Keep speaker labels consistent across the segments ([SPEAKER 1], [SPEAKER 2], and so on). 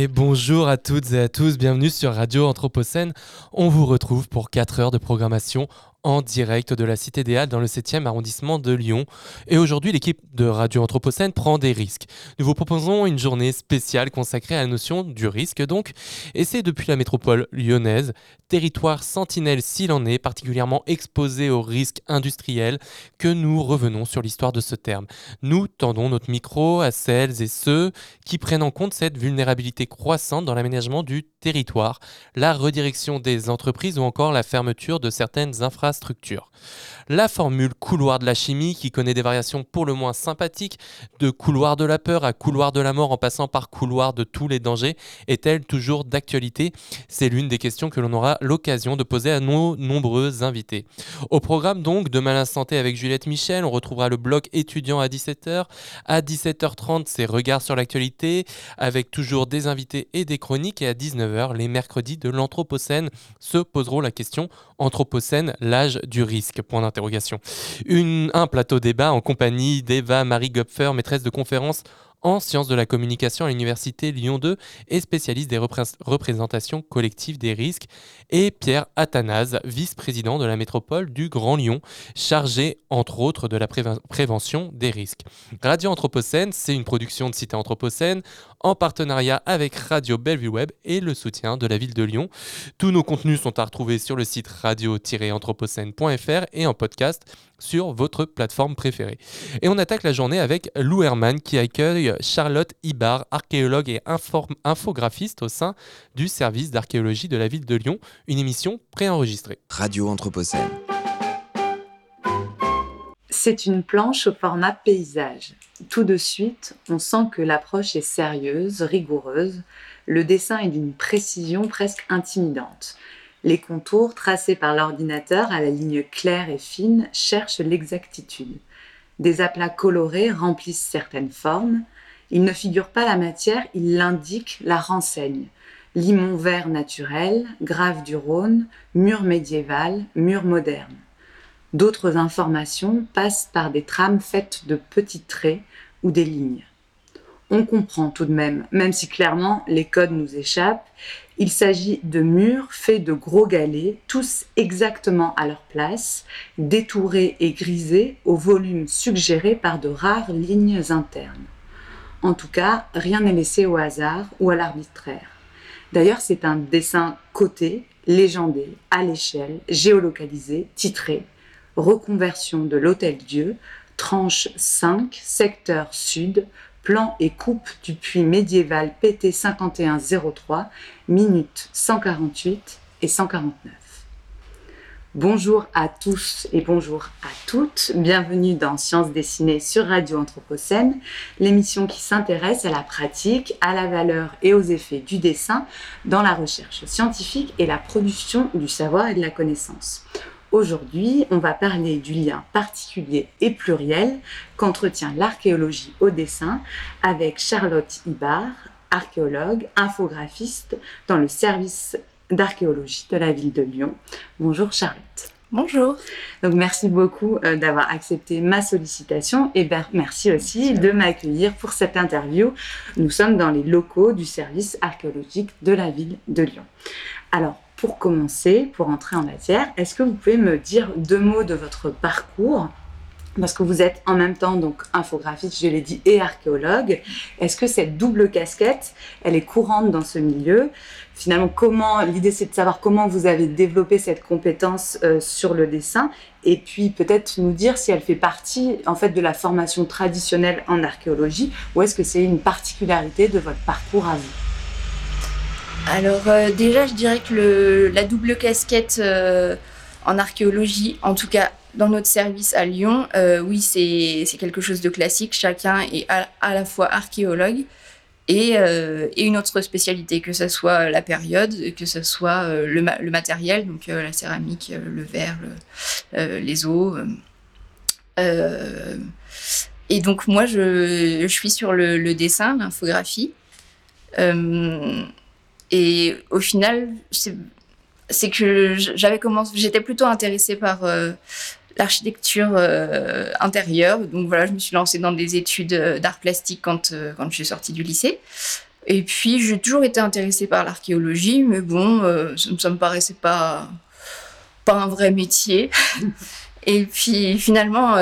[SPEAKER 1] Et bonjour à toutes et à tous, bienvenue sur Radio Anthropocène. On vous retrouve pour 4 heures de programmation en direct de la Cité des Halles dans le 7e arrondissement de Lyon. Et aujourd'hui, l'équipe de Radio Anthropocène prend des risques. Nous vous proposons une journée spéciale consacrée à la notion du risque donc. Et c'est depuis la métropole lyonnaise, territoire sentinelle s'il en est, particulièrement exposé aux risques industriels, que nous revenons sur l'histoire de ce terme. Nous tendons notre micro à celles et ceux qui prennent en compte cette vulnérabilité croissante dans l'aménagement du territoire, la redirection des entreprises ou encore la fermeture de certaines infrastructures structure. La formule couloir de la chimie, qui connaît des variations pour le moins sympathiques, de couloir de la peur à couloir de la mort en passant par couloir de tous les dangers, est-elle toujours d'actualité? C'est l'une des questions que l'on aura l'occasion de poser à nos nombreux invités. Au programme donc de Malin Santé avec Juliette Michel, on retrouvera le bloc étudiant à 17h. À 17h30, c'est Regards sur l'actualité, avec toujours des invités et des chroniques. Et à 19h, les mercredis de l'Anthropocène, se poseront la question Anthropocène, du risque? Point d'interrogation. Un plateau débat en compagnie d'Eva Marie Gopfer, maîtresse de conférence en sciences de la communication à l'Université Lyon 2 et spécialiste des représentations collectives des risques, et Pierre Athanase, vice-président de la métropole du Grand Lyon, chargé entre autres de la prévention des risques. Radio Anthropocène, c'est une production de Cité Anthropocène en partenariat avec Radio Bellevue Web et le soutien de la ville de Lyon. Tous nos contenus sont à retrouver sur le site radio-anthropocène.fr et en podcast sur votre plateforme préférée. Et on attaque la journée avec Lou Herman qui accueille Charlotte Ibar, archéologue et infographiste au sein du service d'archéologie de la ville de Lyon, une émission préenregistrée.
[SPEAKER 2] Radio Anthropocène.
[SPEAKER 3] C'est une planche au format paysage. Tout de suite, on sent que l'approche est sérieuse, rigoureuse. Le dessin est d'une précision presque intimidante. Les contours tracés par l'ordinateur à la ligne claire et fine cherchent l'exactitude. Des aplats colorés remplissent certaines formes. Ils ne figurent pas la matière, ils l'indiquent, la renseignent. Limon vert naturel, grave du Rhône, mur médiéval, mur moderne. D'autres informations passent par des trames faites de petits traits ou des lignes. On comprend tout de même, même si clairement les codes nous échappent, il s'agit de murs faits de gros galets, tous exactement à leur place, détourés et grisés au volume suggéré par de rares lignes internes. En tout cas, rien n'est laissé au hasard ou à l'arbitraire. D'ailleurs, c'est un dessin coté, légendé, à l'échelle, géolocalisé, titré Reconversion de l'Hôtel Dieu, tranche 5, secteur sud, plan et coupe du puits médiéval PT 5103, minutes 148 et 149. Bonjour à tous et bonjour à toutes. Bienvenue dans Sciences dessinées sur Radio Anthropocène, l'émission qui s'intéresse à la pratique, à la valeur et aux effets du dessin dans la recherche scientifique et la production du savoir et de la connaissance. Aujourd'hui, on va parler du lien particulier et pluriel qu'entretient l'archéologie au dessin avec Charlotte Ibar, archéologue, infographiste dans le service d'archéologie de la ville de Lyon. Bonjour Charlotte.
[SPEAKER 4] Bonjour.
[SPEAKER 3] Donc merci beaucoup euh, d'avoir accepté ma sollicitation et merci aussi de m'accueillir pour cette interview. Nous sommes dans les locaux du service archéologique de la ville de Lyon. Alors pour commencer, pour entrer en matière, est-ce que vous pouvez me dire deux mots de votre parcours? Parce que vous êtes en même temps donc infographiste, je l'ai dit, et archéologue. Est-ce que cette double casquette, elle est courante dans ce milieu? Finalement, comment l'idée c'est de savoir comment vous avez développé cette compétence euh, sur le dessin, et puis peut-être nous dire si elle fait partie en fait de la formation traditionnelle en archéologie, ou est-ce que c'est une particularité de votre parcours à vous?
[SPEAKER 4] Alors euh, déjà, je dirais que la double casquette euh, en archéologie, en tout cas dans notre service à Lyon, euh, oui, c'est quelque chose de classique. Chacun est à, la fois archéologue et, une autre spécialité, que ce soit la période, que ce soit le, matériel, donc la céramique, le verre, les eaux. et donc moi, je, suis sur le dessin, l'infographie. Et au final, c'est que j'avais commencé, j'étais plutôt intéressée par l'architecture euh, intérieure. Donc voilà, je me suis lancée dans des études euh, d'art plastique quand, euh, quand je suis sortie du lycée. Et puis j'ai toujours été intéressée par l'archéologie, mais bon, ça, ne me paraissait pas, pas un vrai métier. Et puis finalement,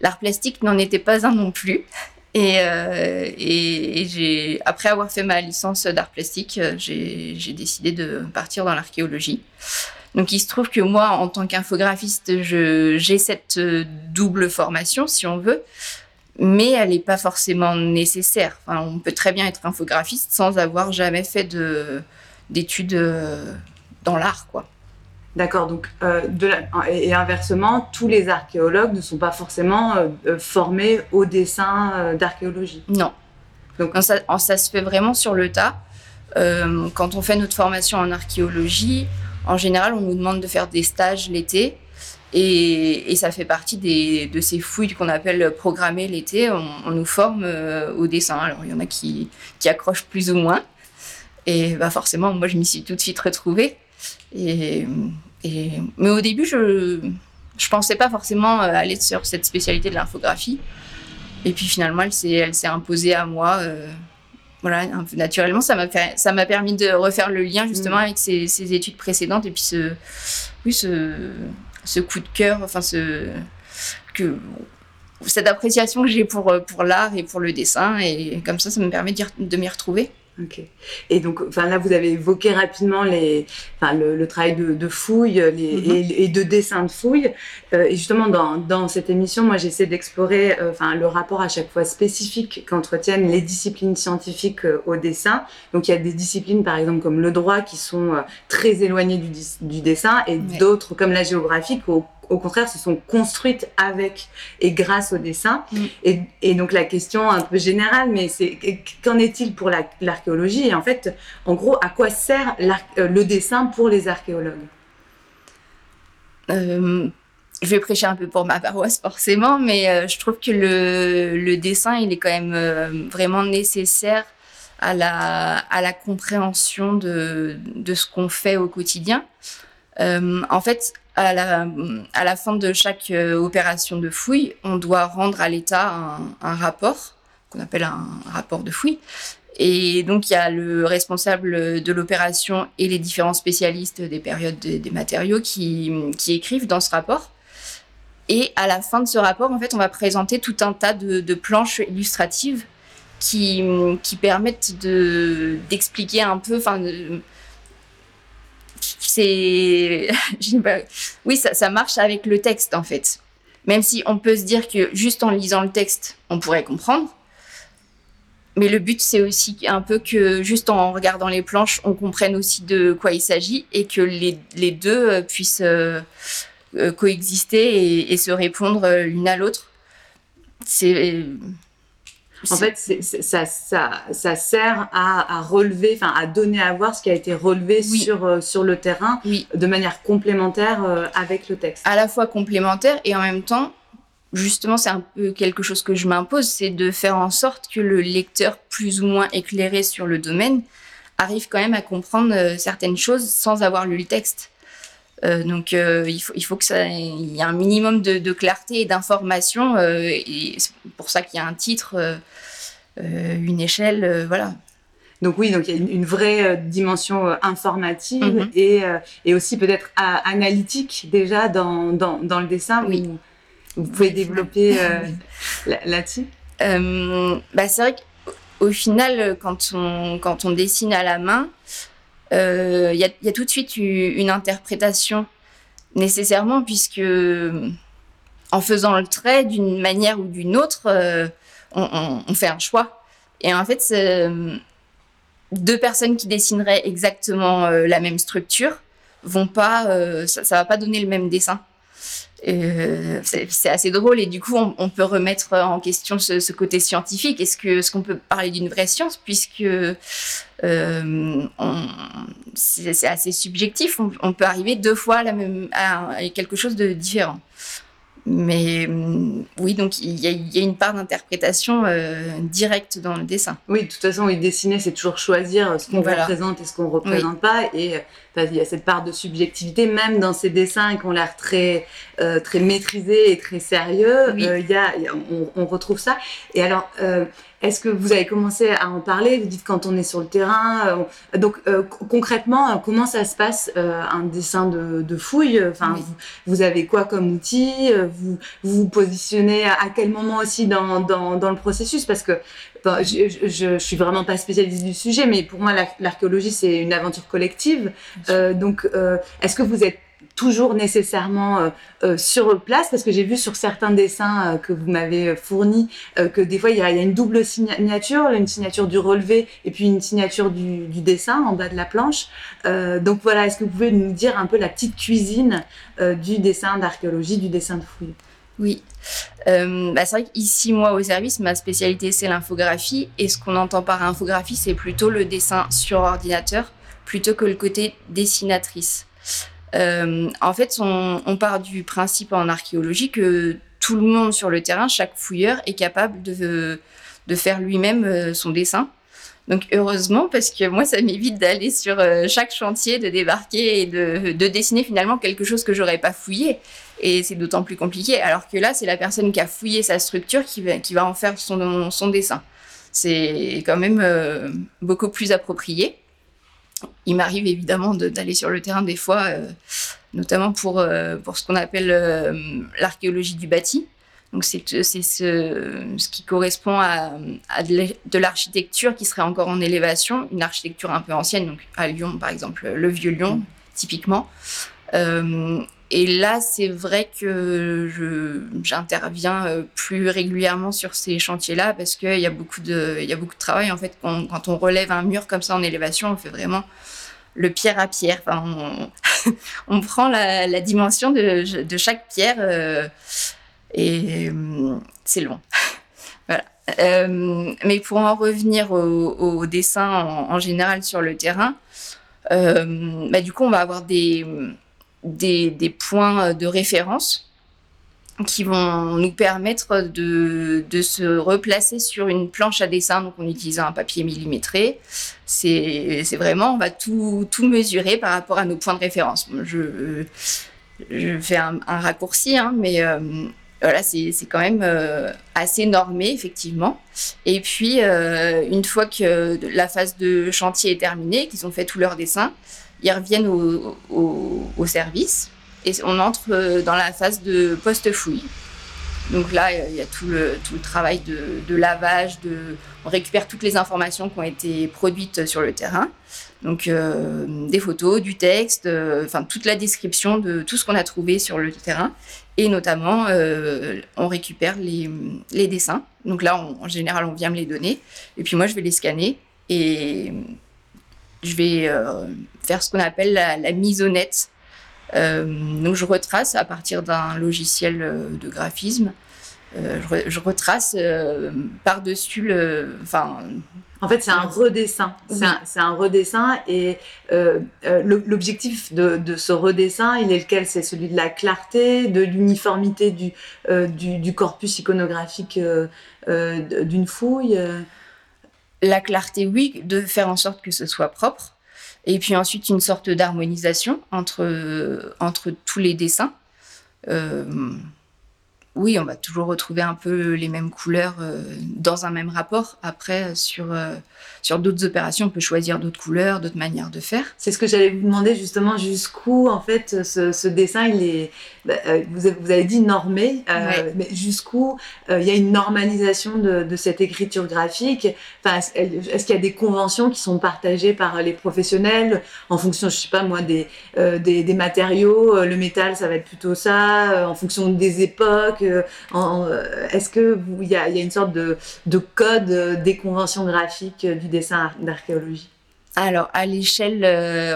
[SPEAKER 4] l'art plastique n'en était pas un non plus. Et, j'ai, après avoir fait ma licence d'art plastique, j'ai décidé de partir dans l'archéologie. Donc il se trouve que moi, en tant qu'infographiste, j'ai cette euh, double formation, si on veut, mais elle n'est pas forcément nécessaire. On peut très bien être infographiste sans avoir jamais fait d'études euh, dans l'art, quoi.
[SPEAKER 3] D'accord, donc euh, et inversement, tous les archéologues ne sont pas forcément formés au dessin d'archéologie.
[SPEAKER 4] Non. Donc ça, ça, se fait vraiment sur le tas. quand on fait notre formation en archéologie, en général, on nous demande de faire des stages l'été. Et, ça fait partie de ces fouilles qu'on appelle programmer l'été. On, nous forme euh, au dessin. Alors, il y en a qui, accrochent plus ou moins. Et bah forcément, moi, je m'y suis tout de suite retrouvée. Et, mais au début, je ne pensais pas forcément euh, aller sur cette spécialité de l'infographie. Et puis finalement, elle s'est imposée à moi. Euh, voilà, un peu naturellement, ça m'a ça m'a permis de refaire le lien justement mm. avec ces, études précédentes et puis ce, oui, ce, ce coup de cœur, enfin ce que cette appréciation que j'ai pour pour l'art et pour le dessin et comme ça, ça me permet de m'y retrouver.
[SPEAKER 3] Ok. Et donc, enfin là, vous avez évoqué rapidement les, enfin, le, travail de, de fouille les, mhm. et, de dessin de fouille. Euh, et justement, dans, dans, cette émission, moi, j'essaie d'explorer, euh, enfin, le rapport à chaque fois spécifique qu'entretiennent les disciplines scientifiques euh, au dessin. Donc, il y a des disciplines, par exemple, comme le droit, qui sont très éloignées du, du dessin, et d'autres, comme la géographie, au au contraire, se sont construites avec et grâce au dessin. Mm. Et, donc la question un peu générale, mais c'est qu'en est-il pour l'archéologie? Et en fait, en gros, à quoi sert euh, le dessin pour les archéologues?
[SPEAKER 4] Euh, je vais prêcher un peu pour ma paroisse forcément, mais euh, je trouve que le, dessin, il est quand même vraiment nécessaire à la, à la compréhension de, de ce qu'on fait au quotidien. en fait, à la, fin de chaque euh, opération de fouille, on doit rendre à l'État un, rapport, qu'on appelle un rapport de fouille. Et donc, il y a le responsable de l'opération et les différents spécialistes des périodes des matériaux qui, écrivent dans ce rapport. Et à la fin de ce rapport, en fait, on va présenter tout un tas de, planches illustratives qui, permettent d'expliquer un peu, c'est. oui, ça, marche avec le texte, en fait. Même si on peut se dire que juste en lisant le texte, on pourrait comprendre. Mais le but, c'est aussi un peu que juste en regardant les planches, on comprenne aussi de quoi il s'agit et que les, deux euh, puissent euh, euh, coexister et, se répondre l'une à l'autre. C'est
[SPEAKER 3] en fait, ça, ça, ça, sert à, relever, enfin à donner à voir ce qui a été relevé sur, euh, sur le terrain de manière complémentaire euh, avec le texte.
[SPEAKER 4] À la fois complémentaire et en même temps, justement, c'est un peu quelque chose que je m'impose, c'est de faire en sorte que le lecteur plus ou moins éclairé sur le domaine arrive quand même à comprendre euh, certaines choses sans avoir lu le texte. Donc il, faut, il faut que ça il y ait un minimum de, de clarté et d'information et c'est pour ça qu'il y a un titre euh, une échelle, euh, voilà.
[SPEAKER 3] Donc oui, donc il y a une, vraie euh, dimension informative mhm. et, et, aussi peut-être analytique déjà dans, dans, dans, le dessin. Oui. Vous, pouvez développer là-dessus
[SPEAKER 4] bah, C'est vrai qu'au final, quand on, quand on dessine à la main, il y, a, y, a tout de suite une interprétation nécessairement puisque en faisant le trait d'une manière ou d'une autre, on, fait un choix. Et en fait, euh, deux personnes qui dessineraient exactement euh, la même structure vont pas, euh, ça, va pas donner le même dessin. Euh, c'est assez drôle et du coup on, peut remettre en question ce, côté scientifique. Est-ce que ce qu'on peut parler d'une vraie science puisque euh, c'est assez subjectif. On, peut arriver deux fois à, la même, à quelque chose de différent. Mais mm, oui, donc il y, a une part d'interprétation euh, directe dans le dessin.
[SPEAKER 3] Oui, de toute façon, oui, dessiner, c'est toujours choisir ce qu'on représente et ce qu'on ne représente pas. Et euh, il y a cette part de subjectivité, même dans ces dessins qui ont l'air très, euh, très maîtrisés et très sérieux. Il y a, on, on, retrouve ça. Et alors, est-ce que vous avez commencé à en parler? Vous dites quand on est sur le terrain. Euh, donc euh, concrètement, euh, comment ça se passe un dessin de, de fouille? Enfin, vous, avez quoi comme outil? Vous, vous, positionnez à, quel moment aussi dans, dans, dans le processus? Parce que je, je, je, suis vraiment pas spécialiste du sujet, mais pour moi, l'archéologie c'est une aventure collective. donc, est-ce que vous êtes toujours nécessairement euh, euh, sur place? Parce que j'ai vu sur certains dessins euh, que vous m'avez fournis que des fois il y, a, une double signature, une signature du relevé et puis une signature du, dessin en bas de la planche. donc voilà, est-ce que vous pouvez nous dire un peu la petite cuisine du dessin d'archéologie, du dessin de fouille
[SPEAKER 4] oui, bah c'est vrai qu'ici, moi, au service, ma spécialité, c'est l'infographie. Et ce qu'on entend par infographie, c'est plutôt le dessin sur ordinateur, plutôt que le côté dessinatrice. Euh, en fait, on, part du principe en archéologie que tout le monde sur le terrain, chaque fouilleur, est capable de, faire lui-même euh, son dessin. Donc heureusement, parce que moi, ça m'évite d'aller sur euh, chaque chantier, de débarquer et de, de dessiner finalement quelque chose que j'aurais pas fouillé. Et c'est d'autant plus compliqué. Alors que là, c'est la personne qui a fouillé sa structure qui va, en faire son, dessin. C'est quand même beaucoup plus approprié il m'arrive évidemment d'aller sur le terrain des fois, euh, notamment pour, euh, pour ce qu'on appelle euh, l'archéologie du bâti. Donc c'est ce, qui correspond à, de l'architecture qui serait encore en élévation, une architecture un peu ancienne, donc à Lyon par exemple, le vieux Lyon typiquement. Et là, c'est vrai que j'interviens euh, plus régulièrement sur ces chantiers-là parce qu'il y a beaucoup de, il y a beaucoup de travail. En fait, quand, on relève un mur comme ça en élévation, on fait vraiment le pierre à pierre. Enfin, on, prend la, dimension de, chaque pierre euh, et euh, c'est long. voilà. mais pour en revenir au, dessin en, général sur le terrain, bah, du coup, on va avoir des des, des, points de référence qui vont nous permettre de, de, se replacer sur une planche à dessin. Donc, on utilise un papier millimétré. C'est vraiment, on va tout, tout, mesurer par rapport à nos points de référence. Je, je fais un, raccourci, hein, mais euh, voilà, c'est quand même euh, assez normé, effectivement. Et puis, euh, une fois que la phase de chantier est terminée, qu'ils ont fait tout leur dessin, ils reviennent au, service et on entre euh, dans la phase de post-fouille. Donc là, il y a tout le, travail de, lavage, de, on récupère toutes les informations qui ont été produites sur le terrain. Donc euh, des photos, du texte, euh, enfin toute la description de tout ce qu'on a trouvé sur le terrain. Et notamment, on récupère les, dessins. Donc là, en général, on vient me les donner. Et puis moi, je vais les scanner. Et je vais euh, faire ce qu'on appelle la, la mise au net. Euh, donc je retrace à partir d'un logiciel euh, de graphisme. Je, retrace par-dessus le. Enfin,
[SPEAKER 3] en fait, c'est un redessin. C'est un, redessin et l'objectif de, de, ce redessin, il est lequel? C'est celui de la clarté, de l'uniformité du, du, du, corpus iconographique d'une fouille
[SPEAKER 4] la clarté, oui, de faire en sorte que ce soit propre. Et puis ensuite, une sorte d'harmonisation entre, entre tous les dessins. Euh, oui, on va toujours retrouver un peu les mêmes couleurs euh, dans un même rapport. Après, sur, euh, sur d'autres opérations, on peut choisir d'autres couleurs, d'autres manières de faire.
[SPEAKER 3] C'est ce que j'allais vous demander justement, jusqu'où en fait ce, dessin, il est, bah, euh, vous, avez, dit normé, mais jusqu'où il y a une normalisation de, cette écriture graphique? Enfin, Est-ce qu'il y a des conventions qui sont partagées par les professionnels en fonction, je sais pas moi, des, des, des matériaux Le métal, ça va être plutôt ça, en fonction des époques euh, est-ce qu'il y a, y a une sorte de, code euh, des conventions graphiques euh, du dessin d'archéologie?
[SPEAKER 4] Alors, à l'échelle,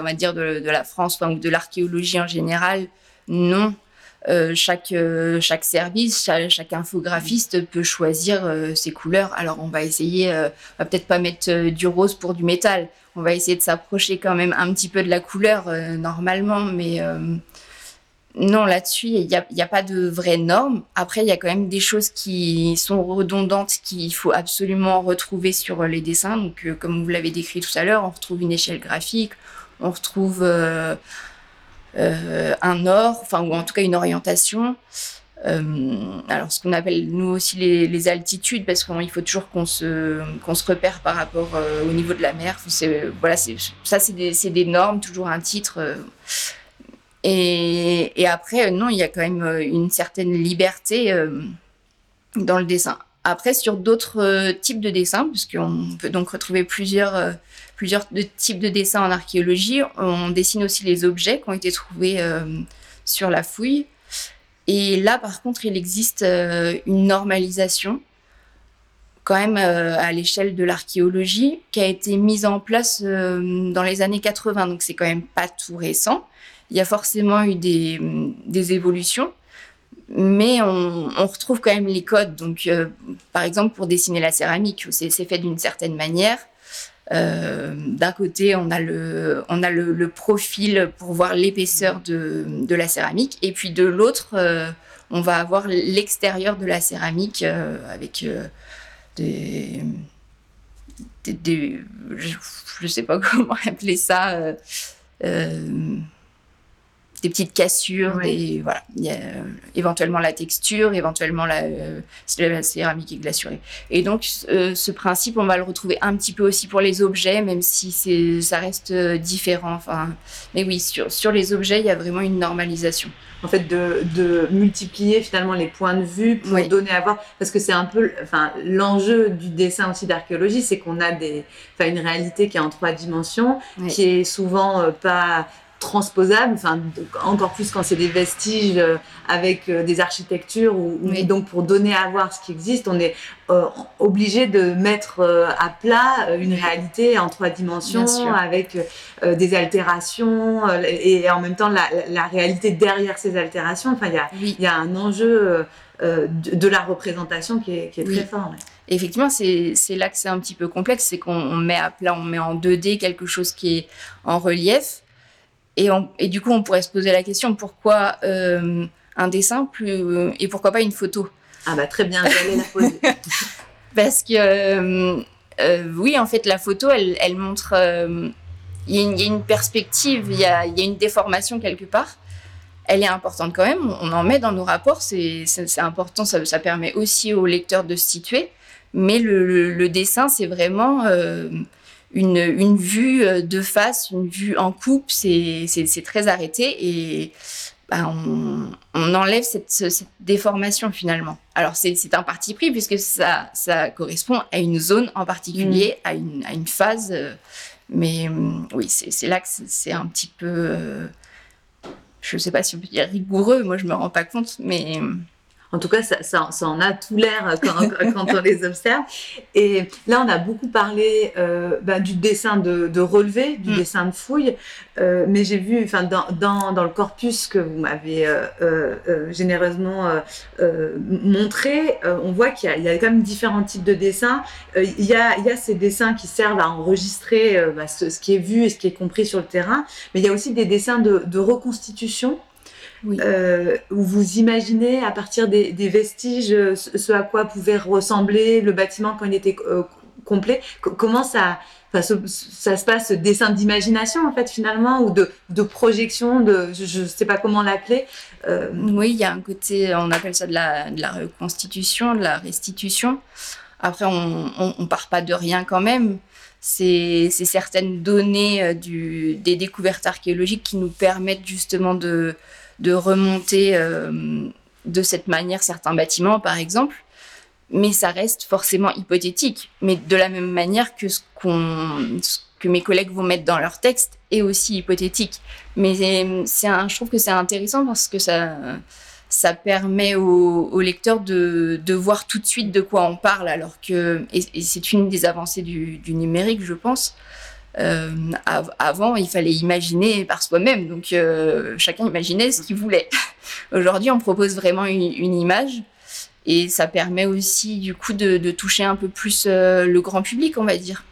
[SPEAKER 4] on va dire, de, la France, ou de l'archéologie en général, non. chaque, chaque service, chaque, infographiste peut choisir ses couleurs. Alors on va essayer, on va peut-être pas mettre du rose pour du métal. On va essayer de s'approcher quand même un petit peu de la couleur normalement, mais non, là-dessus, il n'y a, pas de vraies normes. Après, il y a quand même des choses qui sont redondantes qu'il faut absolument retrouver sur les dessins. Donc, euh, comme vous l'avez décrit tout à l'heure, on retrouve une échelle graphique, on retrouve euh, euh, un or, enfin, ou en tout cas une orientation. alors, ce qu'on appelle nous aussi les, altitudes, parce qu'il faut toujours qu'on se, se repère par rapport au niveau de la mer. Voilà, ça, c'est des, des, normes, toujours un titre. Et, après, euh, non, il y a quand même euh, une certaine liberté euh, dans le dessin. Après, sur d'autres types de dessins, puisqu'on peut donc retrouver plusieurs, plusieurs types de dessins en archéologie, on dessine aussi les objets qui ont été trouvés sur la fouille. Et là, par contre, il existe une normalisation, quand même à l'échelle de l'archéologie, qui a été mise en place dans les années 80. Donc, c'est quand même pas tout récent il y a forcément eu des, des évolutions, mais on, retrouve quand même les codes. Donc, euh, par exemple, pour dessiner la céramique, c'est fait d'une certaine manière. Euh, D'un côté, on a le, on a le, profil pour voir l'épaisseur de, de, la céramique, et puis de l'autre, euh, on va avoir l'extérieur de la céramique avec des, je, ne sais pas comment appeler ça. Des petites cassures, des, voilà. Il y a, euh, éventuellement la texture, éventuellement la, euh, la céramique est glacurée. Et donc, euh, ce principe, on va le retrouver un petit peu aussi pour les objets, même si c'est, ça reste différent. Enfin, mais oui, sur, sur les objets, il y a vraiment une normalisation.
[SPEAKER 3] En fait, de, de multiplier finalement les points de vue pour donner à voir, parce que c'est un peu, enfin, l'enjeu du dessin aussi d'archéologie, c'est qu'on a des, enfin, une réalité qui est en trois dimensions, qui est souvent pas transposable, enfin encore plus quand c'est des vestiges euh, avec euh, des architectures ou, donc pour donner à voir ce qui existe, on est euh, obligé de mettre à plat une réalité en trois dimensions avec des altérations et, en même temps la, réalité derrière ces altérations. Enfin, il y a, y a, un enjeu de, la représentation qui est, très fort.
[SPEAKER 4] Effectivement, c'est là que c'est un petit peu complexe, c'est qu'on met à plat, on met en 2D quelque chose qui est en relief, et, et, du coup, on pourrait se poser la question pourquoi euh, un dessin plus, euh, et pourquoi pas une photo?
[SPEAKER 3] Ah bah très bien, j'allais la poser.
[SPEAKER 4] Parce que euh, oui, en fait, la photo, elle, elle montre. Il y, y, a une perspective, il y a, y a, une déformation quelque part. Elle est importante quand même. On en met dans nos rapports, c'est important. Ça, ça, permet aussi au lecteur de se situer. Mais le, le, le dessin, c'est vraiment une, une, vue euh, de face, une vue en coupe, c'est très arrêté et bah, on, on, enlève cette, cette, déformation finalement. Alors c'est un parti pris puisque ça, ça correspond à une zone en particulier, mm. à, une, à, une, phase. Euh, mais mm, oui, c'est là que c'est un petit peu, euh, je ne sais pas si on peut dire rigoureux, moi je me rends pas compte, mais
[SPEAKER 3] en tout cas, ça, ça, en a tout l'air quand, quand, on les observe. Et là, on a beaucoup parlé euh, ben, du dessin de, de relevé, du mm. dessin de fouille. Euh, mais j'ai vu, enfin, dans, dans, dans, le corpus que vous m'avez euh, généreusement montré, on voit qu'il y, y, a quand même différents types de dessins. Il y, a, il y a ces dessins qui servent à enregistrer ben, ce, ce, qui est vu et ce qui est compris sur le terrain. Mais il y a aussi des dessins de, de reconstitution euh, où vous imaginez à partir des, vestiges euh, ce à quoi pouvait ressembler le bâtiment quand il était euh, complet. comment ça, ça se passe, ce dessin d'imagination en fait finalement ou de, de projection, de, je ne sais pas comment l'appeler.
[SPEAKER 4] Oui, il y a un côté, on appelle ça de la, de la reconstitution, de la restitution. Après, on ne part pas de rien quand même c'est certaines données du, des découvertes archéologiques qui nous permettent justement de, de remonter euh, de cette manière certains bâtiments, par exemple. Mais ça reste forcément hypothétique. Mais de la même manière que ce, que mes collègues vont mettre dans leur texte est aussi hypothétique. Mais c'est un, je trouve que c'est intéressant parce que ça, ça permet au, au lecteur de, de, voir tout de suite de quoi on parle, alors que, et, c'est une des avancées du numérique, je pense, avant, il fallait imaginer par soi-même, donc chacun imaginait ce qu'il voulait. Aujourd'hui, on propose vraiment une, image et ça permet aussi du coup de, toucher un peu plus le grand public, on va dire.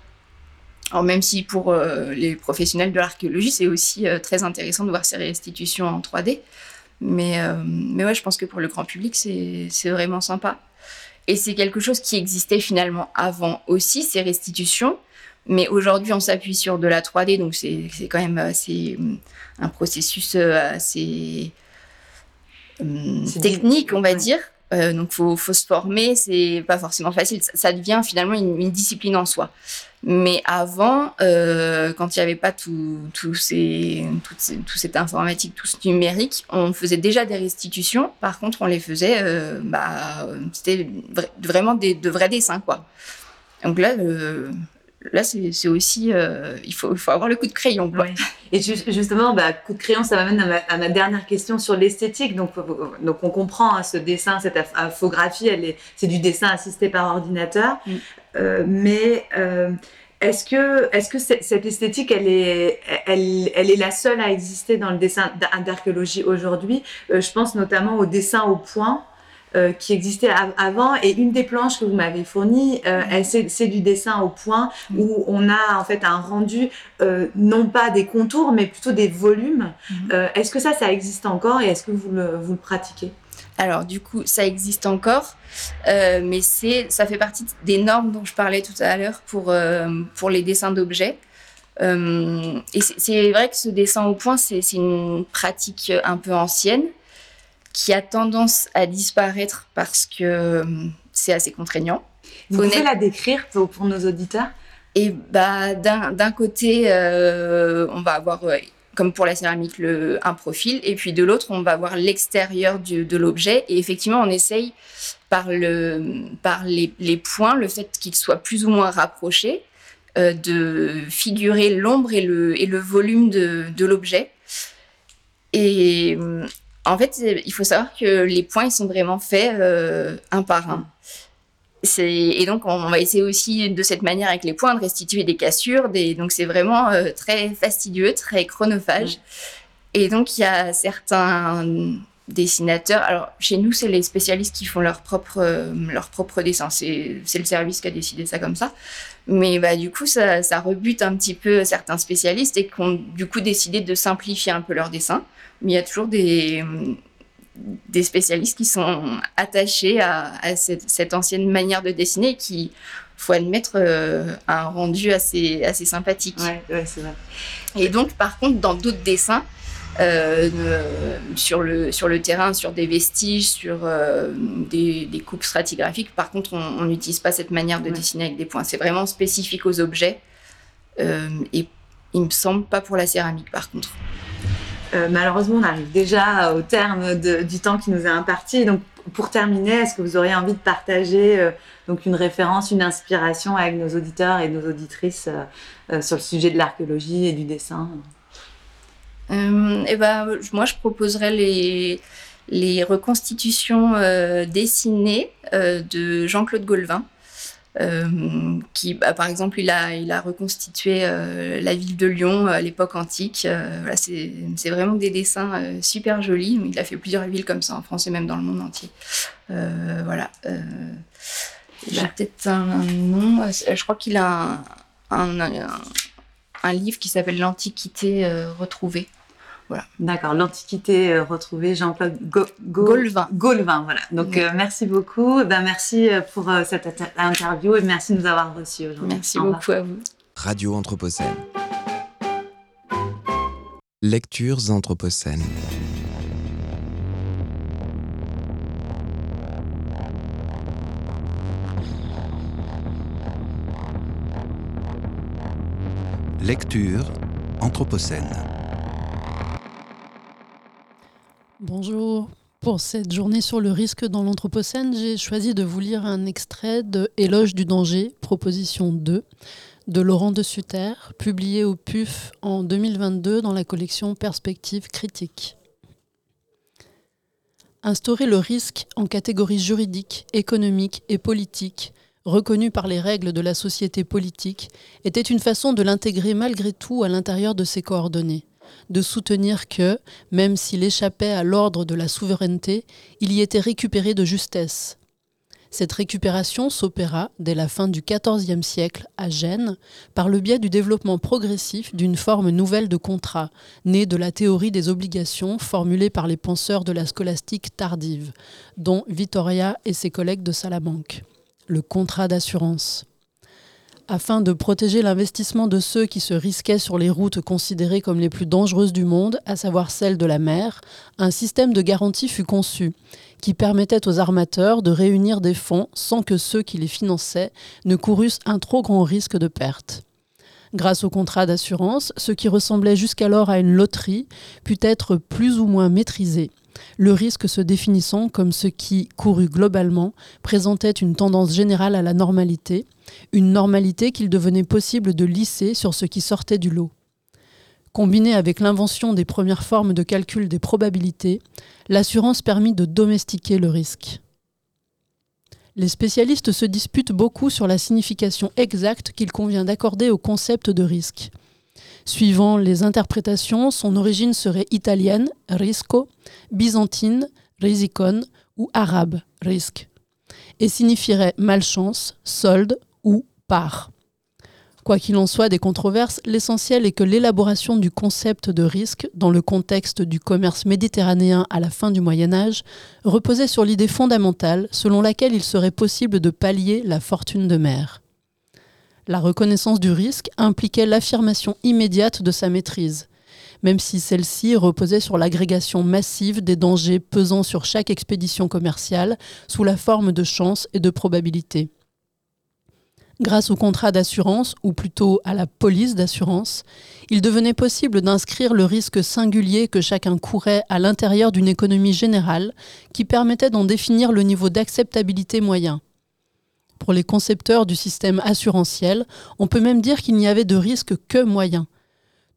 [SPEAKER 4] Alors même si pour les professionnels de l'archéologie, c'est aussi très intéressant de voir ces restitutions en 3D. Mais, mais ouais, je pense que pour le grand public, c'est vraiment sympa. Et c'est quelque chose qui existait finalement avant aussi, ces restitutions. Mais aujourd'hui, on s'appuie sur de la 3D, donc c'est quand même assez, un processus euh, assez hum, technique, on va dire. Euh, donc, faut, faut se former, c'est pas forcément facile. Ça, devient finalement une, discipline en soi. Mais avant, euh, quand il n'y avait pas tout, tout, ces, tout, cette informatique, tout ce numérique, on faisait déjà des restitutions. Par contre, on les faisait, euh, bah, c'était vraiment des, de vrais dessins, quoi. Donc là, là c'est aussi, euh, il, faut, il faut avoir le coup de crayon. Quoi.
[SPEAKER 3] Et justement, bah, coup de crayon, ça m'amène à, ma, dernière question sur l'esthétique. Donc, donc, on comprend hein, ce dessin, cette infographie, c'est du dessin assisté par ordinateur. Mm. Euh, mais euh, est-ce que, est -ce que cette esthétique, elle est, elle, elle, est la seule à exister dans le dessin d'archéologie aujourd'hui? Je pense notamment au dessin au point. Euh, qui existait avant. Et une des planches que vous m'avez fournies, euh, mm. c'est du dessin au point mm. où on a en fait un rendu euh, non pas des contours, mais plutôt des volumes. Mm. est-ce que ça, ça existe encore et est-ce que vous le, vous le pratiquez?
[SPEAKER 4] Alors du coup, ça existe encore, mais c'est, ça fait partie des normes dont je parlais tout à l'heure pour, pour les dessins d'objets. et c'est vrai que ce dessin au point, c'est une pratique un peu ancienne qui a tendance à disparaître parce que euh, c'est assez contraignant.
[SPEAKER 3] Vous pouvez la décrire pour, nos auditeurs?
[SPEAKER 4] Et bah, d'un côté, euh, on va avoir, comme pour la céramique, le, un profil, et puis de l'autre, on va avoir l'extérieur de l'objet. Et effectivement, on essaye par, le, par les, les points, le fait qu'ils soient plus ou moins rapprochés, euh, de figurer l'ombre et le, et le volume de, de l'objet. Et en fait, il faut savoir que les points, ils sont vraiment faits euh, un par un. Et donc, on va essayer aussi de cette manière avec les points de restituer des cassures. Des... Donc, c'est vraiment euh, très fastidieux, très chronophage. Et donc, il y a certains dessinateurs. Alors, chez nous, c'est les spécialistes qui font leur propre, euh, leur propre dessin. C'est le service qui a décidé ça comme ça. Mais bah, du coup, ça, ça rebute un petit peu certains spécialistes et qui ont du coup décidé de simplifier un peu leur dessin mais il y a toujours des, des spécialistes qui sont attachés à, cette, ancienne manière de dessiner qui, faut admettre, euh, un rendu assez, assez sympathique.
[SPEAKER 3] Ouais, c'est vrai.
[SPEAKER 4] Et donc, par contre, dans d'autres dessins, euh, sur, le, sur le terrain, sur des vestiges, sur euh, des, des, coupes stratigraphiques, par contre, on n'utilise pas cette manière de dessiner avec des points. C'est vraiment spécifique aux objets. et il me semble pas pour la céramique, par contre.
[SPEAKER 3] Euh, malheureusement, on arrive déjà au terme du temps qui nous est imparti. Donc, pour terminer, est-ce que vous auriez envie de partager euh, donc une référence, une inspiration avec nos auditeurs et nos auditrices euh, sur le sujet de l'archéologie et du dessin?
[SPEAKER 4] Eh ben, Moi, je proposerais les, les reconstitutions dessinées de Jean-Claude Golvin. Euh, qui, bah, par exemple, il a, il a reconstitué euh, la ville de Lyon à l'époque antique. Euh, voilà, c'est vraiment des dessins super jolis. Il a fait plusieurs villes comme ça en France et même dans le monde entier. voilà. J'ai peut-être un nom. Je crois qu'il a un, un, un, livre qui s'appelle L'Antiquité retrouvée.
[SPEAKER 3] D'accord, l'Antiquité euh, retrouvée, Jean-Claude Gaulvin. Gaulvin, voilà. Donc euh, merci beaucoup. Ben, merci euh, pour cette interview et merci de nous avoir reçus aujourd'hui.
[SPEAKER 4] Merci beaucoup à vous.
[SPEAKER 2] Radio Anthropocène. Lectures Anthropocènes.
[SPEAKER 5] Lecture Anthropocène.
[SPEAKER 6] Bonjour. Pour cette journée sur le risque dans l'Anthropocène, j'ai choisi de vous lire un extrait de Éloge du danger, proposition 2, de Laurent de Sutter, publié au PUF en 2022 dans la collection Perspectives critiques. Instaurer le risque en catégories juridiques, économiques et politiques
[SPEAKER 7] reconnu par les règles de la société politique, était une façon de l'intégrer malgré tout à l'intérieur de ses coordonnées, de soutenir que, même s'il échappait à l'ordre de la souveraineté, il y était récupéré de justesse. Cette récupération s'opéra dès la fin du XIVe siècle à Gênes par le biais du développement progressif d'une forme nouvelle de contrat, née de la théorie des obligations formulée par les penseurs de la scolastique tardive, dont Vittoria et ses collègues de Salamanque le contrat d'assurance. Afin de protéger l'investissement de ceux qui se risquaient sur les routes considérées comme les plus dangereuses du monde, à savoir celles de la mer, un système de garantie fut conçu, qui permettait aux armateurs de réunir des fonds sans que ceux qui les finançaient ne courussent un trop grand risque de perte. Grâce au contrat d'assurance, ce qui ressemblait jusqu'alors à une loterie put être plus ou moins maîtrisé le risque se définissant comme ce qui, couru globalement, présentait une tendance générale à la normalité, une normalité qu'il devenait possible de lisser sur ce qui sortait du lot. Combiné avec l'invention des premières formes de calcul des probabilités, l'assurance permit de domestiquer le risque. Les spécialistes se disputent beaucoup sur la signification exacte qu'il convient d'accorder au concept de risque. Suivant les interprétations, son origine serait italienne, risco, byzantine, risicon, ou arabe, risque, et signifierait malchance, solde ou part. Quoi qu'il en soit des controverses, l'essentiel est que l'élaboration du concept de risque dans le contexte du commerce méditerranéen à la fin du Moyen Âge reposait sur l'idée fondamentale selon laquelle il serait possible de pallier la fortune de mer. La reconnaissance du risque impliquait l'affirmation immédiate de sa maîtrise, même si celle-ci reposait sur l'agrégation massive des dangers pesant sur chaque expédition commerciale sous la forme de chance et de probabilité. Grâce au contrat d'assurance, ou plutôt à la police d'assurance, il devenait possible d'inscrire le risque singulier que chacun courait à l'intérieur d'une économie générale qui permettait d'en définir le niveau d'acceptabilité moyen. Pour les concepteurs du système assurantiel, on peut même dire qu'il n'y avait de risque que moyen.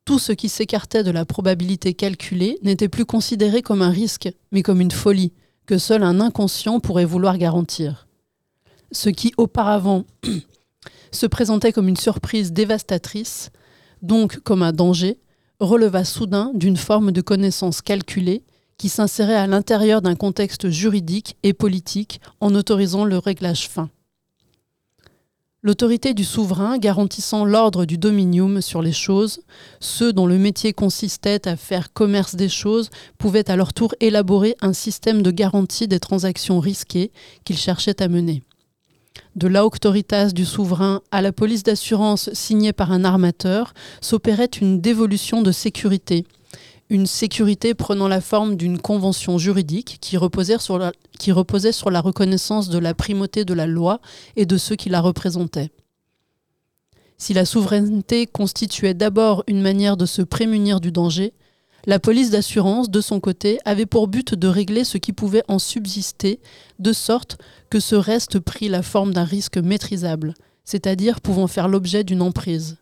[SPEAKER 7] Tout ce qui s'écartait de la probabilité calculée n'était plus considéré comme un risque, mais comme une folie, que seul un inconscient pourrait vouloir garantir. Ce qui auparavant se présentait comme une surprise dévastatrice, donc comme un danger, releva soudain d'une forme de connaissance calculée qui s'insérait à l'intérieur d'un contexte juridique et politique en autorisant le réglage fin. L'autorité du souverain garantissant l'ordre du dominium sur les choses, ceux dont le métier consistait à faire commerce des choses pouvaient à leur tour élaborer un système de garantie des transactions risquées qu'ils cherchaient à mener. De l'auctoritas du souverain à la police d'assurance signée par un armateur s'opérait une dévolution de sécurité, une sécurité prenant la forme d'une convention juridique qui reposait, sur la, reconnaissance de la primauté de la loi et de ceux qui la représentaient. Si la souveraineté constituait d'abord une manière de se prémunir du danger, la police d'assurance, de son côté, avait pour but de régler ce qui pouvait en subsister, de sorte que ce reste prit la forme d'un risque maîtrisable, c'est-à-dire pouvant faire l'objet d'une emprise.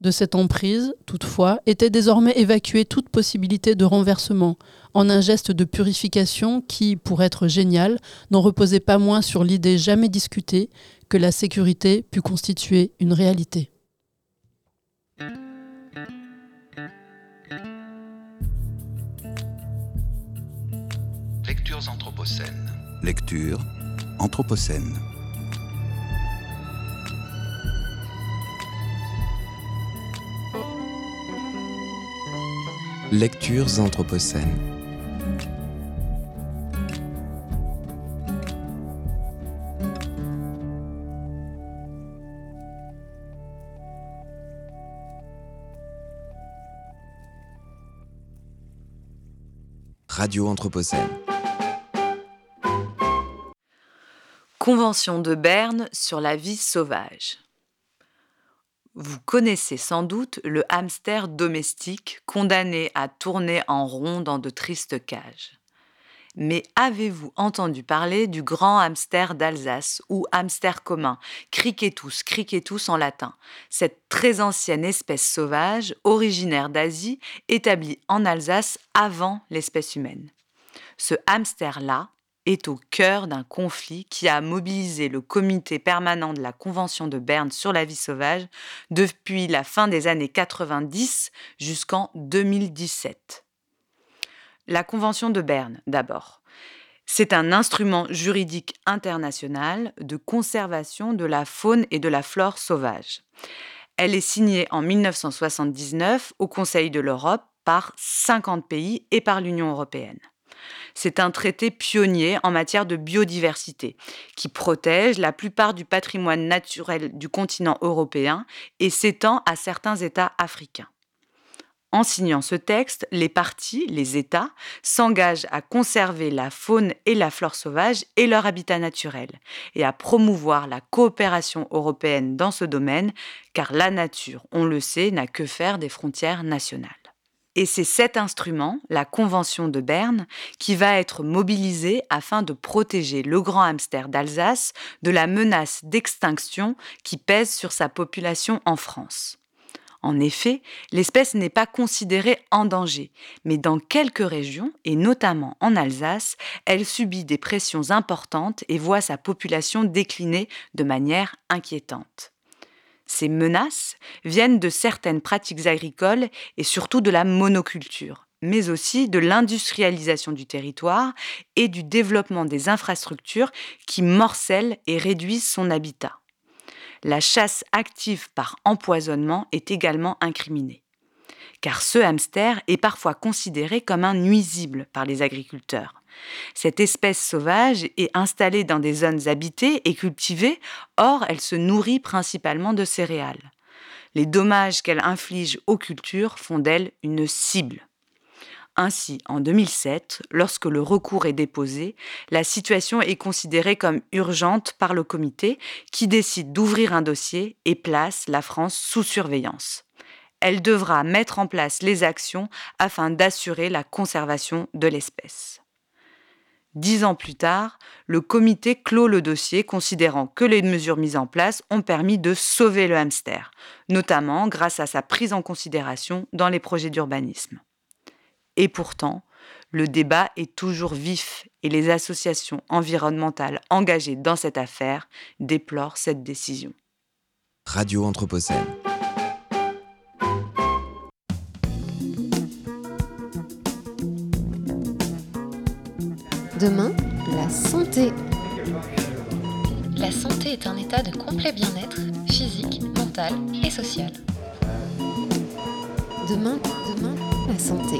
[SPEAKER 7] De cette emprise, toutefois, était désormais évacuée toute possibilité de renversement, en un geste de purification qui, pour être génial, n'en reposait pas moins sur l'idée jamais discutée que la sécurité pût constituer une réalité.
[SPEAKER 8] Lectures anthropocènes. Lecture anthropocène.
[SPEAKER 2] Lectures anthropocènes. Radio Anthropocène.
[SPEAKER 3] Convention de Berne sur la vie sauvage. Vous connaissez sans doute le hamster domestique condamné à tourner en rond dans de tristes cages. Mais avez-vous entendu parler du grand hamster d'Alsace ou hamster commun, criquetus, criquetus en latin, cette très ancienne espèce sauvage originaire d'Asie établie en Alsace avant l'espèce humaine. Ce hamster-là est au cœur d'un conflit qui a mobilisé le comité permanent de la Convention de Berne sur la vie sauvage depuis la fin des années 90 jusqu'en 2017. La Convention de Berne, d'abord. C'est un instrument juridique international de conservation de la faune et de la flore sauvage. Elle est signée en 1979 au Conseil de l'Europe par 50 pays et par l'Union européenne. C'est un traité pionnier en matière de biodiversité qui protège la plupart du patrimoine naturel du continent européen et s'étend à certains États africains. En signant ce texte, les partis, les États, s'engagent à conserver la faune et la flore sauvage et leur habitat naturel, et à promouvoir la coopération européenne dans ce domaine, car la nature, on le sait, n'a que faire des frontières nationales. Et c'est cet instrument, la Convention de Berne, qui va être mobilisé afin de protéger le grand hamster d'Alsace de la menace d'extinction qui pèse sur sa population en France. En effet, l'espèce n'est pas considérée en danger, mais dans quelques régions, et notamment en Alsace, elle subit des pressions importantes et voit sa population décliner de manière inquiétante. Ces menaces viennent de certaines pratiques agricoles et surtout de la monoculture, mais aussi de l'industrialisation du territoire et du développement des infrastructures qui morcellent et réduisent son habitat la chasse active par empoisonnement est également incriminée. Car ce hamster est parfois considéré comme un nuisible par les agriculteurs. Cette espèce sauvage est installée dans des zones habitées et cultivées, or elle se nourrit principalement de céréales. Les dommages qu'elle inflige aux cultures font d'elle une cible. Ainsi, en 2007, lorsque le recours est déposé, la situation est considérée comme urgente par le comité qui décide d'ouvrir un dossier et place la France sous surveillance. Elle devra mettre en place les actions afin d'assurer la conservation de l'espèce. Dix ans plus tard, le comité clôt le dossier considérant que les mesures mises en place ont permis de sauver le hamster, notamment grâce à sa prise en considération dans les projets d'urbanisme. Et pourtant, le débat est toujours vif et les associations environnementales engagées dans cette affaire déplorent cette décision.
[SPEAKER 2] Radio Anthropocène.
[SPEAKER 9] Demain, la santé.
[SPEAKER 10] La santé est un état de complet bien-être physique, mental et social.
[SPEAKER 9] Demain, demain, la santé.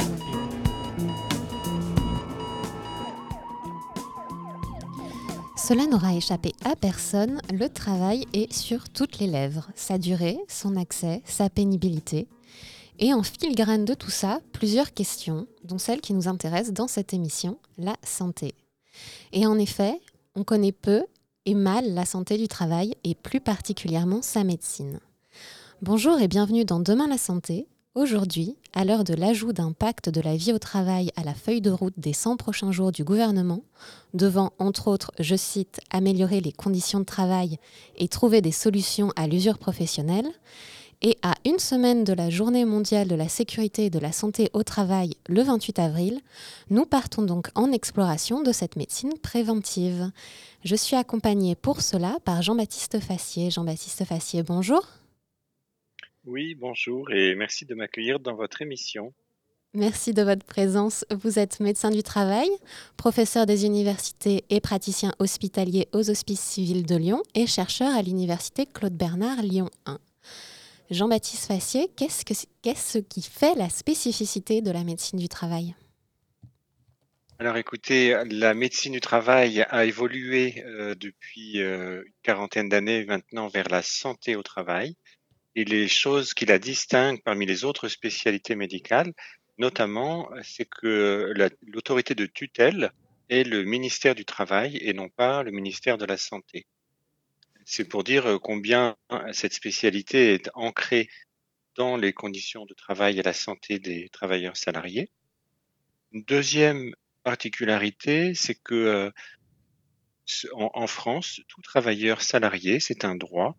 [SPEAKER 9] Cela n'aura échappé à personne, le travail est sur toutes les lèvres. Sa durée, son accès, sa pénibilité. Et en filigrane de tout ça, plusieurs questions, dont celle qui nous intéresse dans cette émission, la santé. Et en effet, on connaît peu et mal la santé du travail et plus particulièrement sa médecine. Bonjour et bienvenue dans Demain la santé, Aujourd'hui, à l'heure de l'ajout d'un pacte de la vie au travail à la feuille de route des 100 prochains jours du gouvernement, devant, entre autres, je cite, améliorer les conditions de travail et trouver des solutions à l'usure professionnelle, et à une semaine de la Journée mondiale de la sécurité et de la santé au travail, le 28 avril, nous partons donc en exploration de cette médecine préventive. Je suis accompagnée pour cela par Jean-Baptiste Fassier. Jean-Baptiste Fassier, bonjour.
[SPEAKER 11] Oui, bonjour et merci de m'accueillir dans votre émission.
[SPEAKER 9] Merci de votre présence. Vous êtes médecin du travail, professeur des universités et praticien hospitalier aux Hospices civils de Lyon et chercheur à l'université Claude Bernard Lyon 1. Jean-Baptiste Fassier, qu'est-ce, qui fait la spécificité de la médecine du travail?
[SPEAKER 11] Alors écoutez, la médecine du travail a évolué euh, depuis euh, une quarantaine d'années maintenant vers la santé au travail et les choses qui la distinguent parmi les autres spécialités médicales, notamment, c'est que l'autorité de tutelle est le ministère du Travail et non pas le ministère de la Santé. C'est pour dire combien cette spécialité est ancrée dans les conditions de travail et la santé des travailleurs salariés. Une deuxième particularité, c'est que en France, tout travailleur salarié, c'est un droit,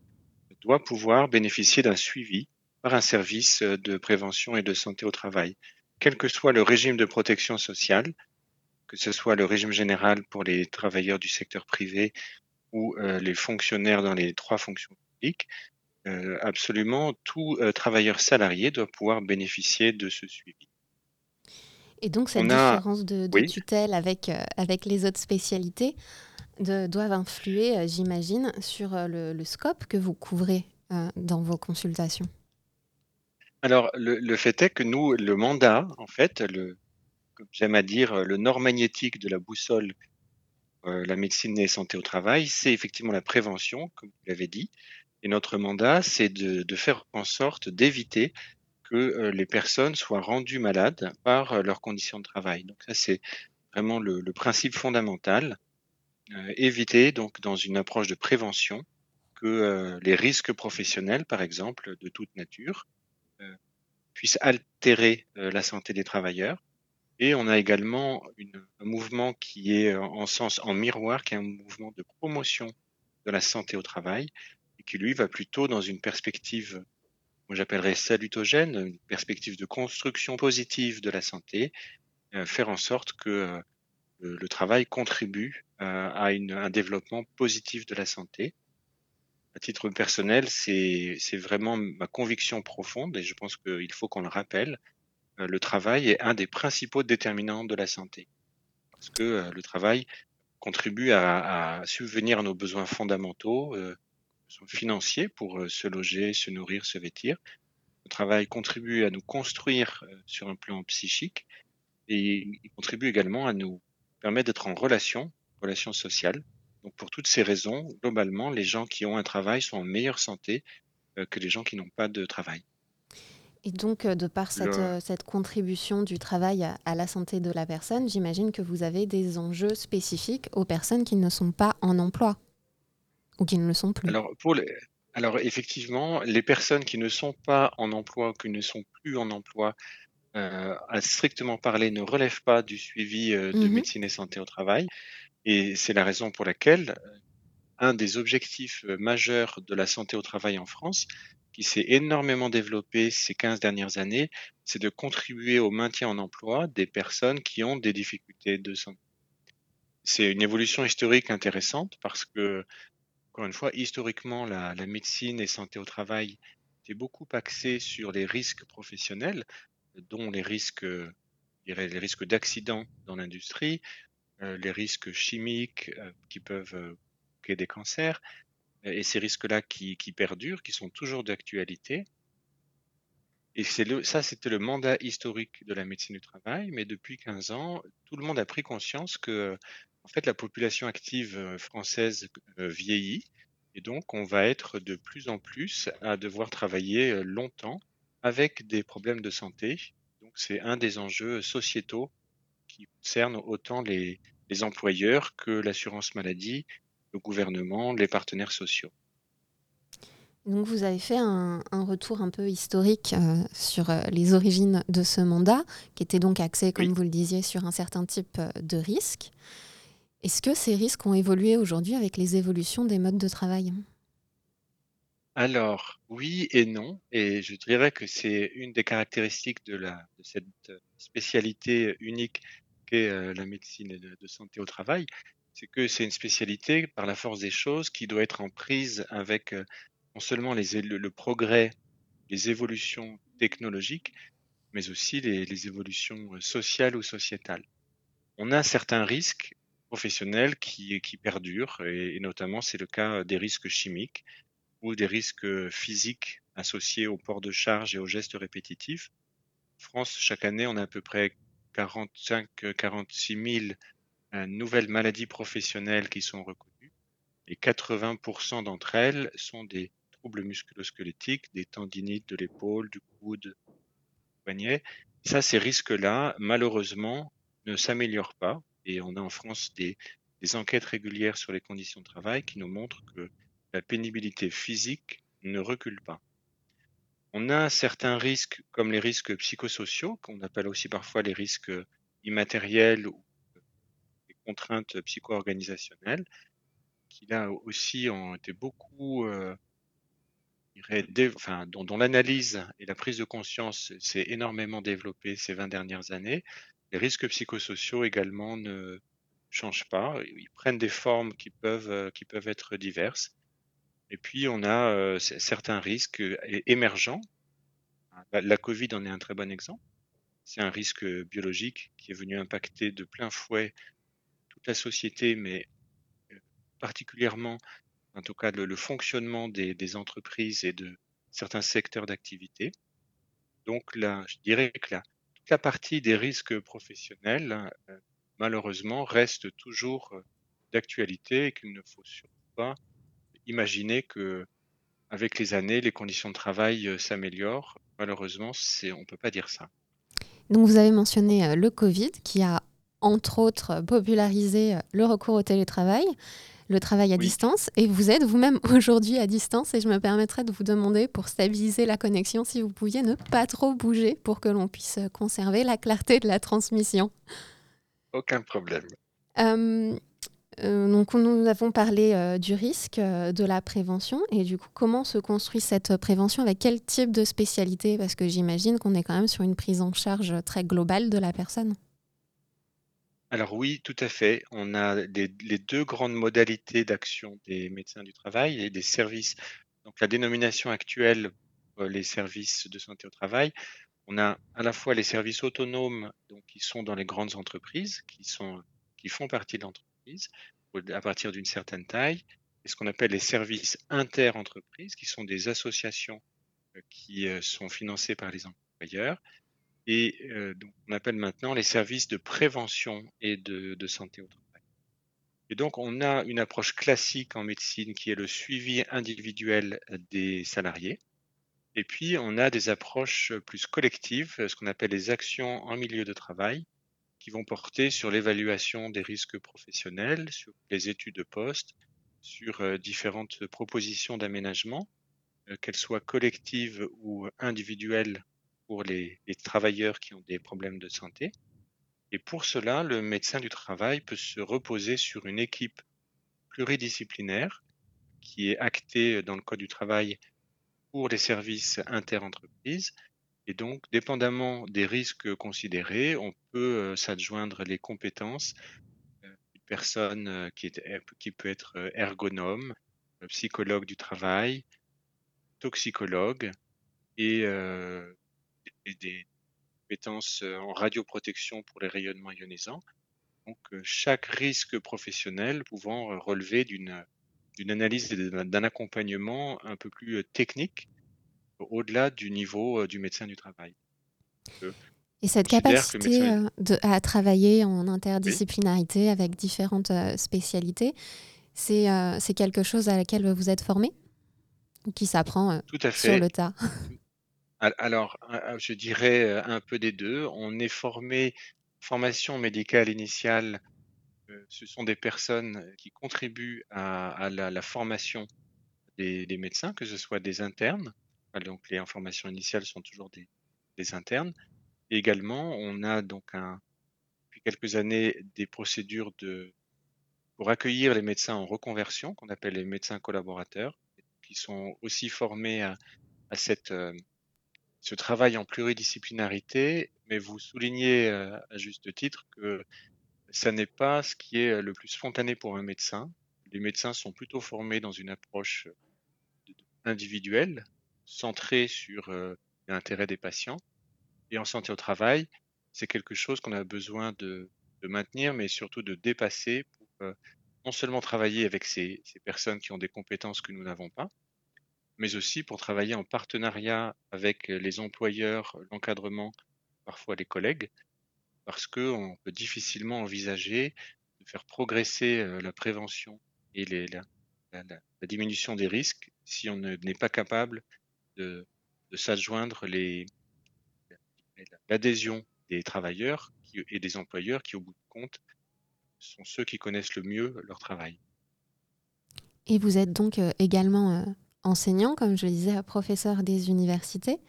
[SPEAKER 11] doit pouvoir bénéficier d'un suivi par un service euh, de prévention et de santé au travail, quel que soit le régime de protection sociale, que ce soit le régime général pour les travailleurs du secteur privé ou les fonctionnaires dans les trois fonctions publiques, absolument tout travailleur salarié doit pouvoir bénéficier de ce suivi.
[SPEAKER 9] Et donc cette différence de, tutelle avec, avec les autres spécialités de, doivent influer, j'imagine, sur le, scope que vous couvrez dans vos consultations?
[SPEAKER 11] Alors, le, fait est que nous, le mandat, en fait, le, j'aime à dire, le nord magnétique de la boussole, la médecine et santé au travail, c'est effectivement la prévention, comme vous l'avez dit. Et notre mandat, c'est de, faire en sorte d'éviter que les personnes soient rendues malades par leurs conditions de travail. Donc ça, c'est vraiment le, principe fondamental. éviter, donc, dans une approche de prévention, que les risques professionnels, par exemple, de toute nature, puissent altérer la santé des travailleurs. Et on a également un mouvement qui est en sens en miroir, qui est un mouvement de promotion de la santé au travail, et qui lui va plutôt dans une perspective, moi j'appellerais salutogène, une perspective de construction positive de la santé, euh, faire en sorte que euh, le, travail contribue euh, à un développement positif de la santé. À titre personnel, c'est vraiment ma conviction profonde et je pense qu'il faut qu'on le rappelle. Le travail est un des principaux déterminants de la santé. Parce que le travail contribue à, subvenir à nos besoins fondamentaux, financiers pour euh, se loger, se nourrir, se vêtir. Le travail contribue à nous construire euh, sur un plan psychique et il contribue également à nous permettre d'être en relation, relation sociale. Donc pour toutes ces raisons, globalement, les gens qui ont un travail sont en meilleure santé euh, que les gens qui n'ont pas de travail.
[SPEAKER 9] Et donc, de par cette, cette contribution du travail à la santé de la personne, j'imagine que vous avez des enjeux spécifiques aux personnes qui ne sont pas en emploi ou qui ne le sont plus
[SPEAKER 11] Alors, pour les... Alors effectivement, les personnes qui ne sont pas en emploi, qui ne sont plus en emploi, euh, à strictement parler, ne relèvent pas du suivi euh, de mmh médecine et santé au travail. Et c'est la raison pour laquelle euh, un des objectifs majeurs de la santé au travail en France, qui s'est énormément développé ces 15 dernières années, c'est de contribuer au maintien en emploi des personnes qui ont des difficultés de santé. C'est une évolution historique intéressante parce que encore une fois, historiquement, la, médecine et santé au travail étaient beaucoup axée sur les risques professionnels, dont les risques, les risques d'accidents dans l'industrie, euh, les risques chimiques euh, qui peuvent euh, créer des cancers, et ces risques-là qui, perdurent, qui sont toujours d'actualité. Et ça, c'était le mandat historique de la médecine du travail, mais depuis 15 ans, tout le monde a pris conscience que en fait, la population active euh, française euh, vieillit et donc on va être de plus en plus à devoir travailler euh, longtemps avec des problèmes de santé. Donc c'est un des enjeux sociétaux qui concernent autant les, employeurs que l'assurance maladie, le gouvernement, les partenaires sociaux.
[SPEAKER 9] Donc vous avez fait un, retour un peu historique sur les origines de ce mandat, qui était donc axé, comme vous le disiez, sur un certain type de risque. Est-ce que ces risques ont évolué aujourd'hui avec les évolutions des modes de travail?
[SPEAKER 11] Alors, oui et non. Et je dirais que c'est une des caractéristiques de, la, de cette spécialité unique qu'est euh, la médecine de, santé au travail. C'est que c'est une spécialité, par la force des choses, qui doit être en prise avec euh, non seulement le, progrès, les évolutions technologiques, mais aussi les, évolutions euh, sociales ou sociétales. On a certains risques professionnels qui, perdurent, et, notamment c'est le cas des risques chimiques ou des risques physiques associés au port de charge et aux gestes répétitifs. En France, chaque année, on a à peu près 45-46 000 euh, nouvelles maladies professionnelles qui sont reconnues, et 80% d'entre elles sont des troubles musculosquelettiques, des tendinites de l'épaule, du coude, du poignet. Ça, ces risques-là, malheureusement, ne s'améliorent pas et on a en France des, enquêtes régulières sur les conditions de travail qui nous montrent que la pénibilité physique ne recule pas. On a certains risques, comme les risques psychosociaux, qu'on appelle aussi parfois les risques immatériels contraintes psycho-organisationnelles, qui là aussi ont été beaucoup, euh, dont, l'analyse et la prise de conscience s'est énormément développée ces 20 dernières années, Les risques psychosociaux également ne changent pas. Ils prennent des formes qui peuvent, euh, qui peuvent être diverses. Et puis, on a euh, certains risques émergents. La, la Covid en est un très bon exemple. C'est un risque biologique qui est venu impacter de plein fouet la société, mais particulièrement, en tout cas, le, fonctionnement des, entreprises et de certains secteurs d'activité. Donc là, je dirais que la, toute la partie des risques professionnels, euh, malheureusement, reste toujours euh, d'actualité et qu'il ne faut surtout pas imaginer que avec les années, les conditions de travail euh, s'améliorent. Malheureusement, on ne peut pas dire ça.
[SPEAKER 9] Donc vous avez mentionné le Covid qui a entre autres popularisé le recours au télétravail le travail à distance. Et vous êtes vous-même aujourd'hui à distance. Et je me permettrai de vous demander, pour stabiliser la connexion, si vous pouviez ne pas trop bouger pour que l'on puisse conserver la clarté de la transmission.
[SPEAKER 11] Aucun problème.
[SPEAKER 9] Euh, euh, donc nous avons parlé euh, du risque, de la prévention et du coup comment se construit cette prévention? Avec quel type de spécialité? Parce que j'imagine qu'on est quand même sur une prise en charge très globale de la personne.
[SPEAKER 11] Alors oui, tout à fait. On a les, deux grandes modalités d'action des médecins du travail et des services. Donc la dénomination actuelle, les services de santé au travail, on a à la fois les services autonomes, donc qui sont dans les grandes entreprises, qui sont qui font partie de l'entreprise à partir d'une certaine taille, et ce qu'on appelle les services inter-entreprises, qui sont des associations euh, qui euh, sont financées par les employeurs et euh, donc on appelle maintenant les services de prévention et de, santé au travail. Et donc on a une approche classique en médecine qui est le suivi individuel des salariés. Et puis on a des approches plus collectives, ce qu'on appelle les actions en milieu de travail, qui vont porter sur l'évaluation des risques professionnels, sur les études de poste, sur euh, différentes propositions d'aménagement, euh, qu'elles soient collectives ou individuelles pour les, travailleurs qui ont des problèmes de santé. Et pour cela, le médecin du travail peut se reposer sur une équipe pluridisciplinaire qui est actée dans le Code du travail pour les services inter-entreprises. Et donc, dépendamment des risques considérés, on peut euh, s'adjoindre les compétences euh, d'une personne euh, qui, peut être ergonome, psychologue du travail, toxicologue et des compétences euh, en radioprotection pour les rayonnements ionisants. Donc, euh, chaque risque professionnel pouvant euh, relever d'une analyse et d'un accompagnement un peu plus technique au-delà du niveau du médecin du travail.
[SPEAKER 9] Et cette capacité de, à travailler en interdisciplinarité avec différentes spécialités, c'est c'est quelque chose à laquelle vous êtes formé? Qui s'apprend sur le tas?
[SPEAKER 11] Alors, je dirais, un peu des deux. On est formé formation médicale initiale, ce sont des personnes, qui contribuent à la formation des médecins, que ce soit des internes, donc les informations initiales sont toujours des internes. également, on a donc depuis quelques années, des procédures de pour accueillir les médecins en reconversion, qu'on appelle les médecins collaborateurs, qui sont aussi formés à cette, ce travail en pluridisciplinarité, mais vous soulignez euh, à juste titre que ça n'est pas ce qui est le plus spontané pour un médecin. Les médecins sont plutôt formés dans une approche individuelle, centrée sur euh, l'intérêt des patients. Et en santé au travail, c'est quelque chose qu'on a besoin de, maintenir, mais surtout de dépasser pour euh, non seulement travailler avec ces personnes qui ont des compétences que nous n'avons pas, mais aussi pour travailler en partenariat avec les employeurs, l'encadrement, parfois les collègues, parce qu'on peut difficilement envisager de faire progresser euh, la prévention et la, diminution des risques si on n'est pas capable de, s'adjoindre l'adhésion des travailleurs et des employeurs qui, au bout de compte, sont ceux qui connaissent le mieux leur travail.
[SPEAKER 9] Et vous êtes donc euh, également euh, enseignant, comme je le disais, professeur des universités.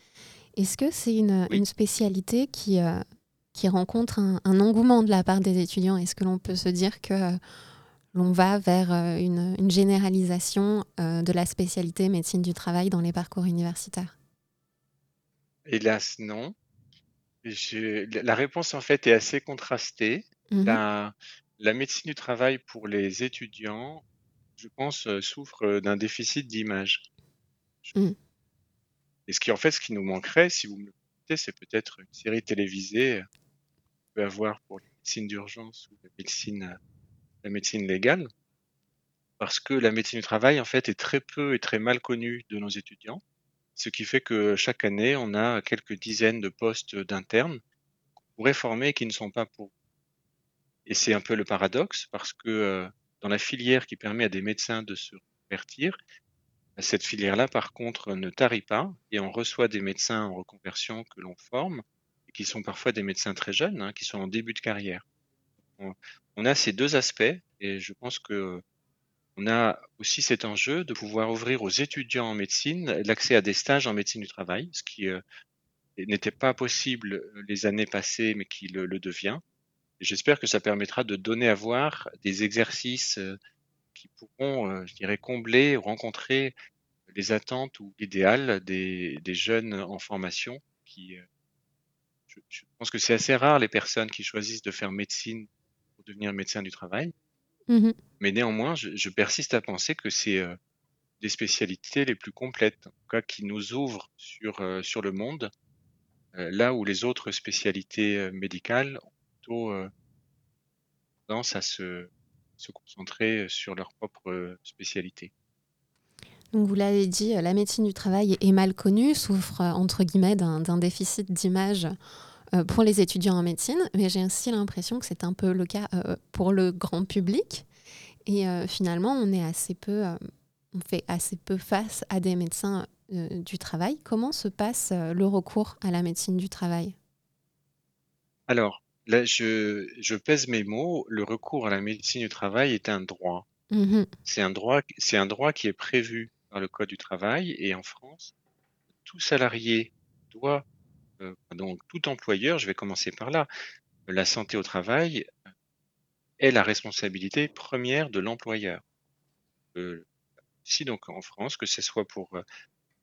[SPEAKER 9] Est-ce que c'est une, spécialité qui, euh, qui rencontre un, engouement de la part des étudiants? Est-ce que l'on peut se dire que euh, l'on va vers euh, une, généralisation de la spécialité médecine du travail dans les parcours universitaires?
[SPEAKER 11] Hélas, non. la réponse en fait est assez contrastée.
[SPEAKER 9] Mmh
[SPEAKER 11] La, la médecine du travail pour les étudiants, je pense, euh, souffre euh, d'un déficit d'image.
[SPEAKER 9] Mmh.
[SPEAKER 11] Et ce qui en fait, ce qui nous manquerait, si vous me le permettez, c'est peut-être une série télévisée qu'on peut avoir pour la médecine d'urgence ou la médecine, la médecine légale. Parce que la médecine du travail, en fait, est très peu et très mal connue de nos étudiants. Ce qui fait que chaque année, on a quelques dizaines de postes d'internes qu'on pourrait former et qui ne sont pas pour. Et c'est un peu le paradoxe parce que euh, dans la filière qui permet à des médecins de se convertir, cette filière-là, par contre, ne tarit pas et on reçoit des médecins en reconversion que l'on forme et qui sont parfois des médecins très jeunes, hein, qui sont en début de carrière. On, a ces deux aspects et je pense que on a aussi cet enjeu de pouvoir ouvrir aux étudiants en médecine l'accès à des stages en médecine du travail, ce qui euh, n'était pas possible les années passées, mais qui le devient. J'espère que ça permettra de donner à voir des exercices euh, qui pourront, euh, je dirais, combler ou rencontrer les attentes ou l'idéal des, des, jeunes en formation. Qui, je, je pense que c'est assez rare les personnes qui choisissent de faire médecine pour devenir médecin du travail.
[SPEAKER 9] Mmh
[SPEAKER 11] Mais néanmoins, je, je, persiste à penser que c'est euh, des spécialités les plus complètes, en tout cas qui nous ouvrent sur, euh, sur le monde, euh, là où les autres spécialités médicales plutôt tendance à se, se concentrer sur leur propre spécialité.
[SPEAKER 9] Donc vous l'avez dit, la médecine du travail est mal connue, souffre entre guillemets d'un déficit d'image euh, pour les étudiants en médecine, mais j'ai aussi l'impression que c'est un peu le cas euh, pour le grand public. Et euh, finalement, on est assez peu, on fait assez peu face à des médecins du travail. Comment se passe le recours à la médecine du travail?
[SPEAKER 11] Alors, là, je, je, pèse mes mots. Le recours à la médecine du travail est un droit.
[SPEAKER 9] Mmh
[SPEAKER 11] c'est un droit, c'est un droit qui est prévu par le Code du travail. Et en France, tout salarié doit euh, donc tout employeur, je vais commencer par là, la santé au travail est la responsabilité première de l'employeur. Euh, ici donc en France, que ce soit pour euh,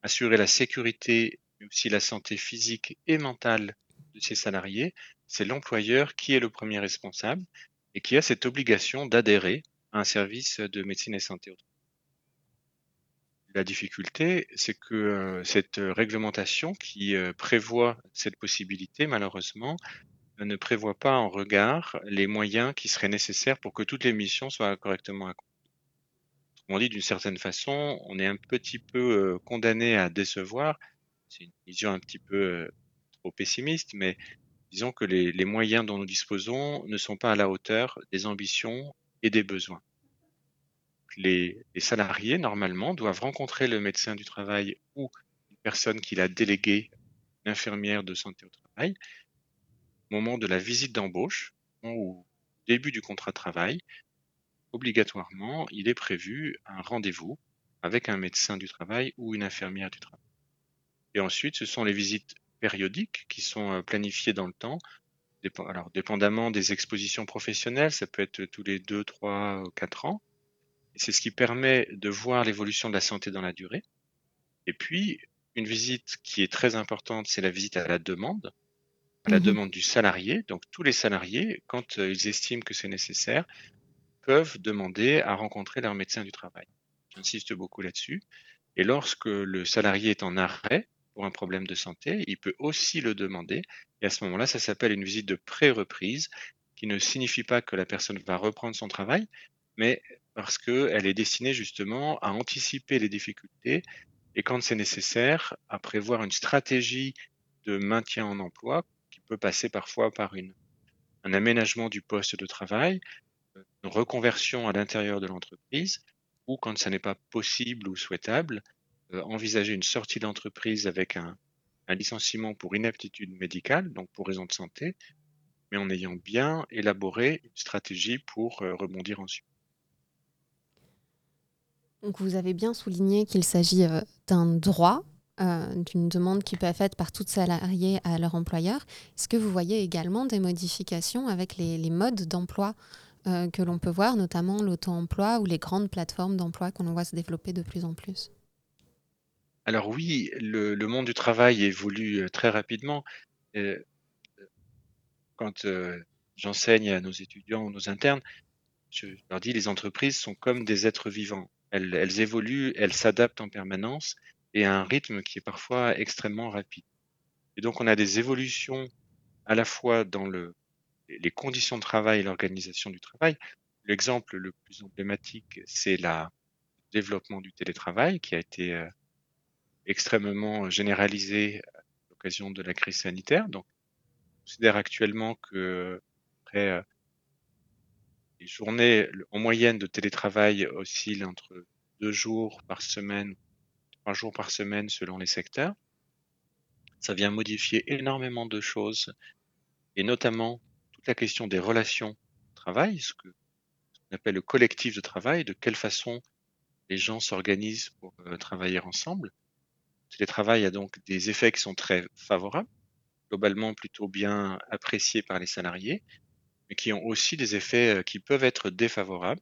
[SPEAKER 11] assurer la sécurité, mais aussi la santé physique et mentale de ses salariés, c'est l'employeur qui est le premier responsable et qui a cette obligation d'adhérer à un service de médecine et santé. La difficulté, c'est que euh, cette réglementation qui euh, prévoit cette possibilité, malheureusement, ne prévoit pas en regard les moyens qui seraient nécessaires pour que toutes les missions soient correctement accomplies. On dit d'une certaine façon, on est un petit peu euh, condamné à décevoir. C'est une vision un petit peu trop pessimiste, mais disons que les, les moyens dont nous disposons ne sont pas à la hauteur des ambitions et des besoins les, salariés, normalement, doivent rencontrer le médecin du travail ou une personne qu'il a délégué, l'infirmière de santé au travail, au moment de la visite d'embauche ou au début du contrat de travail. Obligatoirement, il est prévu un rendez-vous avec un médecin du travail ou une infirmière du travail. Et ensuite, ce sont les visites périodiques qui sont euh, planifiées dans le temps. Alors, dépendamment des expositions professionnelles, ça peut être tous les 2, 3, 4 ans. C'est ce qui permet de voir l'évolution de la santé dans la durée. Et puis, une visite qui est très importante, c'est la visite à la demande, à la mmh demande du salarié. Donc, tous les salariés, quand euh, ils estiment que c'est nécessaire, peuvent demander à rencontrer leur médecin du travail. J'insiste beaucoup là-dessus. Et lorsque le salarié est en arrêt un problème de santé, il peut aussi le demander. Et à ce moment-là, ça s'appelle une visite de pré-reprise, qui ne signifie pas que la personne va reprendre son travail, mais parce qu'elle est destinée justement à anticiper les difficultés et quand c'est nécessaire, à prévoir une stratégie de maintien en emploi qui peut passer parfois par une, un aménagement du poste de travail, une reconversion à l'intérieur de l'entreprise, ou quand ça n'est pas possible ou souhaitable, envisager une sortie d'entreprise avec un, licenciement pour inaptitude médicale, donc pour raison de santé, mais en ayant bien élaboré une stratégie pour euh, rebondir ensuite.
[SPEAKER 9] Donc vous avez bien souligné qu'il s'agit euh, d'un droit, euh, d'une demande qui peut être faite par tout salarié à leur employeur. Est-ce que vous voyez également des modifications avec les, les modes d'emploi euh, que l'on peut voir, notamment l'auto-emploi ou les grandes plateformes d'emploi qu'on voit se développer de plus en plus?
[SPEAKER 11] Alors oui, le, le monde du travail évolue très rapidement. quand j'enseigne à nos étudiants ou nos internes, je leur dis les entreprises sont comme des êtres vivants. Elles, elles évoluent, elles s'adaptent en permanence et à un rythme qui est parfois extrêmement rapide. Et donc on a des évolutions à la fois dans le, les conditions de travail et l'organisation du travail. L'exemple le plus emblématique, c'est le développement du télétravail qui a été euh, extrêmement généralisé à l'occasion de la crise sanitaire. Donc, on considère actuellement que après, euh, les journées en moyenne de télétravail oscillent entre deux jours par semaine, trois jours par semaine selon les secteurs. Ça vient modifier énormément de choses et notamment toute la question des relations au travail, ce que qu'on appelle le collectif de travail, de quelle façon les gens s'organisent pour euh, travailler ensemble. Télétravail a donc des effets qui sont très favorables, globalement plutôt bien appréciés par les salariés, mais qui ont aussi des effets euh, qui peuvent être défavorables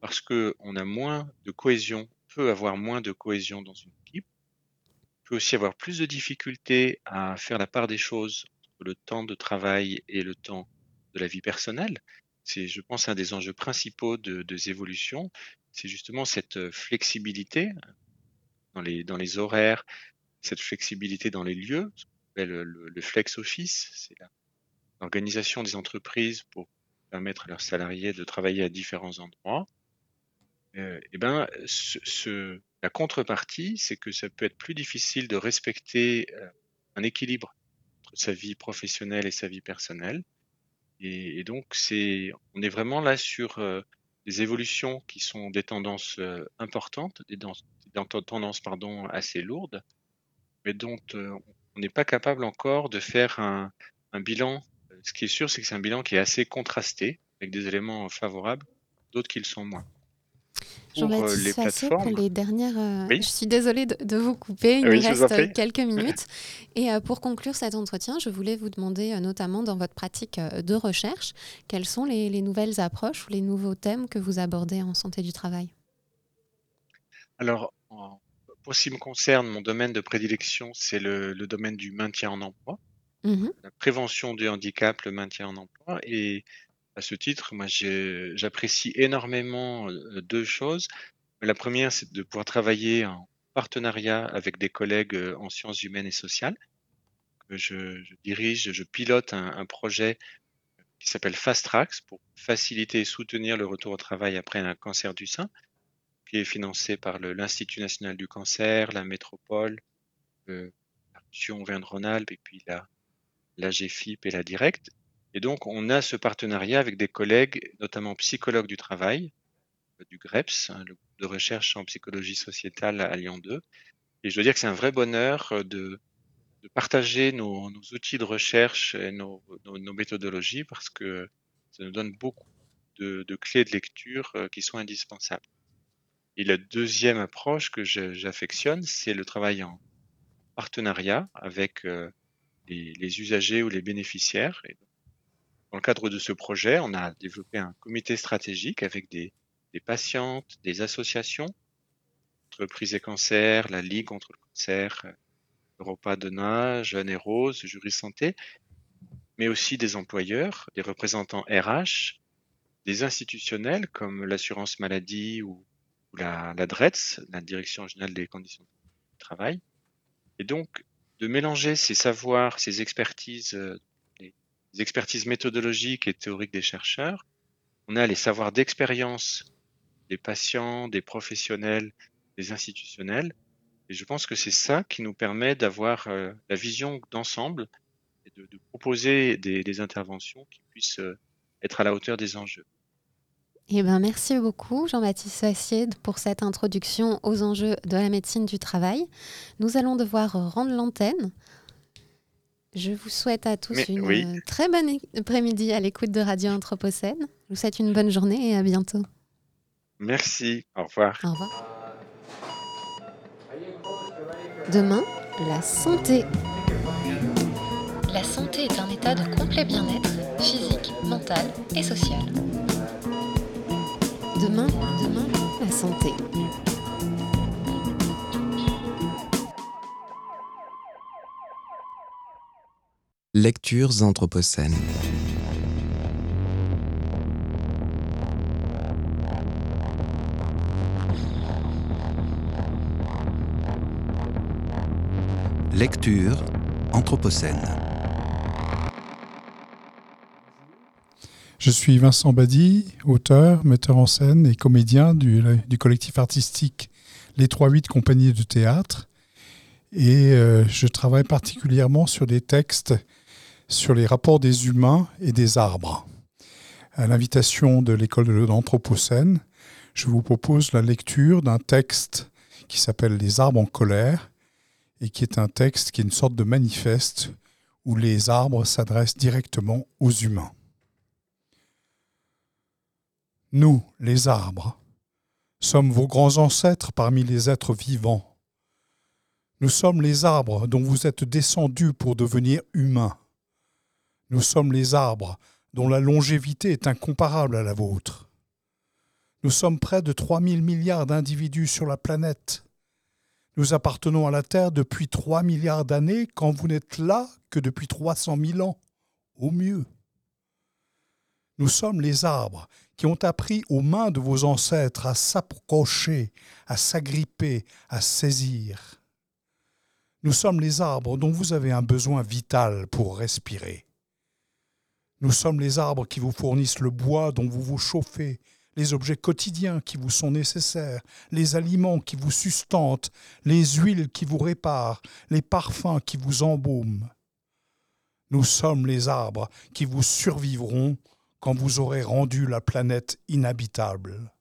[SPEAKER 11] parce que on a moins de cohésion, peut avoir moins de cohésion dans une équipe, peut aussi avoir plus de difficultés à faire la part des choses entre le temps de travail et le temps de la vie personnelle. C'est, je pense, un des enjeux principaux de, des évolutions, c'est justement cette euh, flexibilité dans les, dans les horaires, cette flexibilité dans les lieux, ce qu'on le, le flex office, c'est l'organisation des entreprises pour permettre à leurs salariés de travailler à différents endroits. Euh, et ben, ce, la contrepartie, c'est que ça peut être plus difficile de respecter euh, un équilibre entre sa vie professionnelle et sa vie personnelle. Et, donc, c'est, on est vraiment là sur euh, des évolutions qui sont des tendances euh, importantes, des, des, tendances pardon, assez lourdes, mais dont euh, on n'est pas capable encore de faire un, un bilan. Ce qui est sûr, c'est que c'est un bilan qui est assez contrasté, avec des éléments favorables, d'autres qui le sont moins.
[SPEAKER 9] Pour les dernières. Euh, oui. Je suis désolée de, de, vous couper, il oui, nous reste quelques minutes. Et euh, pour conclure cet entretien, je voulais vous demander, euh, notamment dans votre pratique euh, de recherche, quelles sont les, les, nouvelles approches ou les nouveaux thèmes que vous abordez en santé du travail?
[SPEAKER 11] Alors, en, pour ce qui me concerne, mon domaine de prédilection, c'est le, le, domaine du maintien en emploi, mmh. la prévention du handicap, le maintien en emploi. Et à ce titre, moi, j'apprécie énormément deux choses. La première, c'est de pouvoir travailler en partenariat avec des collègues en sciences humaines et sociales. Je, je dirige, je pilote un, un projet qui s'appelle Fast Tracks pour faciliter et soutenir le retour au travail après un cancer du sein, qui est financé par l'Institut national du cancer, la métropole, euh, la région Auvergne-Rhône-Alpes et puis la, la GFIP et la Direct. Et donc, on a ce partenariat avec des collègues, notamment psychologues du travail, euh, du GREPS, hein, le groupe de recherche en psychologie sociétale à Lyon 2. Et je dois dire que c'est un vrai bonheur euh, de, de partager nos, nos, outils de recherche et nos, nos, nos, méthodologies parce que ça nous donne beaucoup de, de clés de lecture euh, qui sont indispensables. Et la deuxième approche que j'affectionne, c'est le travail en partenariat avec les, les, usagers ou les bénéficiaires. Dans le cadre de ce projet, on a développé un comité stratégique avec des, des patientes, des associations, Entreprises et Cancer, la Ligue contre le cancer, Europa Dona, Jeunes et Rose, Jury Santé, mais aussi des employeurs, des représentants RH, des institutionnels comme l'assurance maladie ou la, la DRETS, la Direction générale des conditions de travail. Et donc, de mélanger ces savoirs, ces expertises des expertises méthodologiques et théoriques des chercheurs. On a les savoirs d'expérience des patients, des professionnels, des institutionnels. Et je pense que c'est ça qui nous permet d'avoir euh, la vision d'ensemble et de, de proposer des, des, interventions qui puissent euh, être à la hauteur des enjeux.
[SPEAKER 9] Eh ben, merci beaucoup Jean-Baptiste Sassier pour cette introduction aux enjeux de la médecine du travail. Nous allons devoir rendre l'antenne. Je vous souhaite à tous Mais, une oui. très bonne après-midi à l'écoute de Radio Anthropocène. Je vous souhaite une bonne journée et à bientôt.
[SPEAKER 11] Merci, au revoir.
[SPEAKER 9] Au revoir. Demain, la santé.
[SPEAKER 10] La santé est un état de complet bien-être physique, mental et social.
[SPEAKER 9] Demain, demain, la santé.
[SPEAKER 2] Lectures anthropocènes.
[SPEAKER 5] Lecture Anthropocène.
[SPEAKER 12] Je suis Vincent Badi, auteur, metteur en scène et comédien du, du collectif artistique Les 3-8 Compagnies de théâtre. Et euh, je travaille particulièrement sur des textes sur les rapports des humains et des arbres. À l'invitation de l'école de l'Anthropocène, je vous propose la lecture d'un texte qui s'appelle Les arbres en colère et qui est un texte qui est une sorte de manifeste où les arbres s'adressent directement aux humains. Nous, les arbres, sommes vos grands ancêtres parmi les êtres vivants. Nous sommes les arbres dont vous êtes descendus pour devenir humains. Nous sommes les arbres dont la longévité est incomparable à la vôtre. Nous sommes près de 3000 milliards d'individus sur la planète. Nous appartenons à la Terre depuis 3 milliards d'années quand vous n'êtes là que depuis 300 000 ans, au mieux. Nous sommes les arbres qui ont appris aux mains de vos ancêtres à s'approcher, à s'agripper, à saisir. Nous sommes les arbres dont vous avez un besoin vital pour respirer. Nous sommes les arbres qui vous fournissent le bois dont vous vous chauffez, les objets quotidiens qui vous sont nécessaires, les aliments qui vous sustentent, les huiles qui vous réparent, les parfums qui vous embaument. Nous sommes les arbres qui vous survivront quand vous aurez rendu la planète inhabitable.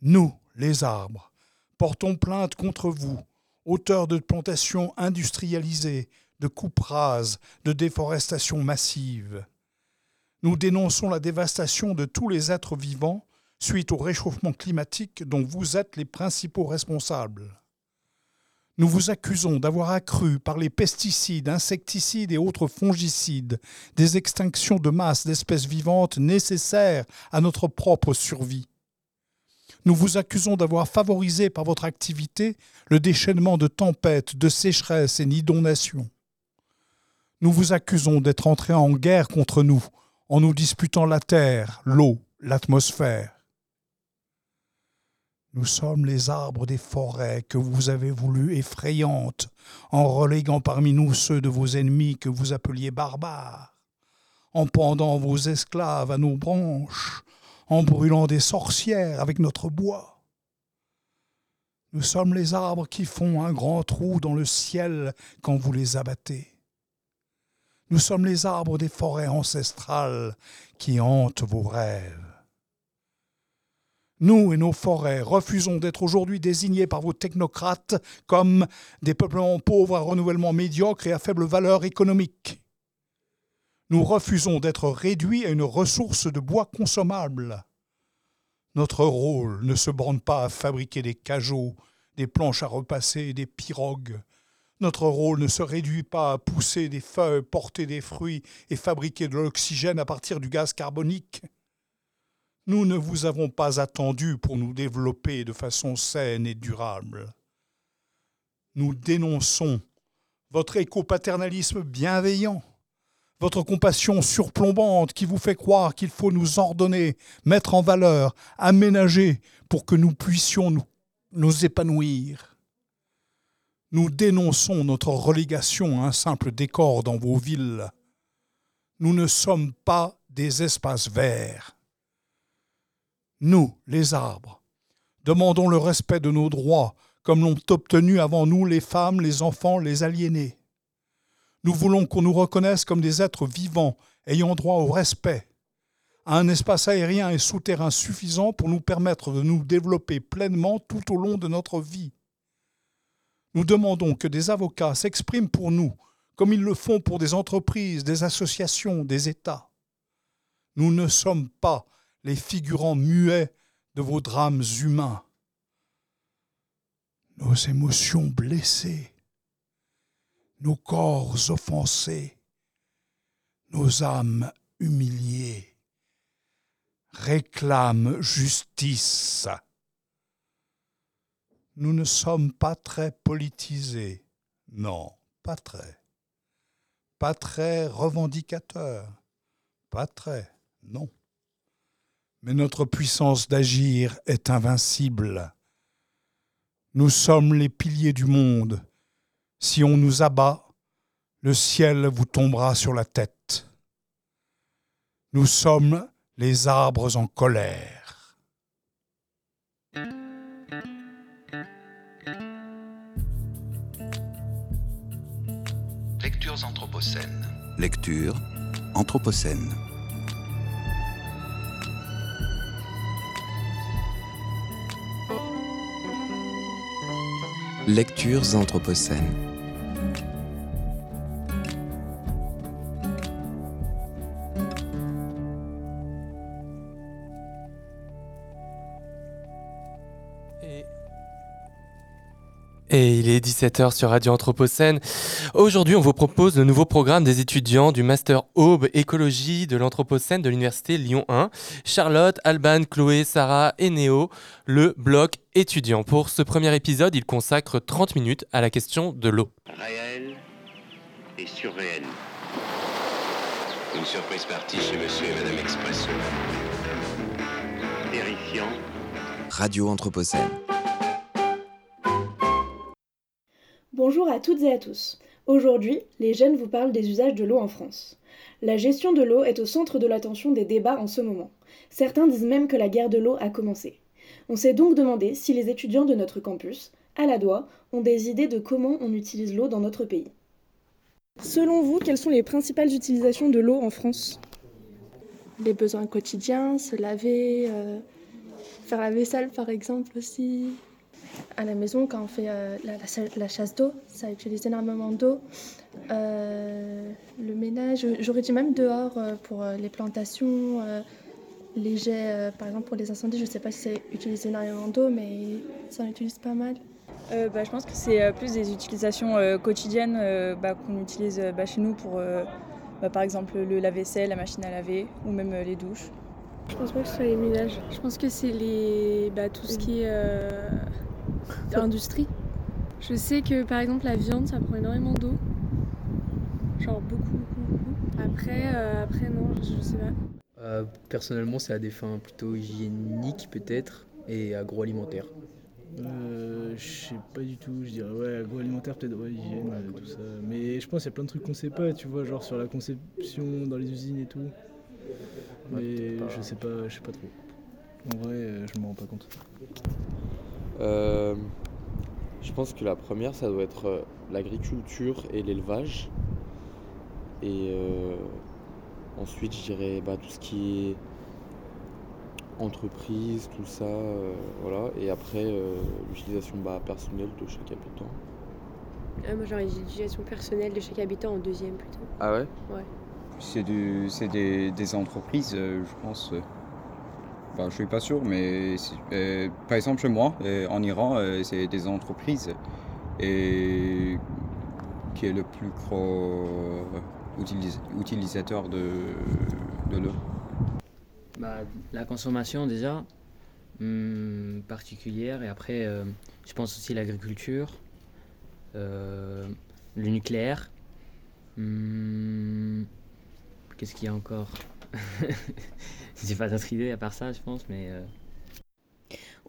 [SPEAKER 12] Nous, les arbres, portons plainte contre vous, auteurs de plantations industrialisées, de coupes rases, de déforestation massive. Nous dénonçons la dévastation de tous les êtres vivants suite au réchauffement climatique dont vous êtes les principaux responsables. Nous vous accusons d'avoir accru par les pesticides, insecticides et autres fongicides des extinctions de masse d'espèces vivantes nécessaires à notre propre survie. Nous vous accusons d'avoir favorisé par votre activité le déchaînement de tempêtes, de sécheresses et d'inondations. Nous vous accusons d'être entrés en guerre contre nous en nous disputant la terre, l'eau, l'atmosphère. Nous sommes les arbres des forêts que vous avez voulu effrayantes, en reléguant parmi nous ceux de vos ennemis que vous appeliez barbares, en pendant vos esclaves à nos branches, en brûlant des sorcières avec notre bois. Nous sommes les arbres qui font un grand trou dans le ciel quand vous les abattez. Nous sommes les arbres des forêts ancestrales qui hantent vos rêves. Nous et nos forêts refusons d'être aujourd'hui désignés par vos technocrates comme des peuplements pauvres à renouvellement médiocre et à faible valeur économique. Nous refusons d'être réduits à une ressource de bois consommable. Notre rôle ne se borne pas à fabriquer des cajots, des planches à repasser et des pirogues. Notre rôle ne se réduit pas à pousser des feuilles, porter des fruits et fabriquer de l'oxygène à partir du gaz carbonique. Nous ne vous avons pas attendu pour nous développer de façon saine et durable. Nous dénonçons votre éco-paternalisme bienveillant, votre compassion surplombante qui vous fait croire qu'il faut nous ordonner, mettre en valeur, aménager pour que nous puissions nous, nous épanouir. Nous dénonçons notre relégation à un simple décor dans vos villes. Nous ne sommes pas des espaces verts. Nous, les arbres, demandons le respect de nos droits comme l'ont obtenu avant nous les femmes, les enfants, les aliénés. Nous voulons qu'on nous reconnaisse comme des êtres vivants ayant droit au respect, à un espace aérien et souterrain suffisant pour nous permettre de nous développer pleinement tout au long de notre vie. Nous demandons que des avocats s'expriment pour nous, comme ils le font pour des entreprises, des associations, des États. Nous ne sommes pas les figurants muets de vos drames humains. Nos émotions blessées, nos corps offensés, nos âmes humiliées réclament justice. Nous ne sommes pas très politisés. Non, pas très. pas très revendicateur, pas très, non. Mais notre puissance d'agir est invincible. Nous sommes les piliers du monde. Si on nous abat, le ciel vous tombera sur la tête. Nous sommes les arbres en colère.
[SPEAKER 5] Lectures anthropocènes. Lecture anthropocène.
[SPEAKER 2] Lectures anthropocènes.
[SPEAKER 1] Et il est 17h sur Radio Anthropocène. Aujourd'hui, on vous propose le nouveau programme des étudiants du Master Aube Écologie de l'Anthropocène de l'Université Lyon 1. Charlotte, Alban, Chloé, Sarah et Néo, le bloc étudiant. Pour ce premier épisode, ils consacrent 30 minutes à la question de l'eau.
[SPEAKER 13] Réel et surréel. Une surprise partie chez Monsieur et Madame Expresso. Terrifiant.
[SPEAKER 2] Radio Anthropocène.
[SPEAKER 14] Bonjour à toutes et à tous. Aujourd'hui, les jeunes vous parlent des usages de l'eau en France. La gestion de l'eau est au centre de l'attention des débats en ce moment. Certains disent même que la guerre de l'eau a commencé. On s'est donc demandé si les étudiants de notre campus, à la doigt, ont des idées de comment on utilise l'eau dans notre pays.
[SPEAKER 15] Selon vous, quelles sont les principales utilisations de l'eau en France?
[SPEAKER 16] Les besoins quotidiens, se laver, euh, faire la vaisselle par exemple aussi. À la maison, quand on fait euh, la, la, la, chasse d'eau, ça utilise énormément d'eau. Euh, le ménage, j'aurais dit même dehors euh, pour les plantations, les jets, par exemple pour les incendies, je ne sais pas si ça utilise énormément d'eau, mais ça en utilise pas mal.
[SPEAKER 15] Euh, bah, je pense que c'est plus des utilisations euh, quotidiennes euh, bah, qu'on utilise bah, chez nous pour, bah, par exemple, le lave-vaisselle, la machine à laver ou même les douches.
[SPEAKER 17] Je pense pas que ce soit les ménages. Je pense que c'est les, tout ce qui est industrie. Je sais que par exemple la viande, ça prend énormément d'eau. Genre beaucoup, beaucoup, beaucoup. Après, après non, je, je sais pas.
[SPEAKER 18] personnellement, c'est à des fins plutôt hygiéniques peut-être et agroalimentaires.
[SPEAKER 19] Euh, je sais pas du tout, je dirais ouais, agroalimentaire, peut-être ouais, hygiène, euh, tout ça. Mais je pense qu'il y a plein de trucs qu'on sait pas, tu vois, genre sur la conception dans les usines et tout. Mais pas. je sais pas, je sais pas trop. En vrai, euh, je m'en rends pas compte.
[SPEAKER 20] Euh, je pense que la première, ça doit être l'agriculture et l'élevage. Et ensuite, je dirais bah, tout ce qui est entreprise, tout ça, euh, voilà. Et après, euh, l'utilisation bah, personnelle de chaque habitant.
[SPEAKER 17] Ah, moi, genre l'utilisation personnelle de chaque habitant en deuxième plutôt.
[SPEAKER 20] Ah ouais?
[SPEAKER 17] Ouais.
[SPEAKER 21] C'est des, des, entreprises, euh, je pense. Bah, je suis pas sûr, mais par exemple chez moi, en Iran, c'est des entreprises et qui est le plus gros utilisateur de, l'eau
[SPEAKER 22] bah, La consommation déjà, hum, particulière, et après, euh, je pense aussi l'agriculture, euh, le nucléaire. Hum, Qu'est-ce qu'il y a encore? J'ai pas d'autres idées à part ça, je pense, mais... Euh,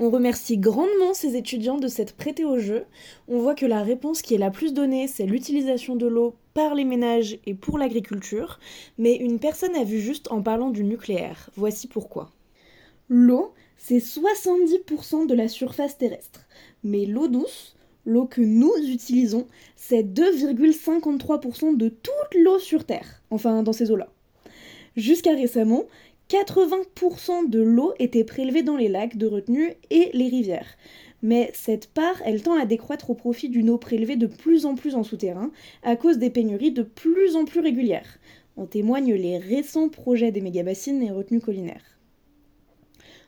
[SPEAKER 14] on remercie grandement ces étudiants de s'être prêtés au jeu. On voit que la réponse qui est la plus donnée, c'est l'utilisation de l'eau par les ménages et pour l'agriculture, mais une personne a vu juste en parlant du nucléaire. Voici pourquoi. L'eau, c'est 70% de la surface terrestre, mais l'eau douce, l'eau que nous utilisons, c'est 2,53% de toute l'eau sur Terre, enfin dans ces eaux-là. Jusqu'à récemment, 80% de l'eau était prélevée dans les lacs de retenue et les rivières. Mais cette part, elle tend à décroître au profit d'une eau prélevée de plus en plus en souterrain, à cause des pénuries de plus en plus régulières. En témoignent les récents projets des mégabassines et retenues collinaires.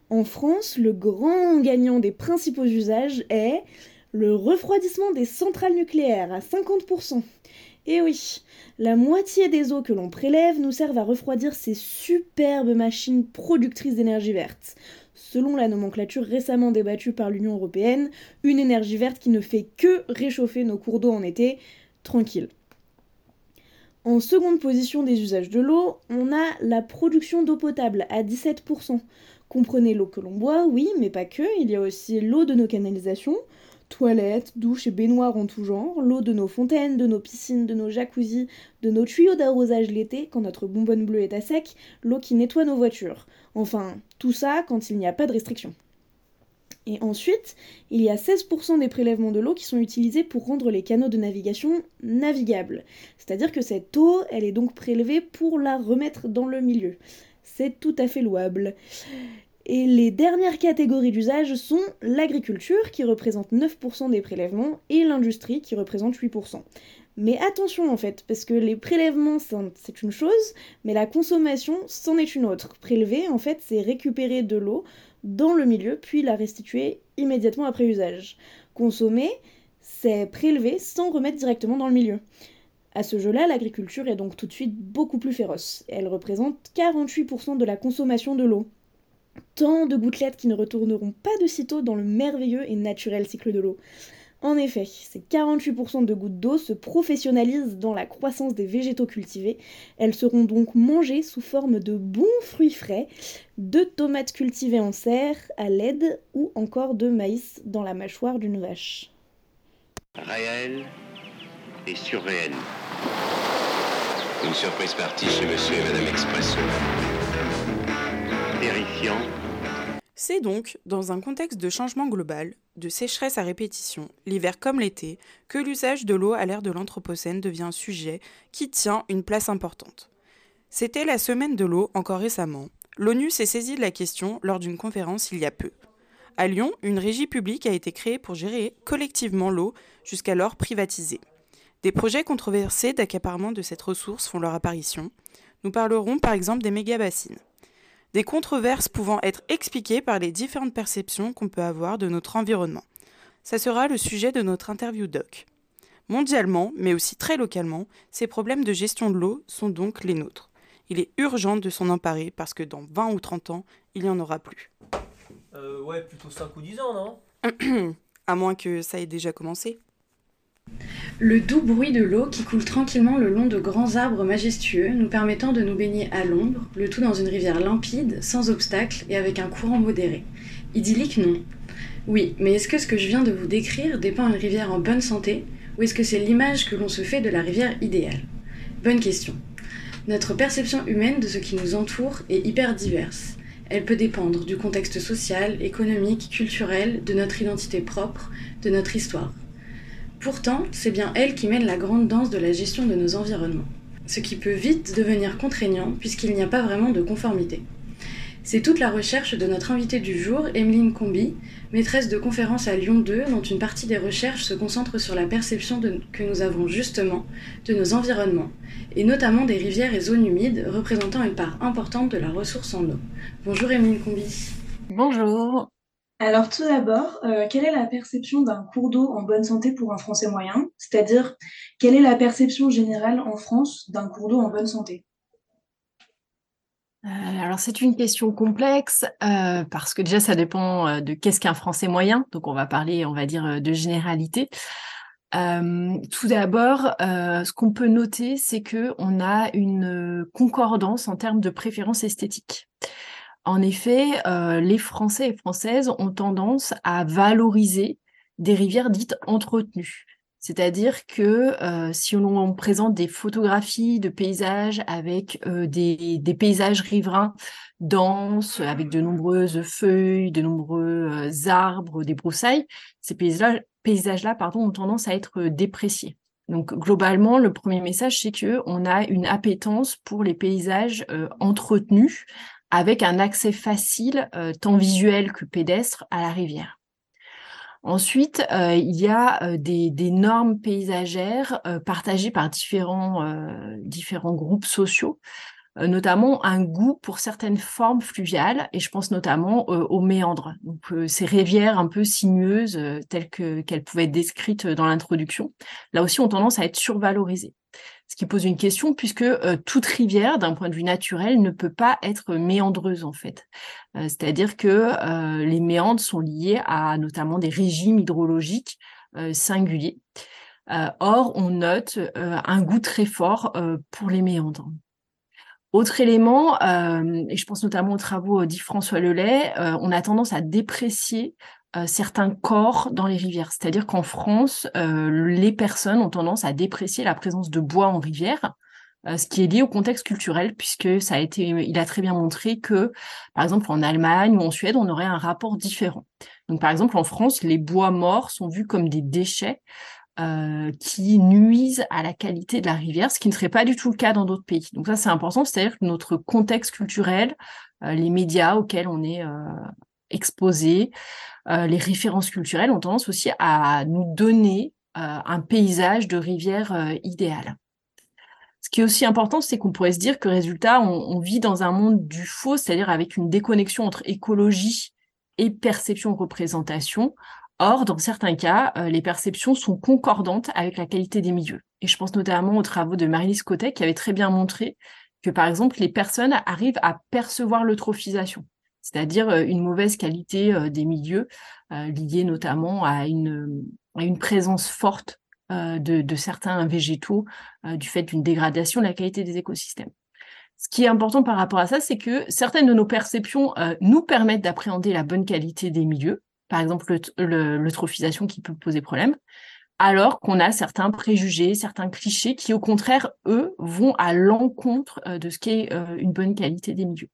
[SPEAKER 14] En France, le grand gagnant des principaux usages est le refroidissement des centrales nucléaires à 50%. Et eh oui, la moitié des eaux que l'on prélève nous servent à refroidir ces superbes machines productrices d'énergie verte. Selon la nomenclature récemment débattue par l'Union européenne, une énergie verte qui ne fait que réchauffer nos cours d'eau en été, tranquille. En seconde position des usages de l'eau, on a la production d'eau potable à 17%. Comprenez l'eau que l'on boit, oui, mais pas que, il y a aussi l'eau de nos canalisations, toilettes, douches et baignoires en tout genre, l'eau de nos fontaines, de nos piscines, de nos jacuzzis, de nos tuyaux d'arrosage l'été quand notre bonbonne bleue est à sec, l'eau qui nettoie nos voitures. Enfin, tout ça quand il n'y a pas de restriction. Et ensuite, il y a 16% des prélèvements de l'eau qui sont utilisés pour rendre les canaux de navigation navigables. C'est-à-dire que cette eau, elle est donc prélevée pour la remettre dans le milieu. C'est tout à fait louable. Et les dernières catégories d'usage sont l'agriculture, qui représente 9% des prélèvements, et l'industrie, qui représente 8%. Mais attention en fait, parce que les prélèvements, c'est une chose, mais la consommation, c'en est une autre. Prélever, en fait, c'est récupérer de l'eau dans le milieu, puis la restituer immédiatement après usage. Consommer, c'est prélever sans remettre directement dans le milieu. À ce jeu-là, l'agriculture est donc tout de suite beaucoup plus féroce. Elle représente 48% de la consommation de l'eau. Tant de gouttelettes qui ne retourneront pas de sitôt dans le merveilleux et naturel cycle de l'eau. En effet, ces 48% de gouttes d'eau se professionnalisent dans la croissance des végétaux cultivés. Elles seront donc mangées sous forme de bons fruits frais, de tomates cultivées en serre, à l'aide ou encore de maïs dans la mâchoire d'une vache.
[SPEAKER 13] Réel et surréel. Une surprise partie chez Monsieur et Madame Expresso.
[SPEAKER 23] C'est donc dans un contexte de changement global, de sécheresse à répétition, l'hiver comme l'été, que l'usage de l'eau à l'ère de l'Anthropocène devient un sujet qui tient une place importante. C'était la semaine de l'eau encore récemment. L'ONU s'est saisie de la question lors d'une conférence il y a peu. À Lyon, une régie publique a été créée pour gérer collectivement l'eau, jusqu'alors privatisée. Des projets controversés d'accaparement de cette ressource font leur apparition. Nous parlerons par exemple des méga-bassines des controverses pouvant être expliquées par les différentes perceptions qu'on peut avoir de notre environnement. Ça sera le sujet de notre interview doc. Mondialement, mais aussi très localement, ces problèmes de gestion de l'eau sont donc les nôtres. Il est urgent de s'en emparer parce que dans 20 ou 30 ans, il n'y en aura plus.
[SPEAKER 24] Euh, ouais, plutôt 5 ou 10 ans,
[SPEAKER 23] non? À moins que ça ait déjà commencé.
[SPEAKER 25] Le doux bruit de l'eau qui coule tranquillement le long de grands arbres majestueux, nous permettant de nous baigner à l'ombre, le tout dans une rivière limpide, sans obstacle et avec un courant modéré. Idyllique, non. Oui, mais est-ce que ce que je viens de vous décrire dépeint une rivière en bonne santé, ou est-ce que c'est l'image que l'on se fait de la rivière idéale? Bonne question. Notre perception humaine de ce qui nous entoure est hyper diverse. Elle peut dépendre du contexte social, économique, culturel, de notre identité propre, de notre histoire. Pourtant, c'est bien elle qui mène la grande danse de la gestion de nos environnements, ce qui peut vite devenir contraignant puisqu'il n'y a pas vraiment de conformité. C'est toute la recherche de notre invitée du jour, Emeline Combi, maîtresse de conférence à Lyon 2, dont une partie des recherches se concentre sur la perception que nous avons justement de nos environnements, et notamment des rivières et zones humides représentant une part importante de la ressource en eau. Bonjour Emeline Combi.
[SPEAKER 26] Bonjour. Alors tout d'abord, euh, quelle est la perception d'un cours d'eau en bonne santé pour un Français moyen? C'est-à-dire, quelle est la perception générale en France d'un cours d'eau en bonne santé?
[SPEAKER 27] Euh, alors c'est une question complexe euh, parce que déjà ça dépend de qu'est-ce qu'un Français moyen. Donc on va parler, on va dire, de généralité. tout d'abord, ce qu'on peut noter, c'est que on a une concordance en termes de préférence esthétique. En effet, euh, les Français et Françaises ont tendance à valoriser des rivières dites entretenues. C'est-à-dire que euh, si on présente des photographies de paysages avec euh, des, paysages riverains denses, avec de nombreuses feuilles, de nombreux arbres, des broussailles, ces paysages-là pardon, ont tendance à être dépréciés. Donc globalement, le premier message, c'est que on a une appétence pour les paysages entretenus avec un accès facile, euh, tant visuel que pédestre, à la rivière. Ensuite, euh, il y a euh, des, normes paysagères partagées par différents, différents groupes sociaux, notamment un goût pour certaines formes fluviales, et je pense notamment aux méandres, donc ces rivières un peu sinueuses telles qu'elles pouvaient être décrites dans l'introduction. Là aussi, ont tendance à être survalorisées ce qui pose une question puisque euh, toute rivière, d'un point de vue naturel, ne peut pas être méandreuse en fait. Euh, c'est-à-dire que euh, les méandres sont liés à notamment des régimes hydrologiques singuliers. or, on note un goût très fort pour les méandres. Autre élément, et je pense notamment aux travaux d'Yves-François Lelay, on a tendance à déprécier certains corps dans les rivières. C'est-à-dire qu'en France, les personnes ont tendance à déprécier la présence de bois en rivière, ce qui est lié au contexte culturel, puisque ça a été, il a très bien montré que, par exemple, en Allemagne ou en Suède, on aurait un rapport différent. Donc, par exemple, en France, les bois morts sont vus comme des déchets, euh, qui nuisent à la qualité de la rivière, ce qui ne serait pas du tout le cas dans d'autres pays. Donc ça, c'est important, c'est-à-dire que notre contexte culturel, euh, les médias auxquels on est euh, les références culturelles ont tendance aussi à nous donner un paysage de rivière idéal. Ce qui est aussi important, c'est qu'on pourrait se dire que résultat, on, on vit dans un monde du faux, c'est-à-dire avec une déconnexion entre écologie et perception-représentation, Or, dans certains cas, euh, les perceptions sont concordantes avec la qualité des milieux. Et je pense notamment aux travaux de Marie-Lise Cotet qui avait très bien montré que, par exemple, les personnes arrivent à percevoir l'eutrophisation, c'est-à-dire euh, une mauvaise qualité euh, des milieux, liée notamment à une, présence forte de, certains végétaux du fait d'une dégradation de la qualité des écosystèmes. Ce qui est important par rapport à ça, c'est que certaines de nos perceptions nous permettent d'appréhender la bonne qualité des milieux, par exemple l'eutrophisation qui peut poser problème, alors qu'on a certains préjugés, certains clichés qui, au contraire, eux, vont à l'encontre euh, de ce qu'est euh, une bonne qualité des milieux.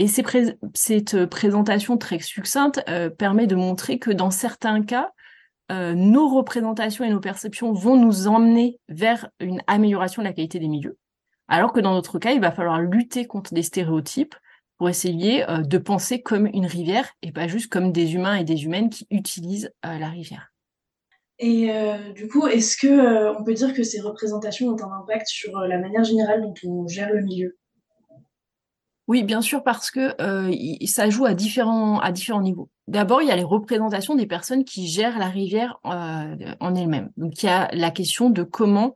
[SPEAKER 27] Et cette présentation très succincte euh, permet de montrer que dans certains cas, nos représentations et nos perceptions vont nous emmener vers une amélioration de la qualité des milieux. Alors que dans notre cas, il va falloir lutter contre des stéréotypes, pour essayer euh, de penser comme une rivière et pas juste comme des humains et des humaines qui utilisent euh, la rivière.
[SPEAKER 26] Et euh, du coup, est-ce que on peut dire que ces représentations ont un impact sur la manière générale dont on gère le milieu?
[SPEAKER 27] Oui, bien sûr, parce que ça joue à différents, à différents niveaux. D'abord, il y a les représentations des personnes qui gèrent la rivière en elle-même. Donc, il y a la question de comment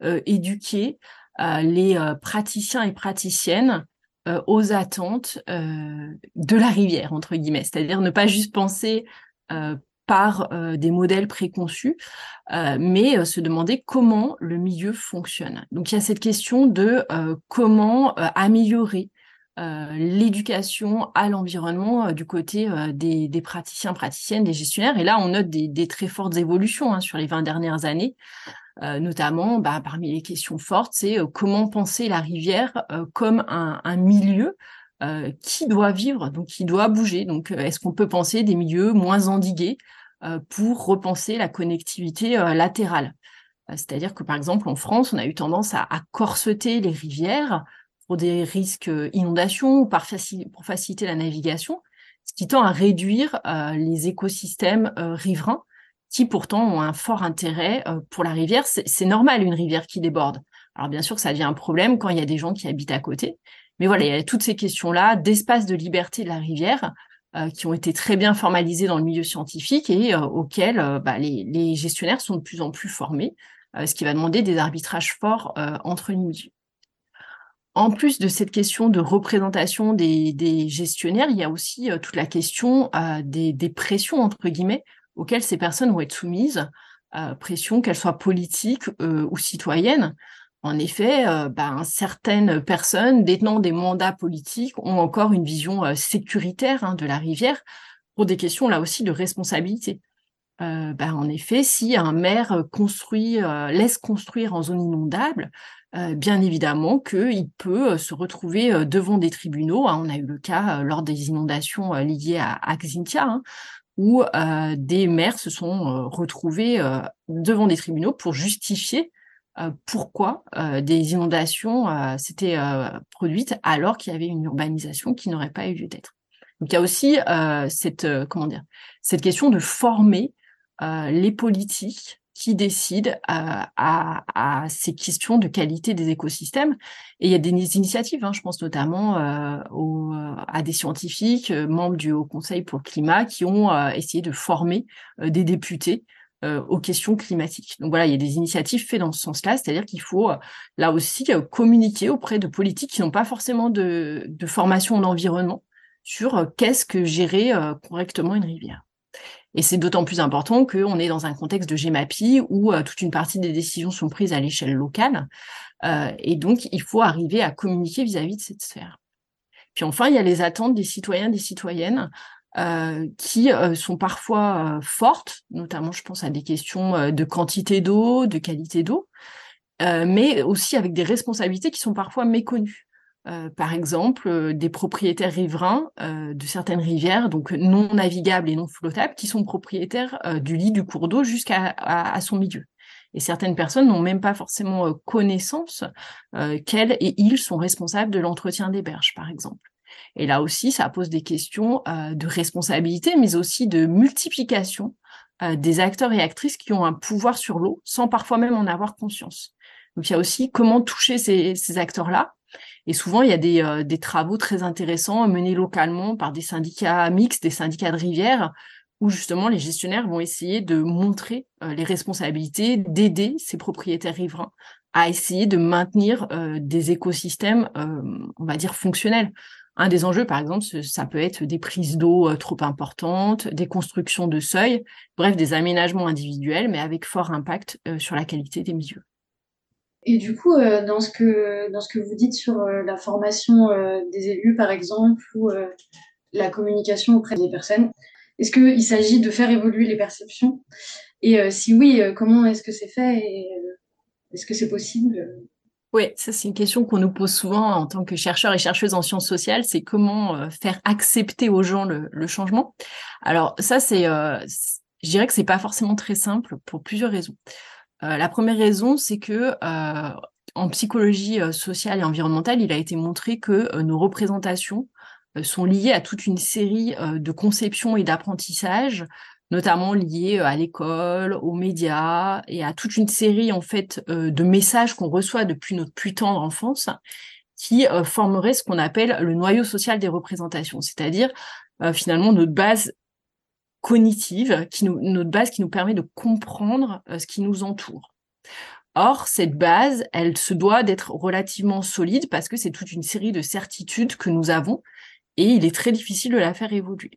[SPEAKER 27] éduquer les praticiens et praticiennes euh, aux attentes euh, de la rivière, entre guillemets. C'est-à-dire ne pas juste penser euh, par des modèles préconçus, mais se demander comment le milieu fonctionne. Donc il y a cette question de comment améliorer l'éducation à l'environnement du côté des, des, praticiens, praticiennes, des gestionnaires. Et là, on note des, des très fortes évolutions hein, sur les 20 dernières années. Euh, notamment bah, parmi les questions fortes, c'est euh, comment penser la rivière euh, comme un, un milieu qui doit vivre, donc qui doit bouger. Donc, est-ce qu'on peut penser des milieux moins endigués pour repenser la connectivité latérale? C'est-à-dire que, par exemple, en France, on a eu tendance à, à corseter les rivières pour des risques inondations ou par pour faciliter la navigation, ce qui tend à réduire les écosystèmes riverains qui pourtant ont un fort intérêt euh, pour la rivière. C'est normal une rivière qui déborde. Alors bien sûr, ça devient un problème quand il y a des gens qui habitent à côté. Mais voilà, il y a toutes ces questions-là d'espace de liberté de la rivière euh, qui ont été très bien formalisées dans le milieu scientifique et euh, auxquelles bah, les, gestionnaires sont de plus en plus formés, ce qui va demander des arbitrages forts entre les milieux. En plus de cette question de représentation des, gestionnaires, il y a aussi toute la question des, des, pressions, entre guillemets, auxquelles ces personnes vont être soumises, euh, pression qu'elles soient politiques euh, ou citoyennes. En effet, euh, ben, certaines personnes détenant des mandats politiques ont encore une vision euh, sécuritaire hein, de la rivière pour des questions là aussi de responsabilité. Ben, en effet, si un maire construit, laisse construire en zone inondable, bien évidemment qu'il peut se retrouver devant des tribunaux. Hein. On a eu le cas lors des inondations liées à, Xintia, hein, où euh, des maires se sont euh, retrouvés euh, devant des tribunaux pour justifier pourquoi des inondations s'étaient produites alors qu'il y avait une urbanisation qui n'aurait pas eu lieu d'être. Donc il y a aussi cette comment dire cette question de former les politiques qui décide à, à, ces questions de qualité des écosystèmes. Et il y a des initiatives, hein, je pense notamment euh, à des scientifiques, euh, membres du Haut Conseil pour le climat, qui ont euh, essayé de former euh, des députés euh, aux questions climatiques. Donc voilà, il y a des initiatives faites dans ce sens-là, c'est-à-dire qu'il faut là aussi communiquer auprès de politiques qui n'ont pas forcément de, de formation en environnement sur qu'est-ce que gérer correctement une rivière. Et c'est d'autant plus important qu'on est dans un contexte de GEMAPI où toute une partie des décisions sont prises à l'échelle locale. et donc, il faut arriver à communiquer vis-à-vis de cette sphère. Puis enfin, il y a les attentes des citoyens, des citoyennes, qui sont parfois fortes, notamment je pense à des questions de quantité d'eau, de qualité d'eau, mais aussi avec des responsabilités qui sont parfois méconnues. Euh, par exemple, euh, des propriétaires riverains euh, de certaines rivières, donc non navigables et non flottables, qui sont propriétaires du lit du cours d'eau jusqu'à son milieu. Et certaines personnes n'ont même pas forcément connaissance qu'elles et ils sont responsables de l'entretien des berges, par exemple. Et là aussi, ça pose des questions de responsabilité, mais aussi de multiplication des acteurs et actrices qui ont un pouvoir sur l'eau, sans parfois même en avoir conscience. Donc il y a aussi comment toucher ces acteurs-là, et souvent, il y a des, euh, des, travaux très intéressants menés localement par des syndicats mixtes, des syndicats de rivière, où justement les gestionnaires vont essayer de montrer euh, les responsabilités, d'aider ces propriétaires riverains à essayer de maintenir euh, des écosystèmes, on va dire, fonctionnels. Un des enjeux, par exemple, ça peut être des prises d'eau trop importantes, des constructions de seuils, bref, des aménagements individuels, mais avec fort impact sur la qualité des milieux.
[SPEAKER 26] Et du coup, euh, dans, ce que, dans ce que vous dites sur euh, la formation euh, des élus, par exemple, ou la communication auprès des personnes, est-ce qu'il s'agit de faire évoluer les perceptions? Et si oui, comment est-ce que c'est fait est-ce que c'est possible?
[SPEAKER 27] Oui, ça c'est une question qu'on nous pose souvent en tant que chercheurs et chercheuses en sciences sociales, c'est comment faire accepter aux gens le, le changement. Alors ça c'est, je dirais que c'est pas forcément très simple pour plusieurs raisons. Euh, la première raison, c'est que euh, en psychologie euh, sociale et environnementale, il a été montré que nos représentations sont liées à toute une série de conceptions et d'apprentissages, notamment liées à l'école, aux médias et à toute une série en fait de messages qu'on reçoit depuis notre plus tendre enfance, qui formeraient ce qu'on appelle le noyau social des représentations, c'est-à-dire finalement notre base cognitive, qui notre base qui nous permet de comprendre euh, ce qui nous entoure. Or, cette base, elle se doit d'être relativement solide parce que c'est toute une série de certitudes que nous avons et il est très difficile de la faire évoluer.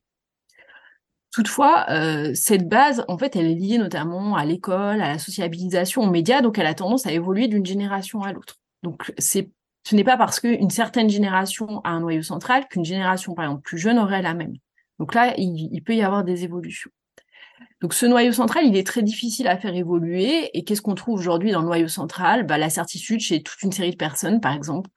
[SPEAKER 27] Toutefois, euh, cette base, en fait, elle est liée notamment à l'école, à la sociabilisation, aux médias, donc elle a tendance à évoluer d'une génération à l'autre. Donc, c'est, ce n'est pas parce qu'une certaine génération a un noyau central qu'une génération, par exemple, plus jeune aurait la même. Donc là, il, peut y avoir des évolutions. Donc ce noyau central, il est très difficile à faire évoluer. Et qu'est-ce qu'on trouve aujourd'hui dans le noyau central? Bah, La certitude chez toute une série de personnes, par exemple,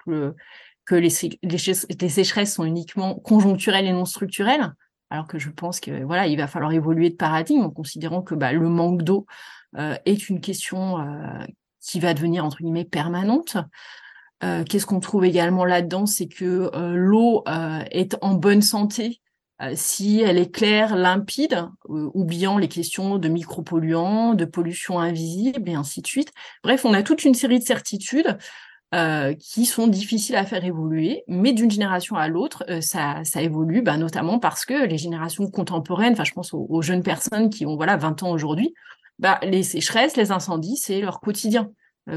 [SPEAKER 27] que les, sécheresses sont uniquement conjoncturelles et non structurelles. Alors que je pense que voilà, il va falloir évoluer de paradigme en considérant que bah, le manque d'eau euh, est une question euh, qui va devenir entre guillemets permanente. Euh, qu'est-ce qu'on trouve également là-dedans, c'est que l'eau est en bonne santé euh, si elle est claire, limpide, euh, oubliant les questions de micropolluants, de pollution invisible et ainsi de suite. Bref, on a toute une série de certitudes euh, qui sont difficiles à faire évoluer, mais d'une génération à l'autre, ça, évolue, bah, notamment parce que les générations contemporaines, enfin je pense aux, jeunes personnes qui ont voilà 20 ans aujourd'hui, bah, les sécheresses, les incendies, c'est leur quotidien.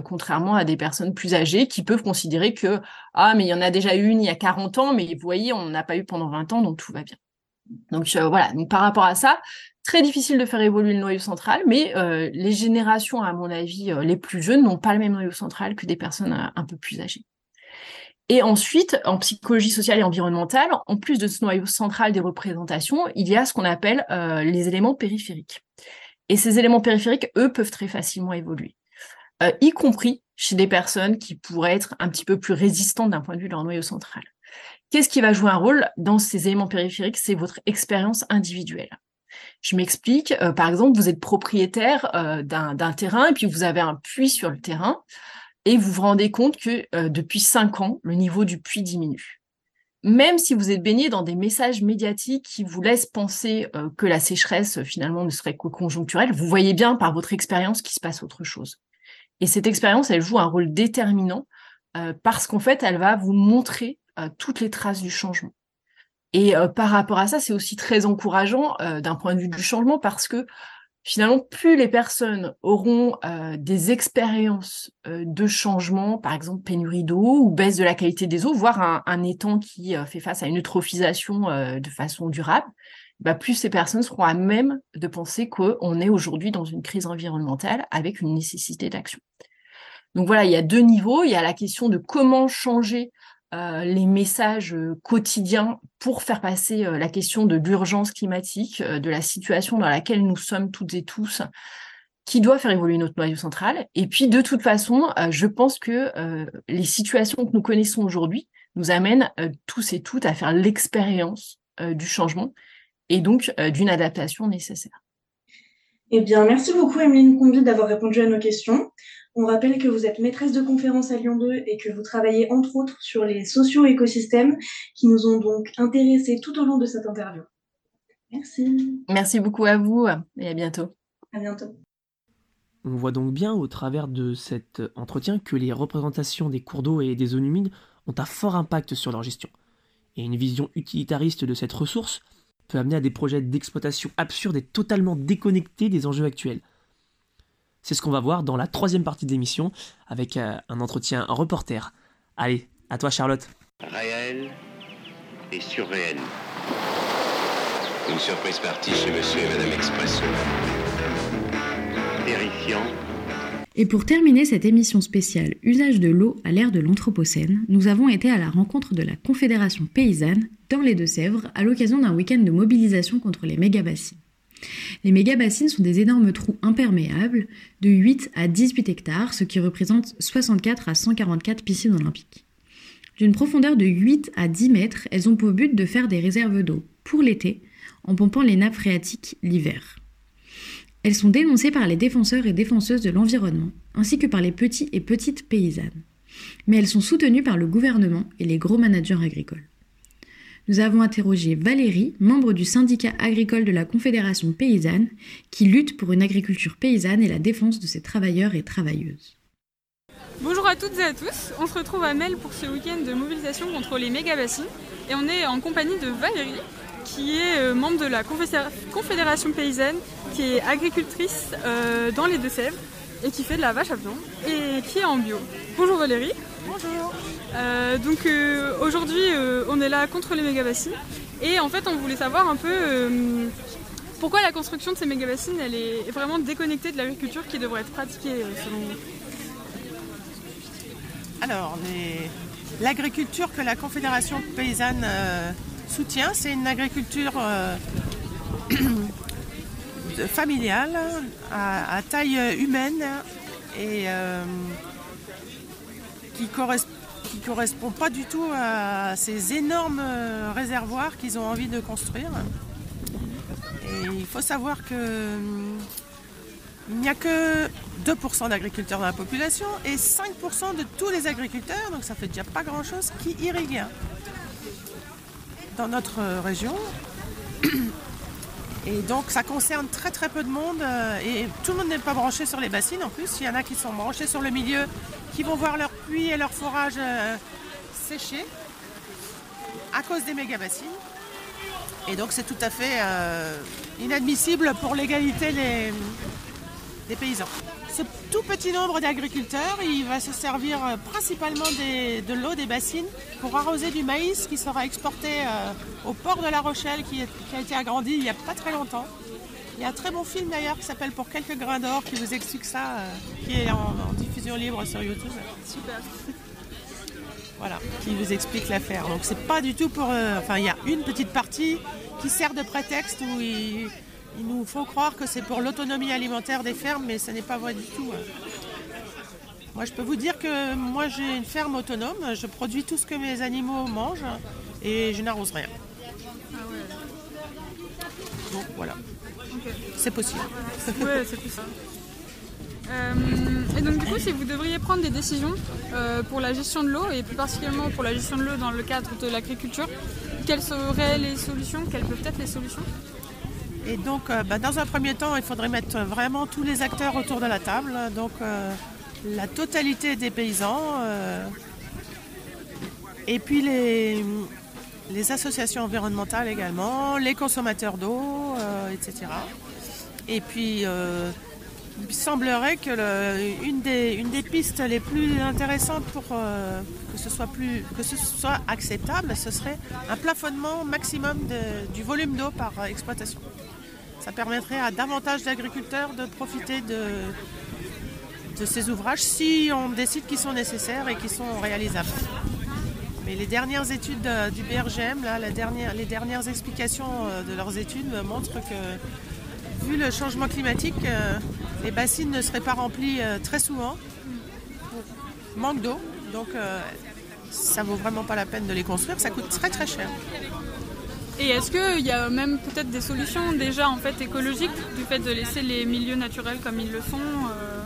[SPEAKER 27] contrairement à des personnes plus âgées qui peuvent considérer que ah mais il y en a déjà une il y a 40 ans, mais vous voyez, on n'en a pas eu pendant 20 ans, donc tout va bien. Donc euh, voilà, donc par rapport à ça, très difficile de faire évoluer le noyau central, mais euh, les générations, à mon avis, euh, les plus jeunes n'ont pas le même noyau central que des personnes un peu plus âgées. Et ensuite, en psychologie sociale et environnementale, en plus de ce noyau central des représentations, il y a ce qu'on appelle les éléments périphériques. Et ces éléments périphériques, eux, peuvent très facilement évoluer, y compris chez des personnes qui pourraient être un petit peu plus résistantes d'un point de vue de leur noyau central. Qu'est-ce qui va jouer un rôle dans ces éléments périphériques? C'est votre expérience individuelle. Je m'explique. Euh, par exemple, vous êtes propriétaire euh, d'un terrain et puis vous avez un puits sur le terrain et vous vous rendez compte que euh, depuis cinq ans, le niveau du puits diminue. Même si vous êtes baigné dans des messages médiatiques qui vous laissent penser que la sécheresse finalement ne serait que conjoncturelle, vous voyez bien par votre expérience qu'il se passe autre chose. Et cette expérience, elle joue un rôle déterminant parce qu'en fait, elle va vous montrer toutes les traces du changement. Et euh, par rapport à ça, c'est aussi très encourageant euh, d'un point de vue du changement parce que finalement, plus les personnes auront euh, des expériences de changement, par exemple pénurie d'eau ou baisse de la qualité des eaux, voire un, étang qui fait face à une eutrophisation de façon durable, bah, plus ces personnes seront à même de penser qu'on est aujourd'hui dans une crise environnementale avec une nécessité d'action. Donc voilà, il y a deux niveaux. Il y a la question de comment changer euh, les messages euh, quotidiens pour faire passer euh, la question de l'urgence climatique, de la situation dans laquelle nous sommes toutes et tous, qui doit faire évoluer notre noyau central. Et puis, de toute façon, je pense que les situations que nous connaissons aujourd'hui nous amènent tous et toutes à faire l'expérience du changement et donc d'une adaptation nécessaire.
[SPEAKER 14] Eh bien, merci beaucoup, Emeline Combi, d'avoir répondu à nos questions. On rappelle que vous êtes maîtresse de conférence à Lyon 2 et que vous travaillez entre autres sur les socio-écosystèmes qui nous ont donc intéressés tout au long de cette interview. Merci.
[SPEAKER 27] Merci beaucoup à vous et à bientôt.
[SPEAKER 14] À bientôt.
[SPEAKER 28] On voit donc bien au travers de cet entretien que les représentations des cours d'eau et des zones humides ont un fort impact sur leur gestion. Et une vision utilitariste de cette ressource peut amener à des projets d'exploitation absurdes et totalement déconnectés des enjeux actuels. C'est ce qu'on va voir dans la troisième partie de l'émission avec euh, un entretien reporter. Allez, à toi Charlotte.
[SPEAKER 13] Réel et surréel. Une surprise partie chez Monsieur et Madame Expresso. Terrifiant.
[SPEAKER 25] Et pour terminer cette émission spéciale Usage de l'eau à l'ère de l'Anthropocène, nous avons été à la rencontre de la Confédération paysanne dans les Deux-Sèvres à l'occasion d'un week-end de mobilisation contre les méga-bassines. Les méga-bassines sont des énormes trous imperméables de 8 à 18 hectares, ce qui représente 64 à 144 piscines olympiques. D'une profondeur de 8 à 10 mètres, elles ont pour but de faire des réserves d'eau pour l'été en pompant les nappes phréatiques l'hiver. Elles sont dénoncées par les défenseurs et défenseuses de l'environnement, ainsi que par les petits et petites paysannes. Mais elles sont soutenues par le gouvernement et les gros managers agricoles nous avons interrogé Valérie, membre du syndicat agricole de la Confédération paysanne, qui lutte pour une agriculture paysanne et la défense de ses travailleurs et travailleuses.
[SPEAKER 29] Bonjour à toutes et à tous, on se retrouve à Mel pour ce week-end de mobilisation contre les méga-bassines et on est en compagnie de Valérie qui est euh, membre de la Confédération paysanne, qui est agricultrice euh, dans les Deux-Sèvres et qui fait de la vache à viande et qui est en bio. Bonjour Valérie.
[SPEAKER 30] Bonjour.
[SPEAKER 29] Euh, donc euh, aujourd'hui, euh, on est là contre les méga-bassines. Et en fait, on voulait savoir un peu pourquoi la construction de ces méga-bassines, elle est vraiment déconnectée de l'agriculture qui devrait être pratiquée selon vous.
[SPEAKER 30] Alors, l'agriculture que la Confédération paysanne soutient, c'est une agriculture familiale, à, taille humaine et qui correspond correspond pas du tout à ces énormes euh, réservoirs qu'ils ont envie de construire. Et il faut savoir que hum, il n'y a que 2% d'agriculteurs dans la population et 5% de tous les agriculteurs, donc ça fait déjà pas grand chose, qui irriguent dans notre région. Et donc ça concerne très très peu de monde euh, et tout le monde n'est pas branché sur les bassines en plus. Il y en a qui sont branchés sur le milieu, qui vont voir leur puits et leur forage euh, sécher à cause des méga bassines. Et donc c'est tout à fait euh, inadmissible pour l'égalité des, des paysans. Ce tout petit nombre d'agriculteurs, il va se servir principalement de l'eau des bassines pour arroser du maïs qui sera exporté au port de La Rochelle qui, a été agrandi il n'y a pas très longtemps. Il y a un très bon film d'ailleurs qui s'appelle Pour quelques grains d'or qui vous explique ça, euh, qui est en, diffusion libre sur YouTube.
[SPEAKER 29] Super.
[SPEAKER 30] Voilà, qui vous explique l'affaire. Donc c'est pas du tout pour. Euh, enfin, il y a une petite partie qui sert de prétexte où il, nous faut croire que c'est pour l'autonomie alimentaire des fermes, mais ce n'est pas vrai du tout. Hein. Moi, je peux vous dire que moi j'ai une ferme autonome, je produis tout ce que mes animaux mangent et je n'arrose rien. Donc voilà. C'est possible.
[SPEAKER 29] C'est possible. Euh, et donc du coup, si vous devriez prendre des décisions euh, pour la gestion de l'eau, et plus particulièrement pour la gestion de l'eau dans le cadre de l'agriculture, quelles seraient les solutions? Quelles peuvent être les solutions?
[SPEAKER 30] Et donc, euh, bah, dans un premier temps, il faudrait mettre vraiment tous les acteurs autour de la table. Donc, la totalité des paysans, et puis les, associations environnementales également, les consommateurs d'eau, euh, etc. Et puis euh, il semblerait que une, des, pistes les plus intéressantes pour euh, que, ce soit plus, que ce soit acceptable, ce serait un plafonnement maximum du volume d'eau par euh, exploitation. Ça permettrait à davantage d'agriculteurs de profiter de, ces ouvrages si on décide qu'ils sont nécessaires et qu'ils sont réalisables. Mais les dernières études euh, du BRGM, les dernières explications euh, de leurs études montrent que, vu le changement climatique, euh, les bassines ne seraient pas remplies très souvent. Manque d'eau, donc ça vaut vraiment pas la peine de les construire, ça coûte très très cher.
[SPEAKER 29] Et est-ce qu'il y a même peut-être des solutions déjà en fait écologiques du fait de laisser les milieux naturels comme ils le sont euh,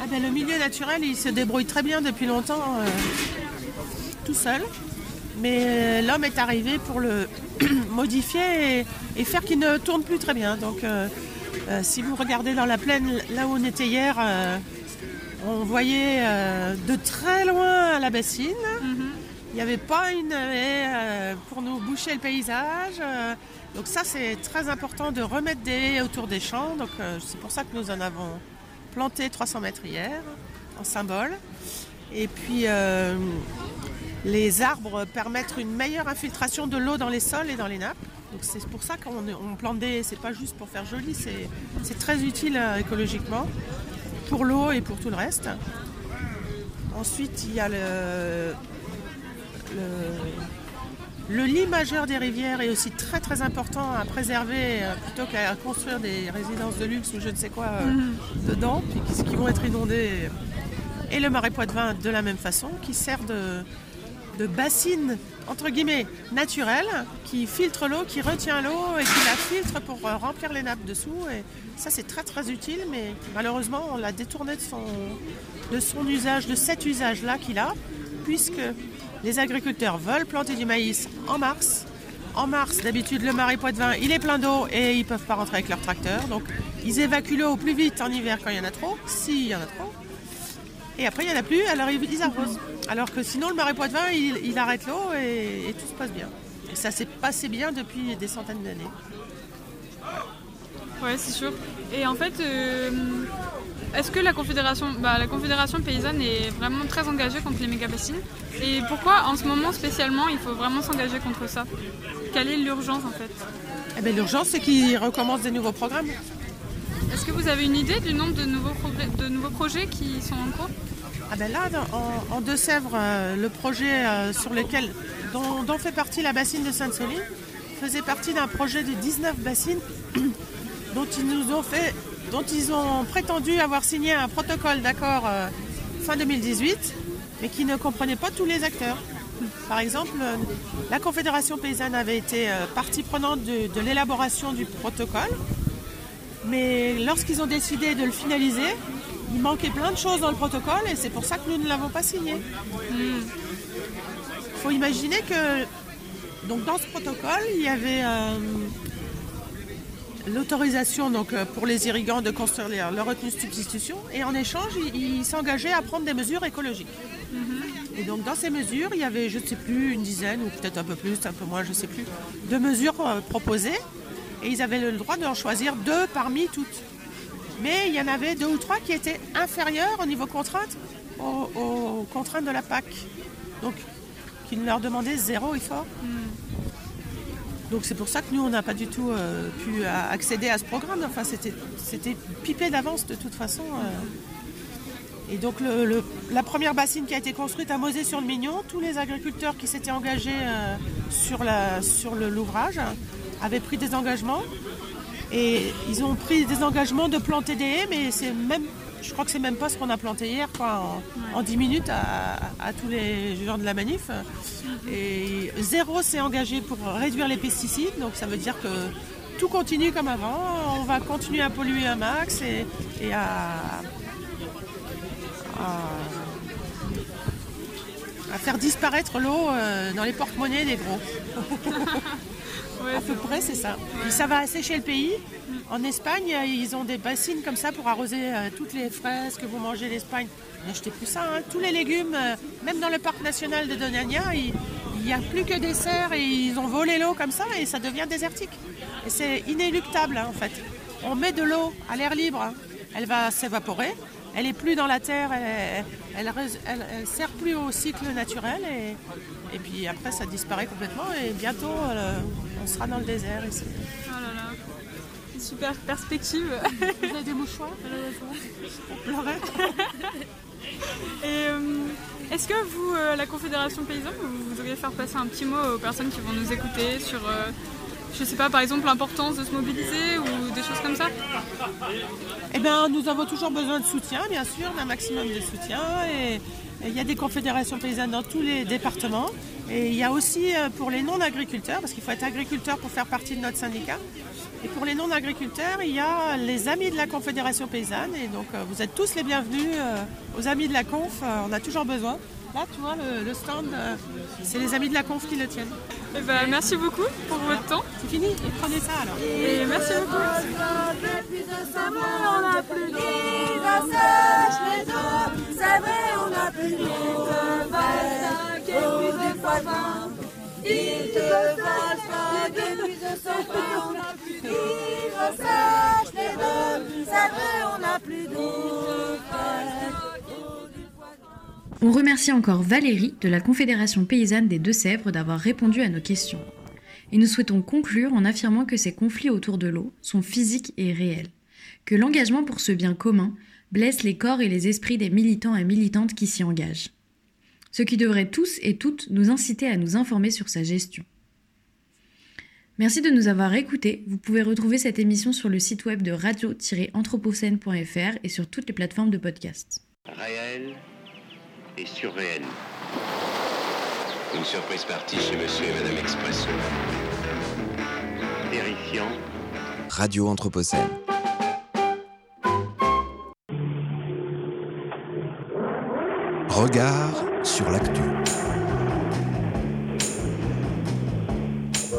[SPEAKER 30] Ah ben, le milieu naturel, il se débrouille très bien depuis longtemps, euh, tout seul. Mais euh, l'homme est arrivé pour le modifier et, et faire qu'il ne tourne plus très bien. Donc, euh, si vous regardez dans la plaine, là où on était hier, on voyait de très loin la bassine. Il n'y avait pas une haie euh, pour nous boucher le paysage. euh, donc ça, c'est très important de remettre des haies autour des champs. Donc euh, c'est pour ça que nous en avons planté 300 mètres hier, en symbole. Et puis les arbres permettent une meilleure infiltration de l'eau dans les sols et dans les nappes. Donc c'est pour ça qu'on on plante des. C'est pas juste pour faire joli, c'est très utile écologiquement pour l'eau et pour tout le reste. Ensuite, il y a le, le, le lit majeur des rivières est aussi très très important à préserver euh, plutôt qu'à construire des résidences de luxe ou je ne sais quoi euh,
[SPEAKER 29] Mhm.
[SPEAKER 30] dedans, puis qui, qui vont être inondées. Et le marais Poitevin de la même façon, qui sert de, de bassine entre guillemets naturelle, qui filtre l'eau, qui retient l'eau et qui la filtre pour euh, remplir les nappes dessous. Et ça c'est très très utile, mais malheureusement on l'a détourné de son, de son usage, de cet usage-là qu'il a, puisque les agriculteurs veulent planter du maïs en mars. En mars, d'habitude, le marais Poitevin, il est plein d'eau et ils ne peuvent pas rentrer avec leur tracteur. Donc, ils évacuent l'eau au plus vite en hiver quand il y en a trop, s'il y en a trop. Et après, il n'y en a plus, alors ils arrosent. Alors que sinon, le marais Poitevin, il, il arrête l'eau et, et tout se passe bien. Et ça s'est passé bien depuis des centaines d'années.
[SPEAKER 29] Ouais, c'est sûr. Et en fait, euh, est-ce que la Confédération, bah, la Confédération paysanne est vraiment très engagée contre les méga-bassines Et pourquoi, en ce moment spécialement, il faut vraiment s'engager contre ça? Quelle est l'urgence en fait?
[SPEAKER 30] Eh ben, L'urgence, c'est qu'ils recommencent des nouveaux programmes.
[SPEAKER 29] Est-ce que vous avez une idée du nombre de nouveaux, progrès- de nouveaux projets qui sont en cours?
[SPEAKER 30] Ah ben là, en Deux-Sèvres, euh, le projet euh, sur lequel, dont, dont fait partie la bassine de Sainte-Soline faisait partie d'un projet de 19 bassines dont ils nous ont fait, dont ils ont prétendu avoir signé un protocole d'accord euh, fin 2018, mais qui ne comprenait pas tous les acteurs. Par exemple, euh, la Confédération paysanne avait été euh, partie prenante de, de l'élaboration du protocole, mais lorsqu'ils ont décidé de le finaliser, il manquait plein de choses dans le protocole et c'est pour ça que nous ne l'avons pas signé. Il faut imaginer que donc dans ce protocole, il y avait euh, l'autorisation donc, euh, pour les irrigants de construire leur, retenue de substitution et en échange, ils s'engageaient à prendre des mesures écologiques. Et donc dans ces mesures, il y avait, je ne sais plus, une dizaine ou peut-être un peu plus, un peu moins, je ne sais plus, de mesures euh, proposées et ils avaient le droit d'en choisir deux parmi toutes. Mais il y en avait deux ou trois qui étaient inférieures au niveau contrainte aux, aux contraintes de la PAC. Donc, qui leur demandaient zéro effort. Donc c'est pour ça que nous, on n'a pas du tout euh, pu euh, accéder à ce programme. Enfin, c'était pipé d'avance de toute façon. euh. Et donc la première bassine qui a été construite à Mosée-sur-le-Mignon, tous les agriculteurs qui s'étaient engagés sur l'ouvrage avaient pris des engagements. Et ils ont pris des engagements de planter des haies, mais c'est même, je crois que c'est même pas ce qu'on a planté hier, quoi, en, en 10 minutes à, tous les gens de la manif. Et zéro s'est engagé pour réduire les pesticides, donc ça veut dire que tout continue comme avant. On va continuer à polluer un max et, à, à faire disparaître l'eau euh, dans les porte-monnaies des gros. à peu près, c'est ça. Ça va assécher le pays. En Espagne, ils ont des bassines comme ça pour arroser euh, toutes les fraises que vous mangez l'Espagne. N'achetez plus ça. hein. Tous les légumes, euh, même dans le parc national de Doñana, il n'y a plus que des serres et ils ont volé l'eau comme ça et ça devient désertique. Et c'est inéluctable hein, en fait. On met de l'eau à l'air libre hein, elle va s'évaporer. Elle n'est plus dans la terre, elle ne sert plus au cycle naturel. Et, puis après, ça disparaît complètement. Et bientôt, euh, on sera dans le désert ici.
[SPEAKER 29] Oh là là, super perspective.
[SPEAKER 30] Vous avez des mouchoirs pour pleurer
[SPEAKER 29] Et euh, est-ce que vous, euh, la Confédération Paysanne, vous voudriez faire passer un petit mot aux personnes qui vont nous écouter sur je sais pas, par exemple, l'importance de se mobiliser ou des choses comme ça
[SPEAKER 30] Eh bien, nous avons toujours besoin de soutien, bien sûr, d'un maximum de soutien. Et il y a des confédérations paysannes dans tous les départements. Et il y a aussi euh, pour les non-agriculteurs, parce qu'il faut être agriculteur pour faire partie de notre syndicat. Et pour les non-agriculteurs, il y a les amis de la Confédération paysanne. Et donc, euh, vous êtes tous les bienvenus euh, aux amis de la Conf. On a toujours besoin. Là, tu vois, le, stand, c'est les amis de la Conf qui le tiennent.
[SPEAKER 29] Eh ben, merci beaucoup pour votre temps.
[SPEAKER 30] C'est fini, prenez ça alors.
[SPEAKER 29] Et merci beaucoup.
[SPEAKER 31] Depuis ce on n'a plus d'eau, ça sèche les eaux. C'est vrai, on n'a plus d'eau. Il te passe depuis ce On
[SPEAKER 25] remercie encore Valérie de la Confédération paysanne des Deux-Sèvres d'avoir répondu à nos questions. Et nous souhaitons conclure en affirmant que ces conflits autour de l'eau sont physiques et réels, que l'engagement pour ce bien commun blesse les corps et les esprits des militants et militantes qui s'y engagent. Ce qui devrait tous et toutes nous inciter à nous informer sur sa gestion. Merci de nous avoir écoutés. Vous pouvez retrouver cette émission sur le site web de radio-anthropocène.fr et sur toutes les plateformes de podcast
[SPEAKER 13] et sur VN. Une surprise partie chez Monsieur et Madame Expresso. Terrifiant.
[SPEAKER 2] Radio Anthropocène. Regard sur l'actu.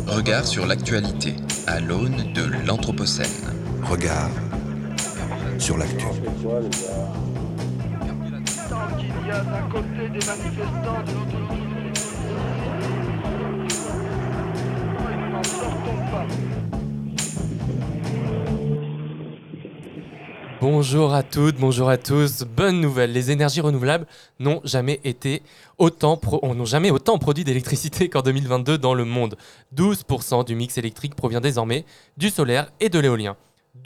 [SPEAKER 2] Regard sur l'actualité à l'aune de l'Anthropocène. Regard sur l'actu
[SPEAKER 1] Bonjour à toutes, bonjour à tous. Bonne nouvelle, les énergies renouvelables n'ont jamais été autant n'ont jamais autant produit d'électricité qu'en 2022 dans le monde. 12% du mix électrique provient désormais du solaire et de l'éolien.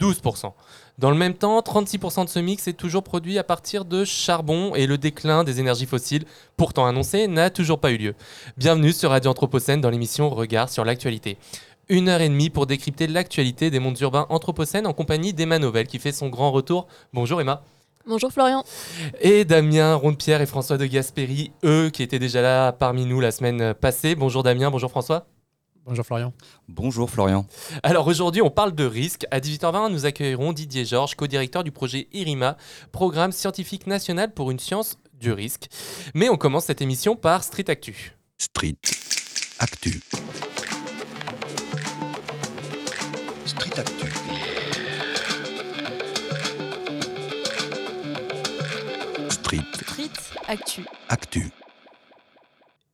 [SPEAKER 1] 12%. Dans le même temps, 36% de ce mix est toujours produit à partir de charbon et le déclin des énergies fossiles, pourtant annoncé, n'a toujours pas eu lieu. Bienvenue sur Radio Anthropocène dans l'émission Regard sur l'actualité. Une heure et demie pour décrypter l'actualité des mondes urbains anthropocènes en compagnie d'Emma Novel qui fait son grand retour. Bonjour Emma.
[SPEAKER 32] Bonjour Florian.
[SPEAKER 1] Et Damien Ronde-Pierre et François de Gasperi, eux qui étaient déjà là parmi nous la semaine passée. Bonjour Damien, bonjour François.
[SPEAKER 33] Bonjour Florian.
[SPEAKER 21] Bonjour Florian.
[SPEAKER 1] Alors aujourd'hui, on parle de risque. À 18h20, nous accueillerons Didier Georges, co-directeur du projet IRIMA, programme scientifique national pour une science du risque. Mais on commence cette émission par Street Actu.
[SPEAKER 2] Street Actu. Street Actu. Street.
[SPEAKER 32] Street Actu.
[SPEAKER 2] Actu.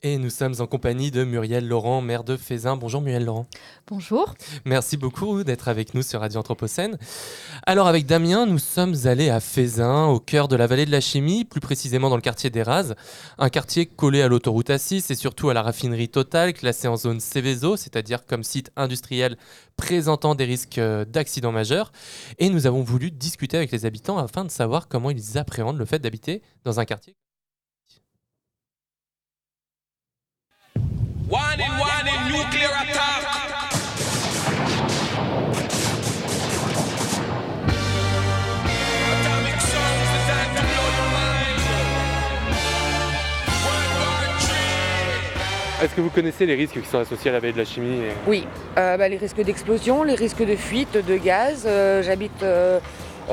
[SPEAKER 1] Et nous sommes en compagnie de Muriel Laurent, maire de Fézin. Bonjour Muriel Laurent.
[SPEAKER 32] Bonjour.
[SPEAKER 1] Merci beaucoup d'être avec nous sur Radio Anthropocène. Alors avec Damien, nous sommes allés à Fézin, au cœur de la vallée de la chimie, plus précisément dans le quartier d'Eraz, un quartier collé à l'autoroute A6 et surtout à la raffinerie Total, classée en zone Céveso, c'est-à-dire comme site industriel présentant des risques d'accidents majeurs. Et nous avons voulu discuter avec les habitants afin de savoir comment ils appréhendent le fait d'habiter dans un quartier nuclear attack. Est-ce que vous connaissez les risques qui sont associés à la veille de la chimie
[SPEAKER 34] Oui, euh, bah, les risques d'explosion, les risques de fuite de gaz. Euh, j'habite euh,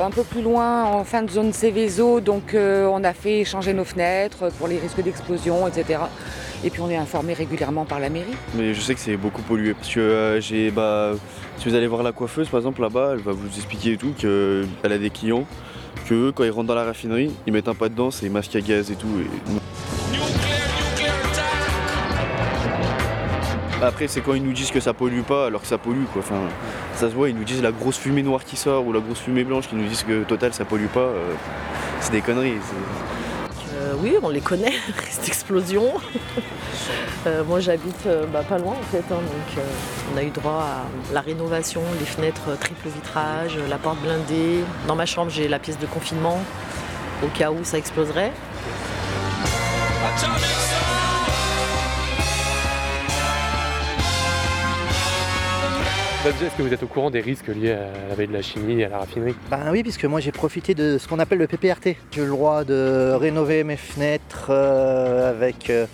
[SPEAKER 34] un peu plus loin en fin de zone Céveso, donc on a fait changer nos fenêtres pour les risques d'explosion, etc. Et puis on est informé régulièrement par la mairie.
[SPEAKER 35] Mais je sais que c'est beaucoup pollué parce que euh, j'ai bah, si vous allez voir la coiffeuse par exemple là-bas, elle va vous expliquer et tout qu'elle a des clients que quand ils rentrent dans la raffinerie, ils mettent un pas dedans, c'est masque à gaz et tout. Après c'est quand ils nous disent que ça pollue pas alors que ça pollue quoi. Enfin, Ça se voit, ils nous disent la grosse fumée noire qui sort ou la grosse fumée blanche qui nous disent que Total ça pollue pas. euh, c'est des conneries.
[SPEAKER 33] Oui, on les connaît, cette explosion. Euh, moi j'habite euh, bah, pas loin en fait, hein, donc euh, on a eu droit à la rénovation, les fenêtres euh, triple vitrage, euh, la porte blindée. Dans ma chambre j'ai la pièce de confinement au cas où ça exploserait.
[SPEAKER 1] Bah, déjà, Est-ce que vous êtes au courant des risques liés à la veille de la chimie et à la raffinerie?
[SPEAKER 36] Ben oui, puisque moi j'ai profité de ce qu'on appelle le PPRT. J'ai le droit de rénover mes fenêtres euh, avec euh,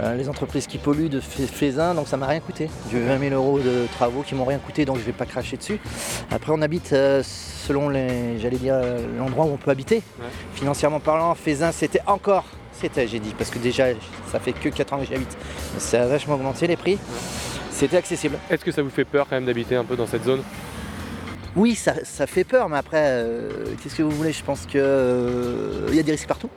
[SPEAKER 36] euh, les entreprises qui polluent de Faisin, donc ça m'a rien coûté. J'ai eu 20 000 euros de travaux qui m'ont rien coûté, donc je vais pas cracher dessus. Après, on habite euh, selon les, j'allais dire, l'endroit où on peut habiter. Financièrement parlant, Faisin, c'était encore, c'était, j'ai dit, parce que déjà, ça fait que 4 ans que j'y habite. Ça a vachement augmenté les prix. C'était accessible.
[SPEAKER 1] Est-ce que ça vous fait peur quand même d'habiter un peu dans cette zone?
[SPEAKER 36] Oui, ça, ça fait peur, mais après, euh, qu'est-ce que vous voulez? Je pense que euh, il y a des risques partout.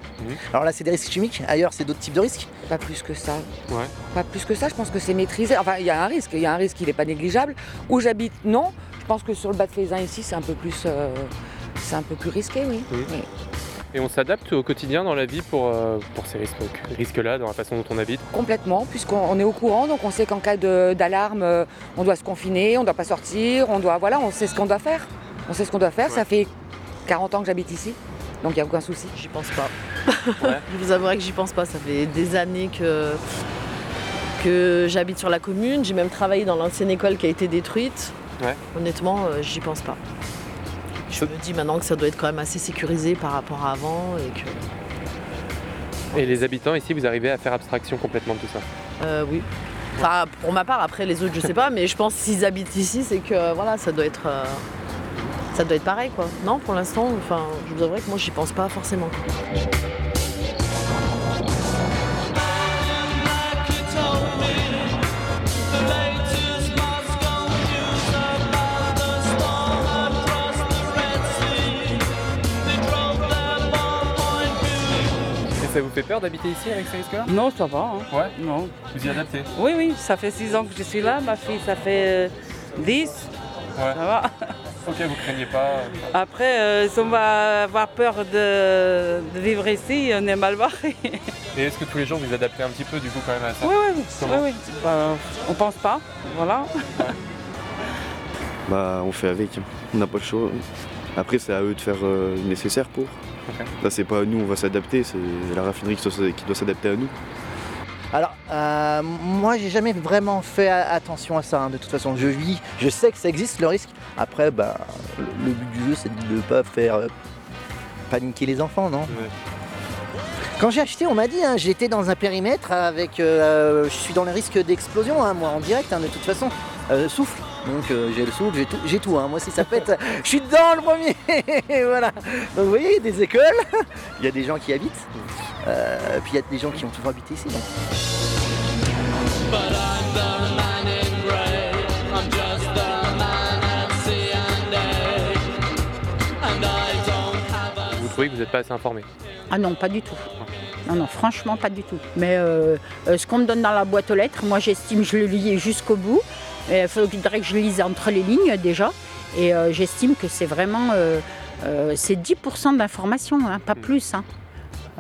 [SPEAKER 36] Alors là, c'est des risques chimiques. Ailleurs, c'est d'autres types de risques.
[SPEAKER 34] Pas plus que ça.
[SPEAKER 1] Ouais.
[SPEAKER 34] Pas plus que ça, je pense que c'est maîtrisé. Enfin, il y a un risque, il y a un risque, il n'est pas négligeable. Où j'habite, non. Je pense que sur le bas de Faisin ici, c'est un peu plus, euh, c'est un peu plus risqué. Oui.
[SPEAKER 1] Et on s'adapte au quotidien dans la vie pour, euh, pour ces risques- risques-là, dans la façon dont on habite
[SPEAKER 34] Complètement, puisqu'on on est au courant, donc on sait qu'en cas d'alarme, euh, on doit se confiner, on ne doit pas sortir, on doit, voilà, on sait ce qu'on doit faire. On sait ce qu'on doit faire. Ça fait 40 ans que j'habite ici, donc il n'y a aucun souci.
[SPEAKER 33] J'y pense pas. Je vous avouerai que j'y pense pas. Ça fait des années que, que j'habite sur la commune. J'ai même travaillé dans l'ancienne école qui a été détruite.
[SPEAKER 1] Ouais.
[SPEAKER 33] Honnêtement, euh, j'y pense pas. Je me dis maintenant que ça doit être quand même assez sécurisé par rapport à avant et que.
[SPEAKER 1] Et les habitants ici, vous arrivez à faire abstraction complètement de tout ça
[SPEAKER 33] Euh, oui. Enfin, pour ma part, après les autres, je sais pas, mais je pense s'ils habitent ici, c'est que voilà, ça doit être. euh, ça doit être pareil, quoi. Non, pour l'instant, enfin, je vous avouerai que moi, j'y pense pas forcément.
[SPEAKER 1] Ça vous fait peur d'habiter ici avec ces risques-là
[SPEAKER 37] Non, ça va. hein.
[SPEAKER 1] Ouais?
[SPEAKER 37] Non.
[SPEAKER 1] Vous y adaptez
[SPEAKER 37] Oui, oui, ça fait 6 ans que je suis là. Ma fille, ça fait 10.
[SPEAKER 1] Ouais.
[SPEAKER 37] Ça va.
[SPEAKER 1] Ok, vous craignez pas
[SPEAKER 37] Après, euh, si on va avoir peur de, de vivre ici, on est mal barré.
[SPEAKER 1] Et est-ce que tous les jours vous adaptez un petit peu du coup quand même à ça?
[SPEAKER 37] Oui, oui, oui. Oui, oui. Bah, on pense pas. Voilà.
[SPEAKER 35] Bah on fait avec, hein. on n'a pas le choix. Après c'est à eux de faire euh, le nécessaire pour. Là c'est pas nous, on va s'adapter, c'est la raffinerie qui doit, s'adapter à nous.
[SPEAKER 36] Alors, euh, moi, j'ai jamais vraiment fait attention à ça. hein, de toute façon, je vis, je sais que ça existe le risque. Après, bah, le, le but du jeu, c'est de ne pas faire euh, paniquer les enfants, non? Quand j'ai acheté, on m'a dit, hein, j'étais dans un périmètre avec, euh, je suis dans les risques d'explosion, hein, moi, en direct, hein, de toute façon. Euh, souffle. Donc euh, j'ai le souffle, j'ai tout, j'ai tout. hein. Moi, si ça pète, je suis dedans le premier. voilà. Donc vous voyez, des écoles, il y a des gens qui habitent. Euh, puis il y a des gens qui ont toujours habité ici. donc.
[SPEAKER 1] Vous trouvez que vous n'êtes pas assez informé?
[SPEAKER 38] Ah non, pas du tout. Non, non, franchement, pas du tout. Mais euh, ce qu'on me donne dans la boîte aux lettres, moi j'estime, je le lis jusqu'au bout. Il faudrait que je lise entre les lignes déjà. Et euh, j'estime que c'est vraiment euh, euh, c'est 10% d'information, hein, pas plus. hein.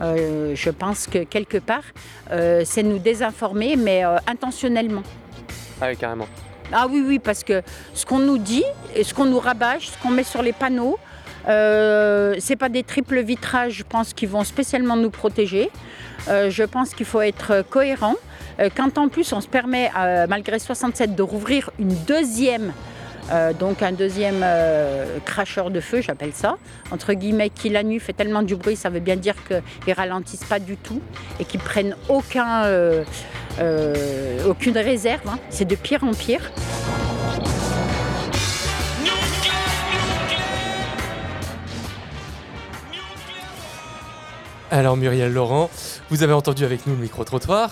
[SPEAKER 38] Euh, je pense que quelque part, euh, c'est nous désinformer, mais euh, intentionnellement.
[SPEAKER 1] Ah oui, carrément.
[SPEAKER 38] Ah oui, oui, parce que ce qu'on nous dit, ce qu'on nous rabâche, ce qu'on met sur les panneaux, euh, c'est pas des triples vitrages, je pense, qui vont spécialement nous protéger. Euh, je pense qu'il faut être cohérent. Euh, quand en plus on se permet, euh, malgré 67, de rouvrir une deuxième, euh, donc un deuxième cracheur de feu, j'appelle ça, entre guillemets, qui la nuit fait tellement du bruit, ça veut bien dire qu'ils ralentissent pas du tout et qu'ils prennent aucun, aucune réserve. hein. C'est de pire en pire.
[SPEAKER 1] Alors Muriel Laurent, vous avez entendu avec nous le micro-trottoir.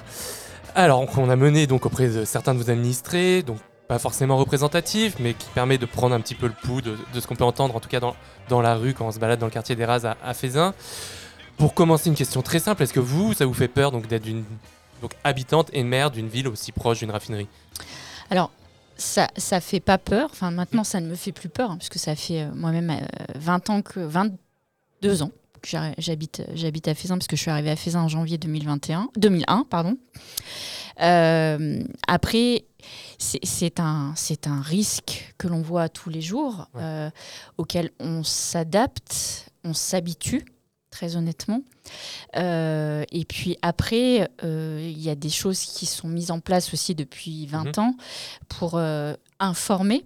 [SPEAKER 1] Alors on a mené donc auprès de certains de vos administrés, donc pas forcément représentatif, mais qui permet de prendre un petit peu le pouls de, ce qu'on peut entendre, en tout cas dans, la rue quand on se balade dans le quartier des Rases à, à. Pour commencer, une question très simple, est-ce que vous, ça vous fait peur donc d'être une habitante et maire d'une ville aussi proche d'une raffinerie?
[SPEAKER 39] Alors,
[SPEAKER 40] ça, ça fait pas peur. Enfin, maintenant, ça ne me fait plus peur, hein, puisque ça fait euh, moi-même 20 ans que 22 ans j'habite j'habite à Fézin, parce que je suis arrivée à Fézin en janvier 2021, 2001, pardon. après, c'est un, un risque que l'on voit tous les jours, auquel on s'adapte, on s'habitue très honnêtement. Euh, et puis après, euh, il y a des choses qui sont mises en place aussi depuis 20 mhm. ans pour euh, informer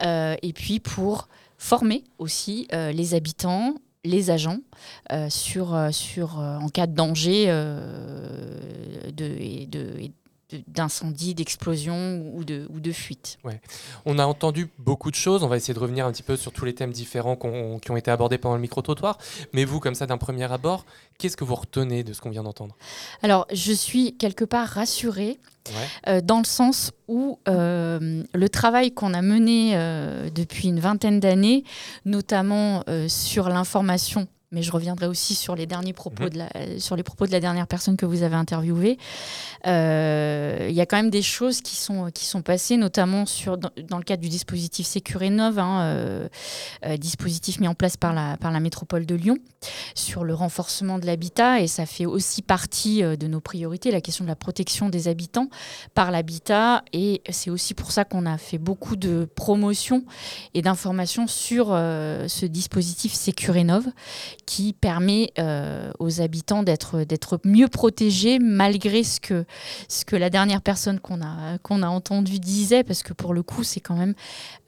[SPEAKER 40] et puis pour former aussi les habitants, les agents sur, sur en cas de danger de, d'incendie, d'explosion ou de, ou de fuite.
[SPEAKER 1] Ouais. On a entendu beaucoup de choses, on va essayer de revenir un petit peu sur tous les thèmes différents qui ont été abordés pendant le micro-trottoir, mais vous, comme ça, d'un premier abord, qu'est-ce que vous retenez de ce qu'on vient d'entendre?
[SPEAKER 40] Alors, je suis quelque part rassurée, euh, dans le sens où euh, le travail qu'on a mené euh, depuis une vingtaine d'années, notamment sur l'information mais je reviendrai aussi sur les derniers propos, mhm. de la, sur les propos de la dernière personne que vous avez interviewée. Euh, il y a quand même des choses qui sont, qui sont passées, notamment sur, dans, le cadre du dispositif Sécurénov, hein, euh, euh, dispositif mis en place par la, par la métropole de Lyon, sur le renforcement de l'habitat, et ça fait aussi partie de nos priorités, la question de la protection des habitants par l'habitat, et c'est aussi pour ça qu'on a fait beaucoup de promotions et d'informations sur ce dispositif Sécurénov qui permet euh, aux habitants d'être mieux protégés malgré ce que ce que la dernière personne qu'on a qu'on a entendu disait parce que pour le coup c'est quand même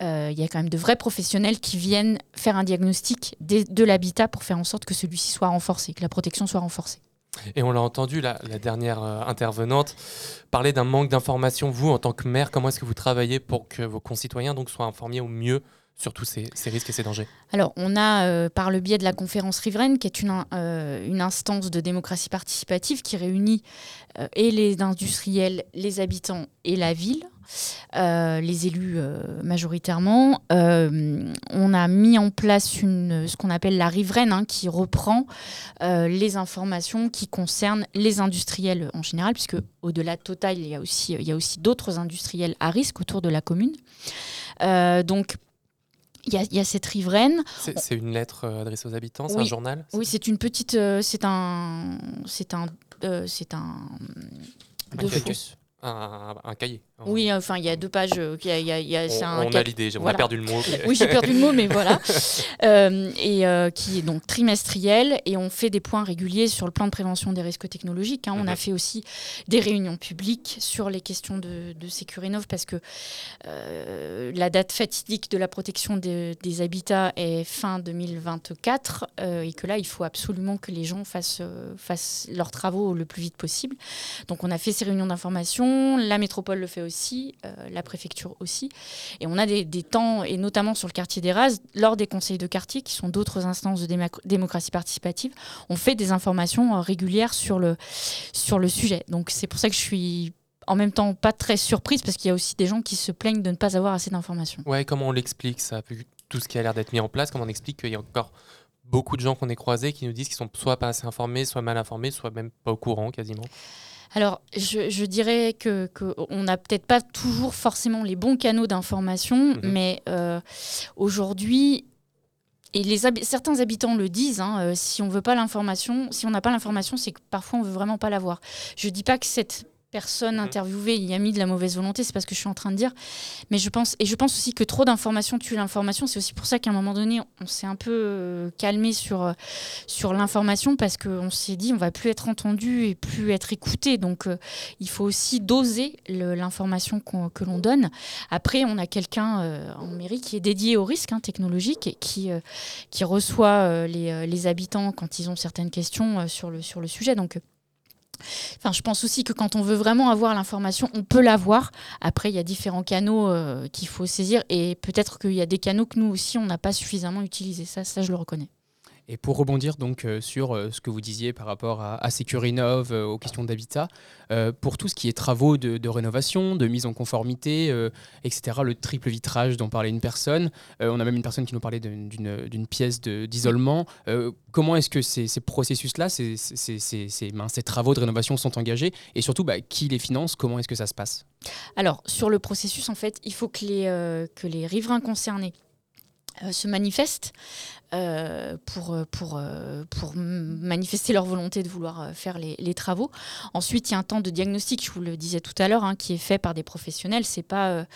[SPEAKER 40] euh, il y a quand même de vrais professionnels qui viennent faire un diagnostic de, l'habitat pour faire en sorte que celui-ci soit renforcé que la protection soit renforcée.
[SPEAKER 1] Et on l'a entendu, la, la dernière euh, intervenante parler d'un manque d'information. Vous, en tant que maire, comment est-ce que vous travaillez pour que vos concitoyens donc, soient informés au mieux sur tous ces, risques et ces dangers
[SPEAKER 40] Alors, on a, euh, par le biais de la conférence riveraine, qui est une, euh, instance de démocratie participative qui réunit euh, et les industriels, les habitants et la ville, les élus majoritairement. on a mis en place ce qu'on appelle la riveraine, hein, qui reprend les informations qui concernent les industriels en général, puisque au-delà de Total, il y a aussi, il y a aussi d'autres industriels à risque autour de la commune. donc, il y, a cette riveraine.
[SPEAKER 1] C'est une lettre euh, adressée aux habitants, c'est un journal
[SPEAKER 40] Oui, c'est une petite. Euh, c'est un. C'est un. Euh, c'est un.
[SPEAKER 1] un un, cahier.
[SPEAKER 40] Oui, enfin, il y a deux pages. Euh, y a, y a,
[SPEAKER 1] on, on a l'idée, on a perdu le mot.
[SPEAKER 40] oui, j'ai perdu le mot, mais voilà. Euh, et euh, qui est donc trimestriel. Et on fait des points réguliers sur le plan de prévention des risques technologiques. Hein. On a mhm. fait aussi des réunions publiques sur les questions de, de Sécurinov parce que la date fatidique de la protection des habitats est fin 2024 et que là, il faut absolument que les gens fassent, fassent leurs travaux le plus vite possible. Donc, on a fait ces réunions d'information. La métropole le fait aussi, euh, la préfecture aussi. Et on a des, temps, et notamment sur le quartier des Rases, lors des conseils de quartier, qui sont d'autres instances de démocratie participative, on fait des informations euh, régulières sur le, sur le sujet. Donc c'est pour ça que je suis en même temps pas très surprise, parce qu'il y a aussi des gens qui se plaignent de ne pas avoir assez d'informations.
[SPEAKER 1] Ouais, comment on l'explique ça Tout ce qui a l'air d'être mis en place, comment on explique qu'il y a encore beaucoup de gens qu'on est croisés qui nous disent qu'ils sont soit pas assez informés, soit mal informés, soit même pas au courant quasiment?
[SPEAKER 40] Alors, je, dirais que qu'on n'a peut-être pas toujours forcément les bons canaux d'information, mhm. mais euh, aujourd'hui, et les certains habitants le disent, hein, euh, si on veut pas l'information, si on n'a pas l'information, c'est que parfois on veut vraiment pas l'avoir. Je dis pas que cette personne mhm. interviewée y a mis de la mauvaise volonté, c'est pas ce que je suis en train de dire. Mais je pense, et je pense aussi que trop d'informations tue l'information. C'est aussi pour ça qu'à un moment donné, on s'est un peu euh, calmé sur, euh, sur l'information parce qu'on s'est dit on va plus être entendu et plus être écouté. Donc euh, il faut aussi doser l'information que l'on donne. Après, on a quelqu'un en mairie qui est dédié au risque hein, technologique et qui, qui reçoit les, les, habitants quand ils ont certaines questions sur, le, sur le sujet. Donc Enfin, je pense aussi que quand on veut vraiment avoir l'information, on peut l'avoir. Après, il y a différents canaux euh, qu'il faut saisir et peut-être qu'il y a des canaux que nous aussi, on n'a pas suffisamment utilisés. Ça, ça, je le reconnais.
[SPEAKER 39] Et pour rebondir donc euh, sur euh, ce que vous disiez par rapport à, à Sécurinov, euh, aux questions d'habitat, pour tout ce qui est travaux de, rénovation, de mise en conformité, etc., le triple vitrage dont parlait une personne, on a même une personne qui nous parlait d'une pièce d'isolement. comment est-ce que ces, processus-là, ces, travaux de rénovation sont engagés et surtout bah, qui les finance Comment est-ce que ça se passe?
[SPEAKER 40] Alors sur le processus, en fait, il faut que les riverains concernés se manifestent. Euh, pour, euh, pour, euh, pour manifester leur volonté de vouloir faire les, travaux. Ensuite, il y a un temps de diagnostic, je vous le disais tout à l'heure, hein, qui est fait par des professionnels. Ce n'est pas,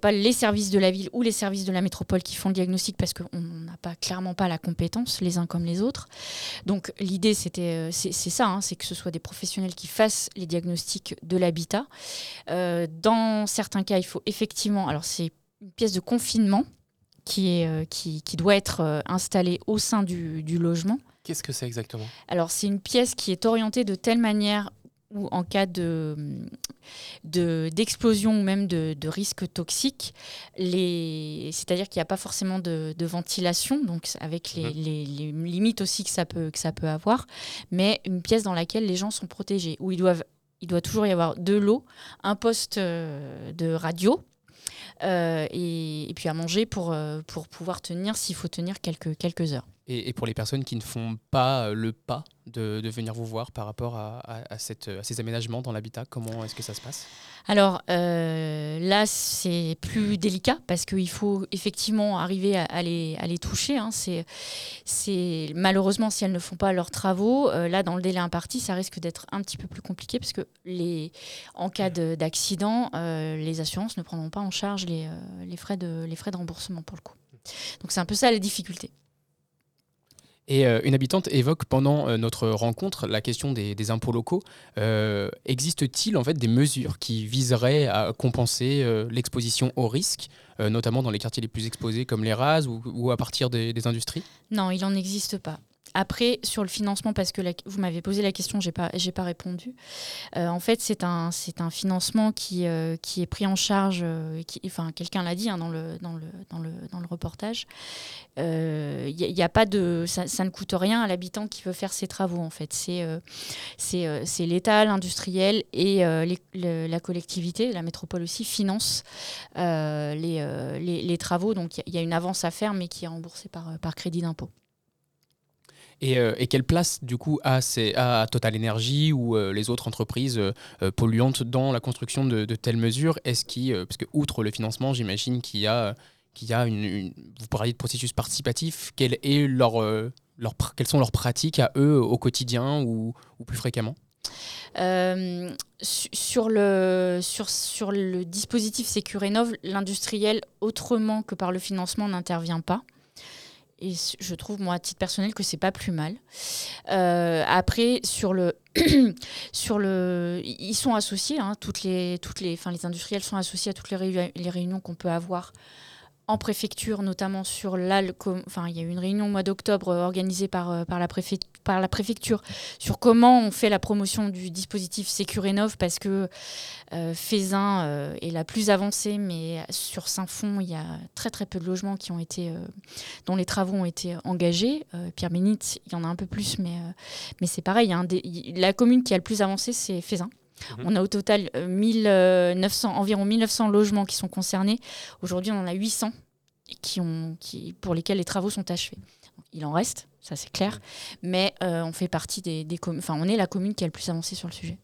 [SPEAKER 40] pas les services de la ville ou les services de la métropole qui font le diagnostic parce qu'on n'a pas, clairement pas la compétence, les uns comme les autres. Donc l'idée, c'est, ça, hein, c'est que ce soit des professionnels qui fassent les diagnostics de l'habitat. dans certains cas, il faut effectivement, alors c'est une pièce de confinement qui, est, euh, qui, qui, doit être euh, installée au sein du, du logement.
[SPEAKER 39] Qu'est-ce que c'est exactement?
[SPEAKER 40] Alors, c'est une pièce qui est orientée de telle manière où, en cas de, d'explosion ou même de, de risque toxique, les... c'est-à-dire qu'il n'y a pas forcément de, de ventilation, donc avec les, mhm. les, les, limites aussi que ça, peut, que ça peut avoir, mais une pièce dans laquelle les gens sont protégés, où ils doivent, il doit toujours y avoir de l'eau, un poste euh, de radio, euh, et, puis à manger pour, euh, pour pouvoir tenir s'il faut tenir quelques heures.
[SPEAKER 39] Et, pour les personnes qui ne font pas euh, le pas de, venir vous voir par rapport à, ces aménagements dans l'habitat, comment est-ce que ça se passe?
[SPEAKER 40] Alors euh, là, c'est plus délicat parce qu'il faut effectivement arriver à, les, toucher. Hein. C'est, malheureusement, si elles ne font pas leurs travaux, euh, là, dans le délai imparti, ça risque d'être un petit peu plus compliqué parce que en cas d'accident, les assurances ne prendront pas en charge les frais de remboursement pour le coup. Donc c'est un peu ça la difficulté.
[SPEAKER 39] Et euh, une habitante évoque pendant euh, notre rencontre la question des, impôts locaux. Euh, existe-t-il en fait des mesures qui viseraient à compenser l'exposition au risque, notamment dans les quartiers les plus exposés comme les RAS ou, à partir des industries?
[SPEAKER 40] Non, il n'en existe pas. Après, sur le financement, parce que vous m'avez posé la question, j'ai pas, j'ai pas répondu. Euh, en fait, c'est un, un financement qui, euh, qui est pris en charge. Euh, enfin, quelqu'un l'a dit hein, dans, le, dans, le, dans, le, dans le reportage. N'y a, pas de, ça, ne coûte rien à l'habitant qui veut faire ses travaux. En fait, c'est, l'État, l'industriel et la collectivité, la métropole aussi finance les, les, travaux. Donc, il y, a une avance à faire, mais qui est remboursée par, par crédit d'impôt.
[SPEAKER 39] Euh, et, quelle place, du coup, a, Total Energy ou euh, les autres entreprises euh, polluantes dans la construction de, telles mesures? Est-ce parce que outre le financement, j'imagine qu'il y a, qu'il y a une, Vous parliez de processus participatif. Quelles sont leurs pratiques à eux au quotidien ou, ou plus fréquemment?
[SPEAKER 40] Sur, le, sur, sur le dispositif Sécurénov, l'industriel, autrement que par le financement, n'intervient pas. Et je trouve, moi, à titre personnel, que c'est pas plus mal. Euh, après, sur le, sur le, ils sont associés, hein, toutes les, toutes les, industriels sont associés à toutes les réunions qu'on peut avoir en préfecture, notamment sur l'AL. Enfin, il y a eu une réunion au mois d'octobre euh, organisée par, euh, par, la par la préfecture sur comment on fait la promotion du dispositif Sécurénov parce que euh, euh, est la plus avancée, mais sur Saint-Fond, il y a très très peu de logements qui ont été, dont les travaux ont été engagés. Pierre Bénite, il y en a un peu plus, mais, mais c'est pareil. La commune qui a le plus avancé, c'est Fézin. Mhm. On a au total 1900, euh, environ 1900 logements qui sont concernés. Aujourd'hui, on en a 800 qui ont, qui, pour lesquels les travaux sont achevés. Il en reste, ça c'est clair, mhm. mais euh, on fait partie des, des enfin, on est la commune qui a le plus avancé sur le sujet.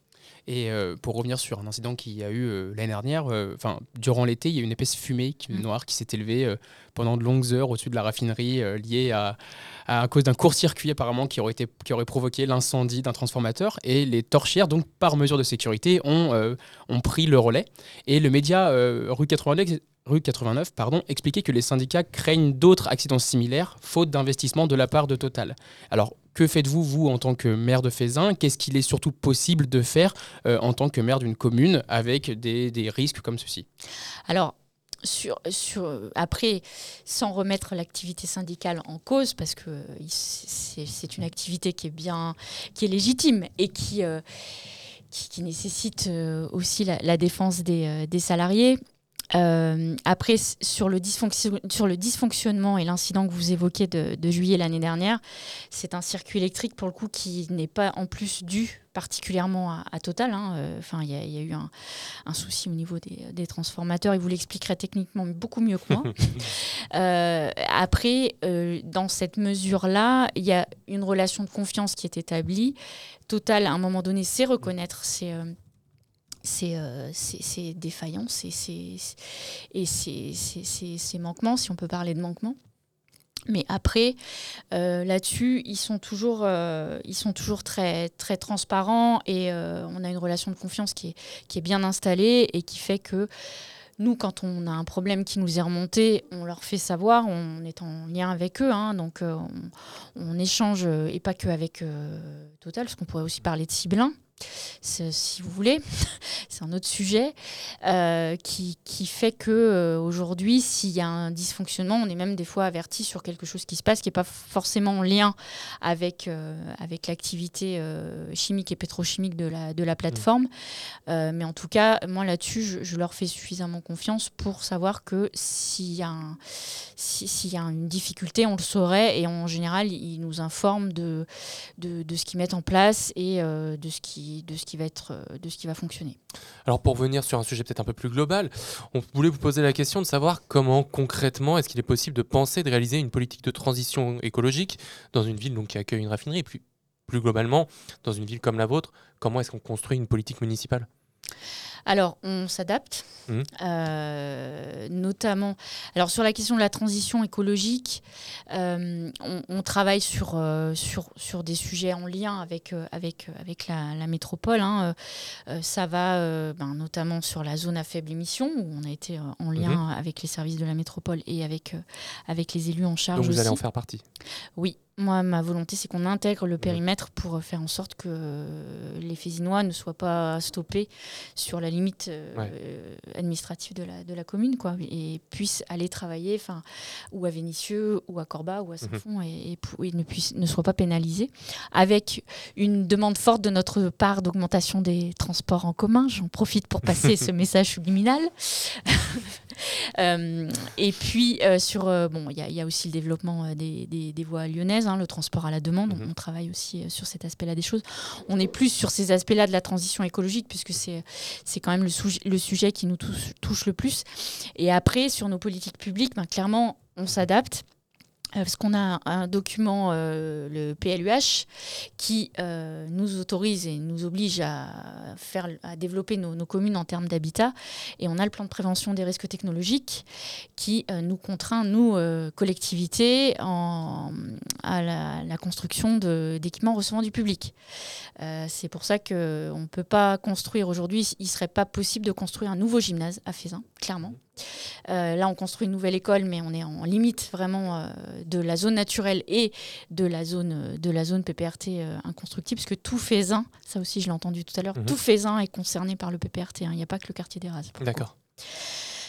[SPEAKER 39] Et euh, pour revenir sur un incident qu'il y a eu l'année dernière, enfin durant l'été, il y a une épaisse fumée qui, mhm. noire qui s'est élevée pendant de longues heures au-dessus de la raffinerie liée à, à cause d'un court-circuit apparemment qui aurait, été, qui aurait provoqué l'incendie d'un transformateur. Et les torchières, donc par mesure de sécurité, ont, euh, ont pris le relais. Et le média euh, rue 89, rue 89 pardon, expliquait que les syndicats craignent d'autres accidents similaires, faute d'investissement de la part de Total. Alors, que faites-vous, vous, en tant que maire de Fézin Qu'est-ce qu'il est surtout possible de faire euh, en tant que maire d'une commune avec des, des risques comme ceci?
[SPEAKER 40] Alors, sur, sur, après, sans remettre l'activité syndicale en cause, parce que c'est une activité qui est bien, qui est légitime et qui, euh, qui, nécessite euh, aussi la, défense des, des salariés. Euh, après, sur le, sur le, dysfonctionnement et l'incident que vous évoquez de, juillet l'année dernière, c'est un circuit électrique pour le coup qui n'est pas en plus dû particulièrement à, Total. Hein. Euh, enfin, il y, a eu un, souci au niveau des, transformateurs. Il vous l'expliquerait techniquement beaucoup mieux que moi. Euh, après, dans cette mesure-là, il y a une relation de confiance qui est établie. Total, à un moment donné, sait reconnaître ses euh, c'est défaillant et ces manquements, si on peut parler de manquements. Mais après, euh, là-dessus, ils sont toujours, euh, ils sont toujours très, très transparents et on a une relation de confiance qui est, qui est bien installée et qui fait que nous, quand on a un problème qui nous est remonté, on leur fait savoir, on est en lien avec eux, hein, donc on, on, échange, et pas que avec Total, parce qu'on pourrait aussi parler de Ciblin si vous voulez, c'est un autre sujet euh, qui, qui, fait que euh, aujourd'hui, s'il y a un dysfonctionnement, on est même des fois averti sur quelque chose qui se passe qui n'est pas forcément en lien avec, euh, avec l'activité chimique et pétrochimique de la, de la plateforme. Mmh. mais en tout cas, moi là-dessus, je, leur fais suffisamment confiance pour savoir que s'il y, a s'il y a une difficulté, on le saurait et en général, ils nous informent de, de, de ce qu'ils mettent en place et de ce qui de ce qui va être, euh, de ce qui va fonctionner.
[SPEAKER 1] Alors pour venir sur un sujet peut-être un peu plus global, on voulait vous poser la question de savoir comment concrètement est-ce qu'il est possible de penser de réaliser une politique de transition écologique dans une ville donc, qui accueille une raffinerie, plus, plus globalement dans une ville comme la vôtre, comment est-ce qu'on construit une politique municipale?
[SPEAKER 40] Alors, on s'adapte, mmh. euh, notamment. Alors, sur la question de la transition écologique, euh, on, travaille sur, euh, sur, sur des sujets en lien avec, avec, avec la, métropole. Hein. ça va ben, notamment sur la zone à faible émission, où on a été en lien mmh. avec les services de la métropole et avec, avec les élus en charge.
[SPEAKER 1] Donc, vous
[SPEAKER 40] allez
[SPEAKER 1] en faire partie
[SPEAKER 40] Oui, moi, ma volonté, c'est qu'on intègre le périmètre pour faire en sorte que les Fésinois ne soient pas stoppés sur la limite euh, administrative de la, de la commune, quoi, et puissent aller travailler, enfin, ou à Vénissieux, ou à Corba, ou à mhm. Saint-Fond, et, ne, puissent, ne soient pas pénalisés, avec une demande forte de notre part d'augmentation des transports en commun. J'en profite pour passer ce message subliminal. Euh, et puis, euh, sur, bon, il y, a aussi le développement des, des voies lyonnaises Hein, le transport à la demande. Mhm. On, travaille aussi euh, sur cet aspect-là des choses. On est plus sur ces aspects-là de la transition écologique, puisque c'est quand même le, le, sujet qui nous touche, le plus. Et après, sur nos politiques publiques, ben, clairement, on s'adapte. Euh, parce qu'on a un document, euh, le PLUH, qui euh, nous autorise et nous oblige à, faire, à développer nos, communes en termes d'habitat. Et on a le plan de prévention des risques technologiques qui nous contraint, nous, collectivités, à la, construction d'équipements recevant du public. C'est pour ça qu'on ne peut pas construire aujourd'hui, il ne serait pas possible de construire un nouveau gymnase à Fézin, clairement. Euh, là, on construit une nouvelle école, mais on est en limite vraiment euh, de la zone naturelle et de la zone, de la zone PPRT euh, inconstructible, puisque tout Faisin, ça aussi je l'ai entendu tout à l'heure, mhm. tout Faisin est concerné par le PPRT. Hein. Il n'y a pas que le quartier des.
[SPEAKER 1] D'accord.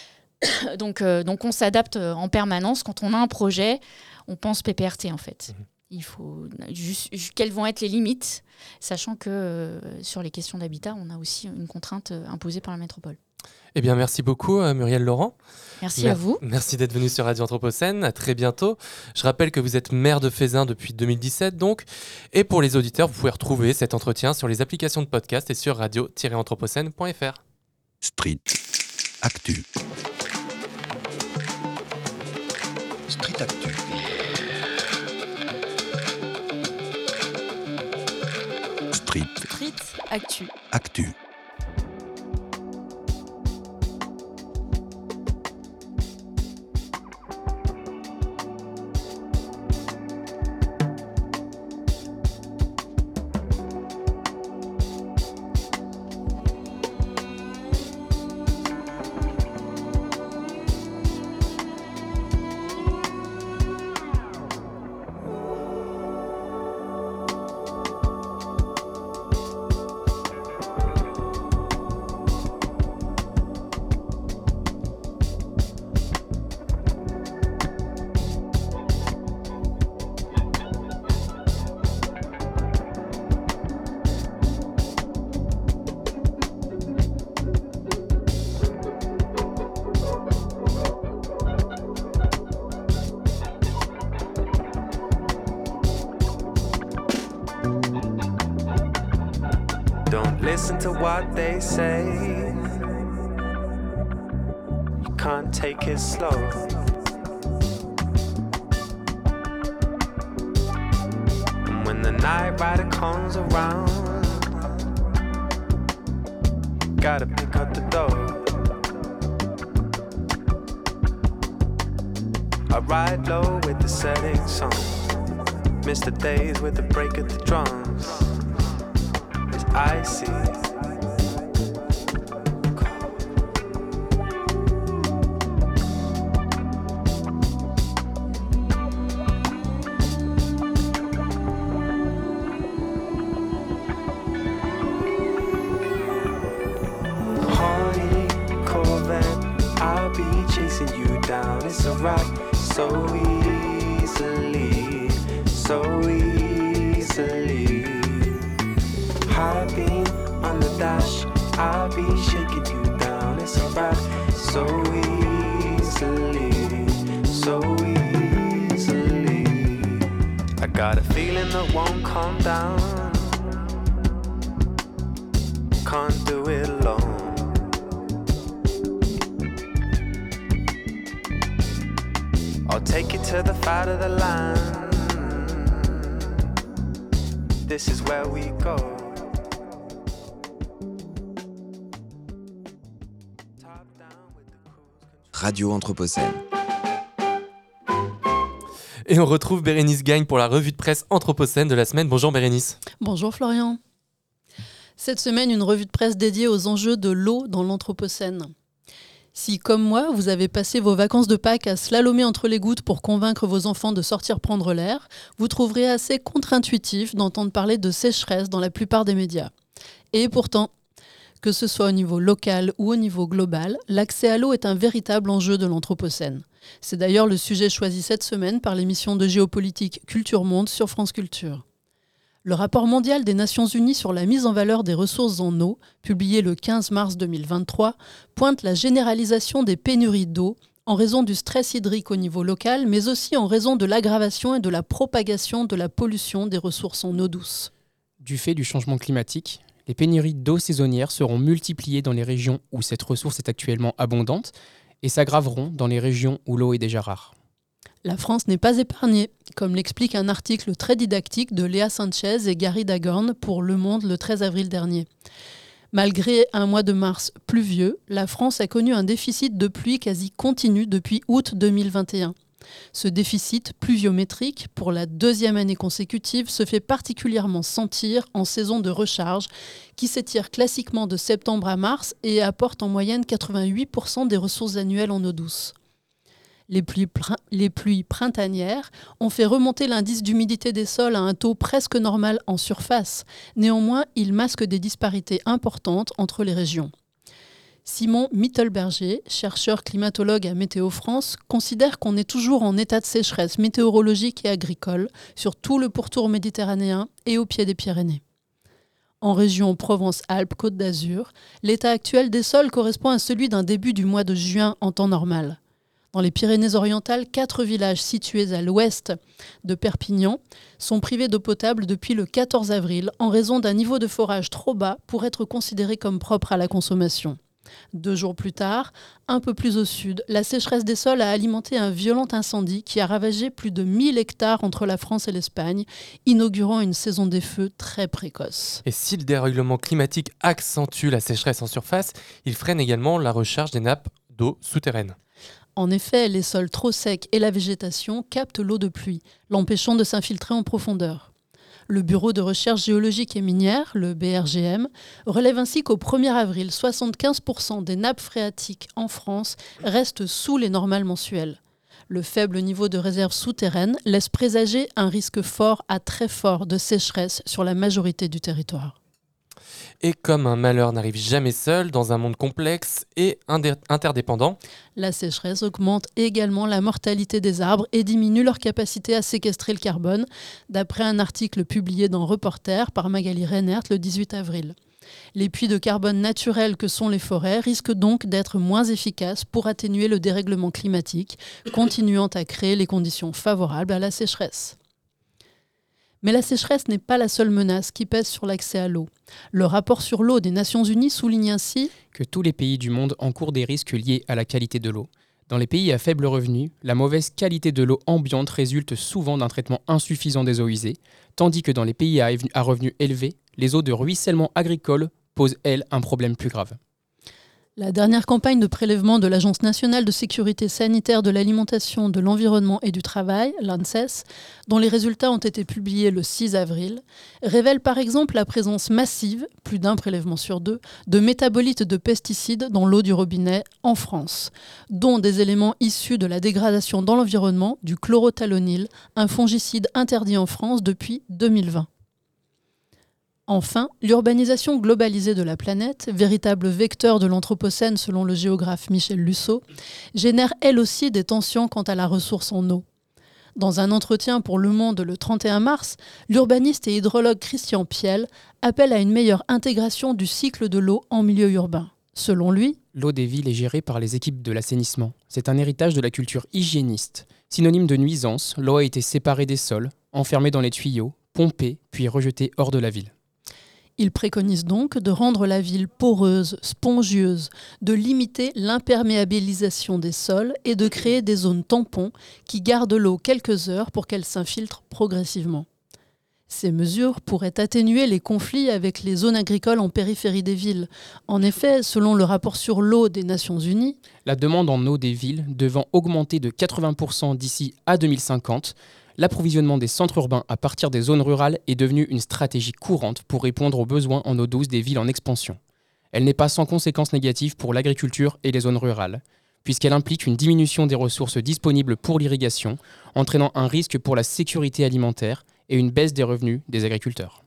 [SPEAKER 40] donc, donc on s'adapte en permanence. Quand on a un projet, on pense PPRT en fait. Mhm. Il faut juste, quelles vont être les limites, sachant que sur les questions d'habitat, on a aussi une contrainte imposée par la métropole.
[SPEAKER 1] Eh bien, merci beaucoup, euh, Muriel Laurent.
[SPEAKER 40] Merci à vous.
[SPEAKER 1] Merci d'être venu sur Radio Anthropocène. À très bientôt. Je rappelle que vous êtes maire de Fézin depuis 2017, donc. Et pour les auditeurs, vous pouvez retrouver cet entretien sur les applications de podcast et sur radio-anthropocène.fr.
[SPEAKER 8] Street Actu. Street Actu. Street.
[SPEAKER 40] Street Actu.
[SPEAKER 8] Actu.
[SPEAKER 41] You can't take it slow.
[SPEAKER 2] Radio Anthropocène.
[SPEAKER 1] Et on retrouve Bérénice Gagne pour la revue de presse Anthropocène de la semaine. Bonjour Bérénice.
[SPEAKER 7] Bonjour Florian. Cette semaine, une revue de presse dédiée aux enjeux de l'eau dans l'Anthropocène. Si, comme moi, vous avez passé vos vacances de Pâques à slalomer entre les gouttes pour convaincre vos enfants de sortir prendre l'air, vous trouverez assez contre-intuitif d'entendre parler de sécheresse dans la plupart des médias. Et pourtant, que ce soit au niveau local ou au niveau global, l'accès à l'eau est un véritable enjeu de l'Anthropocène. C'est d'ailleurs le sujet choisi cette semaine par l'émission de géopolitique Culture Monde sur France Culture. Le rapport mondial des Nations Unies sur la mise en valeur des ressources en eau, publié le 15 mars 2023, pointe la généralisation des pénuries d'eau en raison du stress hydrique au niveau local, mais aussi en raison de l'aggravation et de la propagation de la pollution des ressources en eau douce.
[SPEAKER 39] Du fait du changement climatique, les pénuries d'eau saisonnière seront multipliées dans les régions où cette ressource est actuellement abondante et s'aggraveront dans les régions où l'eau est déjà rare.
[SPEAKER 7] La France n'est pas épargnée, comme l'explique un article très didactique de Léa Sanchez et Gary Dagorn pour Le Monde le 13 avril dernier. Malgré un mois de mars pluvieux, la France a connu un déficit de pluie quasi continu depuis août 2021. Ce déficit pluviométrique, pour la deuxième année consécutive, se fait particulièrement sentir en saison de recharge, qui s'étire classiquement de septembre à mars et apporte en moyenne 88% des ressources annuelles en eau douce. Les pluies, printanières ont fait remonter l'indice d'humidité des sols à un taux presque normal en surface. Néanmoins, il masque des disparités importantes entre les régions. Simon Mittelberger, chercheur climatologue à Météo France, considère qu'on est toujours en état de sécheresse météorologique et agricole sur tout le pourtour méditerranéen et au pied des Pyrénées. En région Provence-Alpes-Côte d'Azur, l'état actuel des sols correspond à celui d'un début du mois de juin en temps normal. Dans les Pyrénées-Orientales, quatre villages situés à l'ouest de Perpignan sont privés d'eau potable depuis le 14 avril en raison d'un niveau de forage trop bas pour être considéré comme propre à la consommation. Deux jours plus tard, un peu plus au sud, la sécheresse des sols a alimenté un violent incendie qui a ravagé plus de 1000 hectares entre la France et l'Espagne, inaugurant une saison des feux très précoce.
[SPEAKER 1] Et si le dérèglement climatique accentue la sécheresse en surface, il freine également la recharge des nappes d'eau souterraines.
[SPEAKER 7] En effet, les sols trop secs et la végétation captent l'eau de pluie, l'empêchant de s'infiltrer en profondeur. Le Bureau de recherche géologique et minière, le BRGM, relève ainsi qu'au 1er avril, 75% des nappes phréatiques en France restent sous les normales mensuelles. Le faible niveau de réserve souterraine laisse présager un risque fort à très fort de sécheresse sur la majorité du territoire.
[SPEAKER 1] Et comme un malheur n'arrive jamais seul dans un monde complexe et interdépendant,
[SPEAKER 7] la sécheresse augmente également la mortalité des arbres et diminue leur capacité à séquestrer le carbone, d'après un article publié dans Reporter par Magali Reinert le 18 avril. Les puits de carbone naturels que sont les forêts risquent donc d'être moins efficaces pour atténuer le dérèglement climatique, continuant à créer les conditions favorables à la sécheresse. Mais la sécheresse n'est pas la seule menace qui pèse sur l'accès à l'eau. Le rapport sur l'eau des Nations Unies souligne ainsi
[SPEAKER 39] que tous les pays du monde encourent des risques liés à la qualité de l'eau. Dans les pays à faible revenu, la mauvaise qualité de l'eau ambiante résulte souvent d'un traitement insuffisant des eaux usées, tandis que dans les pays à revenus élevés, les eaux de ruissellement agricole posent, elles, un problème plus grave.
[SPEAKER 7] La dernière campagne de prélèvement de l'Agence nationale de sécurité sanitaire de l'alimentation, de l'environnement et du travail, l'ANSES, dont les résultats ont été publiés le 6 avril, révèle par exemple la présence massive, plus d'un prélèvement sur deux, de métabolites de pesticides dans l'eau du robinet en France, dont des éléments issus de la dégradation dans l'environnement du chlorothalonil, un fongicide interdit en France depuis 2020. Enfin, l'urbanisation globalisée de la planète, véritable vecteur de l'Anthropocène selon le géographe Michel Lusseau, génère elle aussi des tensions quant à la ressource en eau. Dans un entretien pour Le Monde le 31 mars, l'urbaniste et hydrologue Christian Piel appelle à une meilleure intégration du cycle de l'eau en milieu urbain. Selon lui,
[SPEAKER 39] l'eau des villes est gérée par les équipes de l'assainissement. C'est un héritage de la culture hygiéniste. Synonyme de nuisance, l'eau a été séparée des sols, enfermée dans les tuyaux, pompée, puis rejetée hors de la ville.
[SPEAKER 7] Il préconise donc de rendre la ville poreuse, spongieuse, de limiter l'imperméabilisation des sols et de créer des zones tampons qui gardent l'eau quelques heures pour qu'elle s'infiltre progressivement. Ces mesures pourraient atténuer les conflits avec les zones agricoles en périphérie des villes. En effet, selon le rapport sur l'eau des Nations Unies,
[SPEAKER 39] la demande en eau des villes devant augmenter de 80% d'ici à 2050, l'approvisionnement des centres urbains à partir des zones rurales est devenu une stratégie courante pour répondre aux besoins en eau douce des villes en expansion. Elle n'est pas sans conséquences négatives pour l'agriculture et les zones rurales, puisqu'elle implique une diminution des ressources disponibles pour l'irrigation, entraînant un risque pour la sécurité alimentaire et une baisse des revenus des agriculteurs.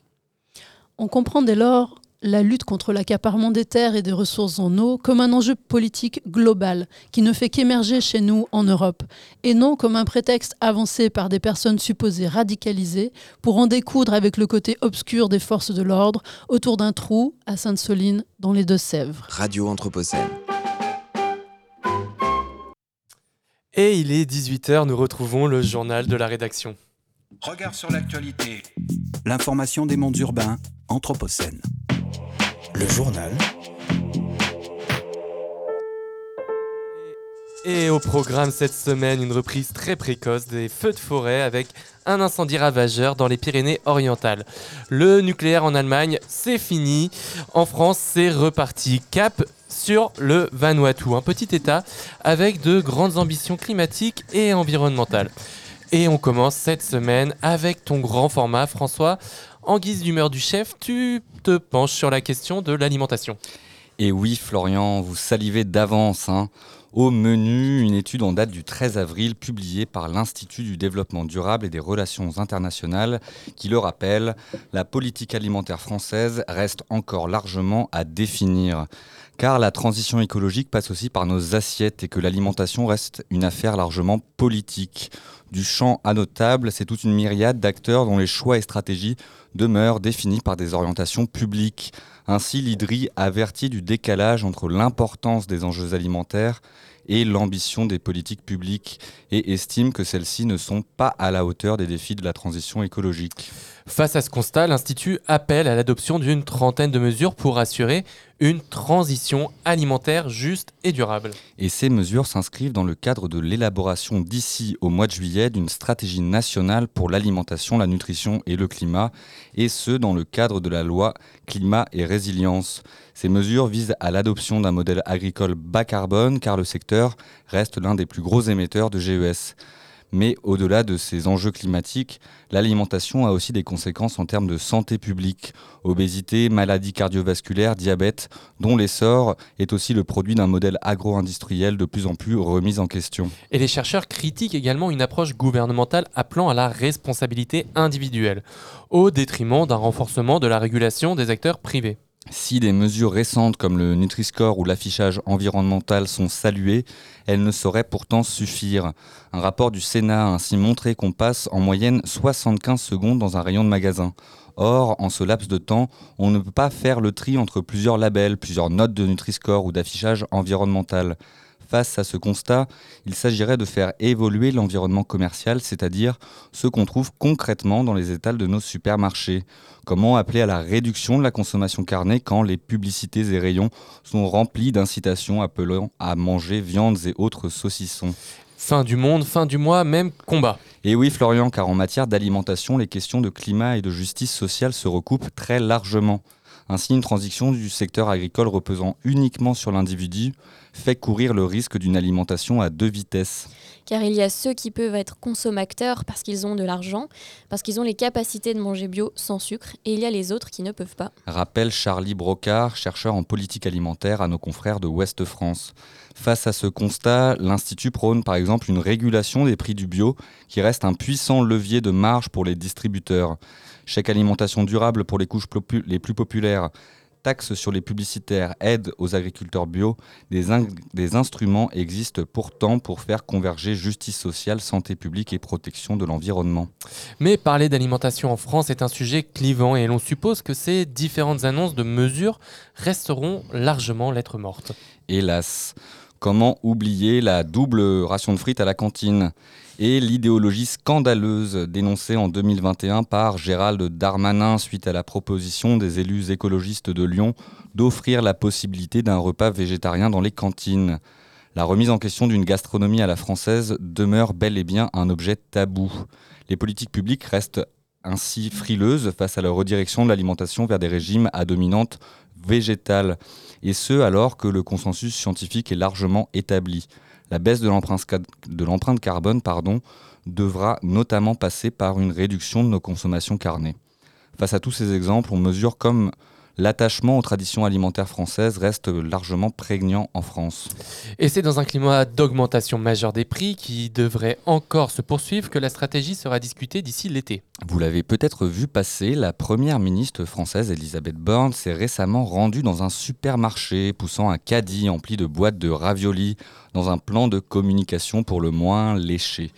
[SPEAKER 7] On comprend dès lors la lutte contre l'accaparement des terres et des ressources en eau comme un enjeu politique global qui ne fait qu'émerger chez nous en Europe, et non comme un prétexte avancé par des personnes supposées radicalisées pour en découdre avec le côté obscur des forces de l'ordre autour d'un trou à Sainte-Soline dans les Deux-Sèvres.
[SPEAKER 2] Radio Anthropocène.
[SPEAKER 1] Et il est 18h, nous retrouvons le journal de la rédaction.
[SPEAKER 8] Regard sur l'actualité. L'information des mondes urbains, Anthropocène. Le journal.
[SPEAKER 1] Et au programme cette semaine, une reprise très précoce des feux de forêt avec un incendie ravageur dans les Pyrénées-Orientales. Le nucléaire en Allemagne, c'est fini. En France, c'est reparti. Cap sur le Vanuatu, un petit État avec de grandes ambitions climatiques et environnementales. Et on commence cette semaine avec ton grand format, François. En guise d'humeur du chef, tu te penches sur la question de l'alimentation.
[SPEAKER 42] Et oui, Florian, vous salivez d'avance. Hein. Au menu, une étude en date du 13 avril publiée par l'Institut du développement durable et des relations internationales qui le rappelle, la politique alimentaire française reste encore largement à définir. Car la transition écologique passe aussi par nos assiettes et que l'alimentation reste une affaire largement politique. Du champ à nos tables, c'est toute une myriade d'acteurs dont les choix et stratégies demeurent définis par des orientations publiques. Ainsi, l'IDRI avertit du décalage entre l'importance des enjeux alimentaires et l'ambition des politiques publiques et estime que celles-ci ne sont pas à la hauteur des défis de la transition écologique.
[SPEAKER 1] Face à ce constat, l'Institut appelle à l'adoption d'une trentaine de mesures pour assurer une transition alimentaire juste et durable.
[SPEAKER 42] Et ces mesures s'inscrivent dans le cadre de l'élaboration d'ici au mois de juillet d'une stratégie nationale pour l'alimentation, la nutrition et le climat, et ce dans le cadre de la loi climat et résilience. Ces mesures visent à l'adoption d'un modèle agricole bas carbone car le secteur reste l'un des plus gros émetteurs de GES. Mais au-delà de ces enjeux climatiques, l'alimentation a aussi des conséquences en termes de santé publique. Obésité, maladies cardiovasculaires, diabète, dont l'essor est aussi le produit d'un modèle agro-industriel de plus en plus remis en question.
[SPEAKER 1] Et les chercheurs critiquent également une approche gouvernementale appelant à la responsabilité individuelle, au détriment d'un renforcement de la régulation des acteurs privés.
[SPEAKER 42] Si des mesures récentes comme le Nutri-Score ou l'affichage environnemental sont saluées, elles ne sauraient pourtant suffire. Un rapport du Sénat a ainsi montré qu'on passe en moyenne 75 secondes dans un rayon de magasin. Or, en ce laps de temps, on ne peut pas faire le tri entre plusieurs labels, plusieurs notes de Nutri-Score ou d'affichage environnemental. Face à ce constat, il s'agirait de faire évoluer l'environnement commercial, c'est-à-dire ce qu'on trouve concrètement dans les étals de nos supermarchés. Comment appeler à la réduction de la consommation carnée quand les publicités et rayons sont remplis d'incitations appelant à manger viandes et autres saucissons?
[SPEAKER 1] Fin du monde, fin du mois, même combat.
[SPEAKER 42] Et oui, Florian, car en matière d'alimentation, les questions de climat et de justice sociale se recoupent très largement. Ainsi, une transition du secteur agricole reposant uniquement sur l'individu fait courir le risque d'une alimentation à deux vitesses.
[SPEAKER 43] Car il y a ceux qui peuvent être consommateurs parce qu'ils ont de l'argent, parce qu'ils ont les capacités de manger bio sans sucre, et il y a les autres qui ne peuvent pas.
[SPEAKER 42] Rappelle Charlie Brocard, chercheur en politique alimentaire à nos confrères de Ouest France. Face à ce constat, l'Institut prône par exemple une régulation des prix du bio qui reste un puissant levier de marge pour les distributeurs. Chèque alimentation durable pour les couches les plus populaires, taxes sur les publicitaires, aide aux agriculteurs bio, des, des, instruments existent pourtant pour faire converger justice sociale, santé publique et protection de l'environnement.
[SPEAKER 1] Mais parler d'alimentation en France est un sujet clivant et l'on suppose que ces différentes annonces de mesures resteront largement lettres mortes.
[SPEAKER 42] Hélas. Comment oublier la double ration de frites à la cantine? Et l'idéologie scandaleuse dénoncée en 2021 par Gérald Darmanin suite à la proposition des élus écologistes de Lyon d'offrir la possibilité d'un repas végétarien dans les cantines. La remise en question d'une gastronomie à la française demeure bel et bien un objet tabou. Les politiques publiques restent ainsi frileuses face à la redirection de l'alimentation vers des régimes à dominante végétale, et ce alors que le consensus scientifique est largement établi. La baisse de l'empreinte carbone pardon, devra notamment passer par une réduction de nos consommations carnées. Face à tous ces exemples, on mesure comme l'attachement aux traditions alimentaires françaises reste largement prégnant en France.
[SPEAKER 1] Et c'est dans un climat d'augmentation majeure des prix qui devrait encore se poursuivre que la stratégie sera discutée d'ici l'été.
[SPEAKER 42] Vous l'avez peut-être vu passer, la première ministre française Elisabeth Borne s'est récemment rendue dans un supermarché poussant un caddie empli de boîtes de raviolis dans un plan de communication pour le moins léché.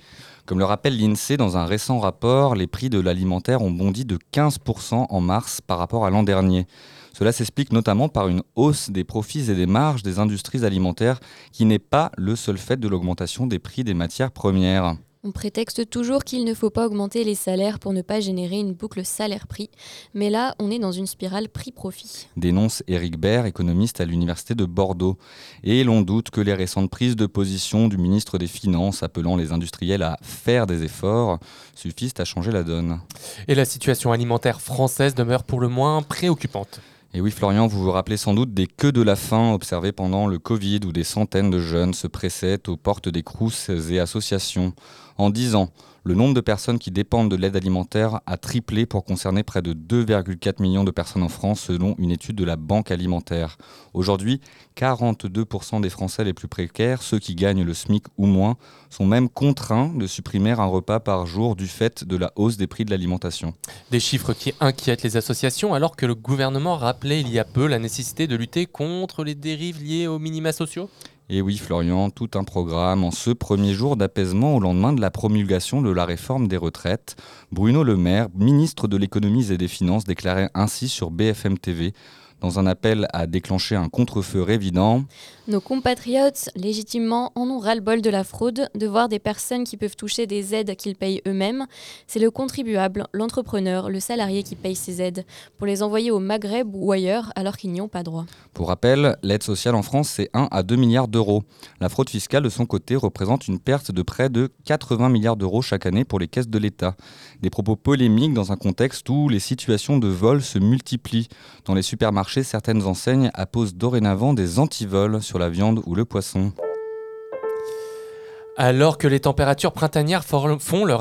[SPEAKER 42] Comme le rappelle l'INSEE dans un récent rapport, les prix de l'alimentaire ont bondi de 15% en mars par rapport à l'an dernier. Cela s'explique notamment par une hausse des profits et des marges des industries alimentaires qui n'est pas le seul fait de l'augmentation des prix des matières premières.
[SPEAKER 43] On prétexte toujours qu'il ne faut pas augmenter les salaires pour ne pas générer une boucle salaire-prix, mais là, on est dans une spirale prix-profit.
[SPEAKER 42] Dénonce Éric Baird, économiste à l'Université de Bordeaux. Et l'on doute que les récentes prises de position du ministre des Finances appelant les industriels à faire des efforts suffisent à changer la donne.
[SPEAKER 1] Et la situation alimentaire française demeure pour le moins préoccupante.
[SPEAKER 42] Et oui, Florian, vous vous rappelez sans doute des queues de la faim observées pendant le Covid où des centaines de jeunes se pressaient aux portes des crousses et associations. En 10 ans, le nombre de personnes qui dépendent de l'aide alimentaire a triplé pour concerner près de 2,4 millions de personnes en France selon une étude de la Banque alimentaire. Aujourd'hui, 42% des Français les plus précaires, ceux qui gagnent le SMIC ou moins, sont même contraints de supprimer un repas par jour du fait de la hausse des prix de l'alimentation.
[SPEAKER 1] Des chiffres qui inquiètent les associations alors que le gouvernement rappelait il y a peu la nécessité de lutter contre les dérives liées aux minima sociaux?
[SPEAKER 42] Et oui, Florian, tout un programme en ce premier jour d'apaisement au lendemain de la promulgation de la réforme des retraites. Bruno Le Maire, ministre de l'économie et des finances, déclarait ainsi sur BFM TV dans un appel à déclencher un contre-feu.
[SPEAKER 43] Nos compatriotes, légitimement, en ont ras-le-bol de la fraude, de voir des personnes qui peuvent toucher des aides qu'ils payent eux-mêmes. C'est le contribuable, l'entrepreneur, le salarié qui paye ces aides, pour les envoyer au Maghreb ou ailleurs alors qu'ils n'y ont pas droit.
[SPEAKER 42] Pour rappel, l'aide sociale en France, c'est 1 à 2 milliards d'euros. La fraude fiscale, de son côté, représente une perte de près de 80 milliards d'euros chaque année pour les caisses de l'État. Des propos polémiques dans un contexte où les situations de vol se multiplient. Dans les supermarchés, certaines enseignes apposent dorénavant des antivols sur la viande ou le poisson.
[SPEAKER 1] Alors que les températures printanières font leur,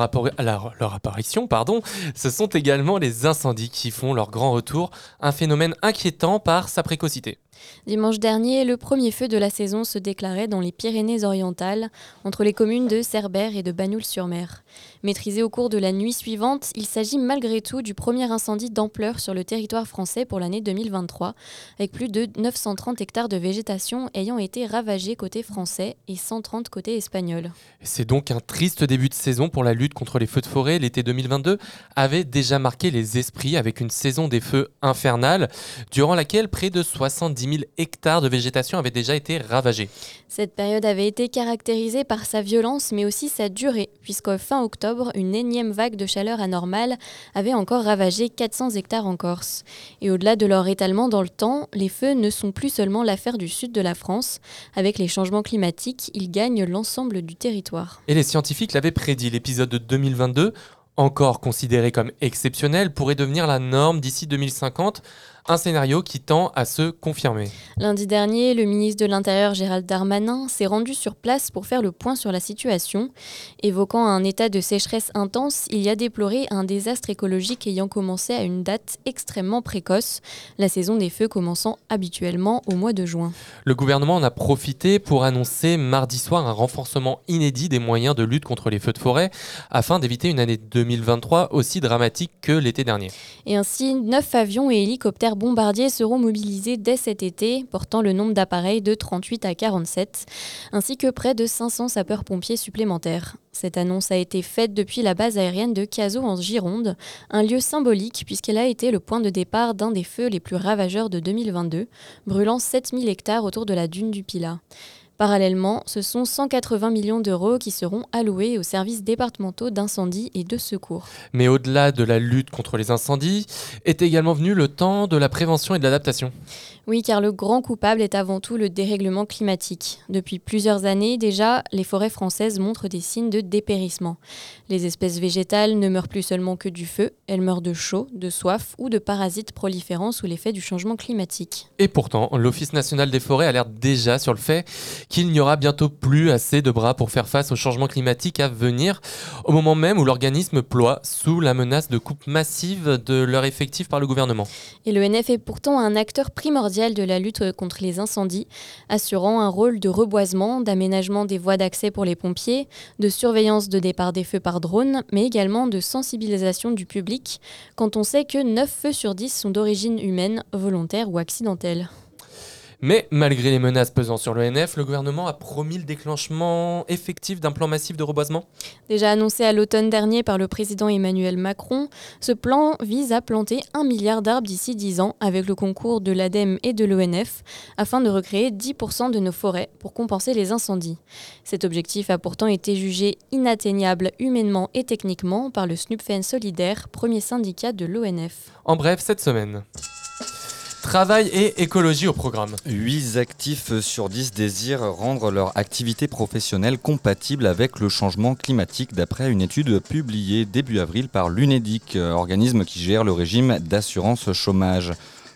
[SPEAKER 1] apparition, pardon, ce sont également les incendies qui font leur grand retour, un phénomène inquiétant par sa précocité.
[SPEAKER 43] Dimanche dernier, le premier feu de la saison se déclarait dans les Pyrénées-Orientales, entre les communes de Cerbère et de Bagnoul-sur-Mer. Maîtrisé au cours de la nuit suivante, il s'agit malgré tout du premier incendie d'ampleur sur le territoire français pour l'année 2023, avec plus de 930 hectares de végétation ayant été ravagés côté français et 130 côté espagnol.
[SPEAKER 1] C'est donc un triste début de saison pour la lutte contre les feux de forêt. L'été 2022 avait déjà marqué les esprits avec une saison des feux infernale, durant laquelle près de 70 000 hectares de végétation avaient déjà été ravagés.
[SPEAKER 43] Cette période avait été caractérisée par sa violence mais aussi sa durée, puisqu'au fin octobre, une énième vague de chaleur anormale avait encore ravagé 400 hectares en Corse. Et au-delà de leur étalement dans le temps, les feux ne sont plus seulement l'affaire du sud de la France. Avec les changements climatiques, ils gagnent l'ensemble du territoire.
[SPEAKER 1] Et les scientifiques l'avaient prédit, l'épisode de 2022 encore considéré comme exceptionnel, pourrait devenir la norme d'ici 2050 un scénario qui tend à se confirmer.
[SPEAKER 43] Lundi dernier, le ministre de l'Intérieur Gérald Darmanin s'est rendu sur place pour faire le point sur la situation. Évoquant un état de sécheresse intense, il y a déploré un désastre écologique ayant commencé à une date extrêmement précoce, la saison des feux commençant habituellement au mois de juin.
[SPEAKER 1] Le gouvernement en a profité pour annoncer mardi soir un renforcement inédit des moyens de lutte contre les feux de forêt afin d'éviter une année 2023 aussi dramatique que l'été dernier.
[SPEAKER 43] Et ainsi, neuf avions et hélicoptères bombardiers seront mobilisés dès cet été, portant le nombre d'appareils de 38 à 47, ainsi que près de 500 sapeurs-pompiers supplémentaires. Cette annonce a été faite depuis la base aérienne de Cazaux en Gironde, un lieu symbolique puisqu'elle a été le point de départ d'un des feux les plus ravageurs de 2022, brûlant 7000 hectares autour de la dune du Pilat. Parallèlement, ce sont 180 millions d'euros qui seront alloués aux services départementaux d'incendie et de secours.
[SPEAKER 1] Mais au-delà de la lutte contre les incendies, est également venu le temps de la prévention et de l'adaptation.
[SPEAKER 43] Oui, car le grand coupable est avant tout le dérèglement climatique. Depuis plusieurs années déjà, les forêts françaises montrent des signes de dépérissement. Les espèces végétales ne meurent plus seulement que du feu, elles meurent de chaud, de soif ou de parasites proliférant sous l'effet du changement climatique.
[SPEAKER 1] Et pourtant, l'Office national des forêts alerte déjà sur le fait qu'il n'y aura bientôt plus assez de bras pour faire face au changement climatique à venir, au moment même où l'organisme ploie sous la menace de coupe massive de leur effectif par le gouvernement.
[SPEAKER 43] Et l'ENF est pourtant un acteur primordial de la lutte contre les incendies, assurant un rôle de reboisement, d'aménagement des voies d'accès pour les pompiers, de surveillance de départ des feux par drone, mais également de sensibilisation du public, quand on sait que 9 feux sur 10 sont d'origine humaine, volontaire ou accidentelle.
[SPEAKER 1] Mais malgré les menaces pesant sur l'ONF, le gouvernement a promis le déclenchement effectif d'un plan massif de reboisement.
[SPEAKER 43] Déjà annoncé à l'automne dernier par le président Emmanuel Macron, ce plan vise à planter un milliard d'arbres d'ici 10 ans avec le concours de l'ADEME et de l'ONF afin de recréer 10% de nos forêts pour compenser les incendies. Cet objectif a pourtant été jugé inatteignable humainement et techniquement par le SNUPFEN Solidaire, premier syndicat de l'ONF.
[SPEAKER 1] En bref, cette semaine. Travail et écologie au programme.
[SPEAKER 42] 8 actifs sur 10 désirent rendre leur activité professionnelle compatible avec le changement climatique d'après une étude publiée début avril par l'UNEDIC, organisme qui gère le régime d'assurance chômage.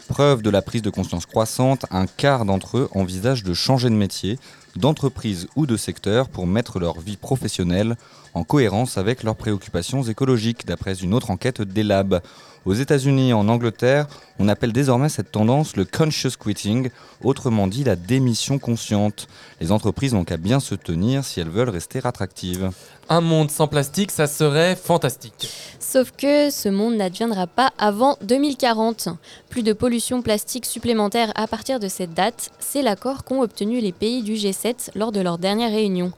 [SPEAKER 42] Preuve de la prise de conscience croissante, un quart d'entre eux envisagent de changer de métier, d'entreprise ou de secteur pour mettre leur vie professionnelle en cohérence avec leurs préoccupations écologiques, d'après une autre enquête d'Elab. Aux États-Unis et en Angleterre, on appelle désormais cette tendance le conscious quitting, autrement dit la démission consciente. Les entreprises n'ont qu'à bien se tenir si elles veulent rester attractives.
[SPEAKER 1] Un monde sans plastique, ça serait fantastique.
[SPEAKER 43] Sauf que ce monde n'adviendra pas avant 2040. Plus de pollution plastique supplémentaire à partir de cette date, c'est l'accord qu'ont obtenu les pays du G7 lors de leur dernière réunion.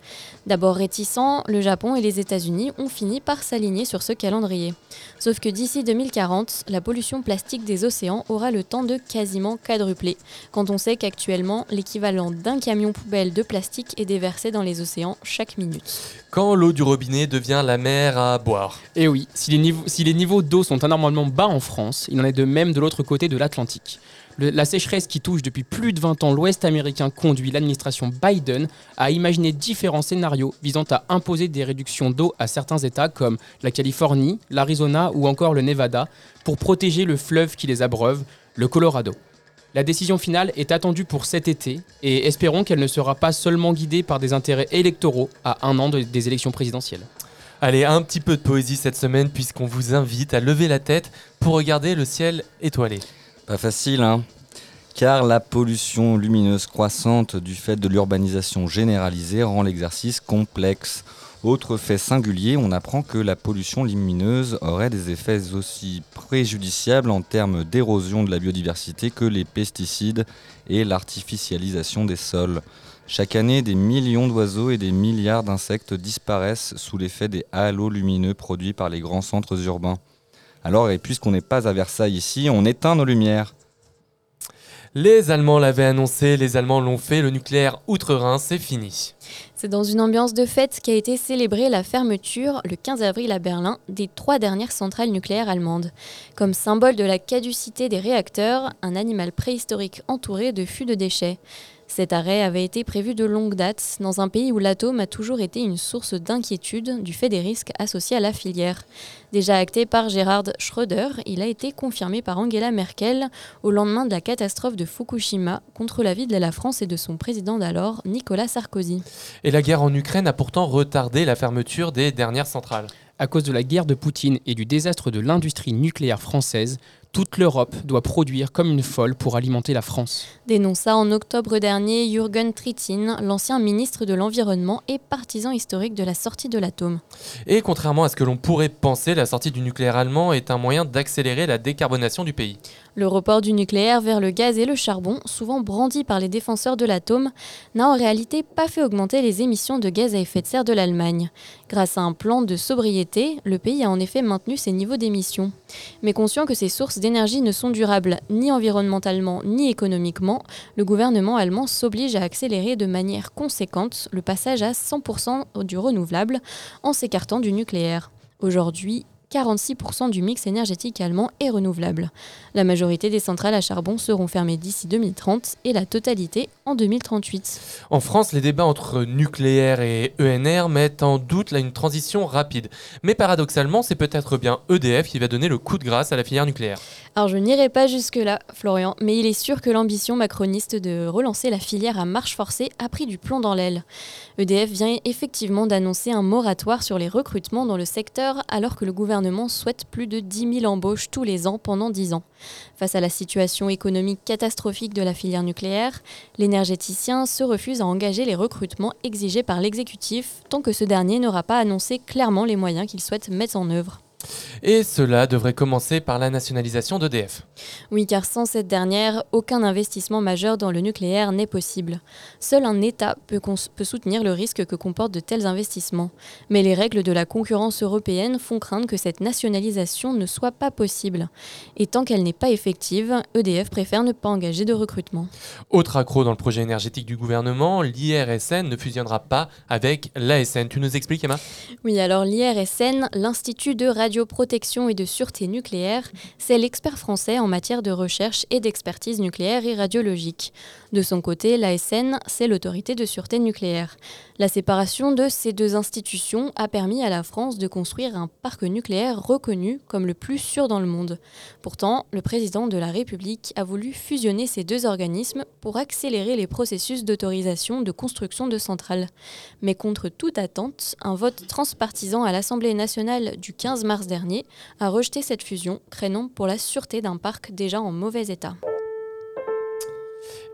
[SPEAKER 43] D'abord réticents, le Japon et les États-Unis ont fini par s'aligner sur ce calendrier. Sauf que d'ici 2040, la pollution plastique des océans aura le temps de quasiment quadrupler, quand on sait qu'actuellement, l'équivalent d'un camion poubelle de plastique est déversé dans les océans chaque minute.
[SPEAKER 1] Quand l'eau du robinet devient la mer à boire.
[SPEAKER 39] Et oui, si les niveaux, si les niveaux d'eau sont anormalement bas en France, il en est de même de l'autre côté de l'Atlantique. La sécheresse qui touche depuis plus de 20 ans l'Ouest américain conduit l'administration Biden à imaginer différents scénarios visant à imposer des réductions d'eau à certains États comme la Californie, l'Arizona ou encore le Nevada pour protéger le fleuve qui les abreuve, le Colorado. La décision finale est attendue pour cet été et espérons qu'elle ne sera pas seulement guidée par des intérêts électoraux à un an de- des élections présidentielles.
[SPEAKER 1] Allez, un petit peu de poésie cette semaine puisqu'on vous invite à lever la tête pour regarder le ciel étoilé.
[SPEAKER 42] Pas facile, hein Car la pollution lumineuse croissante du fait de l'urbanisation généralisée rend l'exercice complexe. Autre fait singulier, on apprend que la pollution lumineuse aurait des effets aussi préjudiciables en termes d'érosion de la biodiversité que les pesticides et l'artificialisation des sols. Chaque année, des millions d'oiseaux et des milliards d'insectes disparaissent sous l'effet des halos lumineux produits par les grands centres urbains. Alors, et puisqu'on n'est pas à Versailles ici, on éteint nos lumières.
[SPEAKER 1] Les Allemands l'avaient annoncé, les Allemands l'ont fait, le nucléaire outre-Rhin, c'est fini.
[SPEAKER 43] C'est dans une ambiance de fête qu'a été célébrée la fermeture, le 15 avril à Berlin, des trois dernières centrales nucléaires allemandes. Comme symbole de la caducité des réacteurs, un animal préhistorique entouré de fûts de déchets. Cet arrêt avait été prévu de longue date dans un pays où l'atome a toujours été une source d'inquiétude du fait des risques associés à la filière. Déjà acté par Gerhard Schröder, il a été confirmé par Angela Merkel au lendemain de la catastrophe de Fukushima contre l'avis de la France et de son président d'alors, Nicolas Sarkozy.
[SPEAKER 1] Et la guerre en Ukraine a pourtant retardé la fermeture des dernières centrales.
[SPEAKER 39] À cause de la guerre de Poutine et du désastre de l'industrie nucléaire française, toute l'Europe doit produire comme une folle pour alimenter la France.
[SPEAKER 43] Dénonça en octobre dernier Jürgen Trittin, l'ancien ministre de l'Environnement et partisan historique de la sortie de l'atome.
[SPEAKER 1] Et contrairement à ce que l'on pourrait penser, la sortie du nucléaire allemand est un moyen d'accélérer la décarbonation du pays.
[SPEAKER 43] Le report du nucléaire vers le gaz et le charbon, souvent brandi par les défenseurs de l'atome, n'a en réalité pas fait augmenter les émissions de gaz à effet de serre de l'Allemagne. Grâce à un plan de sobriété, le pays a en effet maintenu ses niveaux d'émissions. Mais conscient que ces sources d'énergie ne sont durables ni environnementalement ni économiquement, le gouvernement allemand s'oblige à accélérer de manière conséquente le passage à 100% du renouvelable en s'écartant du nucléaire. Aujourd'hui, 46% du mix énergétique allemand est renouvelable. La majorité des centrales à charbon seront fermées d'ici 2030 et la totalité en 2038.
[SPEAKER 1] En France, les débats entre nucléaire et ENR mettent en doute là, une transition rapide. Mais paradoxalement, c'est peut-être bien EDF qui va donner le coup de grâce à la filière nucléaire.
[SPEAKER 43] Alors je n'irai pas jusque-là, Florian, mais il est sûr que l'ambition macroniste de relancer la filière à marche forcée a pris du plomb dans l'aile. EDF vient effectivement d'annoncer un moratoire sur les recrutements dans le secteur alors que le gouvernement souhaite plus de 10 000 embauches tous les ans pendant 10 ans. Face à la situation économique catastrophique de la filière nucléaire, l'énergéticien se refuse à engager les recrutements exigés par l'exécutif tant que ce dernier n'aura pas annoncé clairement les moyens qu'il souhaite mettre en œuvre.
[SPEAKER 1] Et cela devrait commencer par la nationalisation d'EDF.
[SPEAKER 43] Oui, car sans cette dernière, aucun investissement majeur dans le nucléaire n'est possible. Seul un État peut, peut, soutenir le risque que comportent de tels investissements. Mais les règles de la concurrence européenne font craindre que cette nationalisation ne soit pas possible. Et tant qu'elle n'est pas effective, EDF préfère ne pas engager de recrutement.
[SPEAKER 1] Autre accro dans le projet énergétique du gouvernement, l'IRSN ne fusionnera pas avec l'ASN. Tu nous expliques, Emma?
[SPEAKER 43] Oui, alors l'IRSN, l'Institut de Radio radioprotection et de sûreté nucléaire, c'est l'expert français en matière de recherche et d'expertise nucléaire et radiologique. De son côté, l'ASN, c'est l'autorité de sûreté nucléaire. La séparation de ces deux institutions a permis à la France de construire un parc nucléaire reconnu comme le plus sûr dans le monde. Pourtant, le président de la République a voulu fusionner ces deux organismes pour accélérer les processus d'autorisation de construction de centrales. Mais contre toute attente, un vote transpartisan à l'Assemblée nationale du 15 mars dernier a rejeté cette fusion, craignant pour la sûreté d'un parc déjà en mauvais état.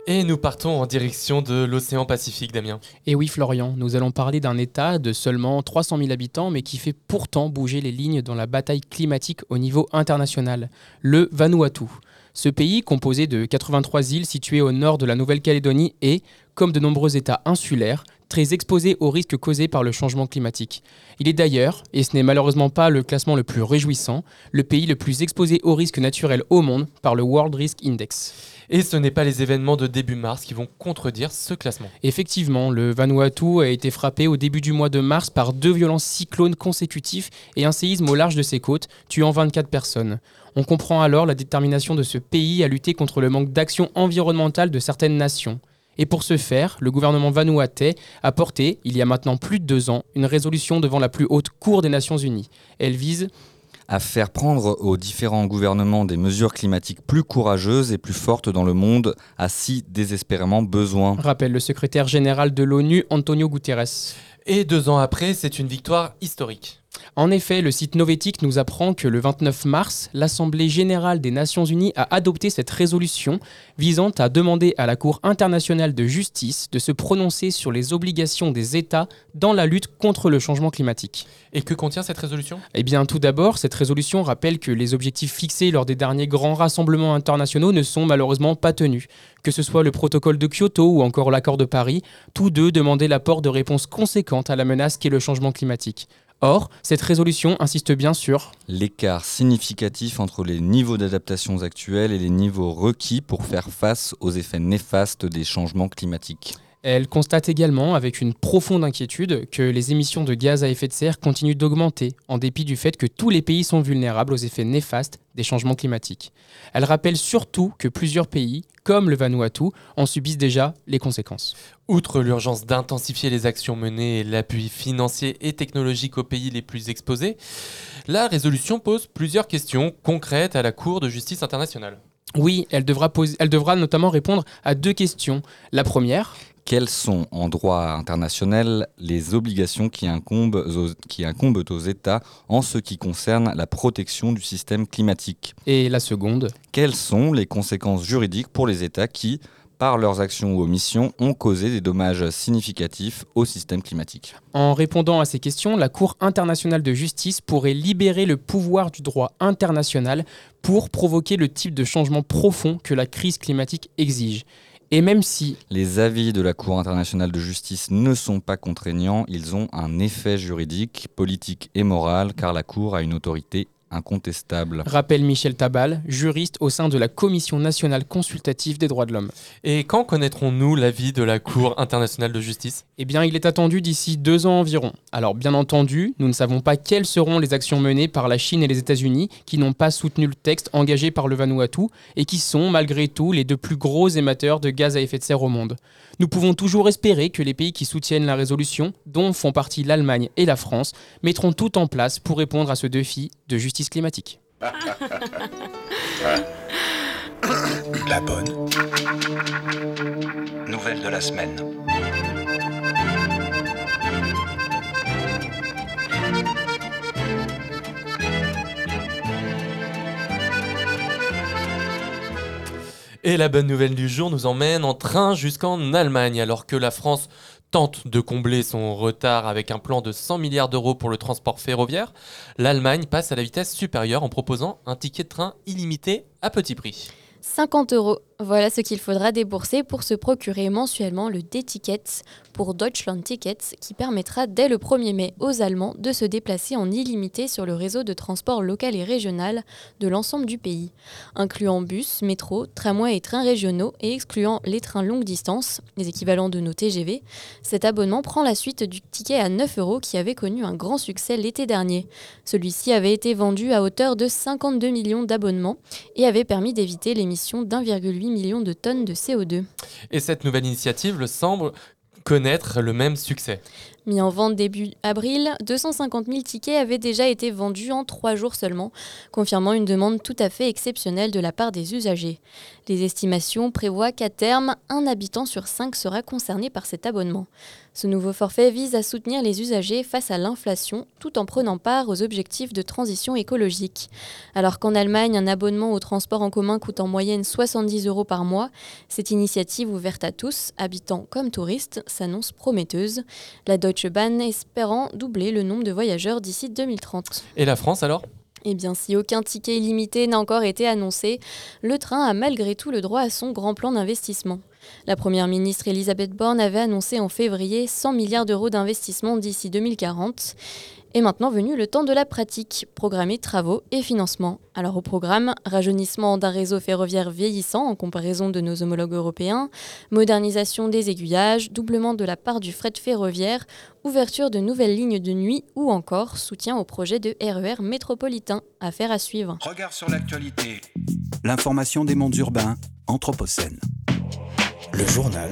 [SPEAKER 1] Et nous partons en direction de l'océan Pacifique, Damien.
[SPEAKER 39] Et oui, Florian, nous allons parler d'un État de seulement 300 000 habitants, mais qui fait pourtant bouger les lignes dans la bataille climatique au niveau international, le Vanuatu. Ce pays, composé de 83 îles situées au nord de la Nouvelle-Calédonie, est, comme de nombreux États insulaires, très exposé aux risques causés par le changement climatique. Il est d'ailleurs, et ce n'est malheureusement pas le classement le plus réjouissant, le pays le plus exposé aux risques naturels au monde par le World Risk Index.
[SPEAKER 1] Et ce n'est pas les événements de début mars qui vont contredire ce classement.
[SPEAKER 39] Effectivement, le Vanuatu a été frappé au début du mois de mars par deux violents cyclones consécutifs et un séisme au large de ses côtes, tuant 24 personnes. On comprend alors la détermination de ce pays à lutter contre le manque d'action environnementale de certaines nations. Et pour ce faire, le gouvernement vanuatais a porté, il y a maintenant plus de deux ans, une résolution devant la plus haute cour des Nations Unies. Elle vise
[SPEAKER 42] à faire prendre aux différents gouvernements des mesures climatiques plus courageuses et plus fortes dans le monde a si désespérément besoin.
[SPEAKER 39] Rappelle le secrétaire général de l'ONU, Antonio Guterres.
[SPEAKER 1] Et deux ans après, c'est une victoire historique.
[SPEAKER 39] En effet, le site Novetic nous apprend que le 29 mars, l'Assemblée générale des Nations Unies a adopté cette résolution visant à demander à la Cour internationale de justice de se prononcer sur les obligations des États dans la lutte contre le changement climatique.
[SPEAKER 1] Et que contient cette résolution?
[SPEAKER 39] Eh bien, tout d'abord, cette résolution rappelle que les objectifs fixés lors des derniers grands rassemblements internationaux ne sont malheureusement pas tenus. Que ce soit le protocole de Kyoto ou encore l'accord de Paris, tous deux demandaient l'apport de réponses conséquentes à la menace qu'est le changement climatique. Or, cette résolution insiste bien sur
[SPEAKER 42] l'écart significatif entre les niveaux d'adaptation actuels et les niveaux requis pour faire face aux effets néfastes des changements climatiques.
[SPEAKER 39] Elle constate également avec une profonde inquiétude que les émissions de gaz à effet de serre continuent d'augmenter en dépit du fait que tous les pays sont vulnérables aux effets néfastes des changements climatiques. Elle rappelle surtout que plusieurs pays, comme le Vanuatu, en subissent déjà les conséquences.
[SPEAKER 1] Outre l'urgence d'intensifier les actions menées et l'appui financier et technologique aux pays les plus exposés, la résolution pose plusieurs questions concrètes à la Cour de justice internationale.
[SPEAKER 39] Oui, elle devra, poser, elle devra notamment répondre à deux questions. La première,
[SPEAKER 42] quelles sont en droit international les obligations qui incombent, aux, qui incombent aux États en ce qui concerne la protection du système climatique?
[SPEAKER 39] Et la seconde?
[SPEAKER 42] Quelles sont les conséquences juridiques pour les États qui, par leurs actions ou omissions, ont causé des dommages significatifs au système climatique?
[SPEAKER 39] En répondant à ces questions, la Cour internationale de justice pourrait libérer le pouvoir du droit international pour provoquer le type de changement profond que la crise climatique exige. Et même si
[SPEAKER 42] les avis de la Cour internationale de justice ne sont pas contraignants, ils ont un effet juridique, politique et moral, car la Cour a une autorité incontestable.
[SPEAKER 39] Rappelle Michel Tabal, juriste au sein de la Commission nationale consultative des droits de l'homme.
[SPEAKER 1] Et quand connaîtrons-nous l'avis de la Cour internationale de justice?
[SPEAKER 39] Eh bien, il est attendu d'ici deux ans environ. Alors, bien entendu, nous ne savons pas quelles seront les actions menées par la Chine et les États-Unis qui n'ont pas soutenu le texte engagé par le Vanuatu et qui sont, malgré tout, les deux plus gros émetteurs de gaz à effet de serre au monde. Nous pouvons toujours espérer que les pays qui soutiennent la résolution, dont font partie l'Allemagne et la France, mettront tout en place pour répondre à ce défi de justice climatique.
[SPEAKER 8] La bonne nouvelle de la semaine.
[SPEAKER 1] Et la bonne nouvelle du jour nous emmène en train jusqu'en Allemagne, alors que la France tente de combler son retard avec un plan de 100 milliards d'euros pour le transport ferroviaire, l'Allemagne passe à la vitesse supérieure en proposant un ticket de train illimité à petit prix.
[SPEAKER 43] 50 euros. Voilà ce qu'il faudra débourser pour se procurer mensuellement le D-Ticket pour Deutschland Tickets qui permettra dès le 1er mai aux Allemands de se déplacer en illimité sur le réseau de transport local et régional de l'ensemble du pays, incluant bus, métro, tramway et trains régionaux et excluant les trains longue distance, les équivalents de nos TGV. Cet abonnement prend la suite du ticket à 9 euros qui avait connu un grand succès l'été dernier. Celui-ci avait été vendu à hauteur de 52 millions d'abonnements et avait permis d'éviter l'émission d'1,8 million de tonnes de CO2.
[SPEAKER 1] Et cette nouvelle initiative semble connaître le même succès.
[SPEAKER 43] Mis en vente début avril, 250 000 tickets avaient déjà été vendus en trois jours seulement, confirmant une demande tout à fait exceptionnelle de la part des usagers. Les estimations prévoient qu'à terme, un habitant sur cinq sera concerné par cet abonnement. Ce nouveau forfait vise à soutenir les usagers face à l'inflation tout en prenant part aux objectifs de transition écologique. Alors qu'en Allemagne, un abonnement au transport en commun coûte en moyenne 70 euros par mois, cette initiative ouverte à tous, habitants comme touristes, s'annonce prometteuse. La Deutsche Bahn espérant doubler le nombre de voyageurs d'ici 2030.
[SPEAKER 1] Et la France alors?
[SPEAKER 43] Eh bien, si aucun ticket illimité n'a encore été annoncé, le train a malgré tout le droit à son grand plan d'investissement. La Première ministre Elisabeth Borne avait annoncé en février 100 milliards d'euros d'investissement d'ici 2040. Est maintenant venu le temps de la pratique, programmer travaux et financement. Alors au programme, rajeunissement d'un réseau ferroviaire vieillissant en comparaison de nos homologues européens, modernisation des aiguillages, doublement de la part du fret ferroviaire, ouverture de nouvelles lignes de nuit ou encore soutien au projet de RER métropolitain. Affaire à suivre.
[SPEAKER 8] Regard sur l'actualité. L'information des mondes urbains, Anthropocène. Le journal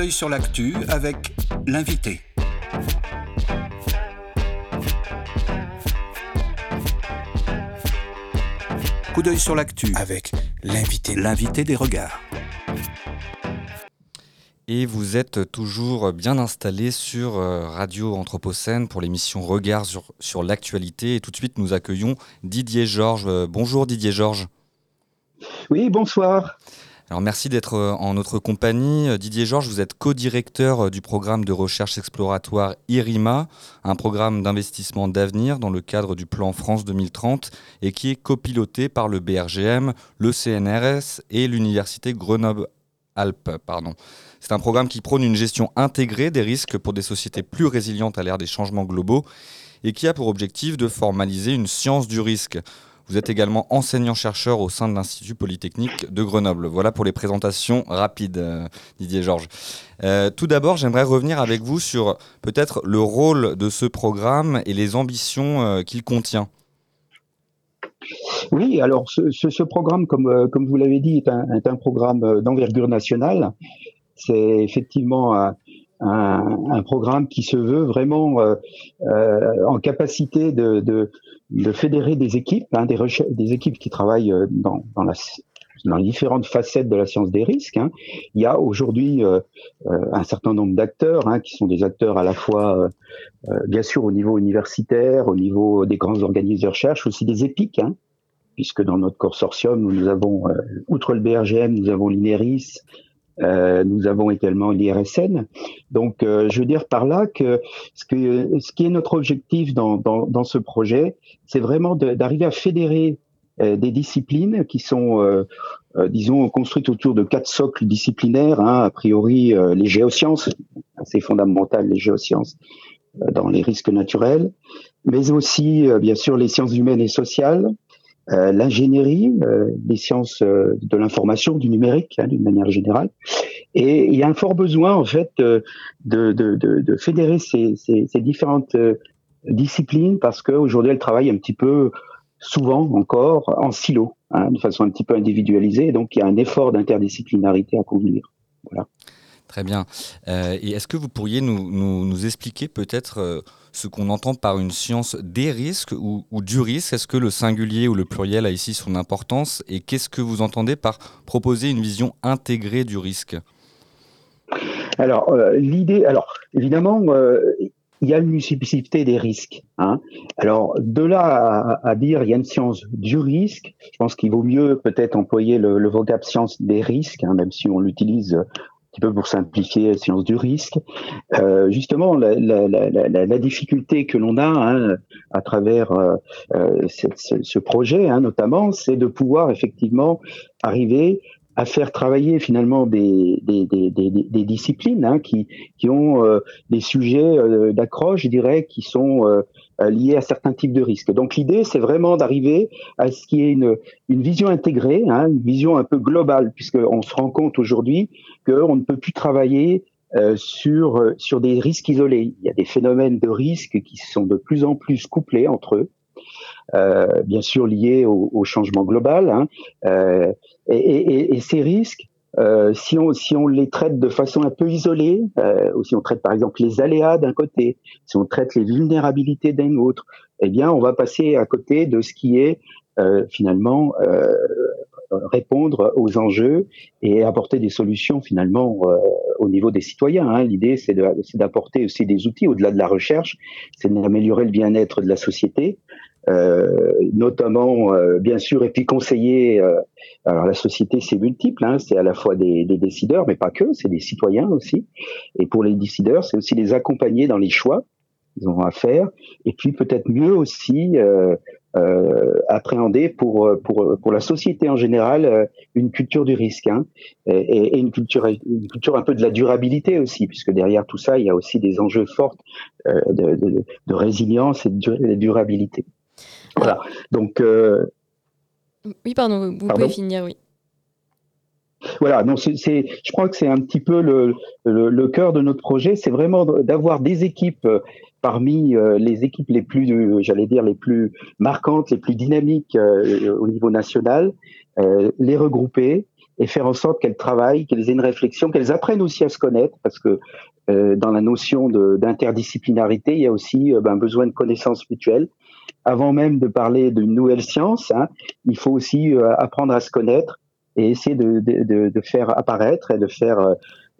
[SPEAKER 8] d'œil sur l'actu avec l'invité. Coup d'œil sur l'actu avec l'invité. L'invité des regards.
[SPEAKER 42] Et vous êtes toujours bien installé sur euh, Radio Anthropocène pour l'émission Regard sur, sur l'actualité. Et tout de suite, nous accueillons Didier Georges. Euh, bonjour Didier Georges.
[SPEAKER 44] Oui, bonsoir.
[SPEAKER 42] Alors merci d'être euh, en notre compagnie. Didier Georges, vous êtes co-directeur du programme de recherche exploratoire IRIMA, un programme d'investissement d'avenir dans le cadre du plan France 2030 et qui est copiloté par le BRGM, le CNRS et l'Université Grenoble-Alpes. Pardon. C'est un programme qui prône une gestion intégrée des risques pour des sociétés plus résilientes à l'ère des changements globaux et qui a pour objectif de formaliser une science du risque. Vous êtes également enseignant-chercheur au sein de l'Institut Polytechnique de Grenoble. Voilà pour les présentations rapides, euh, Didier Georges. Euh, tout d'abord, j'aimerais revenir avec vous sur peut-être le rôle de ce programme et les ambitions euh, qu'il contient.
[SPEAKER 44] Oui, alors ce, programme, comme, vous l'avez dit, est un, programme d'envergure nationale c'est effectivement un, programme qui se veut vraiment en capacité de, de, fédérer des équipes, hein, des, des, équipes qui travaillent euh, dans, dans, la, dans différentes facettes de la science des risques. Hein. Il y a aujourd'hui euh, euh un certain nombre d'acteurs hein, qui sont des acteurs à la fois, euh, bien sûr, au niveau universitaire, au niveau des grands organismes de recherche, aussi des épiques. Hein, puisque dans notre consortium, nous avons, outre le BRGM, nous avons l'INERIS, euh, nous avons également l'IRSN. Donc, euh, je veux dire par là que ce, que, ce qui est notre objectif dans, dans, dans ce projet, c'est vraiment d'arriver à fédérer euh, des disciplines qui sont, euh, disons, construites autour de quatre socles disciplinaires. Hein, a priori, les géosciences, assez fondamental, les géosciences dans les risques naturels, mais aussi, bien sûr, les sciences humaines et sociales, euh, l'ingénierie, euh, les sciences euh, de l'information, du numérique, hein, d'une manière générale. Et il y a un fort besoin, en fait, de, de, de, de fédérer ces, ces, ces différentes disciplines parce qu'aujourd'hui, elles travaillent un petit peu, souvent encore, en silo, hein, de façon un petit peu individualisée. Donc, il y a un effort d'interdisciplinarité à conduire. Voilà.
[SPEAKER 42] Très bien. Euh, et est-ce que vous pourriez nous, nous, expliquer peut-être euh, ce qu'on entend par une science des risques ou, du risque? Est-ce que le singulier ou le pluriel a ici son importance? Et qu'est-ce que vous entendez par proposer une vision intégrée du risque?
[SPEAKER 44] Alors, euh, l'idée, alors évidemment, il y a une multiplicité des risques. Hein. Alors, de là à, à, dire il y a une science du risque, je pense qu'il vaut mieux peut-être employer le, le vocable science des risques, hein, même si on l'utilise petit peu pour simplifier la science du risque. Euh, justement, la, la, la, la, difficulté que l'on a hein, à travers euh, euh ce, ce, projet, hein, notamment, c'est de pouvoir effectivement arriver à faire travailler finalement des, des, des, des, des disciplines hein, qui, qui ont euh, des sujets euh, d'accroche, je dirais, qui sont euh, liés à certains types de risques. Donc l'idée, c'est vraiment d'arriver à ce qui est une, une vision intégrée, hein, une vision un peu globale, puisqu'on se rend compte aujourd'hui qu'on ne peut plus travailler euh, sur, sur des risques isolés. Il y a des phénomènes de risques qui sont de plus en plus couplés entre eux. Euh, bien sûr liés au, au changement global. Hein. Euh, et, et, et, ces risques, euh, si, on, si on les traite de façon un peu isolée, euh, ou si on traite par exemple les aléas d'un côté, si on traite les vulnérabilités d'un autre, eh bien on va passer à côté de ce qui est euh, finalement euh, répondre aux enjeux et apporter des solutions finalement euh, au niveau des citoyens. Hein. L'idée c'est d'apporter aussi des outils au-delà de la recherche, c'est d'améliorer le bien-être de la société, notamment euh, bien sûr et puis conseiller euh, alors la société c'est multiple hein, c'est à la fois des, des, décideurs mais pas que c'est des citoyens aussi et pour les décideurs c'est aussi les accompagner dans les choix qu'ils ont à faire et puis peut-être mieux aussi euh, euh, appréhender pour pour pour la société en général une culture du risque hein, et, et, une culture une culture un peu de la durabilité aussi puisque derrière tout ça il y a aussi des enjeux forts de, de, de, résilience et de durabilité. Voilà. Donc. Euh...
[SPEAKER 43] Oui, pardon, vous pardon pouvez finir, oui.
[SPEAKER 44] Voilà, donc c'est, je crois que c'est un petit peu le, le, le cœur de notre projet, c'est vraiment d'avoir des équipes euh, parmi euh, les équipes les plus, j'allais dire, les plus marquantes, les plus dynamiques au niveau national, les regrouper et faire en sorte qu'elles travaillent, qu'elles aient une réflexion, qu'elles apprennent aussi à se connaître, parce que dans la notion d'interdisciplinarité, il y a aussi ben, besoin de connaissances mutuelles. Avant même de parler d'une nouvelle science, hein, il faut aussi euh, apprendre à se connaître et essayer de, de, de, faire apparaître et de faire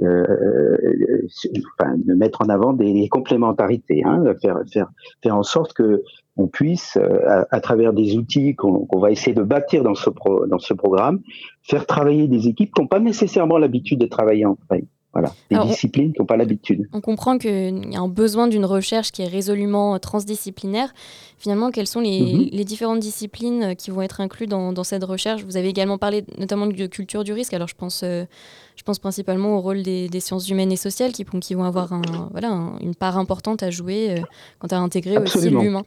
[SPEAKER 44] enfin, de mettre en avant des, complémentarités, hein, faire, faire, faire en sorte que on puisse, à, à travers des outils qu'on va essayer de bâtir dans ce, pro, dans ce programme, faire travailler des équipes qui n'ont pas nécessairement l'habitude de travailler en fait. Voilà, des
[SPEAKER 43] Alors,
[SPEAKER 44] disciplines qui n'ont pas l'habitude.
[SPEAKER 43] On comprend qu'il y a un besoin d'une recherche qui est résolument transdisciplinaire. Finalement, quelles sont les,
[SPEAKER 44] Mhm.
[SPEAKER 43] les différentes disciplines euh, qui vont être incluses dans, dans cette recherche? Vous avez également parlé notamment de culture du risque. Alors, je pense, euh, je pense principalement au rôle des, des sciences humaines et sociales qui, qui vont avoir un, voilà, un- une part importante à jouer euh, quant à intégrer aussi l'humain.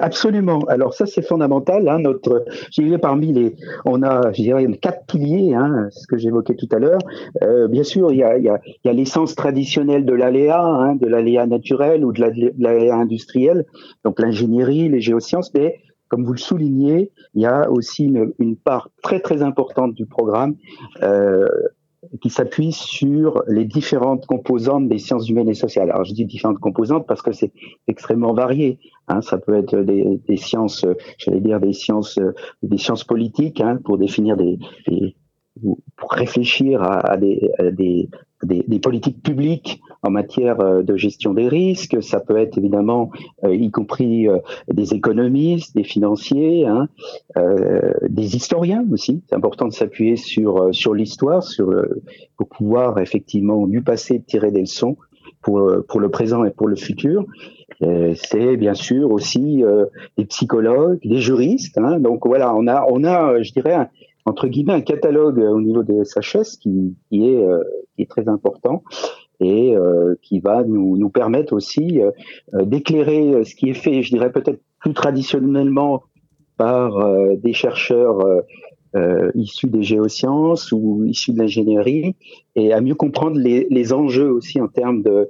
[SPEAKER 44] Absolument. Alors ça c'est fondamental. Hein, notre, je dirais parmi les, on a, je dirais quatre piliers, hein, ce que j'évoquais tout à l'heure. Euh, bien sûr, il y a, y a, y a l'essence traditionnelle de l'aléa, hein, de l'aléa naturel ou de la- de l'aléa industriel, donc l'ingénierie, les géosciences, mais comme vous le soulignez, il y a aussi une, une part très très importante du programme euh, qui s'appuie sur les différentes composantes des sciences humaines et sociales. Alors je dis différentes composantes parce que c'est extrêmement varié. Hein, ça peut être des, des sciences, j'allais dire des sciences, des sciences politiques hein, pour définir des, des- pour réfléchir à, à des, des, des- des politiques publiques en matière euh, de gestion des risques. Ça peut être évidemment, euh, y compris euh, des économistes, des financiers, hein, euh, des historiens aussi. C'est important de s'appuyer sur euh, sur l'histoire, sur pour pouvoir effectivement du passé tirer des leçons pour euh, pour le présent et pour le futur. C'est bien sûr aussi des psychologues, des juristes. Hein. Donc voilà, on a, on a, je dirais, entre guillemets, un catalogue euh, au niveau des SHS qui, qui est, euh, qui est très important et euh, qui va nous, nous permettre aussi euh, euh, d'éclairer ce qui est fait, je dirais peut-être plus traditionnellement par euh, des chercheurs issus des géosciences ou issus de l'ingénierie et à mieux comprendre les, les enjeux aussi en termes de-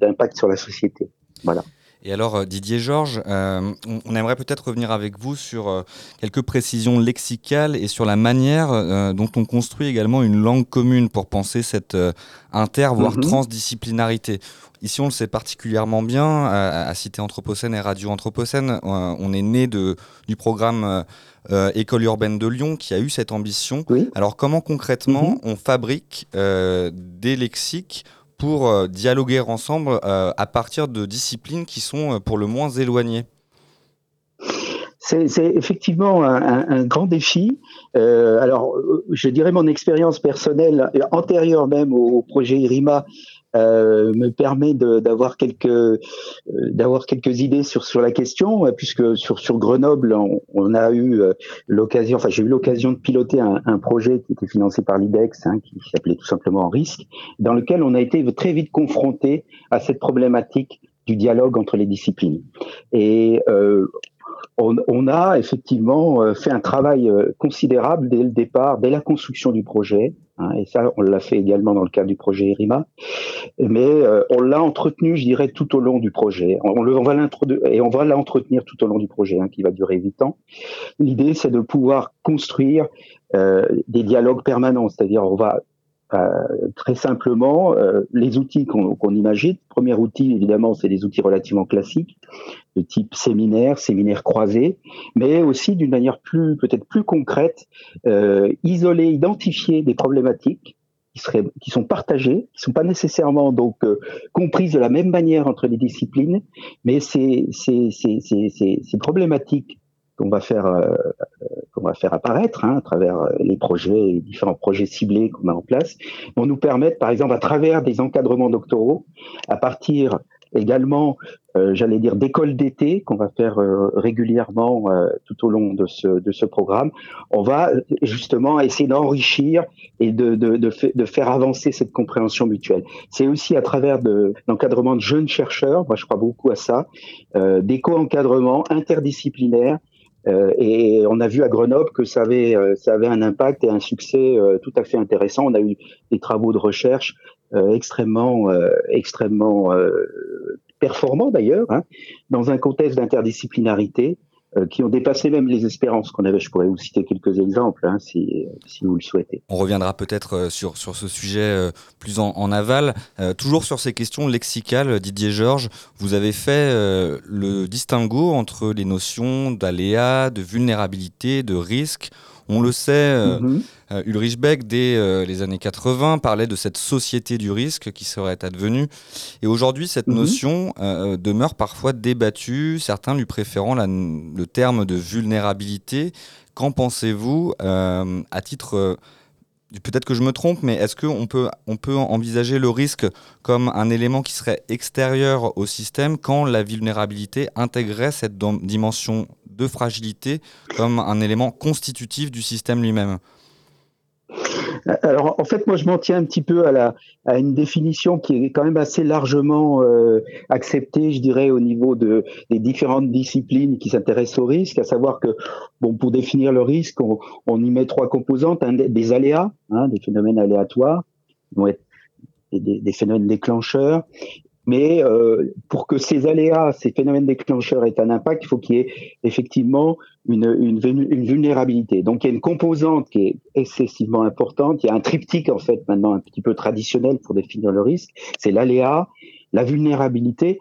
[SPEAKER 44] d'impact sur la société. Voilà.
[SPEAKER 42] Et alors, euh, Didier Georges, euh, on, aimerait peut-être revenir avec vous sur euh, quelques précisions lexicales et sur la manière euh, dont on construit également une langue commune pour penser cette euh, inter, voire
[SPEAKER 44] Mhm.
[SPEAKER 42] transdisciplinarité. Ici, on le sait particulièrement bien, à, Cité Anthropocène et Radio Anthropocène, on est né de, du programme École urbaine de Lyon qui a eu cette ambition. Alors, comment concrètement on fabrique des lexiques pour euh, dialoguer ensemble euh, à partir de disciplines qui sont euh, pour le moins éloignées
[SPEAKER 44] C'est effectivement un, grand défi. Alors, je dirais mon expérience personnelle antérieure même au projet IRIMA euh, me permet d'avoir quelques euh, d'avoir quelques idées sur sur la question, euh, puisque sur sur Grenoble, on, a eu euh, l'occasion, enfin j'ai eu l'occasion de piloter un, un projet qui était financé par l'IDEX, hein, qui s'appelait tout simplement Risque, dans lequel on a été très vite confronté à cette problématique du dialogue entre les disciplines. Et euh, on, a effectivement euh, fait un travail euh, considérable dès le départ, dès la construction du projet, hein, et ça on l'a fait également dans le cadre du projet IRIMA, mais euh, on l'a entretenu, je dirais, tout au long du projet. On, va et on va l'entretenir tout au long du projet, hein, qui va durer huit ans. L'idée, c'est de pouvoir construire des dialogues permanents, c'est-à-dire on va très simplement, euh, les outils qu'on imagine. Premier outil, évidemment, c'est des outils relativement classiques, de type séminaire, séminaire croisé, mais aussi d'une manière peut-être plus concrète, euh, isoler, identifier des problématiques qui sont partagées, qui sont pas nécessairement euh, comprises de la même manière entre les disciplines, mais ces problématiques qu'on va faire euh, qu'on va faire apparaître hein, à travers euh, les projets, les différents projets ciblés qu'on a en place, vont nous permettre, par exemple, à travers des encadrements doctoraux, à partir également, euh, j'allais dire, d'écoles d'été qu'on va faire euh, régulièrement euh, tout au long de ce, de ce programme, on va euh, justement essayer d'enrichir et de, de, de, de faire avancer cette compréhension mutuelle. C'est aussi à travers de l'encadrement de jeunes chercheurs, moi je crois beaucoup à ça, des co-encadrements interdisciplinaires euh, et on a vu à Grenoble que ça avait, euh, ça avait un impact et un succès euh, tout à fait intéressant. On a eu des travaux de recherche euh, extrêmement, euh, extrêmement performants d'ailleurs, hein, dans un contexte d'interdisciplinarité. Euh, qui ont dépassé même les espérances qu'on avait. Je pourrais vous citer quelques exemples hein, si, si, vous le souhaitez.
[SPEAKER 42] On reviendra peut-être euh, sur, sur ce sujet euh, plus en, en aval. Euh, toujours sur ces questions lexicales, Didier Georges, vous avez fait euh, le distinguo entre les notions d'aléa, de vulnérabilité, de risque. On le sait, euh,
[SPEAKER 44] Mhm.
[SPEAKER 42] euh, Ulrich Beck, dès euh, les années 80, parlait de cette société du risque qui serait advenue. Et aujourd'hui, cette
[SPEAKER 44] Mhm.
[SPEAKER 42] notion demeure parfois débattue, certains lui préférant la- le terme de vulnérabilité. Qu'en pensez-vous à titre... Peut-être que je me trompe, mais est-ce qu'on peut, on peut envisager le risque comme un élément qui serait extérieur au système quand la vulnérabilité intégrait cette dimension de fragilité comme un élément constitutif du système lui-même.
[SPEAKER 44] Alors, en fait, moi, je m'en tiens un petit peu à, la, à une définition qui est quand même assez largement euh, acceptée, je dirais, au niveau de, des différentes disciplines qui s'intéressent au risque, à savoir que, bon, pour définir le risque, on, y met trois composantes, des, aléas, hein, des phénomènes aléatoires, des phénomènes déclencheurs, mais euh, pour que ces aléas, ces phénomènes déclencheurs aient un impact, il faut qu'il y ait effectivement une, une, une vulnérabilité. Donc il y a une composante qui est excessivement importante. Il y a un triptyque en fait maintenant un petit peu traditionnel pour définir le risque. C'est l'aléa, la vulnérabilité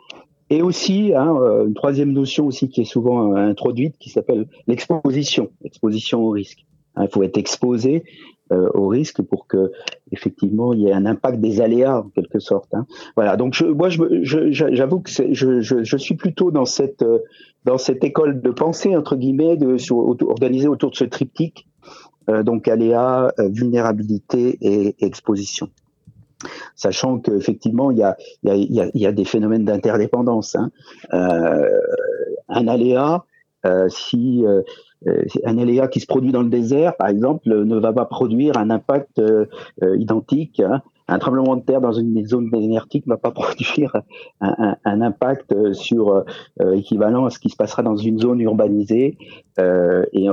[SPEAKER 44] et aussi hein, euh, une troisième notion aussi qui est souvent euh, introduite qui s'appelle l'exposition, l'exposition au risque. Hein, Il faut être exposé euh, au risque pour que effectivement il y ait un impact des aléas en quelque sorte. hein. Voilà. Donc moi j'avoue que je, suis plutôt dans cette euh, dans cette école de pensée entre guillemets organisée autour de ce triptyque. euh, donc aléa, euh, vulnérabilité et, exposition. Sachant qu'effectivement, il y a, y, a, y, y a des phénomènes d'interdépendance. Hein. Un aléa, si un aléa qui se produit dans le désert, par exemple, ne va pas produire un impact euh, euh, identique. Hein. Un tremblement de terre dans une zone désertique ne va pas produire un, un, un impact euh, sur euh, équivalent à ce qui se passera dans une zone urbanisée euh, et,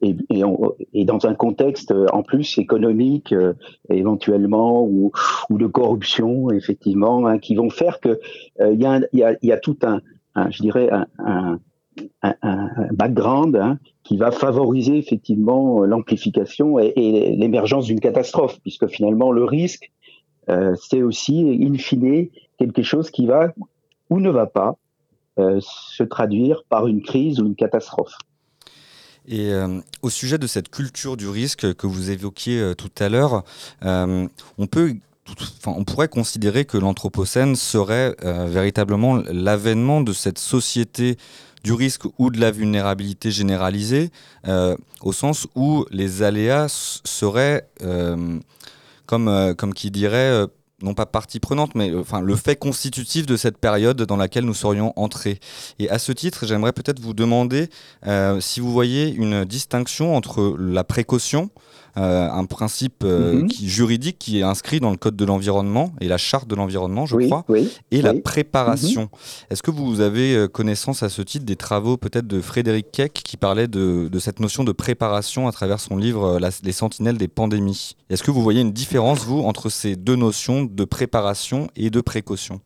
[SPEAKER 44] et, et, dans un contexte euh, en plus économique euh, éventuellement ou, ou de corruption effectivement hein, qui vont faire que euh, il y, a y, a, y a tout un, un je dirais un, un, un, un background hein, qui va favoriser effectivement l'amplification et, l'émergence d'une catastrophe puisque finalement le risque euh, c'est aussi in fine quelque chose qui va ou ne va pas euh, se traduire par une crise ou une catastrophe.
[SPEAKER 42] Et euh, au sujet de cette culture du risque que vous évoquiez tout à l'heure, on peut Enfin, on pourrait considérer que l'Anthropocène serait véritablement l'avènement de cette société du risque ou de la vulnérabilité généralisée, euh, au sens où les aléas seraient, euh, comme, euh, comme qui dirait, non pas partie prenante, mais enfin, le fait constitutif de cette période dans laquelle nous serions entrés. Et à ce titre, j'aimerais peut-être vous demander si vous voyez une distinction entre la précaution, euh, un principe euh,
[SPEAKER 44] Mhm.
[SPEAKER 42] qui, juridique qui est inscrit dans le Code de l'environnement et la Charte de l'environnement, je
[SPEAKER 44] Oui,
[SPEAKER 42] crois,
[SPEAKER 44] oui,
[SPEAKER 42] et la préparation. Est-ce que vous avez euh, connaissance à ce titre des travaux peut-être de Frédéric Keck qui parlait de, de cette notion de préparation à travers son livre La- Les Sentinelles des pandémies? Est-ce que vous voyez une différence, vous, entre ces deux notions de préparation et de précaution?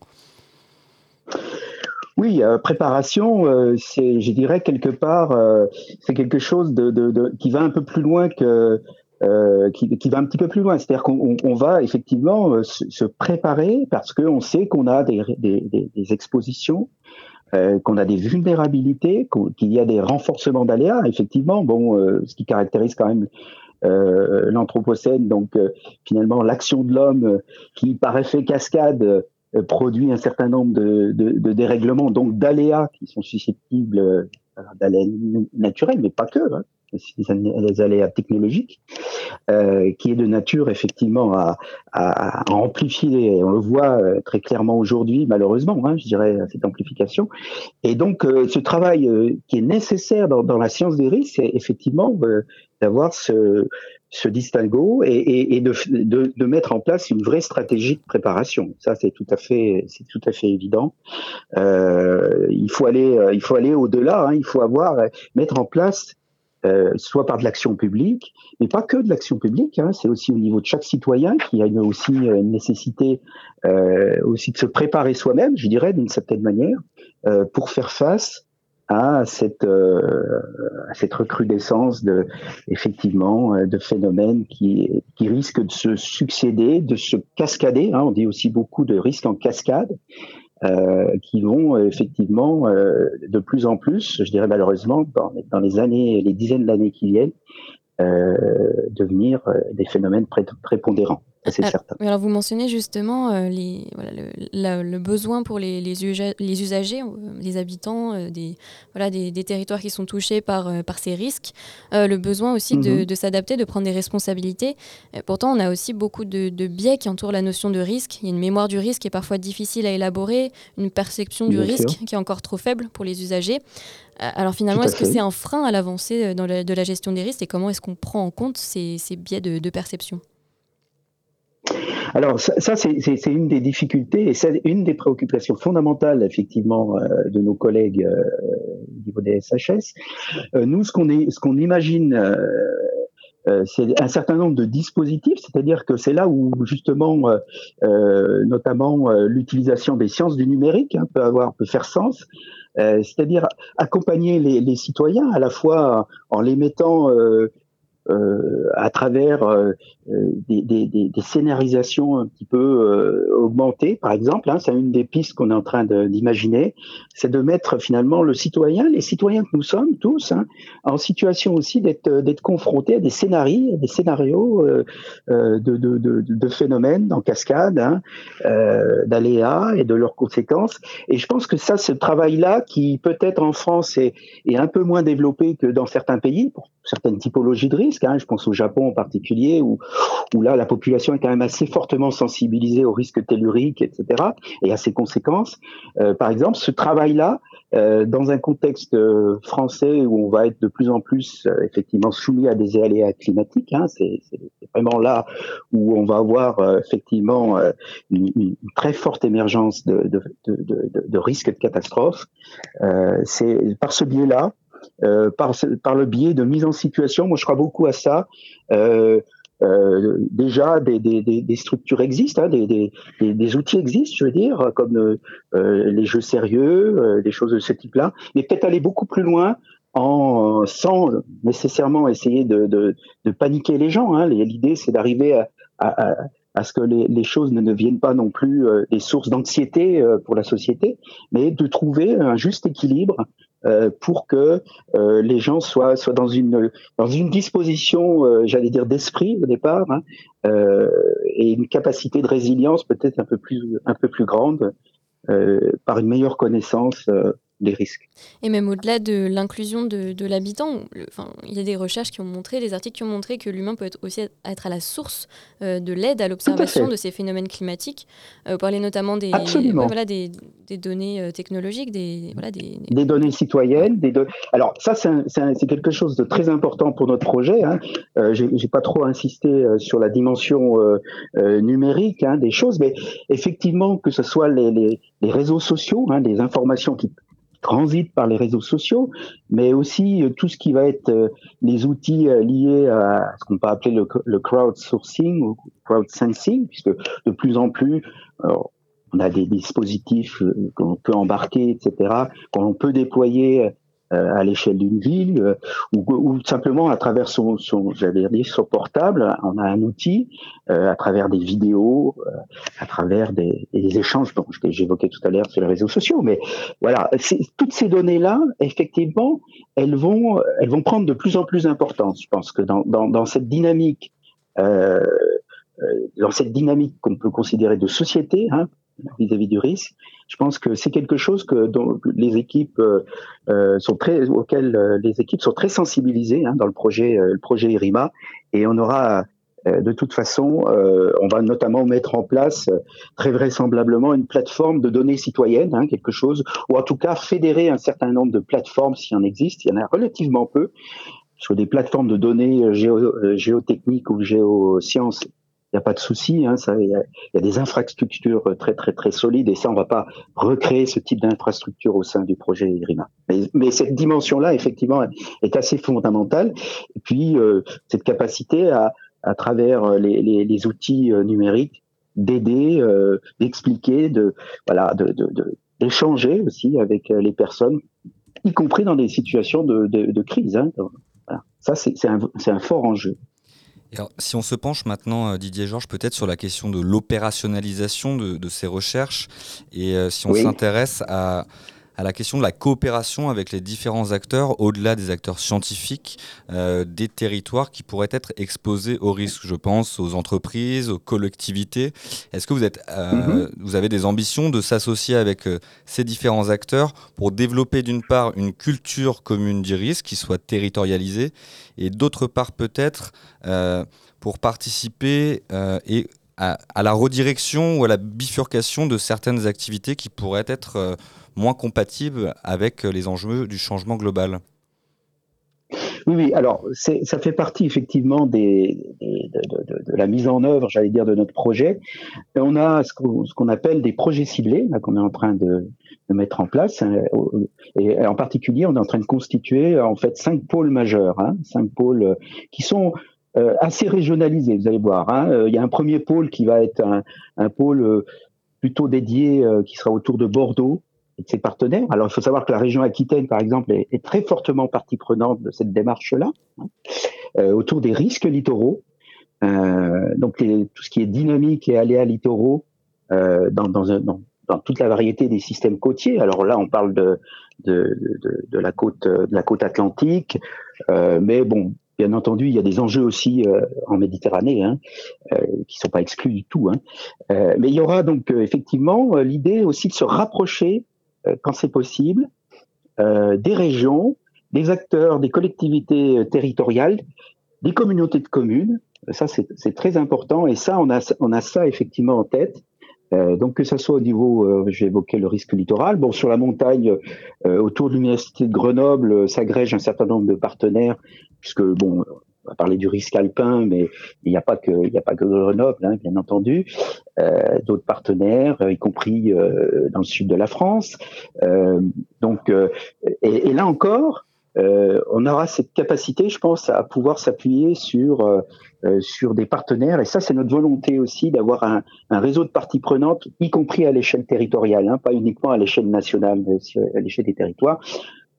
[SPEAKER 44] Oui, euh, préparation, euh, c'est, je dirais quelque part, euh, c'est quelque chose de, de, de- qui va un peu plus loin que, euh, qui, qui va un petit peu plus loin. C'est-à-dire qu'on on- on va effectivement euh, se, préparer parce qu'on sait qu'on a des, des, des- expositions, euh, qu'on a des vulnérabilités, qu'il y a des renforcements d'aléas. Effectivement, bon, euh, ce qui caractérise quand même euh, l'anthropocène, donc finalement l'action de l'homme qui par effet cascade produit un certain nombre de, de, de dérèglements, donc d'aléas qui sont susceptibles d'aléas naturels, mais pas que, hein, des aléas technologiques, euh, qui est de nature effectivement à, amplifier, et on le voit euh, très clairement aujourd'hui, malheureusement, hein, je dirais, cette amplification. Et donc, euh, ce travail qui est nécessaire dans, la science des risques, c'est effectivement d'avoir ce, ce distinguo et, de, mettre en place une vraie stratégie de préparation. Ça, c'est tout à fait, c'est tout à fait évident. Il faut aller, il faut aller au-delà. Hein, il faut avoir, mettre en place, euh, soit par de l'action publique, mais pas que de l'action publique. Hein, c'est aussi au niveau de chaque citoyen qui a une, aussi euh, une nécessité euh, aussi de se préparer soi-même, je dirais d'une certaine manière, euh, pour faire face à cette, à cette recrudescence de, effectivement, de phénomènes qui, qui risquent de se succéder, de se cascader. Hein, on dit aussi beaucoup de risques en cascade. Euh, qui vont effectivement euh, de plus en plus, je dirais malheureusement, dans, les années, les dizaines d'années qui viennent, euh, devenir des phénomènes prépondérants c'est certain.
[SPEAKER 43] Alors vous mentionnez justement euh, les, voilà, le, le, besoin pour les, les, les usagers, euh, les habitants euh, des, voilà, des, des, territoires qui sont touchés par, par ces risques, le besoin aussi de, mhm. de s'adapter, de prendre des responsabilités. pourtant, on a aussi beaucoup de, de, biais qui entourent la notion de risque. Il y a une mémoire du risque qui est parfois difficile à élaborer, une perception du risque qui est encore trop faible pour les usagers. Alors finalement, est-ce que c'est un frein à l'avancée dans de la gestion des risques et comment est-ce qu'on prend en compte ces, ces biais de perception?
[SPEAKER 44] Alors ça, c'est une des difficultés et c'est une des préoccupations fondamentales effectivement euh, de nos collègues euh, au niveau des SHS. Euh, nous, ce qu'on ce qu'on imagine, c'est un certain nombre de dispositifs, c'est-à-dire que c'est là où justement, notamment l'utilisation des sciences du numérique hein, peut avoir peut faire sens. C'est-à-dire accompagner les, les, citoyens à la fois en les mettant euh, à travers euh, euh, des, des, des, scénarisations un petit peu euh, augmentées, par exemple. Hein, c'est une des pistes qu'on est en train d'imaginer, c'est de mettre finalement le citoyen, les citoyens que nous sommes tous, hein, en situation aussi d'être confrontés à des scénarios, des scénarios euh, de, de, de, de, phénomènes en cascade, hein, d'aléas et de leurs conséquences. Et je pense que ça, ce travail-là, qui peut-être en France est, est un peu moins développé que dans certains pays, pour certaines typologies de risques. Hein. Je pense au Japon en particulier, où, où là, la population est quand même assez fortement sensibilisée aux risques telluriques, etc., et à ses conséquences. Euh, par exemple, ce travail-là, euh, dans un contexte euh, français où on va être de plus en plus euh, effectivement soumis à des aléas climatiques, hein, c'est vraiment là où on va avoir euh, effectivement une, une, très forte émergence de, de, de, de, risques de catastrophes. c'est par ce biais-là euh, par, par le biais de mise en situation. Moi, je crois beaucoup à ça. Euh, euh, déjà, des, des, des, structures existent, hein, des, des, outils existent, je veux dire, comme euh, les jeux sérieux, euh, des choses de ce type-là, mais peut-être aller beaucoup plus loin en sans nécessairement essayer de, de, de paniquer les gens. Hein. L'idée, c'est d'arriver à, à, à, ce que les, les, choses ne deviennent pas non plus des sources d'anxiété pour la société, mais de trouver un juste équilibre euh, pour que euh, les gens soient, soient dans une dans une disposition, euh, j'allais dire d'esprit au départ, hein, et une capacité de résilience peut-être un peu plus un peu plus grande par une meilleure connaissance risques.
[SPEAKER 43] Et même au-delà de l'inclusion de, de l'habitant, enfin, il y a des recherches qui ont montré, des articles qui ont montré que l'humain peut être aussi être à la source euh, de l'aide à l'observation de ces phénomènes climatiques. Euh, parler notamment des, voilà, des, des, données euh, technologiques, des, voilà, des,
[SPEAKER 44] des données citoyennes. Des Alors ça, c'est quelque chose de très important pour notre projet. Hein. Euh, J'ai pas trop insisté sur la dimension numérique hein, des choses, mais effectivement que ce soit les, les, les réseaux sociaux, hein, les informations qui transite par les réseaux sociaux, mais aussi euh, tout ce qui va être euh, les outils euh, liés à ce qu'on peut appeler le, le crowdsourcing ou crowdsensing, puisque de plus en plus, on a des dispositifs qu'on peut embarquer, etc., qu'on peut déployer à l'échelle d'une ville euh, ou, ou, simplement à travers son, son j'allais dire son portable, on a un outil euh, à travers des vidéos, à travers des, des échanges. Bon, j'évoquais tout à l'heure sur les réseaux sociaux, mais voilà, toutes ces données-là, effectivement, elles vont, elles vont prendre de plus en plus d'importance. Je pense que dans, dans, dans cette dynamique, euh, dans cette dynamique qu'on peut considérer de société, hein, vis-à-vis du risque. Je pense que c'est quelque chose que les équipes euh, euh sont très, auxquelles euh, les équipes sont très sensibilisées hein, dans le projet, le projet IRIMA, et on aura de toute façon, on va notamment mettre en place très vraisemblablement une plateforme de données citoyennes, hein, quelque chose, ou en tout cas fédérer un certain nombre de plateformes s'il en existe. Il y en a relativement peu sur des plateformes de données géo, géotechniques ou géosciences n'y a pas de souci. Hein, il y, a des infrastructures très très très solides et ça, on va pas recréer ce type d'infrastructure au sein du projet IRIMA. Mais, cette dimension-là, effectivement, est assez fondamentale. Et puis euh, cette capacité à, à travers euh, les, les, les outils euh, numériques, d'aider, d'expliquer, de voilà, d'échanger aussi avec les personnes y compris dans des situations de, de, de crise. Hein. Ça, c'est un, un fort enjeu.
[SPEAKER 42] Alors, si on se penche maintenant, euh, Didier Georges, peut-être sur la question de l'opérationnalisation de, de, ces recherches, et euh, si on oui. s'intéresse à, à la question de la coopération avec les différents acteurs, au-delà des acteurs scientifiques, euh, des territoires qui pourraient être exposés aux risques. Je pense aux entreprises, aux collectivités. Est-ce que vous, êtes, euh, mm -hmm. vous avez des ambitions de s'associer avec euh, ces différents acteurs pour développer d'une part une culture commune du risque qui soit territorialisée et d'autre part peut-être pour participer et à, à, la redirection ou à la bifurcation de certaines activités qui pourraient être moins compatible avec les enjeux du changement global
[SPEAKER 44] oui, oui, alors ça fait partie effectivement de, la mise en œuvre, j'allais dire, de notre projet. Et on a ce qu'on qu appelle des projets ciblés qu'on est en train de, mettre en place. Hein, et en particulier, on est en train de constituer en fait cinq pôles majeurs, hein, cinq pôles qui sont euh, assez régionalisés, vous allez voir. Hein. Il y a un premier pôle qui va être un, pôle plutôt dédié, euh, qui sera autour de Bordeaux, de ses partenaires. Alors, il faut savoir que la région Aquitaine, par exemple, est, très fortement partie prenante de cette démarche-là, hein, euh, autour des risques littoraux. Euh, donc, tout ce qui est dynamique et aléas littoraux euh, dans, toute la variété des systèmes côtiers. Alors là, on parle de, la, côte, de la côte atlantique, mais bon, Bien entendu, il y a des enjeux aussi en Méditerranée hein, euh, qui sont pas exclus du tout. Hein. Mais il y aura donc effectivement l'idée aussi de se rapprocher quand c'est possible, euh, des régions, des acteurs, des collectivités territoriales, des communautés de communes. Ça, c'est très important. Et ça, on a, on a ça effectivement en tête. Euh, donc que ça soit au niveau, euh, j'ai évoqué le risque littoral. Bon, sur la montagne, euh, autour de l'université de Grenoble, s'agrège un certain nombre de partenaires, puisque bon, on va parler du risque alpin, mais il n'y a pas que il a pas que Grenoble, hein, bien entendu. Euh, D'autres partenaires, y compris euh, dans le sud de la France. Euh, donc, et, et, là encore, on aura cette capacité, je pense, à pouvoir s'appuyer sur sur des partenaires. Et ça, c'est notre volonté aussi d'avoir un, un, réseau de parties prenantes, y compris à l'échelle territoriale, hein, pas uniquement à l'échelle nationale, mais aussi à l'échelle des territoires.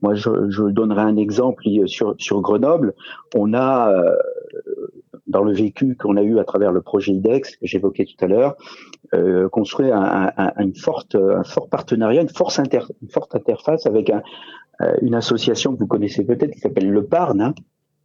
[SPEAKER 44] Moi, je, je, donnerai un exemple sur, sur Grenoble. On a, euh, dans le vécu qu'on a eu à travers le projet IDEX que j'évoquais tout à l'heure, euh, construit un, un, un fort partenariat, une, force inter, une forte interface avec un, une association que vous connaissez peut-être qui s'appelle Le Parne, hein,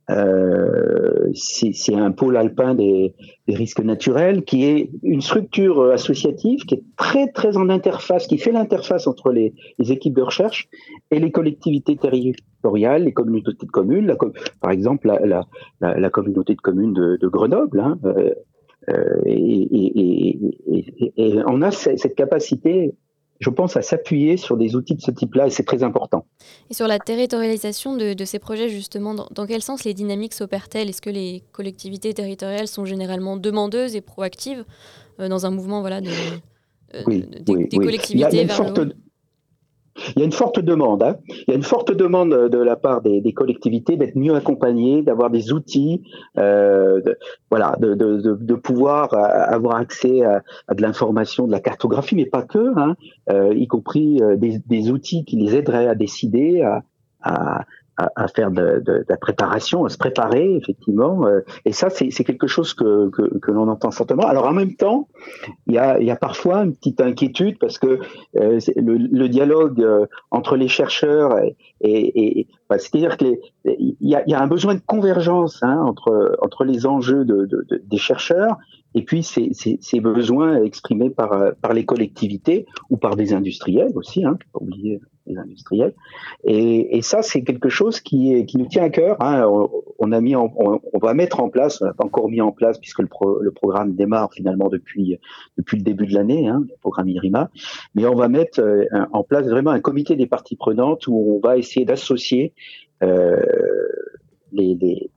[SPEAKER 44] euh, c'est un pôle alpin des, risques naturels qui est une structure associative qui est très très en interface, qui fait l'interface entre les, équipes de recherche et les collectivités territoriales, les communautés de communes, par exemple la, communauté de communes de, de Grenoble. Hein, euh, et, et, et, et, on a cette capacité je pense, à s'appuyer sur des outils de ce type-là et c'est très important.
[SPEAKER 43] Et sur la territorialisation de, de ces projets, justement, dans, dans, quel sens les dynamiques s'opèrent-elles? Est-ce que les collectivités territoriales sont généralement demandeuses et proactives euh, dans un mouvement voilà, de,
[SPEAKER 44] euh, oui, des, oui, des oui. collectivités vers il y a une forte demande. Hein. Il y a une forte demande de la part des, des collectivités d'être mieux accompagnées, d'avoir des outils, euh, de, voilà, de, de, de, pouvoir avoir accès à, à de l'information, de la cartographie, mais pas que, hein, euh, y compris euh, des, des, outils qui les aideraient à décider, à, à, à, faire de, la préparation, à se préparer effectivement. Euh, et ça, c'est quelque chose que, que, l'on entend fortement. Alors en même temps, il y a, parfois une petite inquiétude parce que euh, le, dialogue euh, entre les chercheurs et, bah, c'est-à-dire qu'il y a, un besoin de convergence hein, entre entre les enjeux de, de, des chercheurs et puis ces, besoins exprimés par par les collectivités ou par des industriels aussi, hein, pas oublier industriels. Et, ça, c'est quelque chose qui, nous tient à cœur. Hein. On, a mis on, va mettre en place, on n'a pas encore mis en place puisque le, pro, le, programme démarre finalement depuis, depuis le début de l'année, hein, le programme IRIMA, mais on va mettre euh, en place vraiment un comité des parties prenantes où on va essayer d'associer euh, les, les,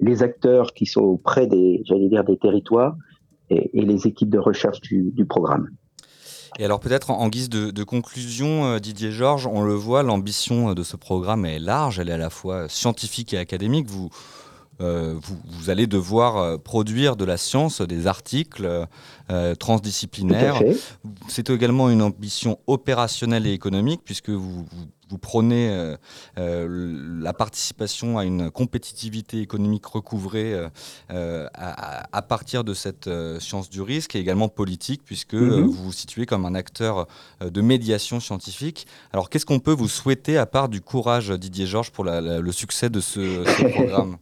[SPEAKER 44] les, acteurs qui sont auprès des, j'allais dire, des territoires et, les équipes de recherche du programme.
[SPEAKER 42] Et alors peut-être en, guise de, de, conclusion, euh, Didier Georges, on le voit, l'ambition de ce programme est large, elle est à la fois scientifique et académique. Vous, euh, vous, vous, allez devoir euh, produire de la science, des articles euh, transdisciplinaires. C'est également une ambition opérationnelle et économique, puisque vous, vous, vous prenez euh, euh, la participation à une compétitivité économique recouvrée euh, à, partir de cette science du risque et également politique, puisque mhm. vous vous situez comme un acteur de médiation scientifique. Alors, qu'est-ce qu'on peut vous souhaiter à part du courage, Didier Georges, pour le succès de ce, ce programme?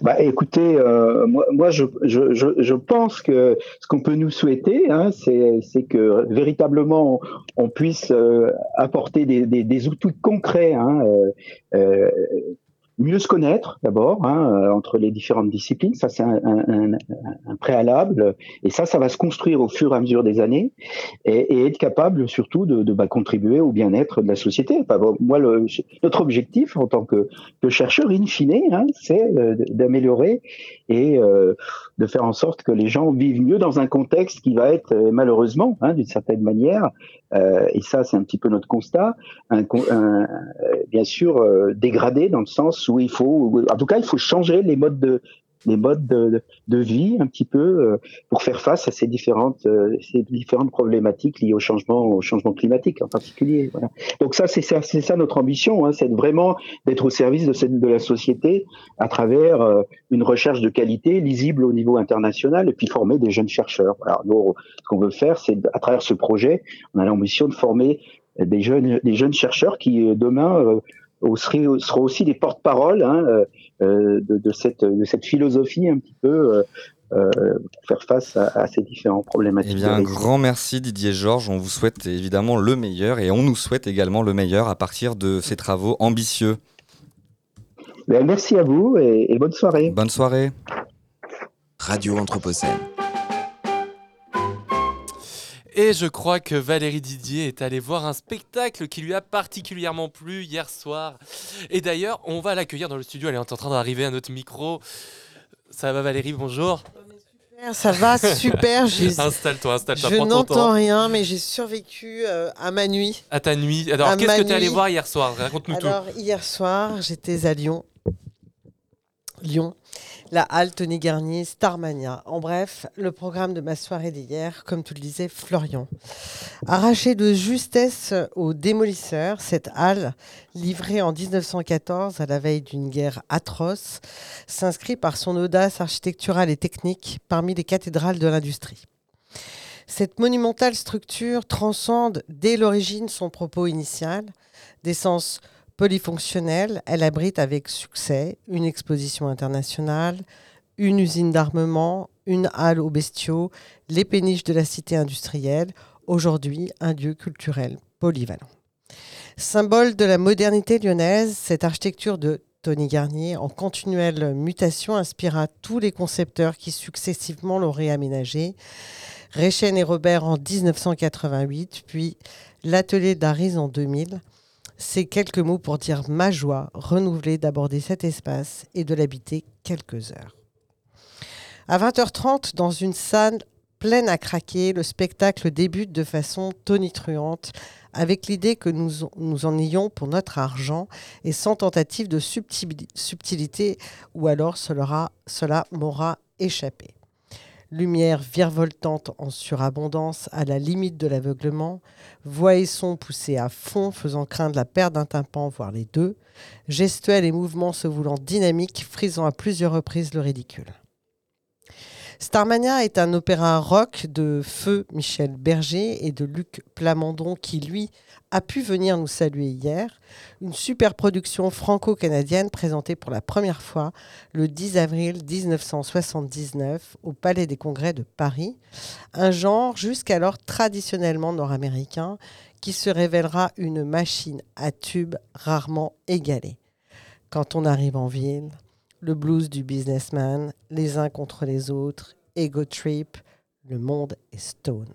[SPEAKER 44] Bah, écoutez, euh, moi, moi je, je, je, pense que ce qu'on peut nous souhaiter, hein, c'est que véritablement on, puisse euh, apporter des, des, des, outils concrets hein, euh, euh mieux se connaître d'abord hein, euh, entre les différentes disciplines, ça c'est un, un, un, préalable, et ça, ça va se construire au fur et à mesure des années, et, et être capable surtout de, de bah, contribuer au bien-être de la société. Enfin, moi, le, notre objectif en tant que, que chercheur in fine, hein, c'est euh, d'améliorer et euh, de faire en sorte que les gens vivent mieux dans un contexte qui va être malheureusement, hein, d'une certaine manière, euh, et ça c'est un petit peu notre constat, un, bien sûr dégradé dans le sens où il faut, en tout cas, il faut changer les modes de, les modes de, de, vie un petit peu euh, pour faire face à ces différentes, euh, ces différentes problématiques liées au changement, au changement climatique en particulier. Voilà. Donc ça, c'est ça, c'est ça notre ambition, hein, c'est vraiment d'être au service de, cette, de la société à travers euh, une recherche de qualité lisible au niveau international et puis former des jeunes chercheurs. Alors nous, ce qu'on veut faire, c'est à travers ce projet, on a l'ambition de former des jeunes, des jeunes chercheurs qui demain seront aussi des porte-parole hein, euh, euh, de, de, cette, de cette philosophie un petit peu euh, euh, pour faire face à, à, ces différents problématiques.
[SPEAKER 42] Eh bien, un grand merci Didier Georges. On vous souhaite évidemment le meilleur et on nous souhaite également le meilleur à partir de ces travaux ambitieux.
[SPEAKER 44] Ben, merci à vous et, et bonne soirée.
[SPEAKER 42] Bonne soirée.
[SPEAKER 2] Radio Anthropocène.
[SPEAKER 1] Et je crois que Valérie Didier est allée voir un spectacle qui lui a particulièrement plu hier soir. Et d'ailleurs, on va l'accueillir dans le studio. Elle est en train d'arriver à notre micro. Ça va Valérie, bonjour.
[SPEAKER 45] Ça va super.
[SPEAKER 1] Installe-toi, installe-toi.
[SPEAKER 45] Je n'entends rien, mais j'ai survécu euh, à ma nuit.
[SPEAKER 1] À ta nuit. Alors, qu'est-ce que tu es allé voir hier soir? Raconte-nous tout.
[SPEAKER 45] Alors, hier soir, j'étais à Lyon. Lyon la halte Tony Garnier, Starmania. En bref, le programme de ma soirée d'hier, comme tu le disais, Florian. Arraché de justesse aux démolisseurs, cette halle, livrée en 1914 à la veille d'une guerre atroce, s'inscrit par son audace architecturale et technique parmi les cathédrales de l'industrie. Cette monumentale structure transcende dès l'origine son propos initial, d'essence Polyfonctionnelle, elle abrite avec succès une exposition internationale, une usine d'armement, une halle aux bestiaux, les péniches de la cité industrielle, aujourd'hui un lieu culturel polyvalent. Symbole de la modernité lyonnaise, cette architecture de Tony Garnier, en continuelle mutation, inspira tous les concepteurs qui successivement l'ont réaménagé. Réchen et Robert en 1988, puis l'atelier d'Aris en 2000. C'est quelques mots pour dire ma joie renouvelée d'aborder cet espace et de l'habiter quelques heures. À 20h30, dans une salle pleine à craquer, le spectacle débute de façon tonitruante avec l'idée que nous, nous en ayons pour notre argent et sans tentative de subtilité ou alors cela m'aura échappé lumière virevoltante en surabondance à la limite de l'aveuglement, voix et son poussés à fond faisant craindre la perte d'un tympan, voire les deux, gestuels et mouvements se voulant dynamiques, frisant à plusieurs reprises le ridicule. Starmania est un opéra rock de Feu Michel Berger et de Luc Plamondon qui, lui, a pu venir nous saluer hier. Une super production franco-canadienne présentée pour la première fois le 10 avril 1979 au Palais des Congrès de Paris. Un genre jusqu'alors traditionnellement nord-américain qui se révélera une machine à tubes rarement égalée. Quand on arrive en ville, le blues du businessman, les uns contre les autres, ego trip, le monde est stone.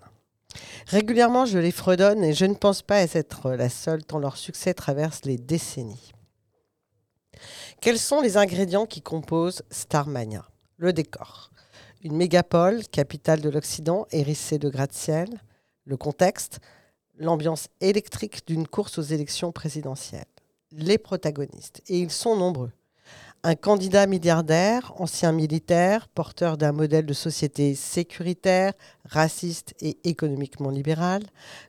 [SPEAKER 45] Régulièrement, je les fredonne et je ne pense pas être la seule tant leur succès traverse les décennies. Quels sont les ingrédients qui composent Starmania? Le décor. Une mégapole, capitale de l'Occident, hérissée de gratte-ciel. Le contexte, l'ambiance électrique d'une course aux élections présidentielles. Les protagonistes, et ils sont nombreux. Un candidat milliardaire, ancien militaire, porteur d'un modèle de société sécuritaire, raciste et économiquement libéral,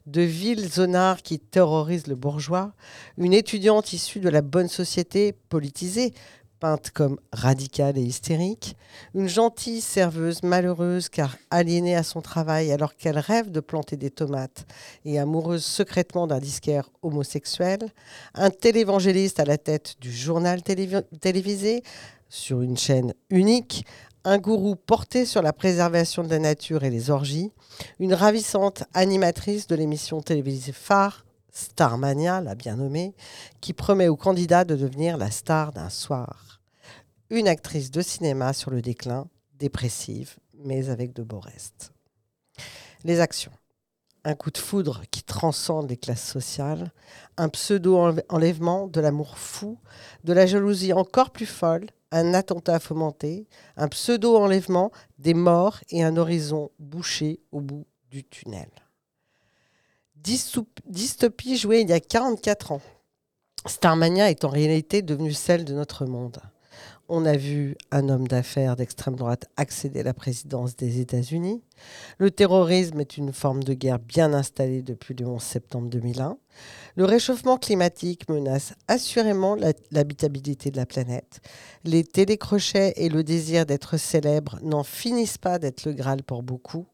[SPEAKER 45] de vil zonard qui terrorise le bourgeois, une étudiante issue de la bonne société politisée, peinte comme radicale et hystérique, une gentille serveuse malheureuse car aliénée à son travail alors qu'elle rêve de planter des tomates et amoureuse secrètement d'un disquaire homosexuel, un télévangéliste à la tête du journal télévi- télévisé sur une chaîne unique, un gourou porté sur la préservation de la nature et les orgies, une ravissante animatrice de l'émission télévisée phare Starmania, la bien nommée, qui promet aux candidats de devenir la star d'un soir. Une actrice de cinéma sur le déclin, dépressive, mais avec de beaux restes. Les actions. Un coup de foudre qui transcende les classes sociales, un pseudo-enlèvement, de l'amour fou, de la jalousie encore plus folle, un attentat fomenté, un pseudo-enlèvement, des morts et un horizon bouché au bout du tunnel. Dystop- Dystopie jouée il y a 44 ans. Starmania est en réalité devenue celle de notre monde. On a vu un homme d'affaires d'extrême droite accéder à la présidence des États-Unis. Le terrorisme est une forme de guerre bien installée depuis le 11 septembre 2001. Le réchauffement climatique menace assurément l'habitabilité de la planète. Les télécrochets et le désir d'être célèbre n'en finissent pas d'être le Graal pour beaucoup.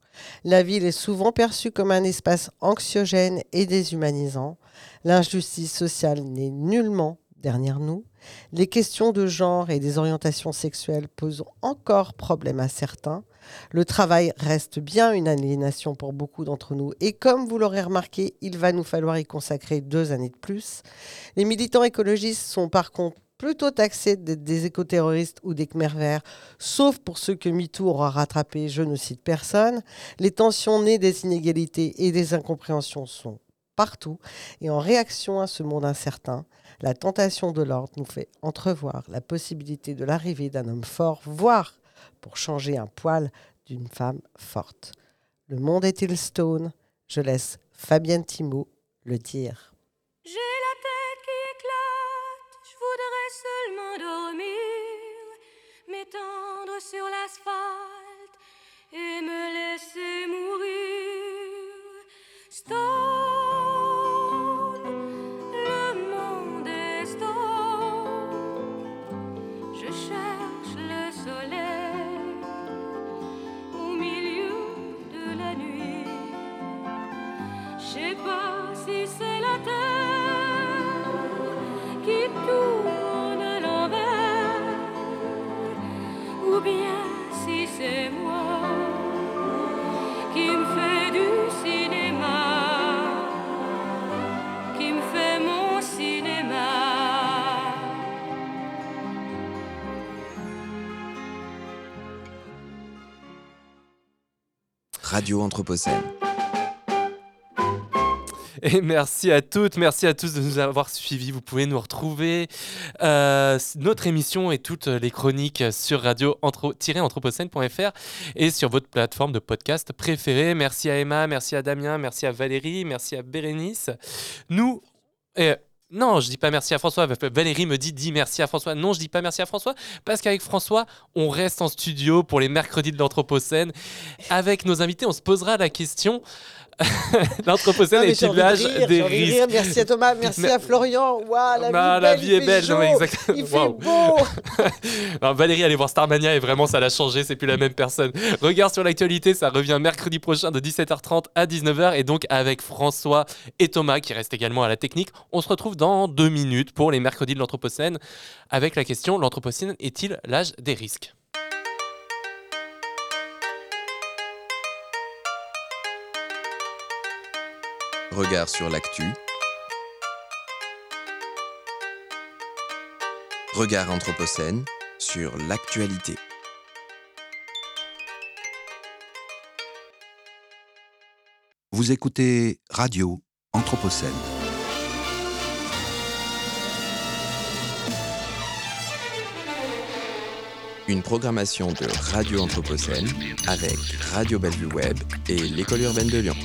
[SPEAKER 45] La ville est souvent perçue comme un espace anxiogène et déshumanisant. L'injustice sociale n'est nullement derrière nous. Les questions de genre et des orientations sexuelles posent encore problème à certains. Le travail reste bien une aliénation pour beaucoup d'entre nous et comme vous l'aurez remarqué, il va nous falloir y consacrer deux années de plus. Les militants écologistes sont par contre plutôt taxés d'être des écoterroristes ou des Khmer verts, sauf pour ceux que MeToo aura rattrapés, je ne cite personne. Les tensions nées des inégalités et des incompréhensions sont partout. Et en réaction à ce monde incertain, la tentation de l'ordre nous fait entrevoir la possibilité de l'arrivée d'un homme fort, voire pour changer un poil d'une femme forte. Le monde est-il stone? Je laisse Fabienne Thibault le dire.
[SPEAKER 46] J'ai la tête qui voudrais seulement dormir, m'étendre sur l'asphalte et me laisser mourir. Stone,
[SPEAKER 2] Radio Anthropocène.
[SPEAKER 1] Et merci à toutes, merci à tous de nous avoir suivis. Vous pouvez nous retrouver euh, notre émission et toutes les chroniques sur radio-anthropocène.fr et sur votre plateforme de podcast préférée. Merci à Emma, merci à Damien, merci à Valérie, merci à Bérénice. Nous, euh, non, je dis pas merci à François. Valérie me dit dis merci à François. Non, je dis pas merci à François parce qu'avec François, on reste en studio pour les mercredis de l'Anthropocène. Avec nos invités, on se posera la question. L'Anthropocène est une
[SPEAKER 45] envie de
[SPEAKER 1] village
[SPEAKER 45] rire,
[SPEAKER 1] des
[SPEAKER 45] rire.
[SPEAKER 1] risques.
[SPEAKER 45] Merci à Thomas, merci
[SPEAKER 1] Mais-
[SPEAKER 45] à Florian. Waouh, la,
[SPEAKER 1] Bah,
[SPEAKER 45] vie,
[SPEAKER 1] la est belle, non, mais
[SPEAKER 45] chaud,
[SPEAKER 1] exactement.
[SPEAKER 45] Il fait
[SPEAKER 1] Waouh.
[SPEAKER 45] beau.
[SPEAKER 1] Valérie, allez voir Starmania et vraiment, ça l'a changé. C'est plus la même personne. Regard sur l'actualité, ça revient mercredi prochain de 17h30 à 19h. Et donc, avec François et Thomas qui restent également à la technique, on se retrouve dans deux minutes pour les mercredis de l'Anthropocène avec la question l'Anthropocène est-il l'âge des risques?
[SPEAKER 2] Regard sur l'actu. Regard Anthropocène sur l'actualité.
[SPEAKER 8] Vous écoutez Radio Anthropocène.
[SPEAKER 2] Une programmation de Radio Anthropocène avec Radio Bellevue Web et l'École urbaine de Lyon.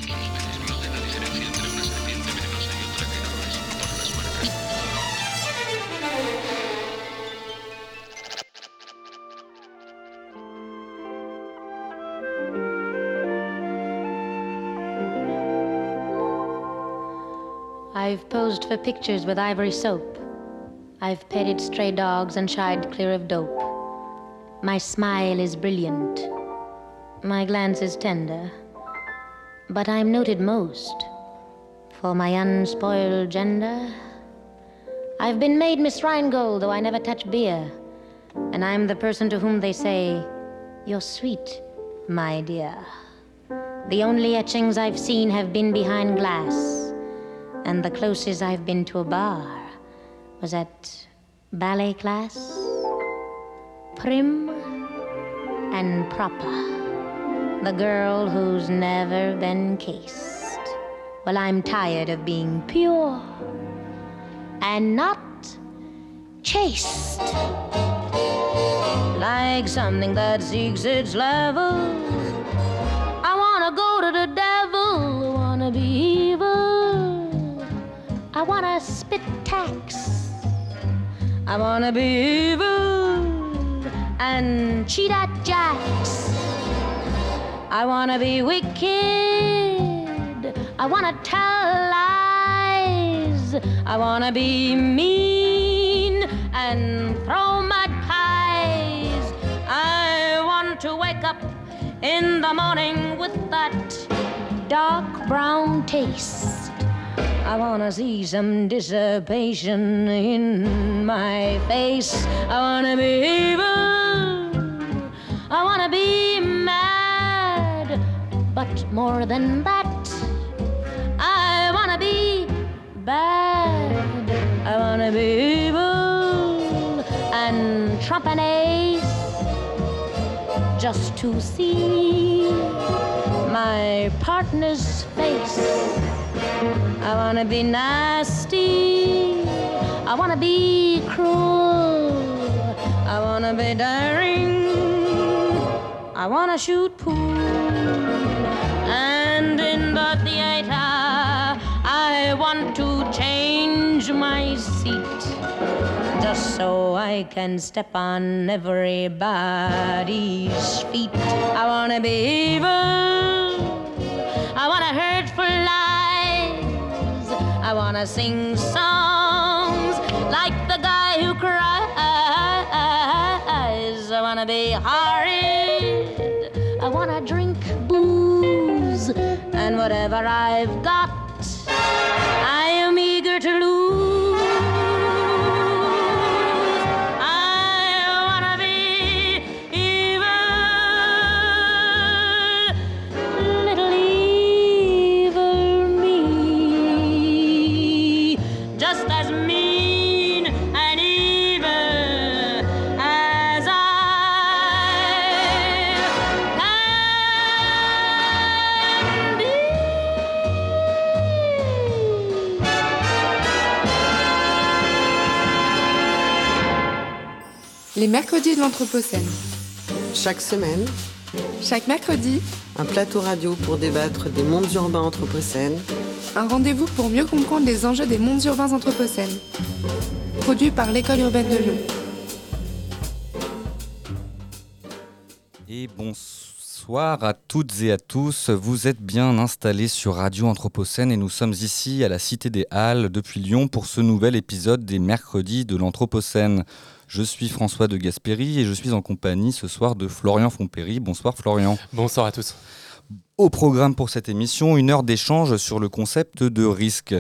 [SPEAKER 47] For pictures with ivory soap. I've petted stray dogs and shied clear of dope. My smile is brilliant. My glance is tender. But I'm noted most for my unspoiled gender. I've been made Miss Rheingold, though I never touch beer. And I'm the person to whom they say, You're sweet, my dear. The only etchings I've seen have been behind glass. And the closest I've been to a bar was at ballet class. Prim and proper. The girl who's never been cased. Well, I'm tired of being pure and not chaste. Like something that seeks its level. I wanna go to the devil, wanna be tax. I wanna be evil and cheat at jacks. I wanna be wicked. I wanna tell lies. I wanna be mean and throw mud pies. I want to wake up in the morning with that dark brown taste. I wanna see some dissipation in my face. I wanna be evil. I wanna be mad. But more than that, I wanna be bad. I wanna be evil and trump an ace just to see my partner's face. I wanna be nasty. I wanna be cruel. I wanna be daring. I wanna shoot pool. And in the theater, I want to change my seat. Just so I can step on everybody's feet. I wanna be evil. I wanna hurt for lies. I wanna sing songs like the guy who cries. I wanna be horrid. I wanna drink booze. And whatever I've got, I am eager to lose.
[SPEAKER 48] Les mercredis de l'Anthropocène.
[SPEAKER 49] Chaque semaine,
[SPEAKER 48] Chaque mercredi,
[SPEAKER 49] un plateau radio pour débattre des mondes urbains anthropocènes,
[SPEAKER 48] un rendez-vous pour mieux comprendre les enjeux des mondes urbains anthropocènes. Produit par l'École urbaine de Lyon.
[SPEAKER 42] Et bonsoir à toutes et à tous. Vous êtes bien installés sur Radio Anthropocène et nous sommes ici à la Cité des Halles depuis Lyon pour ce nouvel épisode des mercredis de l'Anthropocène. Je suis François de Gasperi et je suis en compagnie ce soir de Florian Fompéry. Bonsoir Florian.
[SPEAKER 1] Bonsoir à tous.
[SPEAKER 42] Au programme pour cette émission, une heure d'échange sur le concept de risque.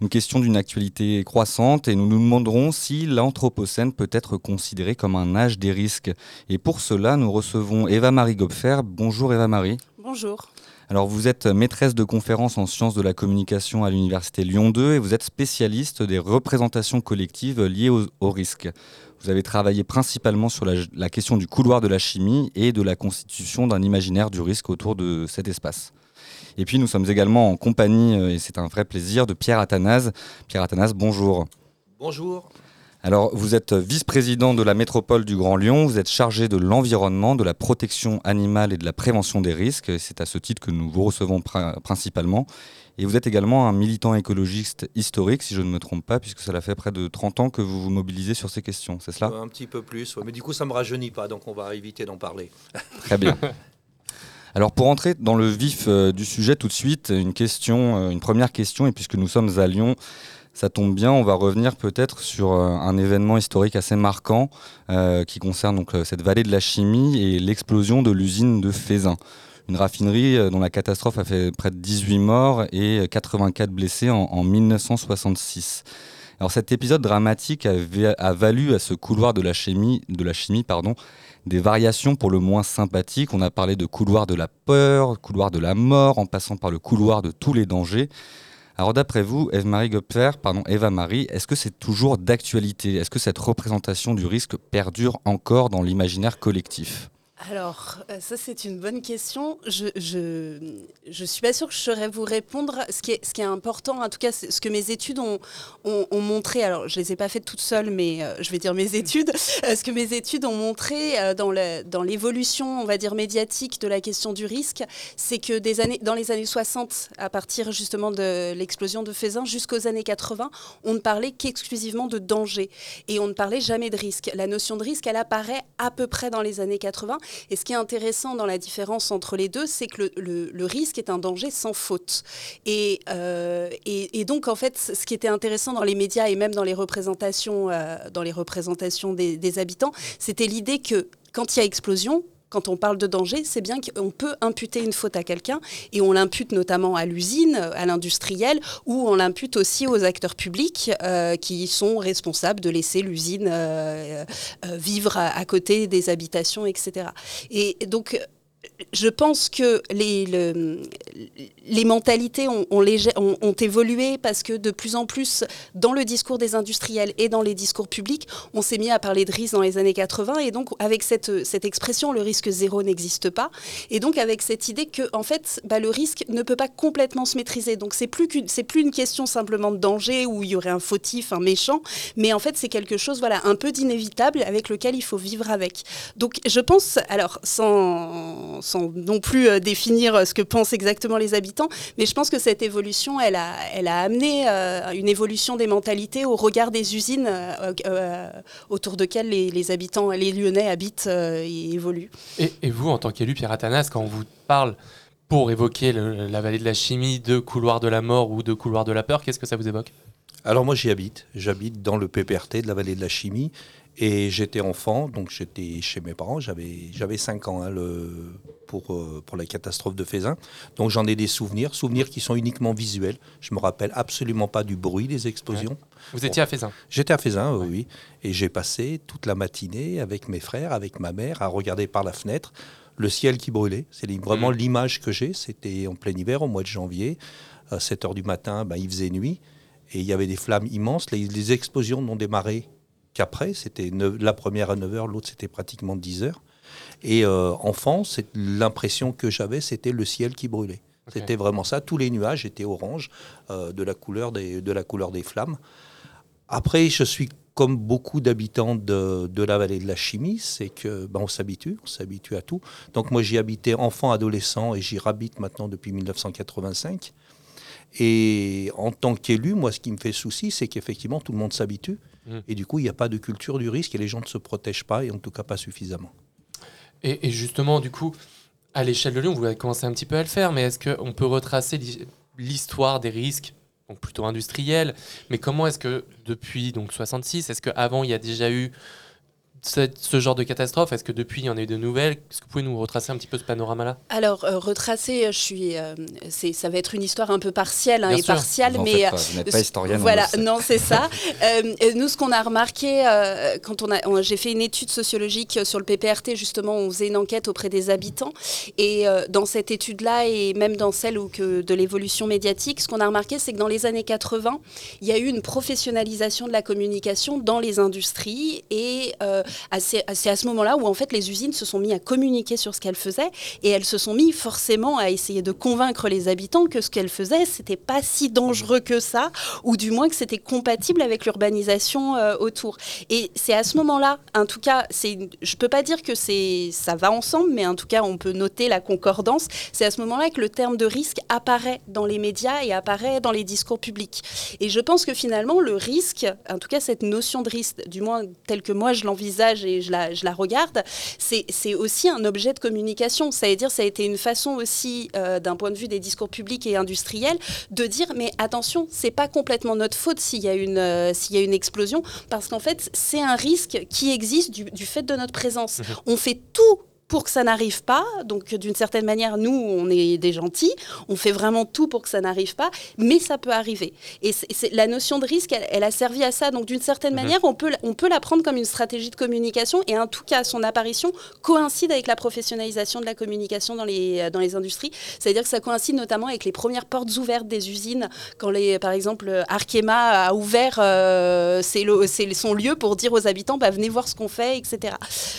[SPEAKER 42] Une question d'une actualité croissante et nous nous demanderons si l'Anthropocène peut être considéré comme un âge des risques. Et pour cela, nous recevons Eva-Marie Gopfer. Bonjour Eva-Marie.
[SPEAKER 50] Bonjour.
[SPEAKER 42] Alors vous êtes maîtresse de conférences en sciences de la communication à l'Université Lyon 2 et vous êtes spécialiste des représentations collectives liées au, au risque. Vous avez travaillé principalement sur la, la, question du couloir de la chimie et de la constitution d'un imaginaire du risque autour de cet espace. Et puis nous sommes également en compagnie, et c'est un vrai plaisir, de Pierre Athanase. Pierre Athanase, bonjour.
[SPEAKER 51] Bonjour.
[SPEAKER 42] Alors, vous êtes vice-président de la métropole du Grand Lyon, vous êtes chargé de l'environnement, de la protection animale et de la prévention des risques. C'est à ce titre que nous vous recevons pr principalement. Et vous êtes également un militant écologiste historique, si je ne me trompe pas, puisque cela fait près de 30 ans que vous vous mobilisez sur ces questions, c'est cela?
[SPEAKER 51] Un petit peu plus, ouais. mais du coup ça ne me rajeunit pas, donc on va éviter d'en parler.
[SPEAKER 42] Très bien. Alors pour entrer dans le vif euh, du sujet tout de suite, une question, euh, une première question, et puisque nous sommes à Lyon, ça tombe bien, on va revenir peut-être sur euh, un événement historique assez marquant euh, qui concerne donc euh, cette vallée de la chimie et l'explosion de l'usine de Fézin. Une raffinerie euh, dont la catastrophe a fait près de 18 morts et 84 blessés en, en 1966. Alors cet épisode dramatique a, va- a valu à ce couloir de la chimie, des variations pour le moins sympathiques. On a parlé de couloir de la peur, couloir de la mort, en passant par le couloir de tous les dangers. Alors d'après vous, Eve-Marie pardon, Eva-Marie, est-ce que c'est toujours d'actualité? Est-ce que cette représentation du risque perdure encore dans l'imaginaire collectif?
[SPEAKER 52] Alors, euh, ça c'est une bonne question. Je je, je suis pas sûre que je saurais vous répondre. Ce qui est, important, en tout cas, ce que mes études ont, ont, ont montré. Alors, je les ai pas faites toutes seules, mais euh, je vais dire mes études. Euh, ce que mes études ont montré dans l'évolution, on va dire médiatique de la question du risque, c'est que dans les années 60, à partir justement de l'explosion de Fézin jusqu'aux années 80, on ne parlait qu'exclusivement de danger et on ne parlait jamais de risque. La notion de risque, elle apparaît à peu près dans les années 80. Et ce qui est intéressant dans la différence entre les deux, c'est que le, risque est un danger sans faute. Et, euh, donc, en fait, ce qui était intéressant dans les médias et même dans les représentations, euh, dans les représentations des habitants, c'était l'idée que quand il y a explosion, quand on parle de danger, c'est bien qu'on peut imputer une faute à quelqu'un et on l'impute notamment à l'usine, à l'industriel, ou on l'impute aussi aux acteurs publics euh, qui sont responsables de laisser l'usine euh, euh, vivre à, à côté des habitations, etc. Et donc, je pense que les, le- les mentalités ont, évolué parce que de plus en plus, dans le discours des industriels et dans les discours publics, on s'est mis à parler de risque dans les années 80. Et donc, avec cette, expression, le risque zéro n'existe pas. Et donc, avec cette idée que, en fait, bah, le risque ne peut pas complètement se maîtriser. Donc, c'est plus, c'est plus une question simplement de danger où il y aurait un fautif, un méchant, mais en fait, c'est quelque chose, voilà, un peu d'inévitable avec lequel il faut vivre avec. Donc, je pense, alors, sans, sans non plus euh, définir euh, ce que pensent exactement les habitants, mais je pense que cette évolution, elle a, elle a amené euh, une évolution des mentalités au regard des usines euh, euh, autour desquelles les, les habitants, les Lyonnais habitent euh, et évoluent.
[SPEAKER 1] Et, et vous, en tant qu'élu, Pierre Athanas, quand on vous parle pour évoquer le- la vallée de la chimie de couloir de la mort ou de couloir de la peur, qu'est-ce que ça vous évoque?
[SPEAKER 53] Alors moi j'y habite, j'habite dans le PPRT de la vallée de la chimie et j'étais enfant, donc j'étais chez mes parents, j'avais j'avais 5 ans hein, le, pour, euh, pour la catastrophe de Fézin. Donc j'en ai des souvenirs, souvenirs qui sont uniquement visuels. Je me rappelle absolument pas du bruit des explosions.
[SPEAKER 1] Vous étiez à Fézin
[SPEAKER 53] J'étais à Fézin, oui, oui. Et j'ai passé toute la matinée avec mes frères, avec ma mère, à regarder par la fenêtre le ciel qui brûlait. C'est vraiment l'image que j'ai. C'était en plein hiver, au mois de janvier. À 7 heures du matin, ben, il faisait nuit. Et il y avait des flammes immenses. Les, les explosions n'ont démarré qu'après. C'était la première à 9 heures, l'autre c'était pratiquement 10 heures. Et euh, enfant, l'impression que j'avais, c'était le ciel qui brûlait. C'était vraiment ça. Tous les nuages étaient orange, euh, de, la couleur des, de la couleur des flammes. Après, je suis comme beaucoup d'habitants de, de la vallée de la chimie, c'est que ben, on s'habitue, on s'habitue à tout. Donc moi j'y habitais enfant, adolescent et j'y habite maintenant depuis 1985. Et en tant qu'élu, moi ce qui me fait souci, c'est qu'effectivement tout le monde s'habitue
[SPEAKER 1] Mm.
[SPEAKER 53] et du coup il n'y a pas de culture du risque et les gens ne se protègent pas et en tout cas pas suffisamment.
[SPEAKER 1] Et, et justement, du coup, à l'échelle de Lyon, vous avez commencé un petit peu à le faire, mais est-ce qu'on peut retracer l'hi- l'histoire des risques, donc plutôt industriels, mais comment est-ce que depuis donc 66, est-ce qu'avant il y a déjà eu cette- ce genre de catastrophe Est-ce que depuis il y en a eu de nouvelles? Est-ce que vous pouvez nous retracer un petit peu ce panorama-là?
[SPEAKER 52] Alors, euh, retracer, je suis, euh, ça va être une histoire un peu partielle hein, et
[SPEAKER 1] sûr.
[SPEAKER 52] partiale,
[SPEAKER 1] Vous en
[SPEAKER 52] mais
[SPEAKER 1] faites pas, vous n'êtes pas
[SPEAKER 52] euh,
[SPEAKER 1] historienne,
[SPEAKER 52] Voilà, non, c'est ça. Euh, nous, ce qu'on a remarqué euh, quand on a, on- j'ai fait une étude sociologique sur le PPRT, justement, on faisait une enquête auprès des habitants, et euh, dans cette étude-là et même dans celle où que de l'évolution médiatique, ce qu'on a remarqué, c'est que dans les années 80, il y a eu une professionnalisation de la communication dans les industries, et euh, c'est à ce moment-là où en fait les usines se sont mis à communiquer sur ce qu'elles faisaient et elles se sont mis forcément à essayer de convaincre les habitants que ce qu'elles faisaient c'était pas si dangereux que ça ou du moins que c'était compatible avec l'urbanisation euh, autour. Et c'est à ce moment-là, en tout cas, c'est je peux pas dire que c'est ça va ensemble, mais en tout cas on peut noter la concordance. C'est à ce moment-là que le terme de risque apparaît dans les médias et apparaît dans les discours publics. Et je pense que finalement le risque, en tout cas cette notion de risque, du moins telle que moi je l'envisage l'usage et je la, je la regarde, c'est aussi un objet de communication. Ça veut dire, ça a été une façon aussi, euh, d'un point de vue des discours publics et industriels, de dire mais attention, c'est pas complètement notre faute s'il y a une euh, s'il y a une explosion, parce qu'en fait, c'est un risque qui existe du, du fait de notre présence. On fait tout pour que ça n'arrive pas. Donc, d'une certaine manière, nous, on est des gentils. On fait vraiment tout pour que ça n'arrive pas, mais ça peut arriver. Et c'est- c'est- la notion de risque, elle, elle a servi à ça. Donc, d'une certaine
[SPEAKER 54] Mhm.
[SPEAKER 52] manière, on peut, on peut la prendre comme une stratégie de communication. Et en tout cas, son apparition coïncide avec la professionnalisation de la communication dans les, dans les industries. C'est-à-dire que ça coïncide notamment avec les premières portes ouvertes des usines. Quand, les, par exemple, Arkema a ouvert euh, ses- son lieu pour dire aux habitants, bah, venez voir ce qu'on fait, etc.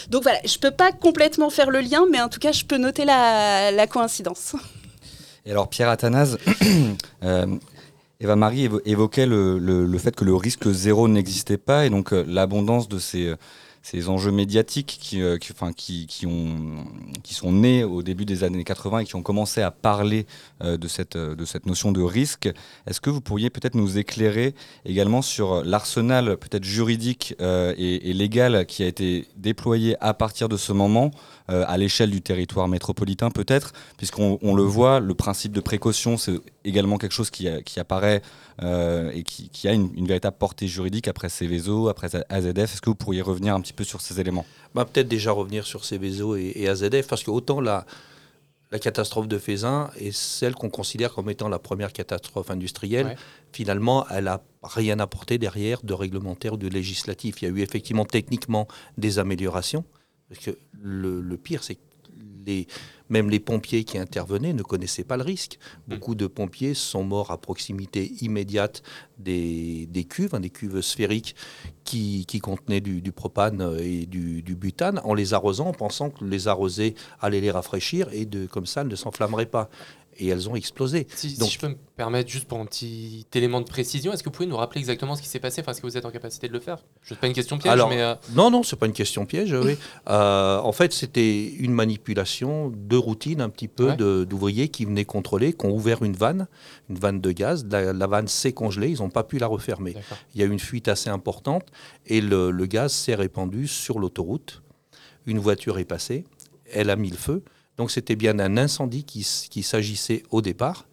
[SPEAKER 52] Donc voilà, je peux pas complètement faire le lien, mais en tout cas, je peux noter la, coïncidence.
[SPEAKER 42] Et alors, Pierre Athanase, euh, Eva-Marie évo- évoquait le, le- le fait que le risque zéro n'existait pas et donc euh, l'abondance de ces, euh, ces enjeux médiatiques qui, euh, qui, enfin, qui, qui ont, qui sont nés au début des années 80 et qui ont commencé à parler de, cette, de cette notion de risque. Est-ce que vous pourriez peut-être nous éclairer également sur l'arsenal peut-être juridique et légal qui a été déployé à partir de ce moment euh, à l'échelle du territoire métropolitain peut-être, puisqu'on on le voit, le principe de précaution, c'est également quelque chose qui, apparaît euh, et qui, qui a une, une véritable portée juridique après Céveso, après AZF. Est-ce que vous pourriez revenir un petit peu sur ces éléments?
[SPEAKER 53] Bah, Peut-être déjà revenir sur Céveso et, et AZF, parce que autant la, la catastrophe de Fézin est celle qu'on considère comme étant la première catastrophe industrielle,
[SPEAKER 39] Ouais.
[SPEAKER 53] finalement, elle n'a rien apporté derrière de réglementaire ou de législatif. Il y a eu effectivement techniquement des améliorations, parce que le, le pire, c'est que les, même les pompiers qui intervenaient ne connaissaient pas le risque. Beaucoup de pompiers sont morts à proximité immédiate des, des cuves, hein, des cuves sphériques qui, qui contenaient du, du propane et du, du butane, en les arrosant, en pensant que les arroser allait les rafraîchir et de, comme ça, elles ne s'enflammeraient pas. Et elles ont explosé.
[SPEAKER 1] Si, je peux me permettre juste pour un petit élément de précision, est-ce que vous pouvez nous rappeler exactement ce qui s'est passé Enfin, est-ce que vous êtes en capacité de le faire? Je pas une question piège,
[SPEAKER 53] Alors,
[SPEAKER 1] mais euh,
[SPEAKER 53] Non, non, c'est pas une question piège. oui. Euh, en fait, c'était une manipulation de routine un petit peu
[SPEAKER 1] Ouais.
[SPEAKER 53] de- d'ouvriers qui venaient contrôler, qui ont ouvert une vanne, une vanne de gaz. La, la vanne s'est congelée, ils n'ont pas pu la refermer. Il y a eu une fuite assez importante et le, le gaz s'est répandu sur l'autoroute. Une voiture est passée, elle a mis le feu. Donc c'était bien un incendie qui, s'agissait au départ.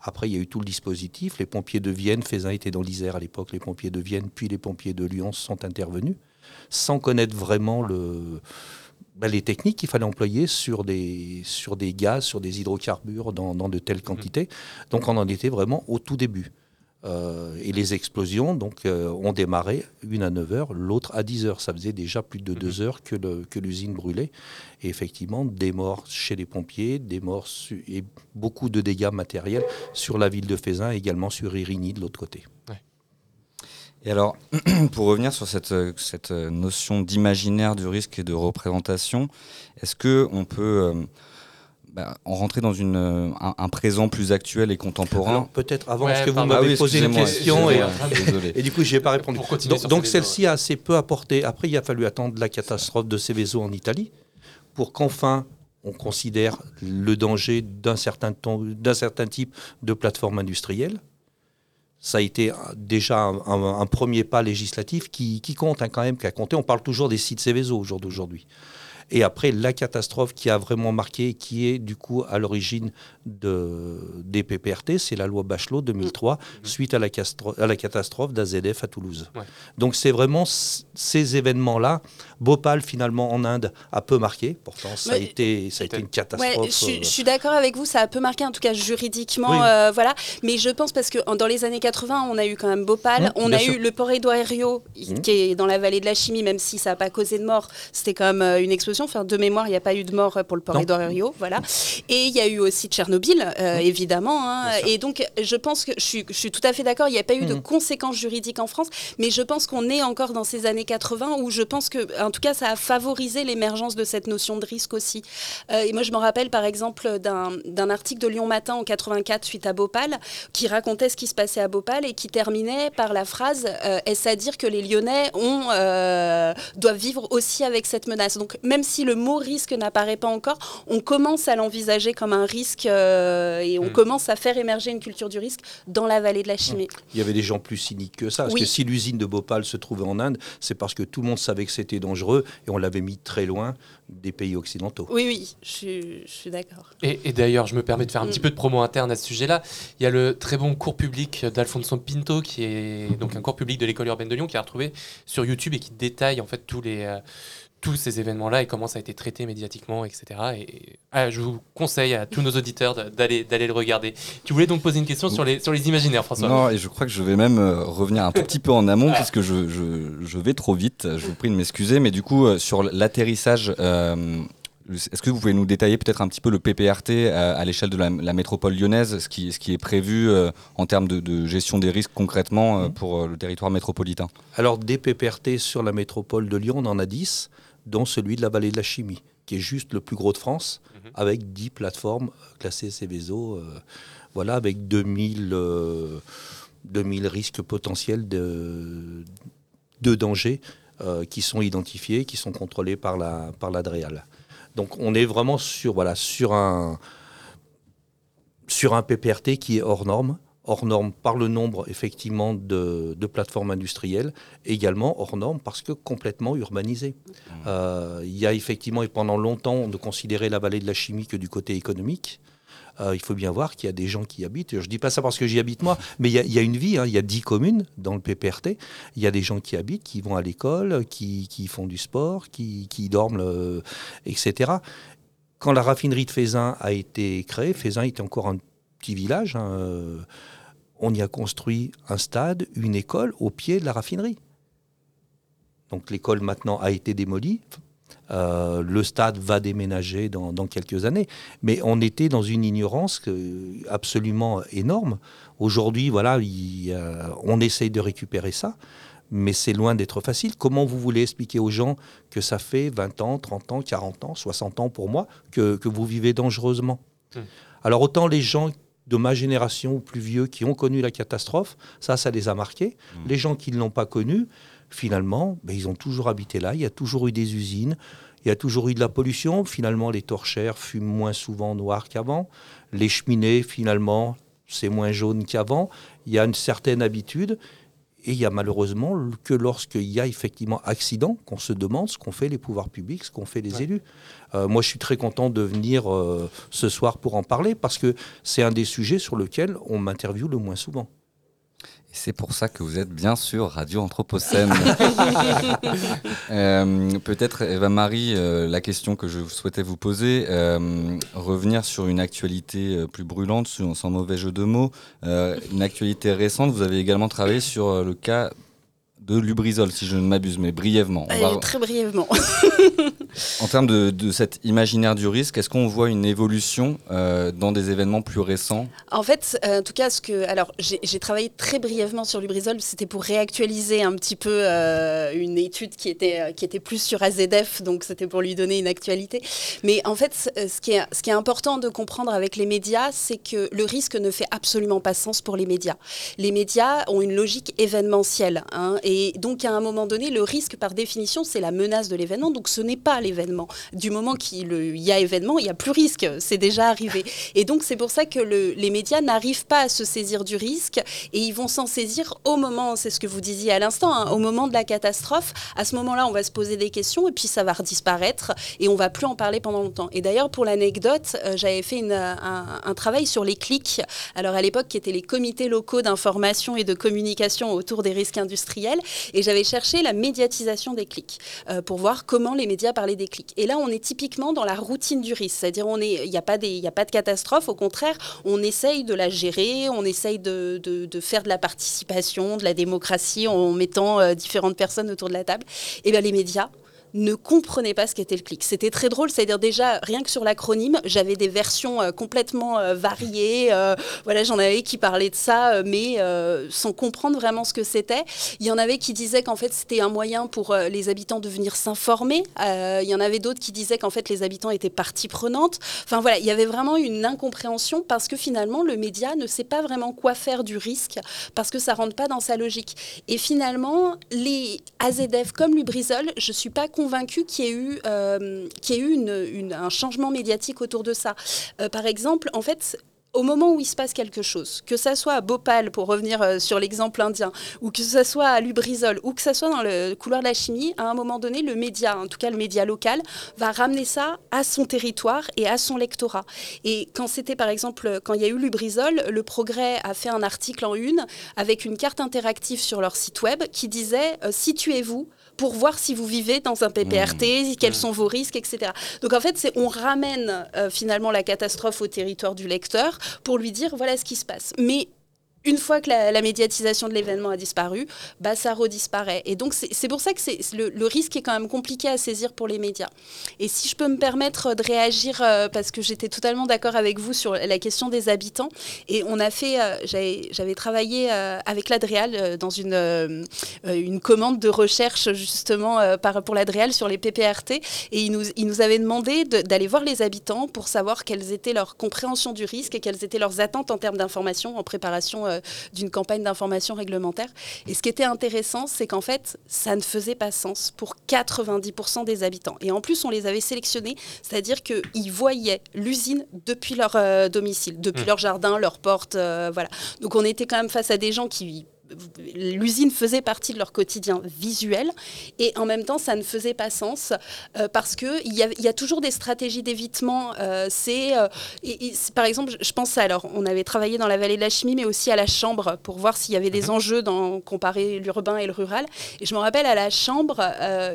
[SPEAKER 53] Après, il y a eu tout le dispositif. Les pompiers de Vienne, Fézin était dans l'Isère à l'époque, les pompiers de Vienne, puis les pompiers de Lyon sont intervenus, sans connaître vraiment le, ben, les techniques qu'il fallait employer sur des, sur des gaz, sur des hydrocarbures dans, dans de telles quantités. Donc on en était vraiment au tout début. Euh, et les explosions donc, euh, ont démarré, une à 9 heures, l'autre à 10 heures. Ça faisait déjà plus de 2 heures que, le- que l'usine brûlait. Et effectivement, des morts chez les pompiers, des morts su- et beaucoup de dégâts matériels sur la ville de Fézin, également sur Irigny de l'autre côté.
[SPEAKER 42] Et alors, pour revenir sur cette, cette notion d'imaginaire du risque et de représentation, est-ce que on peut euh, bah, en rentrer dans une, euh, un, un présent plus actuel et contemporain
[SPEAKER 53] peut-être avant,
[SPEAKER 42] Ouais,
[SPEAKER 53] parce que vous m'avez
[SPEAKER 42] Ah oui,
[SPEAKER 53] posé une question et,
[SPEAKER 42] désolé.
[SPEAKER 53] et du coup, je n'ai pas répondu. Donc, celle-ci a assez peu apporté. Après, il a fallu attendre la catastrophe de Céveso en Italie pour qu'enfin on considère le danger d'un certain, ton- d'un certain type de plateforme industrielle. Ça a été euh, déjà un, un- un premier pas législatif qui, qui compte hein, quand même, qui a compté. On parle toujours des sites Céveso au jour d'aujourd'hui. Et après, la catastrophe qui a vraiment marqué, qui est du coup à l'origine de, des PPRT, c'est la loi Bachelot 2003, suite à la, castro- à la catastrophe d'AZF à Toulouse.
[SPEAKER 1] Ouais.
[SPEAKER 53] Donc c'est vraiment c- ces événements-là. Bhopal, finalement, en Inde, a peu marqué. Pourtant, ça, a, été, ça a été une catastrophe.
[SPEAKER 52] Ouais, je, suis-
[SPEAKER 53] euh,
[SPEAKER 52] je suis d'accord avec vous, ça a peu marqué, en tout cas juridiquement,
[SPEAKER 53] Oui.
[SPEAKER 52] euh, voilà. Mais je pense parce que dans les années 80, on a eu quand même Bhopal,
[SPEAKER 53] Mmh,
[SPEAKER 52] on a
[SPEAKER 53] sûr.
[SPEAKER 52] eu le port Édouard Herriot,
[SPEAKER 53] Mmh.
[SPEAKER 52] qui est dans la vallée de la chimie, même si ça n'a pas causé de mort, c'était quand même euh, une explosion. Enfin, de mémoire, il n'y a pas eu de mort pour le port. Édouard Herriot, voilà. Et il y a eu aussi Tchernobyl, euh, évidemment. hein. Et donc, je pense que je suis, je suis tout à fait d'accord, il n'y a pas eu de
[SPEAKER 53] Mmh.
[SPEAKER 52] conséquences juridiques en France, mais je pense qu'on est encore dans ces années 80 où je pense que, en tout cas, ça a favorisé l'émergence de cette notion de risque aussi. Euh, et moi, je me rappelle par exemple d'un d'un article de Lyon Matin en 84 suite à Bhopal qui racontait ce qui se passait à Bhopal et qui terminait par la phrase euh, Est-ce à dire que les Lyonnais ont, euh, doivent vivre aussi avec cette menace? Donc, même si le mot risque n'apparaît pas encore, on commence à l'envisager comme un risque euh, et on
[SPEAKER 53] Mm.
[SPEAKER 52] commence à faire émerger une culture du risque dans la vallée de la chimie.
[SPEAKER 53] Il y avait des gens plus cyniques que ça. Parce
[SPEAKER 52] Oui.
[SPEAKER 53] que si l'usine de Bhopal se trouvait en Inde, c'est parce que tout le monde savait que c'était dangereux et on l'avait mis très loin des pays occidentaux.
[SPEAKER 52] Oui, oui, je suis, je suis d'accord.
[SPEAKER 1] Et, et d'ailleurs, je me permets de faire un
[SPEAKER 52] Mm.
[SPEAKER 1] petit peu de promo interne à ce sujet-là. Il y a le très bon cours public d'Alfonso Pinto, qui est donc un cours public de l'école urbaine de Lyon, qui a retrouvé sur YouTube et qui détaille en fait tous les euh, tous ces événements-là et comment ça a été traité médiatiquement, etc. Et ah, je vous conseille à tous nos auditeurs d'aller d'aller le regarder. Tu voulais donc poser une question sur les sur les imaginaires, François
[SPEAKER 42] Non, et je crois que je vais même euh, revenir un tout petit peu en amont, puisque je, je, je vais trop vite. Je vous prie de m'excuser. Mais du coup, euh, sur l'atterrissage, euh, est-ce que vous pouvez nous détailler peut-être un petit peu le PPRT à, à l'échelle de la, la métropole lyonnaise, ce qui, ce qui est prévu euh, en termes de, de gestion des risques concrètement euh, pour euh, le territoire métropolitain?
[SPEAKER 53] Alors, des PPRT sur la métropole de Lyon, on en a 10, dont celui de la vallée de la chimie, qui est juste le plus gros de France, avec 10 plateformes euh, classées Céveso, euh, voilà, avec 2000, euh, 2000 risques potentiels de, de danger euh, qui sont identifiés, qui sont contrôlés par la, par la DREAL. Donc, on est vraiment sur, voilà, sur un sur un PPRT qui est hors norme, hors norme par le nombre effectivement de, de plateformes industrielles, également hors norme parce que complètement urbanisé. Euh, il y a effectivement, et pendant longtemps, on ne considérait la vallée de la chimie que du côté économique. Euh, il faut bien voir qu'il y a des gens qui y habitent. Je ne dis pas ça parce que j'y habite moi, mais il y a, il y a une vie. hein. Il y a 10 communes dans le PPRT. Il y a des gens qui habitent, qui vont à l'école, qui, qui font du sport, qui, qui dorment, euh, etc. Quand la raffinerie de Fézin a été créée, Fézin était encore un petit village. hein, on y a construit un stade, une école au pied de la raffinerie. Donc l'école maintenant a été démolie. Euh, le stade va déménager dans, dans quelques années. Mais on était dans une ignorance absolument énorme. Aujourd'hui, voilà, il on essaye de récupérer ça. Mais c'est loin d'être facile. Comment vous voulez expliquer aux gens que ça fait 20 ans, 30 ans, 40 ans, 60 ans pour moi que, que vous vivez dangereusement?
[SPEAKER 1] Hmm.
[SPEAKER 53] Alors autant les gens de ma génération ou plus vieux qui ont connu la catastrophe, ça, ça les a marqués. Les gens qui ne l'ont pas connu, finalement, ben, ils ont toujours habité là. Il y a toujours eu des usines, il y a toujours eu de la pollution. Finalement, les torchères fument moins souvent noir qu'avant. Les cheminées, finalement, c'est moins jaune qu'avant. Il y a une certaine habitude. Et il y a malheureusement que lorsqu'il y a effectivement accident qu'on se demande ce qu'ont fait les pouvoirs publics, ce qu'ont fait les élus. Euh, moi, je suis très content de venir euh, ce soir pour en parler parce que c'est un des sujets sur lesquels on m'interviewe le moins souvent.
[SPEAKER 42] Et c'est pour ça que vous êtes bien sûr Radio Anthropocène. Euh, Peut-être, Eva-Marie, euh, la question que je souhaitais vous poser, euh, revenir sur une actualité plus brûlante, sans mauvais jeu de mots. Une actualité récente, vous avez également travaillé sur le cas de Lubrizol, si je ne m'abuse, mais brièvement. On va-
[SPEAKER 52] Très brièvement.
[SPEAKER 42] En termes de, de cet imaginaire du risque, est-ce qu'on voit une évolution euh, dans des événements plus récents?
[SPEAKER 52] En fait, euh, en tout cas, ce que, alors, j'ai travaillé très brièvement sur Lubrizol. C'était pour réactualiser un petit peu euh, une étude qui était, qui était plus sur AZF, donc c'était pour lui donner une actualité. Mais en fait, ce- ce qui est, ce qui est important de comprendre avec les médias, c'est que le risque ne fait absolument pas sens pour les médias. Les médias ont une logique événementielle, hein, et donc à un moment donné, le risque, par définition, c'est la menace de l'événement. Donc ce n'est pas l'événement. Du moment qu'il il y a événement, il n'y a plus risque. C'est déjà arrivé. Et donc c'est pour ça que le- les médias n'arrivent pas à se saisir du risque et ils vont s'en saisir au moment, c'est ce que vous disiez à l'instant, hein, au moment de la catastrophe. À ce moment-là, on va se poser des questions et puis ça va disparaître et on va plus en parler pendant longtemps. Et d'ailleurs, pour l'anecdote, euh, j'avais fait un, un travail sur les clics. Alors à l'époque, qui étaient les comités locaux d'information et de communication autour des risques industriels. Et j'avais cherché la médiatisation des clics euh, pour voir comment les médias parlaient des clics. Et là, on est typiquement dans la routine du risque, c'est-à-dire on il n'y a pas de catastrophe. Au contraire, on essaye de la gérer, on essaye de faire de la participation, de la démocratie en mettant euh, différentes personnes autour de la table. Et bien les médias ne comprenaient pas ce qu'était le clic. C'était très drôle, c'est-à-dire déjà, rien que sur l'acronyme, j'avais des versions euh, complètement euh, variées. euh, voilà, j'en avais qui parlaient de ça, mais sans comprendre vraiment ce que c'était. Il y en avait qui disaient qu'en fait, c'était un moyen pour les habitants de venir s'informer. Il y en avait d'autres qui disaient qu'en fait, les habitants étaient partie prenante. Enfin voilà, il y avait vraiment une incompréhension parce que finalement, le média ne sait pas vraiment quoi faire du risque parce que ça rentre pas dans sa logique. Et finalement, les AZF comme Lubrizol, je suis pas convaincue qu'il y ait eu, euh, y ait eu un changement médiatique autour de ça. Euh, par exemple, en fait, au moment où il se passe quelque chose, que ça soit à Bhopal, pour revenir euh, sur l'exemple indien, ou que ça soit à Lubrizol, ou que ça soit dans le couloir de la chimie, à un moment donné, le média, en tout cas le média local, va ramener ça à son territoire et à son lectorat. Et quand c'était par exemple, quand il y a eu Lubrizol, le Progrès a fait un article en une avec une carte interactive sur leur site web qui disait situez-vous pour voir si vous vivez dans un PPRT, quels sont vos risques, etc. Donc en fait, c'est on ramène euh, finalement la catastrophe au territoire du lecteur pour lui dire voilà ce qui se passe. Mais une fois que la, médiatisation de l'événement a disparu, bah, ça redisparaît. Et donc, c'est pour ça que le, le risque est quand même compliqué à saisir pour les médias. Et si je peux me permettre de réagir, euh, parce que j'étais totalement d'accord avec vous sur la question des habitants, et on a fait, euh, j'avais travaillé euh, avec l'Adréal dans une, une commande de recherche justement pour l'Adréal sur les PPRT, et il nous, avait demandé de- d'aller voir les habitants pour savoir quelles étaient leurs compréhensions du risque et quelles étaient leurs attentes en termes d'information en préparation d'une campagne d'information réglementaire. Et ce qui était intéressant, c'est qu'en fait, ça ne faisait pas sens pour 90% des habitants. Et en plus, on les avait sélectionnés, c'est-à-dire qu'ils voyaient l'usine depuis leur euh, domicile, depuis
[SPEAKER 54] Mm.
[SPEAKER 52] leur jardin, leur porte, euh, voilà. Donc on était quand même face à des gens qui l'usine faisait partie de leur quotidien visuel et en même temps ça ne faisait pas sens euh, parce que il y, a- il y a toujours des stratégies d'évitement euh, c'est euh, c'est- par exemple je pense à alors on avait travaillé dans la vallée de la chimie mais aussi à la chambre pour voir s'il y avait des enjeux dans comparer l'urbain et le rural. Et je me rappelle à la chambre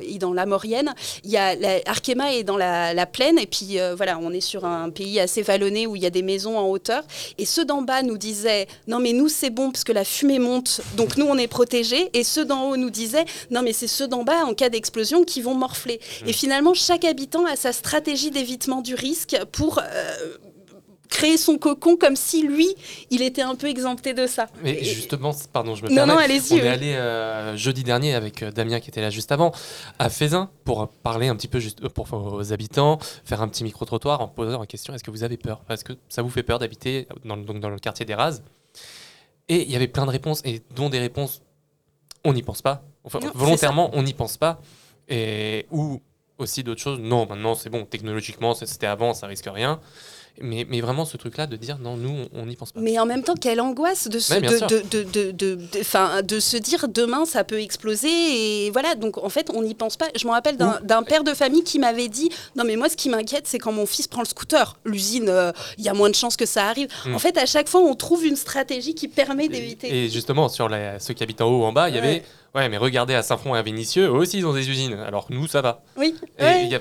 [SPEAKER 52] et dans la Maurienne il y a la, Arkema est dans la, la plaine et puis voilà on est sur un pays assez vallonné où il y a des maisons en hauteur. Et ceux d'en bas nous disaient non mais nous c'est bon parce que la fumée monte donc nous on est protégés. Et ceux d'en haut nous disaient non mais c'est ceux d'en bas en cas d'explosion qui vont morfler. Et finalement chaque habitant a sa stratégie d'évitement du risque pour euh, créer son cocon comme si lui il était un peu exempté de ça.
[SPEAKER 1] Mais justement, pardon, je me
[SPEAKER 52] Non,
[SPEAKER 1] permets.
[SPEAKER 52] non, allez-y,
[SPEAKER 1] On
[SPEAKER 52] oui.
[SPEAKER 1] est allé euh, jeudi dernier avec euh, Damien qui était là juste avant à Fézin pour parler un petit peu juste pour aux habitants, faire un petit micro trottoir en posant la question est-ce que vous avez peur? Est-ce que ça vous fait peur d'habiter dans, donc dans le quartier des Rases Et il y avait plein de réponses et dont des réponses on n'y pense pas. Enfin,
[SPEAKER 54] Non,
[SPEAKER 1] volontairement, on n'y pense pas. Et ou aussi d'autres choses. Non, maintenant c'est bon. Technologiquement, c'était avant, ça risque rien. Mais, mais vraiment ce truc-là de dire non, nous on- n'y pense pas.
[SPEAKER 52] Mais en même temps, quelle angoisse de se,
[SPEAKER 1] Ouais,
[SPEAKER 52] de, de, de, de, se dire demain ça peut exploser. Et voilà, donc en fait, on n'y pense pas. Je me rappelle d'un père de famille qui m'avait dit Non, mais moi, ce qui m'inquiète, c'est quand mon fils prend le scooter. L'usine, euh, il y a moins de chances que ça arrive.
[SPEAKER 1] Mm.
[SPEAKER 52] En fait, à chaque fois, on trouve une stratégie qui permet d'éviter.
[SPEAKER 1] Et justement, sur la- ceux qui habitent en haut ou en bas, il y avait. Ouais, mais regardez à Saint-Front et à Vénissieux, eux aussi ils ont des usines. Alors nous, ça va.
[SPEAKER 52] Oui,
[SPEAKER 1] Et
[SPEAKER 52] ouais.
[SPEAKER 1] y a-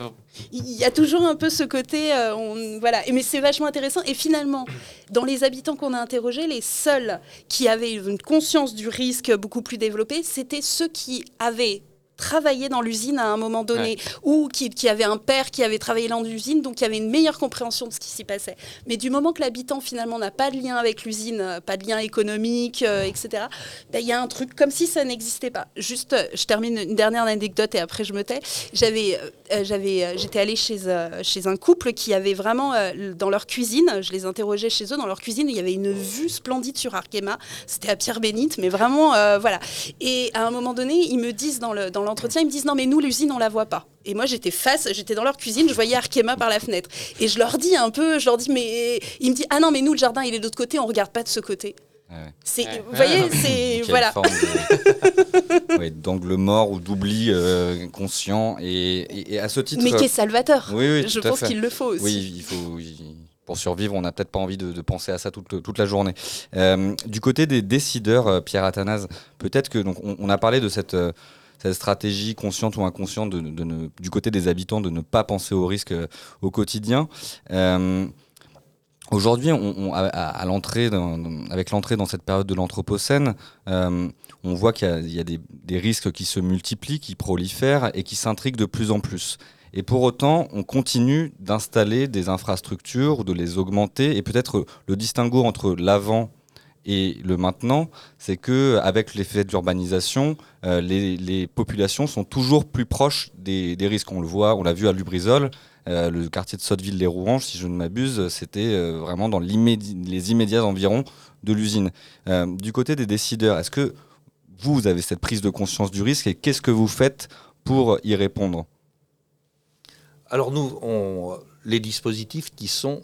[SPEAKER 52] Il y a toujours un peu ce côté, euh, voilà. Mais c'est vachement intéressant. Et finalement, dans les habitants qu'on a interrogés, les seuls qui avaient une conscience du risque beaucoup plus développée, c'était ceux qui avaient travaillé dans l'usine à un moment donné, ou qui, qui avaient un père qui avait travaillé dans l'usine, donc qui avait une meilleure compréhension de ce qui s'y passait. Mais du moment que l'habitant finalement n'a pas de lien avec l'usine, euh, pas de lien économique, euh, etc., ben, il y a un truc comme si ça n'existait pas. Juste, euh, je termine une dernière anecdote et après je me tais. J'avais, euh, j'avais, j'étais allée chez, euh, chez un couple qui avait vraiment dans leur cuisine, je les interrogeais chez eux, dans leur cuisine, il y avait une vue splendide sur Arkema. C'était à Pierre Bénite, mais vraiment, voilà. Et à un moment donné, ils me disent dans, le, dans l'entretien, ils me disent non, mais nous, l'usine, on la voit pas. Et moi, j'étais face, j'étais dans leur cuisine, je voyais Arkema par la fenêtre. Et je leur dis un peu, je leur dis, mais. Il me dit, ah non, mais nous, le jardin, il est de l'autre côté, on regarde pas de ce côté. C'est, vous voyez, c'est. Voilà.
[SPEAKER 42] de- ouais, d'angle mort ou d'oubli euh, conscient. Et, et- et à ce titre.
[SPEAKER 52] Mais qui est salvateur.
[SPEAKER 42] Oui, oui,
[SPEAKER 52] Je pense qu'il le faut aussi.
[SPEAKER 42] Oui, il faut. il- Pour survivre, on n'a peut-être pas envie de, de penser à ça toute, toute la journée. Euh, du côté des décideurs, euh, Pierre Athanase, peut-être que donc on, on a parlé de cette, euh, cette stratégie consciente ou inconsciente du côté des habitants de ne pas penser au risque euh, au quotidien. Euh, Aujourd'hui, à, l'entrée, avec l'entrée dans cette période de l'Anthropocène, euh, on voit qu'il y a, des, des risques qui se multiplient, qui prolifèrent et qui s'intriguent de plus en plus. Et pour autant, on continue d'installer des infrastructures, de les augmenter. Et peut-être le distinguo entre l'avant et le maintenant, c'est que avec l'effet d'urbanisation, euh, les, populations sont toujours plus proches des, risques. On le voit, on l'a vu à Lubrizol, euh, le quartier de Sotteville-les-Rouanges, si je ne m'abuse, c'était euh, vraiment dans les immédiats environs de l'usine. Euh, du côté des décideurs, est-ce que vous, avez cette prise de conscience du risque et qu'est-ce que vous faites pour y répondre?
[SPEAKER 53] Alors nous, les dispositifs qui sont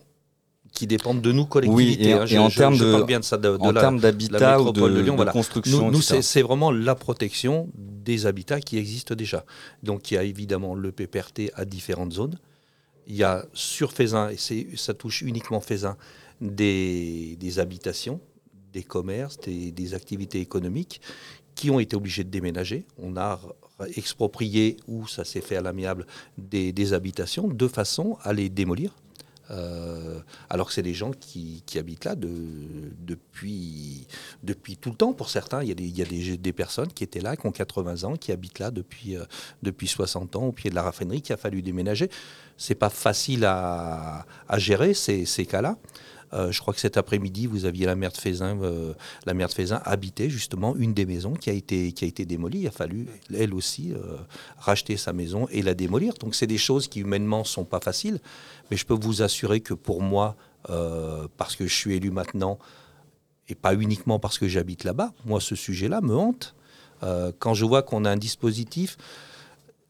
[SPEAKER 53] qui dépendent de nous
[SPEAKER 42] Oui,
[SPEAKER 53] collectivités.
[SPEAKER 42] et,
[SPEAKER 53] hein,
[SPEAKER 42] et
[SPEAKER 53] je-
[SPEAKER 42] en termes de,
[SPEAKER 53] parle bien de ça, de, de
[SPEAKER 42] en termes d'habitat ou de,
[SPEAKER 53] métropole de Lyon.
[SPEAKER 42] de
[SPEAKER 53] voilà.
[SPEAKER 42] construction,
[SPEAKER 53] Nous, c'est vraiment la protection des habitats qui existent déjà. Donc il y a évidemment le PPRT à différentes zones. Il y a sur Fézin, et ça touche uniquement Fézin, des, des habitations, des commerces, des, des activités économiques qui ont été obligés de déménager. On a exproprié, ou ça s'est fait à l'amiable, des, des habitations de façon à les démolir. Euh, alors que c'est des gens qui, habitent là de- depuis, depuis tout le temps. Pour certains, il y a, des, il y a des, personnes qui étaient là, qui ont 80 ans, qui habitent là depuis, euh, depuis 60 ans au pied de la raffinerie, qui a fallu déménager. C'est pas facile à, gérer ces, cas-là. Euh, je crois que cet après-midi, vous aviez la maire de euh, la maire de Fézin habitait justement une des maisons qui a été, qui a été démolie. Il a fallu, elle aussi, racheter sa maison et la démolir. Donc, c'est des choses qui humainement sont pas faciles. Mais je peux vous assurer que pour moi, euh, parce que je suis élu maintenant, et pas uniquement parce que j'habite là-bas, moi, ce sujet-là me hante. Euh, quand je vois qu'on a un dispositif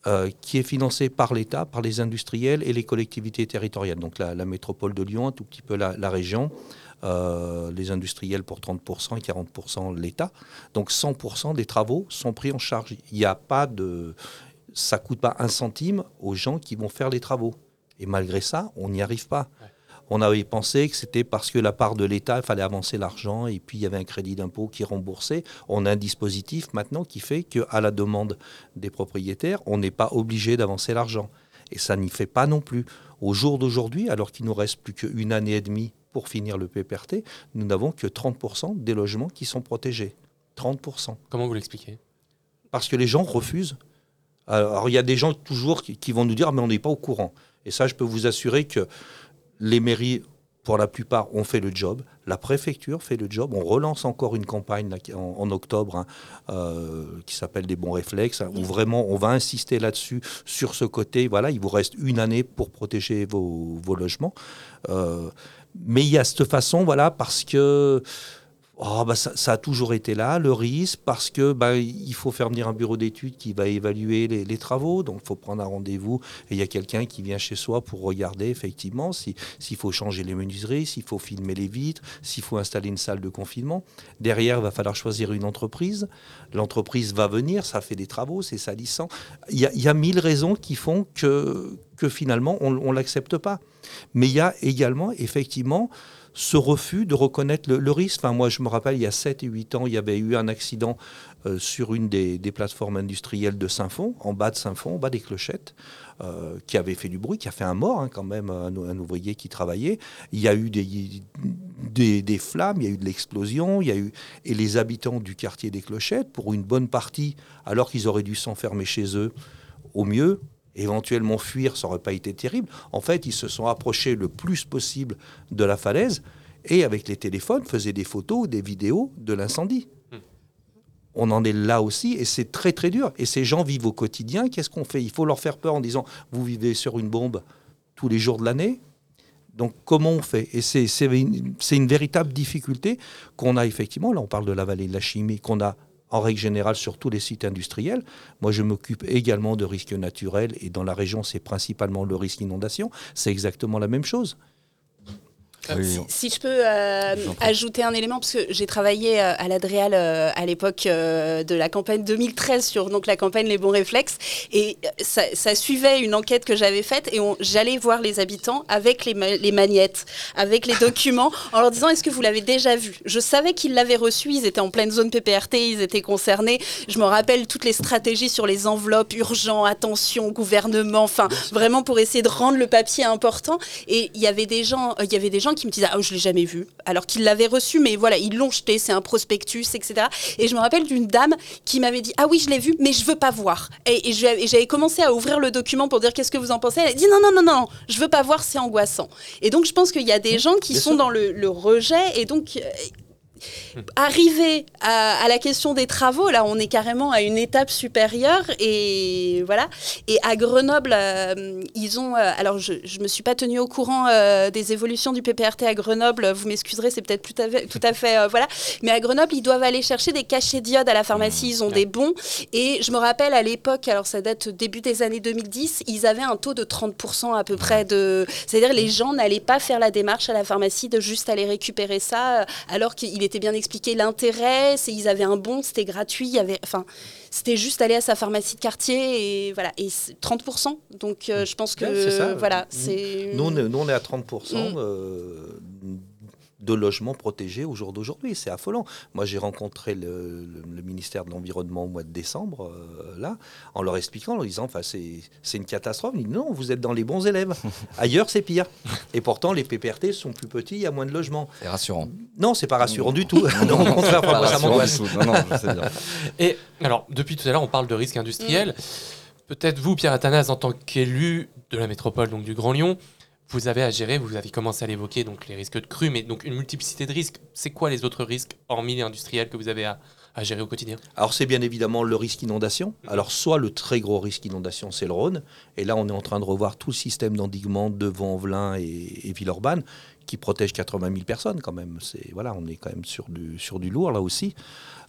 [SPEAKER 53] euh, qui est financé par l'État, par les industriels et les collectivités territoriales. Donc la, métropole de Lyon, un tout petit peu la, région, les industriels pour 30% et 40% l'État. Donc 100% des travaux sont pris en charge. Il n'y a pas de... Ça coûte pas un centime aux gens qui vont faire les travaux. Et malgré ça, on n'y arrive pas. On avait pensé que c'était parce que la part de l'État, il fallait avancer l'argent et puis il y avait un crédit d'impôt qui remboursait. On a un dispositif maintenant qui fait qu'à la demande des propriétaires, on n'est pas obligé d'avancer l'argent. Et ça n'y fait pas non plus. Au jour d'aujourd'hui, alors qu'il nous reste plus qu'une année et demie pour finir le PPRT, nous n'avons que 30% des logements qui sont protégés. 30%.
[SPEAKER 1] Comment vous l'expliquez?
[SPEAKER 53] Parce que les gens refusent. Alors, il y a des gens toujours qui, qui vont nous dire, Ah, mais on n'est pas au courant. Et ça, je peux vous assurer que les mairies, pour la plupart, ont fait le job. La préfecture fait le job. On relance encore une campagne en, octobre hein, euh, qui s'appelle des bons réflexes, hein, où vraiment on va insister là-dessus, sur ce côté. Voilà, il vous reste une année pour protéger vos, vos logements. Euh, mais il y a cette façon, voilà, parce que oh, bah, ça, ça a toujours été là, le risque, parce que bah, il faut faire venir un bureau d'études qui va évaluer les, les travaux, donc il faut prendre un rendez-vous, et il y a quelqu'un qui vient chez soi pour regarder effectivement si- s'il faut changer les menuiseries, s'il faut filmer les vitres, s'il faut installer une salle de confinement. Derrière, il va falloir choisir une entreprise. L'entreprise va venir, ça fait des travaux, c'est salissant. Il y a, il y a mille raisons qui font que, que finalement, on ne l'accepte pas. Mais il y a également, effectivement, ce refus de reconnaître le, risque. Enfin, moi, je me rappelle, il y a 7 et 8 ans, il y avait eu un accident euh, sur une des, plateformes industrielles de Saint-Fond, en bas de Saint-Fond, en bas des clochettes, euh, qui avait fait du bruit, qui a fait un mort hein, quand même, un, ouvrier qui travaillait. Il y a eu des flammes, il y a eu de l'explosion, il y a eu et les habitants du quartier des clochettes, pour une bonne partie, alors qu'ils auraient dû s'enfermer chez eux, au mieux, éventuellement fuir, ça n'aurait pas été terrible. En fait, ils se sont approchés le plus possible de la falaise et avec les téléphones faisaient des photos, des vidéos de l'incendie. On en est là aussi et c'est très très dur. Et ces gens vivent au quotidien. Qu'est-ce qu'on fait? Il faut leur faire peur en disant vous vivez sur une bombe tous les jours de l'année? Donc comment on fait? Et c'est c'est une, c'est une véritable difficulté qu'on a effectivement. Là, on parle de la vallée de la chimie qu'on a en règle générale sur tous les sites industriels. Moi, je m'occupe également de risques naturels et dans la région, c'est principalement le risque inondation. C'est exactement la même chose.
[SPEAKER 52] Si, si je peux euh, ajouter un élément, parce que j'ai travaillé euh, à l'Adréal euh, à l'époque euh, de la campagne 2013 sur donc, la campagne Les Bons Réflexes, et euh, ça, ça suivait une enquête que j'avais faite, et j'allais voir les habitants avec les, ma- les magnettes, avec les documents, en leur disant est-ce que vous l'avez déjà vu? Je savais qu'ils l'avaient reçu, ils étaient en pleine zone PPRT, ils étaient concernés. Je me rappelle toutes les stratégies sur les enveloppes, urgent, attention, gouvernement, enfin vraiment pour essayer de rendre le papier important. Et il y avait des gens, euh, il y avait des gens qui me disaient ah je l'ai jamais vu, alors qu'ils l'avaient reçu, mais voilà ils l'ont jeté, c'est un prospectus, etc. Et je me rappelle d'une dame qui m'avait dit ah oui je l'ai vu, mais je veux pas voir. Et, j'avais commencé à ouvrir le document pour dire qu'est-ce que vous en pensez? Elle a dit non non non non, je veux pas voir, c'est angoissant. Et donc je pense qu'il y a des gens qui
[SPEAKER 54] Bien
[SPEAKER 52] sont
[SPEAKER 54] sûr.
[SPEAKER 52] dans le, le rejet et donc arriver à, à la question des travaux, là, on est carrément à une étape supérieure. Et voilà. Et à Grenoble, euh, ils ont. euh, alors, je ne me suis pas tenue au courant euh, des évolutions du PPRT à Grenoble. Vous m'excuserez, c'est peut-être tout à fait. Tout à fait voilà. Mais à Grenoble, ils doivent aller chercher des cachets diodes à la pharmacie. Ils ont des bons. Et je me rappelle à l'époque, alors ça date début des années 2010, ils avaient un taux de 30% à peu près de. C'est-à-dire, les gens n'allaient pas faire la démarche à la pharmacie de juste aller récupérer ça, alors qu'il était bien expliqué l'intérêt. c'est- Ils avaient un bon, c'était gratuit. Il y avait. Enfin. C'était juste aller à sa pharmacie de quartier et voilà et c'est 30%. Donc euh, je pense que
[SPEAKER 53] Ouais, c'est ça.
[SPEAKER 52] voilà c'est.
[SPEAKER 53] Nous, on est, nous, on est à 30%
[SPEAKER 52] Mm.
[SPEAKER 53] De logements protégés au jour d'aujourd'hui. C'est affolant. Moi, j'ai rencontré le, le- le ministère de l'Environnement au mois de décembre, euh, là, en leur expliquant, en leur disant, enfin, c'est c'est une catastrophe. Ils disent, non, vous êtes dans les bons élèves. Ailleurs, c'est pire. Et pourtant, les PPRT sont plus petits, il y a moins de logements.
[SPEAKER 42] C'est rassurant.
[SPEAKER 53] Non, c'est pas rassurant du tout. non, au contraire,
[SPEAKER 42] Pas
[SPEAKER 53] moi, ça
[SPEAKER 42] rassurant
[SPEAKER 53] m'angoisse.
[SPEAKER 42] du tout. Non, non, je sais bien.
[SPEAKER 1] Et alors, depuis tout à l'heure, on parle de risque industriel. Peut-être vous, Pierre Athanase, en tant qu'élu de la métropole, donc du Grand Lyon, vous avez à gérer, vous avez commencé à l'évoquer, donc les risques de crue, mais donc une multiplicité de risques. C'est quoi les autres risques, hormis l'industriel, que vous avez à, gérer au quotidien?
[SPEAKER 53] Alors c'est bien évidemment le risque inondation. Alors soit le très gros risque inondation, c'est le Rhône, et là on est en train de revoir tout le système d'endiguement devant Velin et, et Villeurbanne qui protège 80 000 personnes quand même. C'est voilà, on est quand même sur du sur du lourd là aussi.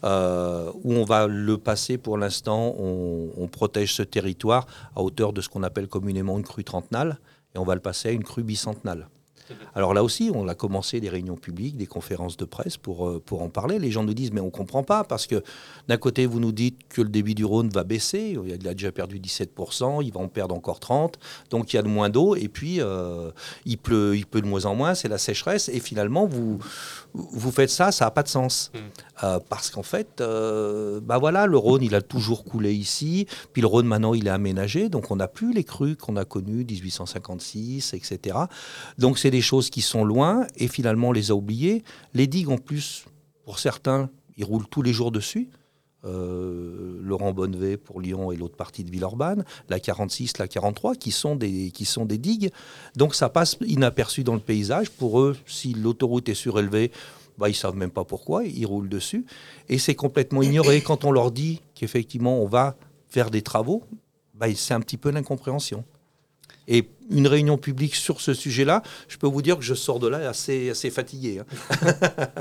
[SPEAKER 53] Euh, où on va le passer pour l'instant, on protège ce territoire à hauteur de ce qu'on appelle communément une crue trentenale, et on va le passer à une crue bicentenale. Alors là aussi, on a commencé des réunions publiques, des conférences de presse pour, euh, pour en parler. Les gens nous disent, mais on ne comprend pas, parce que d'un côté, vous nous dites que le débit du Rhône va baisser, il a déjà perdu 17%, il va en perdre encore 30%, donc il y a de moins d'eau, et puis euh, il, pleut, il pleut de moins en moins, c'est la sécheresse, et finalement, vous, vous faites ça, ça n'a pas de sens. Euh, parce qu'en fait, euh, bah voilà, le Rhône, il a toujours coulé ici, puis le Rhône, maintenant, il est aménagé, donc on n'a plus les crues qu'on a connues, 1856, etc. Donc c'est des choses qui sont loin, et finalement, on les a oubliées. Les digues, en plus, pour certains, ils roulent tous les jours dessus. Euh, Laurent Bonnevet pour Lyon et l'autre partie de Villeurbanne, la 46, la 43, qui sont, des, qui sont des digues. Donc ça passe inaperçu dans le paysage. Pour eux, si l'autoroute est surélevée, bah, ils ne savent même pas pourquoi, ils roulent dessus. Et c'est complètement ignoré. Quand on leur dit qu'effectivement on va faire des travaux, bah, c'est un petit peu l'incompréhension. Et une réunion publique sur ce sujet-là, je peux vous dire que je sors de là assez, assez fatigué. hein.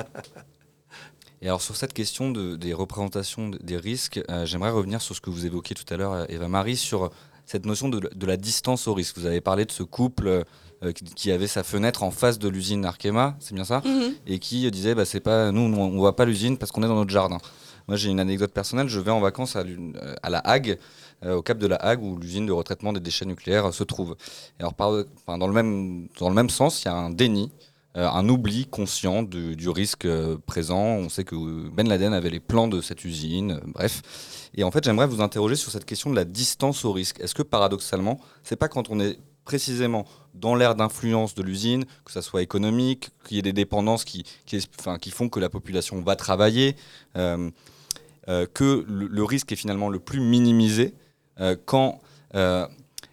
[SPEAKER 42] Et alors sur cette question de- des représentations de- des risques, euh, j'aimerais revenir sur ce que vous évoquiez tout à l'heure, euh, Eva-Marie, sur cette notion de, de la distance au risque. Vous avez parlé de ce couple euh, qui- avait sa fenêtre en face de l'usine Arkema, c'est bien ça?
[SPEAKER 52] Mhm.
[SPEAKER 42] Et qui disait, bah, c'est pas nous, on ne voit pas l'usine parce qu'on est dans notre jardin. Moi j'ai une anecdote personnelle, je vais en vacances à, à la Hague, euh, au cap de la Hague, où l'usine de retraitement des déchets nucléaires euh, se trouve. Et alors, dans, le même, dans le même sens, il y a un déni, euh, un oubli conscient du risque euh, présent. On sait que Ben Laden avait les plans de cette usine, euh, bref. Et en fait, j'aimerais vous interroger sur cette question de la distance au risque. Est-ce que paradoxalement, c'est pas quand on est précisément dans l'ère d'influence de l'usine, que ça soit économique, qu'il y ait des dépendances qui, qui, font que la population va travailler, euh, euh, que le, risque est finalement le plus minimisé euh, quand euh,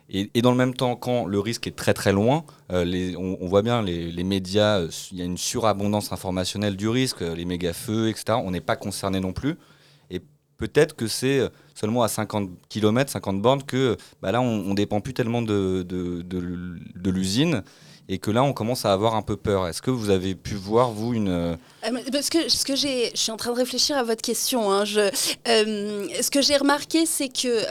[SPEAKER 42] et, dans le même temps quand le risque est très très loin. euh, on, voit bien les, médias, euh, il y a une surabondance informationnelle du risque, euh, les méga feux, etc. On n'est pas concerné non plus. Et peut-être que c'est euh, seulement à 50 km, 50 bornes que bah là on, on dépend plus tellement de l'usine et que là on commence à avoir un peu peur. Est-ce que vous avez pu voir vous une euh,
[SPEAKER 52] Euh, Parce que je suis en train de réfléchir à votre question. hein. Euh, ce que j'ai remarqué, c'est que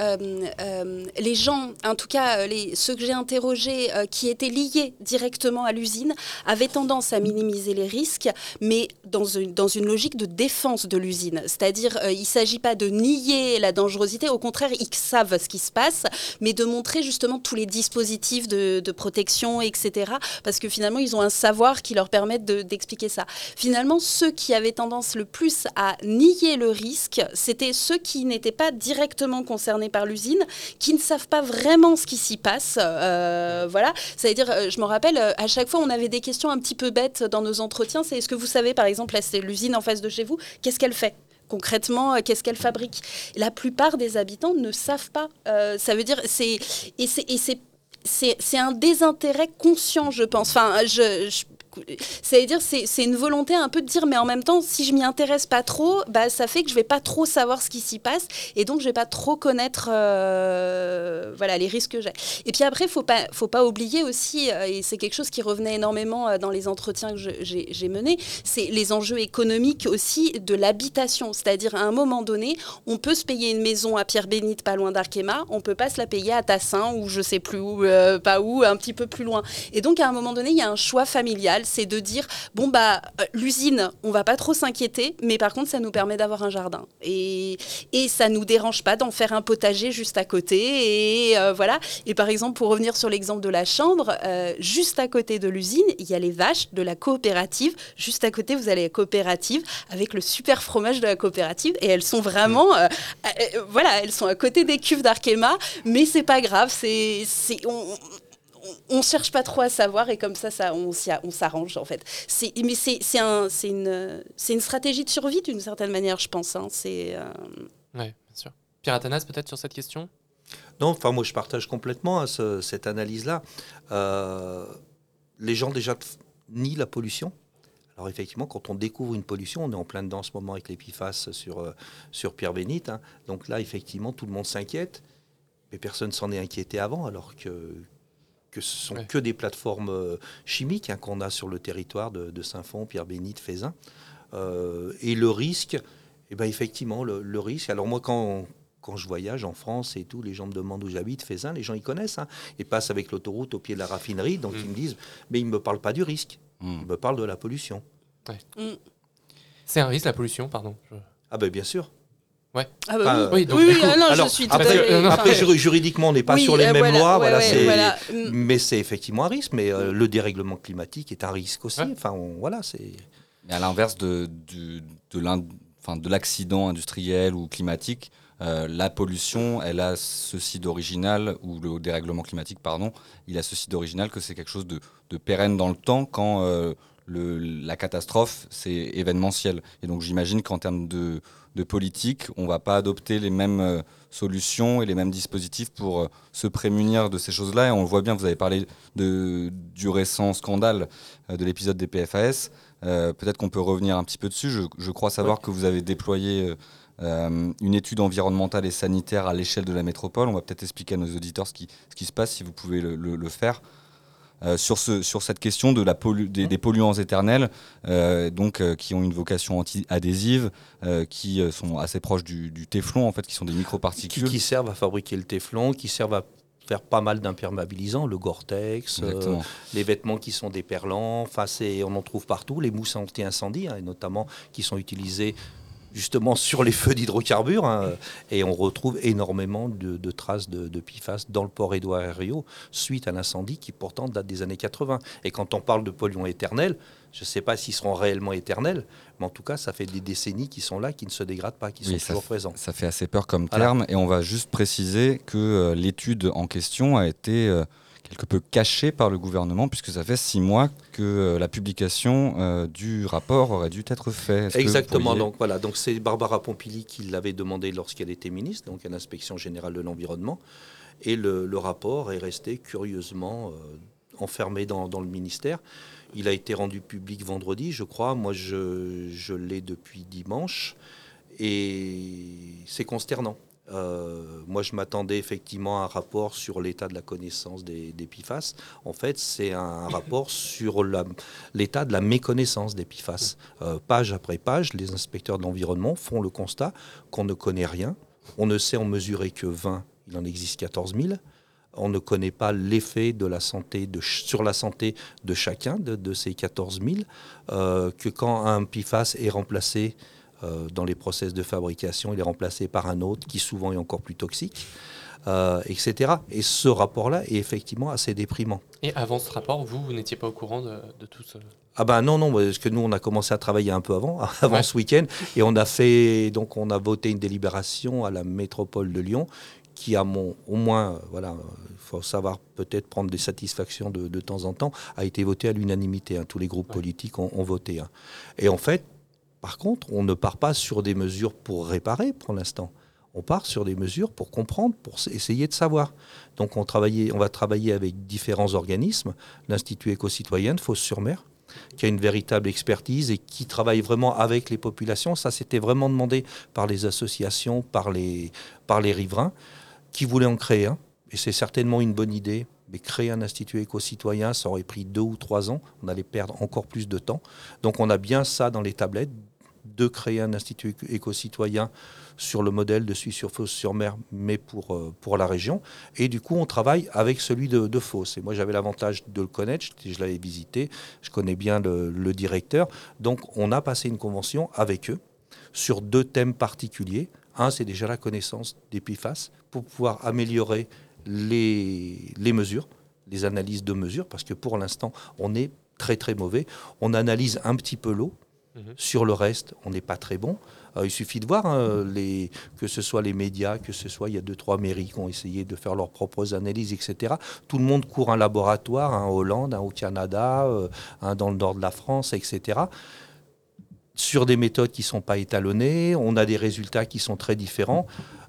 [SPEAKER 52] les gens, en tout cas ceux que j'ai interrogés, qui étaient liés directement à l'usine, avaient tendance à minimiser les risques, mais dans une, logique de défense de l'usine. C'est-à-dire, il ne s'agit pas de nier la dangerosité, au contraire, ils savent ce qui se passe, mais de montrer justement tous les dispositifs de protection, etc. Parce que finalement, ils ont un savoir qui leur permet de- d'expliquer ça. Finalement, ceux qui avaient tendance le plus à nier le risque, c'était ceux qui n'étaient pas directement concernés par l'usine, qui ne savent pas vraiment ce qui s'y passe. Euh, voilà. C'est-à-dire, euh, je me rappelle, euh, à chaque fois, on avait des questions un petit peu bêtes dans nos entretiens. C'est est-ce que vous savez, par exemple, l'usine en face de chez vous, qu'est-ce qu'elle fait concrètement, qu'est-ce qu'elle fabrique? La plupart des habitants ne savent pas. Ça veut dire, c'est et c'est c'est un désintérêt conscient, je pense. Enfin, je- C'est-à-dire, c'est une volonté un peu de dire, mais en même temps, si je m'y intéresse pas trop, bah, ça fait que je vais pas trop savoir ce qui s'y passe, et donc je vais pas trop connaître euh, voilà, les risques que j'ai. Et puis après, faut pas, faut pas oublier aussi, euh, et c'est quelque chose qui revenait énormément euh, dans les entretiens que j'ai menés, c'est les enjeux économiques aussi de l'habitation. C'est-à-dire, à un moment donné, on peut se payer une maison à Pierre-Bénite, pas loin d'Arkema, on peut pas se la payer à Tassin, ou je sais plus où, euh, pas où, un petit peu plus loin. Et donc, à un moment donné, il y a un choix familial, c'est de dire, bon, bah, euh, l'usine, on va pas trop s'inquiéter, mais par contre, ça nous permet d'avoir un jardin. Et, et ça nous dérange pas d'en faire un potager juste à côté. Et euh, voilà. Et par exemple, pour revenir sur l'exemple de la chambre, euh, juste à côté de l'usine, il y a les vaches de la coopérative. Juste à côté, vous avez la coopérative avec le super fromage de la coopérative. Et elles sont vraiment, voilà, elles sont à côté des cuves d'Arkema, mais c'est pas grave. C'est, on, on cherche pas trop à savoir et comme ça, ça on, s'arrange en fait. C'est, mais c'est, c'est, un, c'est, une, c'est une stratégie de survie d'une certaine manière, je pense. hein. C'est, euh,
[SPEAKER 1] Ouais, bien sûr. Pierre Athanas, peut-être sur cette question?
[SPEAKER 53] Non, enfin moi je partage complètement hein, ce- cette analyse-là. Euh, les gens déjà nient la pollution. Alors effectivement, quand on découvre une pollution, on est en plein dedans en ce moment avec l'épiphace sur, euh, sur Pierre Bénite. hein. Donc là, effectivement, tout le monde s'inquiète, mais personne s'en est inquiété avant, alors que, que ce sont que des plateformes euh, chimiques hein, qu'on a sur le territoire de, de Saint-Fond, Pierre Bénite, Fézin. Euh, et le risque, eh ben effectivement, le, le risque. Alors moi, quand, quand je voyage en France et tout, les gens me demandent où j'habite, Fézin, les gens ils connaissent. Hein, ils passent avec l'autoroute au pied de la raffinerie, donc ils me disent, mais ils ne me parlent pas du risque, ils me parlent de la pollution.
[SPEAKER 1] C'est un risque, la pollution, pardon. Je-
[SPEAKER 53] Ah ben bien sûr.
[SPEAKER 1] Ouais.
[SPEAKER 52] Ah bah
[SPEAKER 53] Enfin,
[SPEAKER 52] oui.
[SPEAKER 53] euh,
[SPEAKER 1] Oui, donc,
[SPEAKER 52] Oui,
[SPEAKER 1] du
[SPEAKER 52] oui,
[SPEAKER 1] coup-
[SPEAKER 52] non, je
[SPEAKER 53] alors,
[SPEAKER 52] suis tout
[SPEAKER 53] après,
[SPEAKER 52] à fait-
[SPEAKER 53] euh, après,
[SPEAKER 52] enfin,
[SPEAKER 53] juridiquement, on n'est pas
[SPEAKER 52] oui,
[SPEAKER 53] sur les
[SPEAKER 52] euh,
[SPEAKER 53] mêmes
[SPEAKER 52] voilà,
[SPEAKER 53] lois,
[SPEAKER 52] ouais,
[SPEAKER 53] voilà,
[SPEAKER 52] ouais,
[SPEAKER 53] c'est-
[SPEAKER 52] voilà.
[SPEAKER 53] Mais c'est effectivement un risque. Mais euh, le dérèglement climatique est un risque aussi. Enfin, on- voilà, c'est.
[SPEAKER 42] Mais à l'inverse de, de l'in- enfin, de l'accident industriel ou climatique, euh, la pollution, elle a ceci d'original, ou le dérèglement climatique, pardon, il a ceci d'original que c'est quelque chose de, de pérenne dans le temps quand euh, le, la catastrophe, c'est événementiel. Et donc j'imagine qu'en termes de, de politique, on ne va pas adopter les mêmes euh, solutions et les mêmes dispositifs pour euh, se prémunir de ces choses-là. Et on le voit bien, vous avez parlé de, du récent scandale euh, de l'épisode des PFAS. Euh, Peut-être qu'on peut revenir un petit peu dessus. Je, je crois savoir que vous avez déployé euh, une étude environnementale et sanitaire à l'échelle de la métropole. On va peut-être expliquer à nos auditeurs ce qui, ce qui se passe, si vous pouvez le, le- le faire. Euh, sur, ce, sur cette question de la pollu- des, des polluants éternels, euh, donc, euh, qui ont une vocation anti-adhésive, qui sont assez proches du, du téflon, en fait, qui sont des
[SPEAKER 53] qui,
[SPEAKER 42] microparticules.
[SPEAKER 53] qui servent à fabriquer le téflon, qui servent à faire pas mal d'imperméabilisants, le Gore-Tex, les vêtements qui sont déperlants, enfin, on en trouve partout, les mousses anti-incendie, hein, notamment qui sont utilisées justement sur les feux d'hydrocarbures, hein, et on retrouve énormément de, de traces de, de PFAS dans le port Édouard Herriot suite à l'incendie qui pourtant date des années 80. Et quand on parle de polluants éternels, je ne sais pas s'ils seront réellement éternels, mais en tout cas, ça fait des décennies qu'ils sont là, qui ne se dégradent pas, qui sont toujours présents.
[SPEAKER 42] ça fait assez peur comme terme. Et on va juste préciser que euh, l'étude en question a été euh, quelque peu cachée par le gouvernement, puisque ça fait six mois que euh, la publication euh, du rapport aurait dû être faite.
[SPEAKER 53] Exactement.
[SPEAKER 42] pourriez-
[SPEAKER 53] Donc voilà. Donc c'est Barbara Pompili qui l'avait demandé lorsqu'elle était ministre, donc à l'inspection générale de l'environnement, et le, le rapport est resté curieusement euh, enfermé dans, dans le ministère. Il a été rendu public vendredi, je crois. Moi, je, je l'ai depuis dimanche, et c'est consternant. Euh, moi, je m'attendais effectivement à un rapport sur l'état de la connaissance des, PFAS. En fait, c'est un rapport sur l'état de la méconnaissance des PFAS. Euh, page après page, les inspecteurs de l'environnement font le constat qu'on ne connaît rien. On ne sait en mesurer que 20, il en existe 14 000. On ne connaît pas l'effet sur la santé de chacun de, ces 14 000. Euh, que quand un PFAS est remplacé dans les process de fabrication, il est remplacé par un autre qui souvent est encore plus toxique, euh, etc. Et ce rapport-là est effectivement assez déprimant.
[SPEAKER 1] Et avant ce rapport, vous, vous n'étiez pas au courant de, de tout ce...
[SPEAKER 53] Ah ben non, non, parce que nous, on a commencé à travailler un peu avant, avant
[SPEAKER 1] Ouais.
[SPEAKER 53] ce week-end, et on a fait, donc on a voté une délibération à la métropole de Lyon, qui a mon, au moins, euh, voilà, il faut savoir peut-être prendre des satisfactions de, de temps en temps, a été votée à l'unanimité. hein. tous les groupes politiques ont, ont voté. hein. Et en fait, par contre, on ne part pas sur des mesures pour réparer pour l'instant. On part sur des mesures pour comprendre, pour essayer de savoir. Donc on va travailler avec différents organismes, l'Institut éco-citoyen de Fos-sur-Mer, qui a une véritable expertise et qui travaille vraiment avec les populations. Ça, c'était vraiment demandé par les associations, par les, par les riverains, qui voulaient en créer un. Et c'est certainement une bonne idée. Mais créer un institut éco-citoyen, ça aurait pris deux ou trois ans. On allait perdre encore plus de temps. Donc on a bien ça dans les tablettes, de créer un institut éco-citoyen sur le modèle de Suisse-sur-Fosse-sur-Mer, mais pour, euh, pour la région. Et du coup, on travaille avec celui de, de. Et moi, j'avais l'avantage de le connaître, je, l'avais visité, je connais bien le, le directeur. Donc, on a passé une convention avec eux sur deux thèmes particuliers. Un, c'est déjà la connaissance des PFAS pour pouvoir améliorer les, les mesures, les analyses de mesures, parce que pour l'instant, on est très très mauvais. On analyse un petit peu l'eau. Sur le reste, on n'est pas très bon. Euh, il suffit de voir hein, que ce soit les médias, que ce soit il y a deux trois mairies qui ont essayé de faire leurs propres analyses, etc. Tout le monde court un laboratoire, en Hollande, un au Canada, euh, dans le nord de la France, etc sur des méthodes qui ne sont pas étalonnées, on a des résultats qui sont très différents.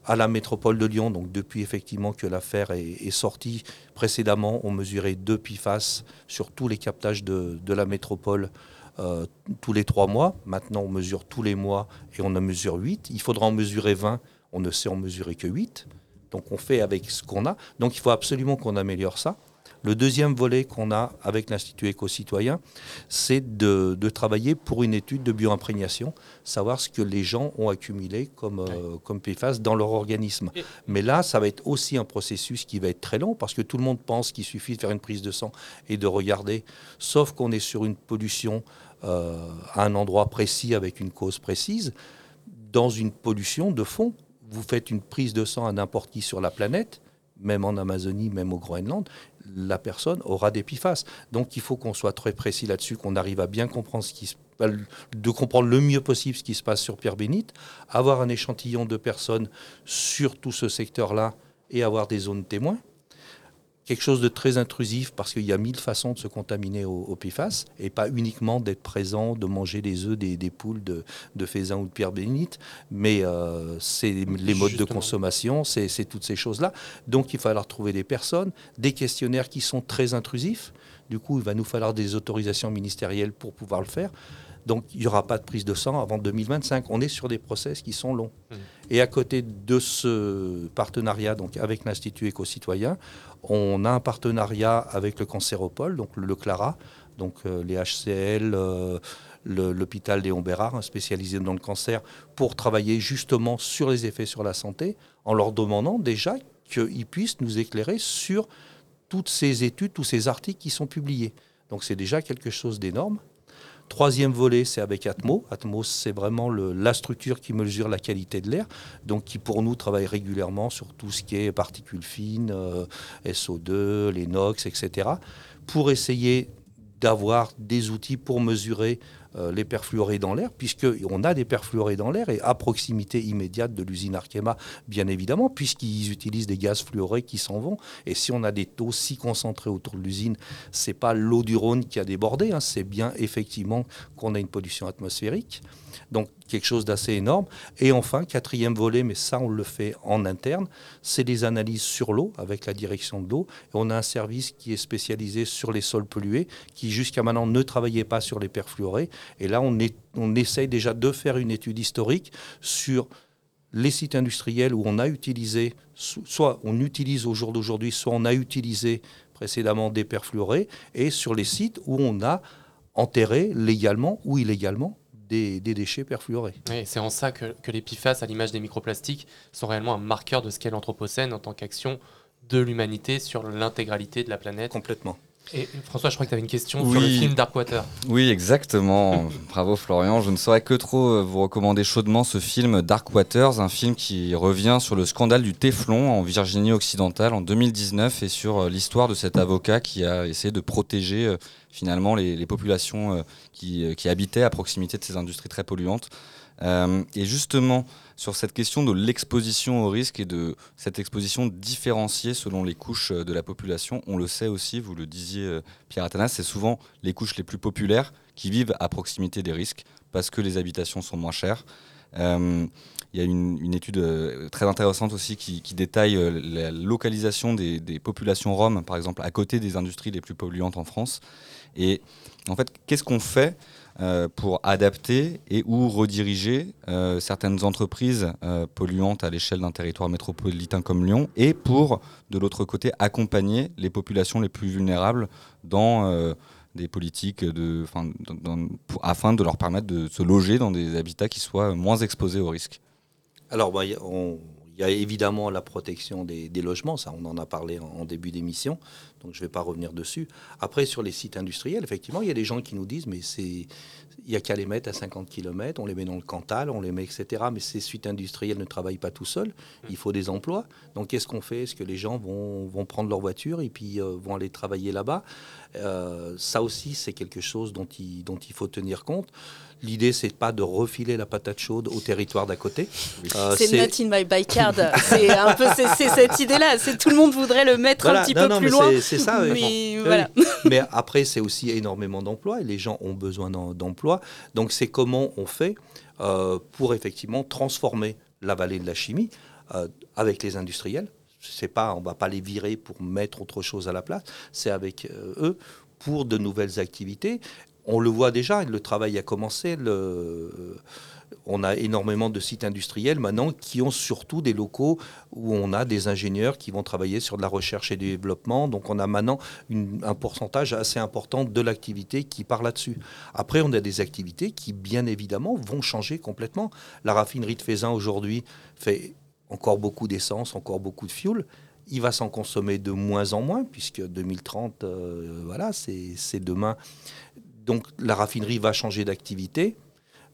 [SPEAKER 53] À la métropole de Lyon, donc depuis effectivement que l'affaire est, sortie, précédemment, on mesurait deux PIFAS sur tous les captages de la métropole euh, tous les trois mois. Maintenant, on mesure tous les mois et on en mesure 8. Il faudra en mesurer 20, on ne sait en mesurer que 8. Donc on fait avec ce qu'on a. Donc il faut absolument qu'on améliore ça. Le deuxième volet qu'on a avec l'Institut éco-citoyen, c'est de, de travailler pour une étude de bioimprégnation, savoir ce que les gens ont accumulé comme, euh, comme PFAS dans leur organisme. Mais là, ça va être aussi un processus qui va être très long parce que tout le monde pense qu'il suffit de faire une prise de sang et de regarder, sauf qu'on est sur une pollution euh, à un endroit précis avec une cause précise. Dans une pollution de fond, vous faites une prise de sang à n'importe qui sur la planète, même en Amazonie, même au Groenland, la personne aura des PFAS. Donc il faut qu'on soit très précis là-dessus, qu'on arrive à bien comprendre ce qui de comprendre le mieux possible ce qui se passe sur Pierre Bénite, avoir un échantillon de personnes sur tout ce secteur-là et avoir des zones témoins. Quelque chose de très intrusif parce qu'il y a mille façons de se contaminer au, au PFAS et pas uniquement d'être présent, de manger les œufs des, des poules de, de Faisan ou de Pierre Bénite, mais euh, c'est les modes de consommation, c'est c'est toutes ces choses-là. Donc il va falloir trouver des personnes, des questionnaires qui sont très intrusifs. Du coup, il va nous falloir des autorisations ministérielles pour pouvoir le faire. Donc, il n'y aura pas de prise de sang avant 2025. On est sur des process qui sont longs. Et à côté de ce partenariat donc avec l'Institut éco-citoyen, on a un partenariat avec le Cancéropole, donc le CLARA, donc euh, les HCL, euh, l'hôpital Léon Bérard, hein, spécialisé dans le cancer, pour travailler justement sur les effets sur la santé, en leur demandant déjà qu'ils puissent nous éclairer sur toutes ces études, tous ces articles qui sont publiés. Donc c'est déjà quelque chose d'énorme. Troisième volet, c'est avec Atmo. Atmo, c'est vraiment la structure qui mesure la qualité de l'air, donc qui pour nous travaille régulièrement sur tout ce qui est particules fines, euh, SO2, les NOx, etc., pour essayer d'avoir des outils pour mesurer les perfluorés dans l'air, puisqu'on a des perfluorés dans l'air et à proximité immédiate de l'usine Arkema, bien évidemment, puisqu'ils utilisent des gaz fluorés qui s'en vont. Et si on a des taux si concentrés autour de l'usine, c'est pas l'eau du Rhône qui a débordé, hein, c'est bien effectivement qu'on a une pollution atmosphérique. Donc quelque chose d'assez énorme. Et enfin, quatrième volet, mais ça on le fait en interne, c'est des analyses sur l'eau avec la direction de l'eau. On a un service qui est spécialisé sur les sols pollués, qui jusqu'à maintenant ne travaillait pas sur les perfluorés. Et là, on, est, essaye déjà de faire une étude historique sur les sites industriels où on a utilisé, so- soit on utilise au jour d'aujourd'hui, soit on a utilisé précédemment des perfluorés, et sur les sites où on a enterré légalement ou illégalement des, des déchets perfluorés.
[SPEAKER 1] Oui, c'est en ça que, que les PFAS, à l'image des microplastiques, sont réellement un marqueur de ce qu'est l'Anthropocène en tant qu'action de l'humanité sur l'intégralité de la planète.
[SPEAKER 53] Complètement.
[SPEAKER 1] Et François, je crois que tu avais une question sur le film Darkwater.
[SPEAKER 42] Oui, exactement. Bravo Florian. Je ne saurais que trop euh, vous recommander chaudement ce film Dark Waters, un film qui revient sur le scandale du téflon en Virginie occidentale en 2019 et sur euh, l'histoire de cet avocat qui a essayé de protéger euh, finalement les, populations euh, qui, euh, qui habitaient à proximité de ces industries très polluantes. Euh, et justement, sur cette question de l'exposition au risque et de cette exposition différenciée selon les couches de la population, on le sait aussi, vous le disiez Pierre Athanas, c'est souvent les couches les plus populaires qui vivent à proximité des risques parce que les habitations sont moins chères. Il y a une, étude très intéressante aussi qui, détaille la localisation des populations roms, par exemple, à côté des industries les plus polluantes en France. Et en fait, qu'est-ce qu'on fait euh, pour adapter et ou rediriger euh, certaines entreprises euh, polluantes à l'échelle d'un territoire métropolitain comme Lyon et pour, de l'autre côté, accompagner les populations les plus vulnérables dans des politiques afin de leur permettre de se loger dans des habitats qui soient moins exposés aux risques?
[SPEAKER 53] Alors, bah, on- il y a évidemment la protection des, logements, ça on en a parlé en, début d'émission, donc je ne vais pas revenir dessus. Après, sur les sites industriels, effectivement, il y a des gens qui nous disent, mais c'est, il n'y a qu'à les mettre à 50 km, on les met dans le Cantal, on les met, etc. Mais ces sites industriels ne travaillent pas tout seuls, il faut des emplois. Donc qu'est-ce qu'on fait? Est-ce que les gens vont, prendre leur voiture et puis euh, vont aller travailler là-bas? Euh, Ça aussi, c'est quelque chose dont il faut tenir compte. L'idée, c'est pas de refiler la patate chaude au territoire d'à côté. Euh,
[SPEAKER 52] c'est not in my backyard. c'est un peu c'est, cette idée-là. C'est tout le monde voudrait le mettre
[SPEAKER 53] Voilà,
[SPEAKER 52] un petit
[SPEAKER 53] non,
[SPEAKER 52] peu
[SPEAKER 53] non,
[SPEAKER 52] plus
[SPEAKER 53] mais
[SPEAKER 52] loin.
[SPEAKER 53] c'est- ça.
[SPEAKER 52] Mais
[SPEAKER 53] Oui,
[SPEAKER 52] voilà.
[SPEAKER 53] oui. Mais après, c'est aussi énormément d'emplois et les gens ont besoin d'em- d'emplois. Donc, c'est comment on fait euh, pour effectivement transformer la vallée de la chimie euh, avec les industriels. C'est pas, on va pas les virer pour mettre autre chose à la place. C'est avec euh, eux pour de nouvelles activités. On le voit déjà, le travail a commencé. On a énormément de sites industriels maintenant qui ont surtout des locaux où on a des ingénieurs qui vont travailler sur de la recherche et du développement. Donc on a maintenant un pourcentage assez important de l'activité qui part là-dessus. Après, on a des activités qui, bien évidemment, vont changer complètement. La raffinerie de Faisin aujourd'hui fait encore beaucoup d'essence, encore beaucoup de fuel. Il va s'en consommer de moins en moins, puisque 2030, euh, voilà, c'est demain. Donc la raffinerie va changer d'activité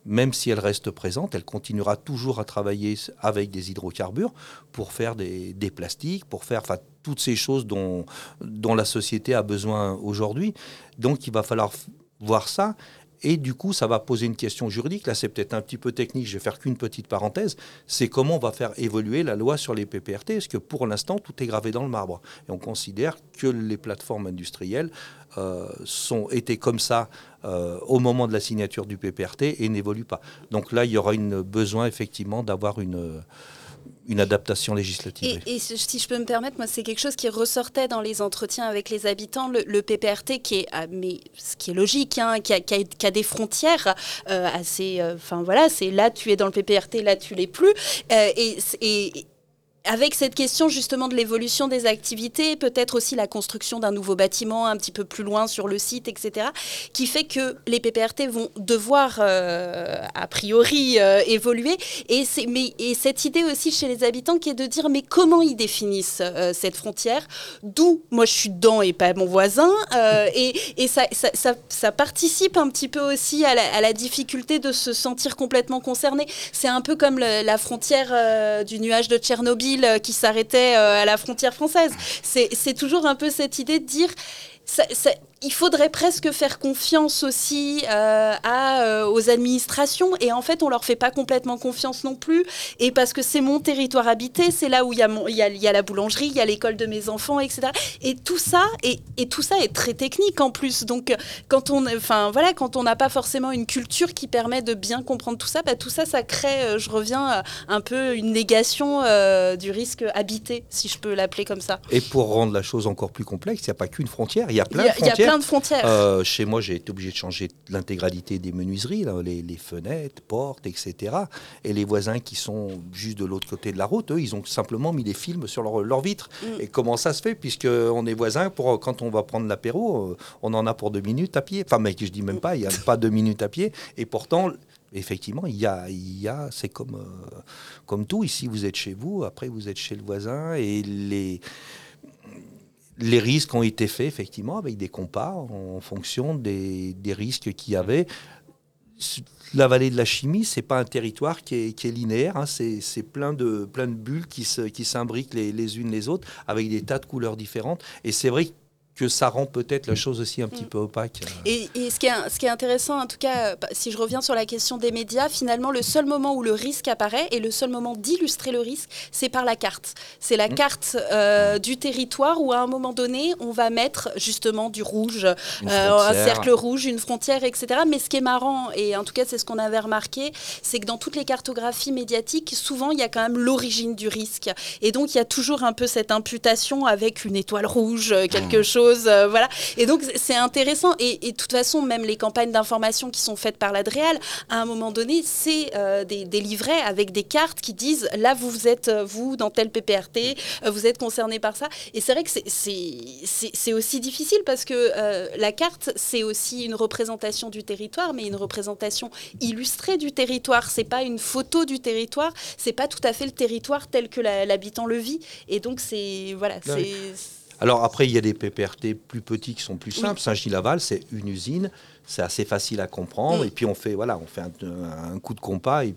[SPEAKER 53] même si elle reste présente, elle continuera toujours à travailler avec des hydrocarbures pour faire des, plastiques, pour faire toutes ces choses dont, la société a besoin aujourd'hui. Donc il va falloir voir ça. Et du coup, ça va poser une question juridique. Là, c'est peut-être un petit peu technique, je vais faire qu'une petite parenthèse. C'est comment on va faire évoluer la loi sur les PPRT, parce que pour l'instant, tout est gravé dans le marbre. Et on considère que les plateformes industrielles euh, étaient comme ça euh, au moment de la signature du PPRT et n'évoluent pas. Donc là, il y aura une, besoin effectivement d'avoir une, une adaptation législative.
[SPEAKER 52] Et, si je peux me permettre, moi, c'est quelque chose qui ressortait dans les entretiens avec les habitants, le, le PPRT, qui est, ah, mais ce qui est logique, hein, qui, a, qui a- qui a des frontières euh, assez. Enfin voilà, c'est là tu es dans le PPRT, là tu l'es plus. Euh, et, et- avec cette question justement de l'évolution des activités, peut-être aussi la construction d'un nouveau bâtiment un petit peu plus loin sur le site, etc., qui fait que les PPRT vont devoir, euh, a priori, euh, évoluer. Et, mais, et cette idée aussi chez les habitants qui est de dire, mais comment ils définissent euh, cette frontière? D'où? Moi je suis dedans et pas mon voisin. et et ça, ça, ça- participe un petit peu aussi à la, difficulté de se sentir complètement concerné. C'est un peu comme la frontière du nuage de Tchernobyl euh, qui s'arrêtait euh, à la frontière française. C'est toujours un peu cette idée de dire... il faudrait presque faire confiance aussi euh, à, euh, aux administrations et en fait on leur fait pas complètement confiance non plus et parce que c'est mon territoire habité, c'est là où il y, a mon- il y, a, il y a la boulangerie, il y a l'école de mes enfants, etc. Et tout ça et, et tout ça est très technique en plus. Donc quand on, enfin voilà, quand on n'a pas forcément une culture qui permet de bien comprendre tout ça, bah, tout ça, ça crée, euh, je reviens, un peu une négation euh, du risque habité, si je peux l'appeler comme ça.
[SPEAKER 53] Et pour rendre la chose encore plus complexe, il n'y a pas qu'une frontière, il y a plein
[SPEAKER 52] Il y a-
[SPEAKER 53] de frontières.
[SPEAKER 52] Plein de frontières.
[SPEAKER 53] Euh, chez moi, j'ai été obligé de changer l'intégralité des menuiseries, là, les, les fenêtres, portes, etc. Et les voisins qui sont juste de l'autre côté de la route, eux, ils ont simplement mis des films sur leur, leur vitre.
[SPEAKER 52] Mm.
[SPEAKER 53] Et comment ça se fait? Puisqu'on est voisins, pour, quand on va prendre l'apéro, euh, on en a pour deux minutes à pied. Enfin, mec, je dis même pas, il n'y a pas deux minutes à pied. Et pourtant, effectivement, il y a, il y a c'est comme, euh, comme tout. Ici, vous êtes chez vous, après, vous êtes chez le voisin. Et les, les risques ont été faits, effectivement, avec des compas en fonction des, risques qu'il y avait. La vallée de la chimie, c'est pas un territoire qui est, linéaire, hein, c'est plein de, bulles qui s'imbriquent les, les unes les autres, avec des tas de couleurs différentes. Et c'est vrai que ça rend peut-être la chose aussi un petit peu opaque.
[SPEAKER 52] Et, et ce, qui est, ce qui est intéressant, en tout cas, euh, bah, si je reviens sur la question des médias, finalement, le seul moment où le risque apparaît et le seul moment d'illustrer le risque, c'est par la carte. C'est la carte euh, du territoire où, à un moment donné, on va mettre justement du rouge, euh, un cercle rouge, une frontière, etc. Mais ce qui est marrant, et en tout cas, c'est ce qu'on avait remarqué, c'est que dans toutes les cartographies médiatiques, souvent, il y a quand même l'origine du risque. Et donc, il y a toujours un peu cette imputation avec une étoile rouge, euh, quelque chose euh, voilà. Et donc, c'est intéressant. Et, et de toute façon, même les campagnes d'information qui sont faites par l'Adréal, à un moment donné, c'est euh, des, des livrets avec des cartes qui disent là, vous, êtes, euh, vous, dans tel PPRT, euh, vous êtes concerné par ça. Et c'est vrai que c'est- aussi difficile parce que euh, la carte, c'est aussi une représentation du territoire, mais une représentation illustrée du territoire. C'est pas une photo du territoire, c'est pas tout à fait le territoire tel que l'habitant le vit. Et donc, c'est. Voilà,
[SPEAKER 53] Ouais.
[SPEAKER 52] c'est.
[SPEAKER 53] Alors après, il y a des PPRT plus petits qui sont plus
[SPEAKER 52] Oui.
[SPEAKER 53] simples. Saint-Gilles-Laval, c'est une usine, c'est assez facile à comprendre. Et puis on fait, voilà, on fait un, un coup de compas. Et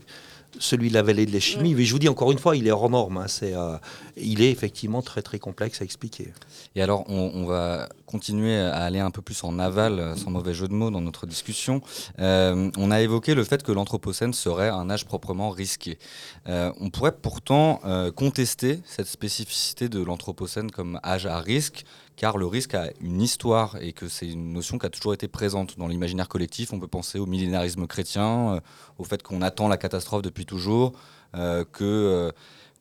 [SPEAKER 53] celui de la vallée de la chimie, mais je vous dis encore une fois, il est hors norme. hein. C'est, euh, il est effectivement très très complexe à expliquer.
[SPEAKER 42] Et alors, on, va continuer à aller un peu plus en aval, euh, sans mauvais jeu de mots, dans notre discussion. Euh, on a évoqué le fait que l'Anthropocène serait un âge proprement risqué. Euh, on pourrait pourtant contester cette spécificité de l'Anthropocène comme âge à risque, car le risque a une histoire et que c'est une notion qui a toujours été présente dans l'imaginaire collectif. On peut penser au millénarisme chrétien, au fait qu'on attend la catastrophe depuis toujours, que...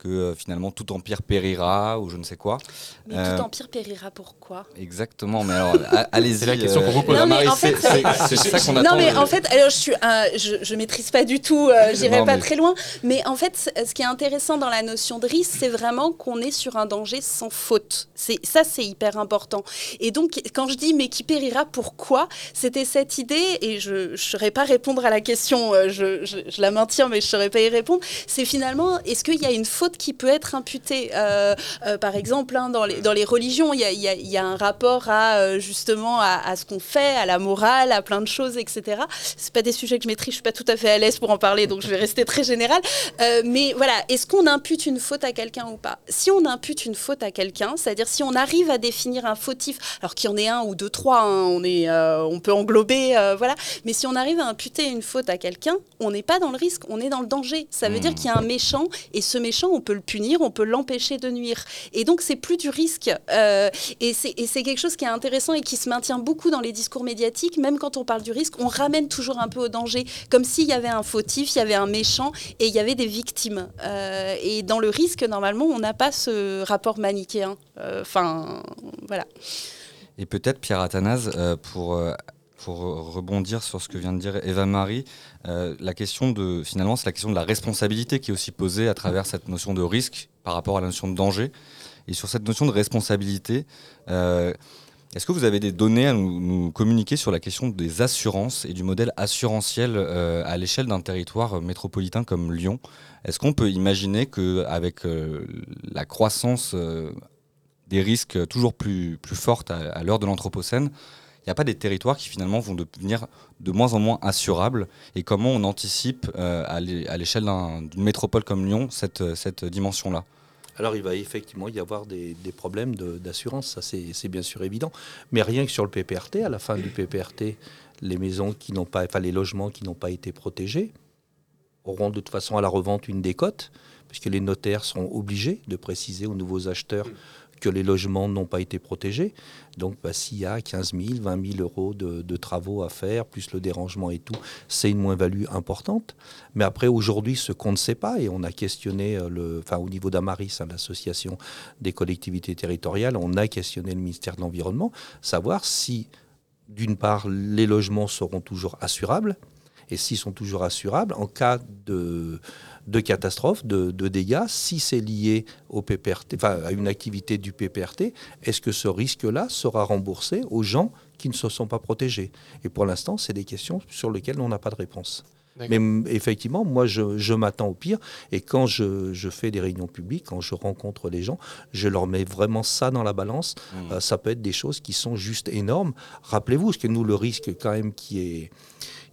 [SPEAKER 42] euh, que euh, finalement tout empire périra ou je ne sais quoi.
[SPEAKER 52] Mais
[SPEAKER 42] Euh,
[SPEAKER 52] tout empire périra pourquoi
[SPEAKER 42] Exactement, mais alors allez-y.
[SPEAKER 1] C'est la question qu'on vous pose.
[SPEAKER 52] Non, mais
[SPEAKER 42] Marie,
[SPEAKER 52] en fait,
[SPEAKER 42] c'est- ça qu'on attend.
[SPEAKER 52] Non, mais en fait, alors je suis, un- je, je maîtrise pas du tout, euh, j'irai pas
[SPEAKER 42] mais-
[SPEAKER 52] très loin. Mais en fait, ce qui est intéressant dans la notion de risque, c'est vraiment qu'on est sur un danger sans faute. C'est ça, c'est hyper important. Et donc, quand je dis mais qui périra, pourquoi C'était cette idée, et je ne saurais pas répondre à la question. euh, Je, je- je la maintiens, mais je saurais pas y répondre. C'est finalement, est-ce qu'il y a une faute qui peut être imputée Euh, euh, Par exemple, hein, dans, les, dans les religions, il y a, il y a- il y a un rapport à euh, justement à, à ce qu'on fait, à la morale, à plein de choses, etc. C'est pas des sujets que je maîtrise, je suis pas tout à fait à l'aise pour en parler, donc je vais rester très général. Euh, mais voilà, est-ce qu'on impute une faute à quelqu'un ou pas? Si on impute une faute à quelqu'un, c'est-à-dire si on arrive à définir un fautif, alors qu'il y en ait un ou deux, trois, hein, on, est, on peut englober, voilà. Mais si on arrive à imputer une faute à quelqu'un, on n'est pas dans le risque, on est dans le danger. Ça veut dire qu'il y a un méchant, et ce méchant, on peut le punir, on peut l'empêcher de nuire. Et donc, c'est plus du risque. Euh, et c'est quelque chose qui est intéressant et qui se maintient beaucoup dans les discours médiatiques. Même quand on parle du risque, on ramène toujours un peu au danger, comme s'il y avait un fautif, il y avait un méchant et il y avait des victimes. Euh, et dans le risque, normalement, on n'a pas ce rapport manichéen. Euh, Enfin, voilà.
[SPEAKER 42] Et peut-être Pierre Athanase, pour, pour rebondir sur ce que vient de dire Eva-Marie, euh, la question de, finalement, c'est la question de la responsabilité qui est aussi posée à travers cette notion de risque par rapport à la notion de danger. Et sur cette notion de responsabilité, euh, est-ce que vous avez des données à nous, communiquer sur la question des assurances et du modèle assurantiel euh, à l'échelle d'un territoire métropolitain comme Lyon? Est-ce qu'on peut imaginer qu'avec euh, la croissance euh, des risques toujours plus, plus fortes à, à l'heure de l'Anthropocène, il n'y a pas des territoires qui finalement vont devenir de moins en moins assurables Et comment on anticipe euh, à l'é- à l'échelle d'un- d'une métropole comme Lyon cette, cette dimension-là?
[SPEAKER 53] Alors il va effectivement y avoir des, problèmes d'assurance, ça c'est c'est bien sûr évident. Mais rien que sur le PPRT, à la fin du PPRT, les maisons qui n'ont pas, enfin les logements qui n'ont pas été protégés auront de toute façon à la revente une décote, puisque les notaires sont obligés de préciser aux nouveaux acheteurs que les logements n'ont pas été protégés. Donc bah, s'il y a 15 000, 20 000 euros de, travaux à faire, plus le dérangement et tout, c'est une moins-value importante. Mais après, aujourd'hui, ce qu'on ne sait pas, et on a questionné, euh, le, enfin, au niveau d'Amaris, hein, l'association des collectivités territoriales, on a questionné le ministère de l'Environnement, savoir si, d'une part, les logements seront toujours assurables, et s'ils sont toujours assurables, en cas de, de catastrophe, de, de dégâts, si c'est lié au PPRT, enfin, à une activité du PPRT, est-ce que ce risque-là sera remboursé aux gens qui ne se sont pas protégés? Et pour l'instant, c'est des questions sur lesquelles on n'a pas de réponse. Mais mm, effectivement, moi, je, je m'attends au pire. Et quand je, je fais des réunions publiques, quand je rencontre les gens, je leur mets vraiment ça dans la balance. Euh, ça peut être des choses qui sont juste énormes. Rappelez-vous, parce que nous, le risque quand même qui est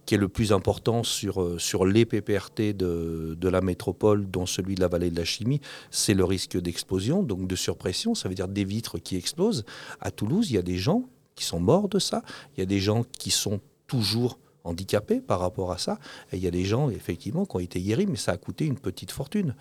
[SPEAKER 53] qui est le plus important sur, euh, sur les PPRT de, de la métropole, dont celui de la vallée de la chimie, c'est le risque d'explosion, donc de surpression, ça veut dire des vitres qui explosent. À Toulouse, il y a des gens qui sont morts de ça, il y a des gens qui sont toujours handicapés par rapport à ça. Et il y a des gens, effectivement, qui ont été guéris, mais ça a coûté une petite fortune.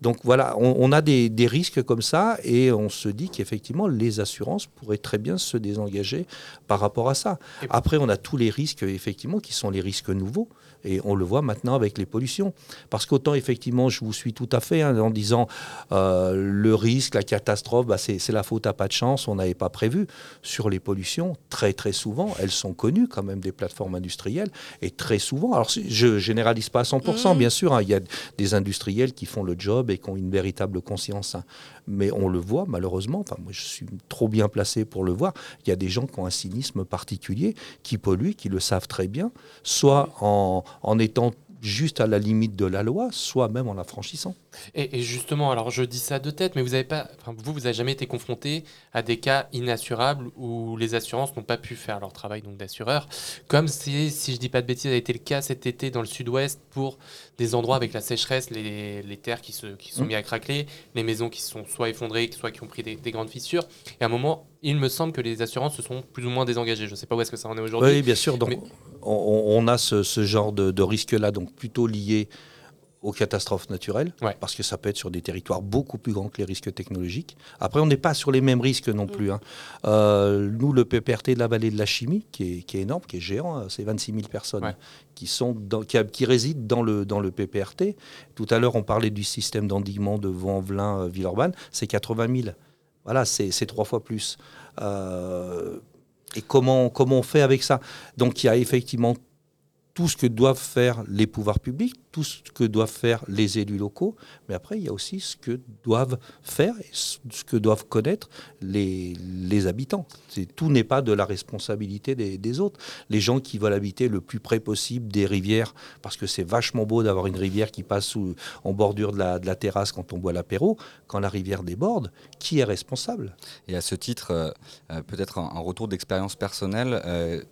[SPEAKER 53] Donc voilà, on, on a des, des risques comme ça et on se dit qu'effectivement, les assurances pourraient très bien se désengager par rapport à ça. Après, on a tous les risques, effectivement, qui sont les risques nouveaux. Et on le voit maintenant avec les pollutions. Parce qu'autant, effectivement, je vous suis tout à fait hein, en disant euh, le risque, la catastrophe, bah, c'est c'est la faute à pas de chance, on n'avait pas prévu. Sur les pollutions, très très souvent, elles sont connues quand même des plateformes industrielles. Et très souvent, alors je généralise pas à 100%,
[SPEAKER 54] Mhm.
[SPEAKER 53] bien sûr, hein, il y a des industriels qui font le job et qui ont une véritable conscience. hein. Mais on le voit malheureusement, enfin moi je suis trop bien placé pour le voir, il y a des gens qui ont un cynisme particulier, qui polluent, qui le savent très bien, soit en, en étant juste à la limite de la loi, soit même en la franchissant.
[SPEAKER 1] Et, et justement, alors je dis ça de tête, mais vous avez pas, enfin, vous, vous avez jamais été confronté à des cas inassurables où les assurances n'ont pas pu faire leur travail donc d'assureur, comme si, si je dis pas de bêtises, a été le cas cet été dans le sud-ouest pour des endroits avec la sécheresse, les, les terres qui se qui sont
[SPEAKER 53] Mm.
[SPEAKER 1] mis à craquer, les maisons qui sont soit effondrées, soit qui ont pris des, des grandes fissures. Et à un moment, il me semble que les assurances se sont plus ou moins désengagées. Je ne sais pas où est-ce que ça en est aujourd'hui.
[SPEAKER 53] Oui, bien sûr.
[SPEAKER 1] Mais-
[SPEAKER 53] on, on a ce, ce genre de, de risque-là, donc plutôt lié aux catastrophes naturelles, parce que ça peut être sur des territoires beaucoup plus grands que les risques technologiques. Après, on n'est pas sur les mêmes risques non plus. hein. Euh, nous, le PPRT de la vallée de la chimie, qui est, qui est énorme, qui est géant, hein, c'est 26 000 personnes qui, sont dans- qui, hab- qui résident dans le, dans le PPRT. Tout à l'heure, on parlait du système d'endiguement de Vaux-en-Velin-Villeurbanne, c'est 80 000. Voilà, c'est c'est trois fois plus. Euh, et comment, comment on fait avec ça. Donc il y a effectivement tout ce que doivent faire les pouvoirs publics, tout ce que doivent faire les élus locaux, mais après il y a aussi ce que doivent faire et ce que doivent connaître les, habitants. Tout n'est pas de la responsabilité des, autres. Les gens qui veulent habiter le plus près possible des rivières, parce que c'est vachement beau d'avoir une rivière qui passe en bordure de la, terrasse quand on boit l'apéro, quand la rivière déborde, qui est responsable?
[SPEAKER 42] Et à ce titre, euh, euh, peut-être un, un retour d'expérience personnelle. euh,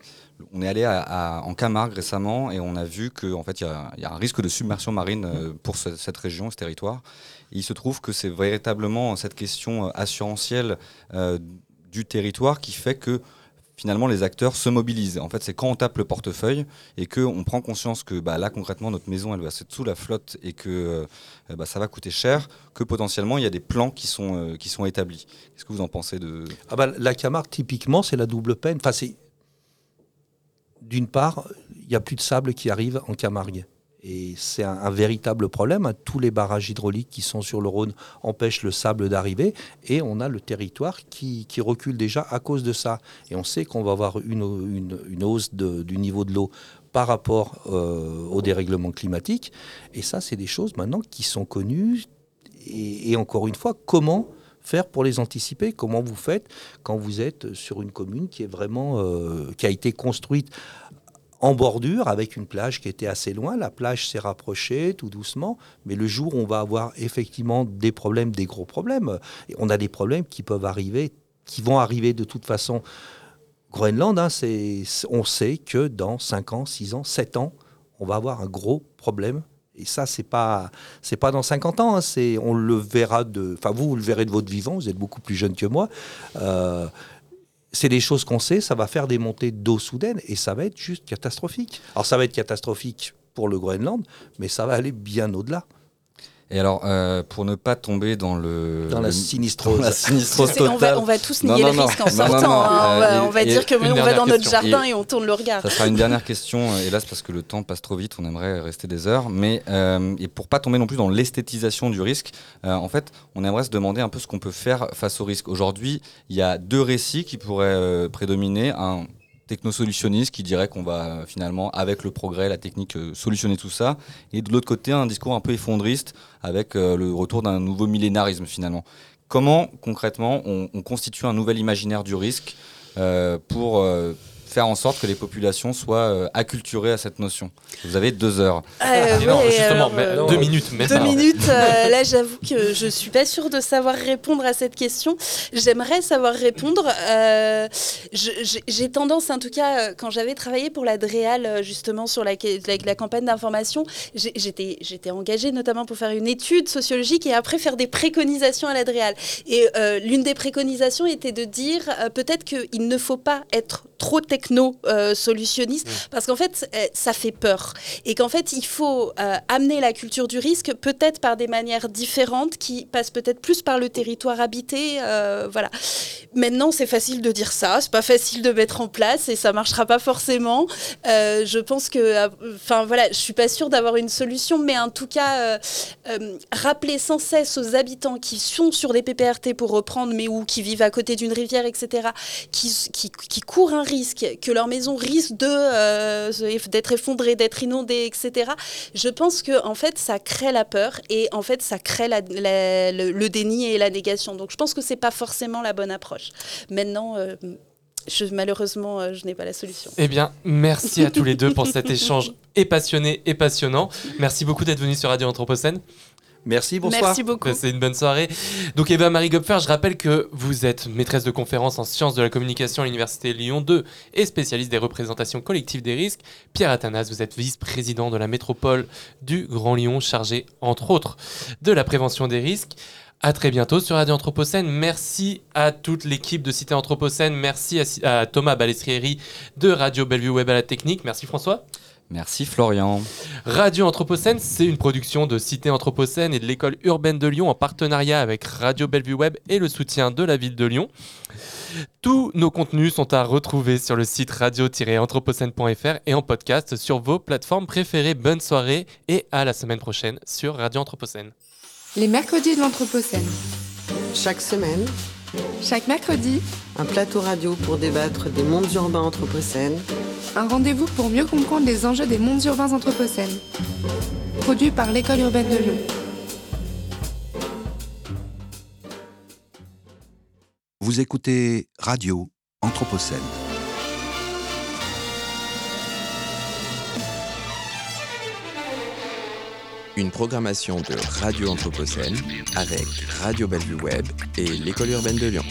[SPEAKER 42] on est allé à- en Camargue récemment et on a vu qu'en en fait, y, a- y a un risque de submersion marine euh, pour ce- cette région, ce territoire. Il se trouve que c'est véritablement cette question euh, assurantielle euh, du territoire qui fait que finalement les acteurs se mobilisent. En fait, c'est quand on tape le portefeuille et qu'on prend conscience que bah, là, concrètement, notre maison, elle va être sous la flotte et que euh, bah, ça va coûter cher, que potentiellement, il y a des plans qui sont, qui sont établis. Qu'est-ce que vous en pensez de...
[SPEAKER 53] Ah bah, la Camargue, typiquement, c'est la double peine. D'une part, il n'y a plus de sable qui arrive en Camargue. Et c'est un, véritable problème. hein. Tous les barrages hydrauliques qui sont sur le Rhône empêchent le sable d'arriver. Et on a le territoire qui, recule déjà à cause de ça. Et on sait qu'on va avoir une, hausse du niveau de l'eau par rapport euh, au dérèglement climatique. Et ça, c'est des choses maintenant qui sont connues. Et encore une fois, comment faire pour les anticiper Comment vous faites quand vous êtes sur une commune qui est vraiment euh, qui a été construite en bordure avec une plage qui était assez loin. La plage s'est rapprochée tout doucement, mais le jour où on va avoir effectivement des problèmes, des gros problèmes, et on a des problèmes qui peuvent arriver, qui vont arriver de toute façon. Groenland, hein, on sait que dans 5 ans, 6 ans, 7 ans, on va avoir un gros problème. Et ça, c'est pas, c'est pas dans 50 ans. hein, c'est, on le verra de, enfin vous, vous le verrez de votre vivant. Vous êtes beaucoup plus jeune que moi. Euh, c'est des choses qu'on sait, ça va faire des montées d'eau soudaines et ça va être juste catastrophique. Alors ça va être catastrophique pour le Groenland, mais ça va aller bien au-delà.
[SPEAKER 42] Et alors, euh, pour ne pas tomber dans le
[SPEAKER 53] Dans la
[SPEAKER 42] le-
[SPEAKER 53] sinistrose.
[SPEAKER 42] dans la sinistrose
[SPEAKER 52] C'est- on va-
[SPEAKER 42] totale.
[SPEAKER 52] on va tous
[SPEAKER 42] Non,
[SPEAKER 52] nier
[SPEAKER 42] non,
[SPEAKER 52] le
[SPEAKER 42] non.
[SPEAKER 52] risque en
[SPEAKER 42] Non, non,
[SPEAKER 52] sortant,
[SPEAKER 42] non.
[SPEAKER 52] hein. On va-
[SPEAKER 42] Euh,
[SPEAKER 52] on va
[SPEAKER 42] et-
[SPEAKER 52] dire que on va dans notre
[SPEAKER 42] question.
[SPEAKER 52] jardin
[SPEAKER 42] Et-
[SPEAKER 52] et on tourne le regard.
[SPEAKER 42] Ça sera une dernière question, euh, hélas, parce que le temps passe trop vite, on aimerait rester des heures. Mais euh, et pour pas tomber non plus dans l'esthétisation du risque, euh, en fait, on aimerait se demander un peu ce qu'on peut faire face au risque. Aujourd'hui, il y a deux récits qui pourraient euh, prédominer. Un technosolutionniste qui dirait qu'on va euh, finalement, avec le progrès, la technique, euh, solutionner tout ça. Et de l'autre côté, un discours un peu effondriste avec euh, le retour d'un nouveau millénarisme finalement. Comment concrètement on, on constitue un nouvel imaginaire du risque pour faire en sorte que les populations soient euh, acculturées à cette notion Vous avez deux heures.
[SPEAKER 52] Euh,
[SPEAKER 1] Non,
[SPEAKER 52] ouais,
[SPEAKER 1] justement, mais
[SPEAKER 52] euh,
[SPEAKER 1] deux minutes, même
[SPEAKER 52] Deux minutes. euh, là, j'avoue que je suis pas sûre de savoir répondre à cette question. J'aimerais savoir répondre. Euh, j'ai- tendance, en tout cas, quand j'avais travaillé pour la DREAL, euh, justement, sur la, la, la campagne d'information, j'étais j'étais engagée notamment pour faire une étude sociologique et après faire des préconisations à la DREAL. Et euh, l'une des préconisations était de dire euh, peut-être qu'il ne faut pas être trop techno-solutionniste, parce qu'en fait, euh, ça fait peur. Et qu'en fait, il faut euh, amener la culture du risque peut-être par des manières différentes qui passent peut-être plus par le territoire habité. euh, voilà. Maintenant, c'est facile de dire ça, c'est pas facile de mettre en place et ça marchera pas forcément. Euh, je pense que, euh, enfin voilà, je suis pas sûre d'avoir une solution, mais en tout cas, euh, euh, rappeler sans cesse aux habitants qui sont sur des PPRT pour reprendre, mais ou qui vivent à côté d'une rivière, etc., qui, qui, qui courent un risque, que leur maison risque de euh, d'être effondrée, d'être inondée, etc. Je pense que en fait, ça crée la peur et en fait, ça crée la- la- le, le déni et la négation. Donc, je pense que c'est pas forcément la bonne approche. Maintenant. euh, je, malheureusement, euh, je n'ai pas la solution.
[SPEAKER 1] Eh bien, merci à tous les deux pour cet échange et passionné et passionnant. Merci beaucoup d'être venu sur Radio Anthropocène.
[SPEAKER 53] Merci,
[SPEAKER 52] bonsoir. Merci beaucoup.
[SPEAKER 1] C'est une bonne soirée. Donc Eva Marie Gopfer, je rappelle que vous êtes maîtresse de conférences en sciences de la communication à l'Université Lyon 2 et spécialiste des représentations collectives des risques. Pierre Athanas, vous êtes vice-président de la métropole du Grand Lyon, chargé entre autres de la prévention des risques. À très bientôt sur Radio Anthropocène. Merci à toute l'équipe de Cité Anthropocène. Merci à, à Thomas Balestrieri de Radio Bellevue Web à la technique. Merci François.
[SPEAKER 42] Merci Florian.
[SPEAKER 1] Radio Anthropocène, c'est une production de Cité Anthropocène et de l'école urbaine de Lyon en partenariat avec Radio Bellevue Web et le soutien de la ville de Lyon. Tous nos contenus sont à retrouver sur le site radio-anthropocène.fr et en podcast sur vos plateformes préférées. Bonne soirée et à la semaine prochaine sur Radio Anthropocène.
[SPEAKER 48] Les mercredis de l'Anthropocène.
[SPEAKER 49] Chaque semaine,
[SPEAKER 48] Chaque mercredi,
[SPEAKER 49] un plateau radio pour débattre des mondes urbains anthropocènes.
[SPEAKER 48] un rendez-vous pour mieux comprendre les enjeux des mondes urbains anthropocènes. Produit par l'École urbaine de Lyon.
[SPEAKER 8] Vous écoutez Radio Anthropocène.
[SPEAKER 2] Une programmation de Radio Anthropocène avec Radio Bellevue Web et l'École urbaine de Lyon.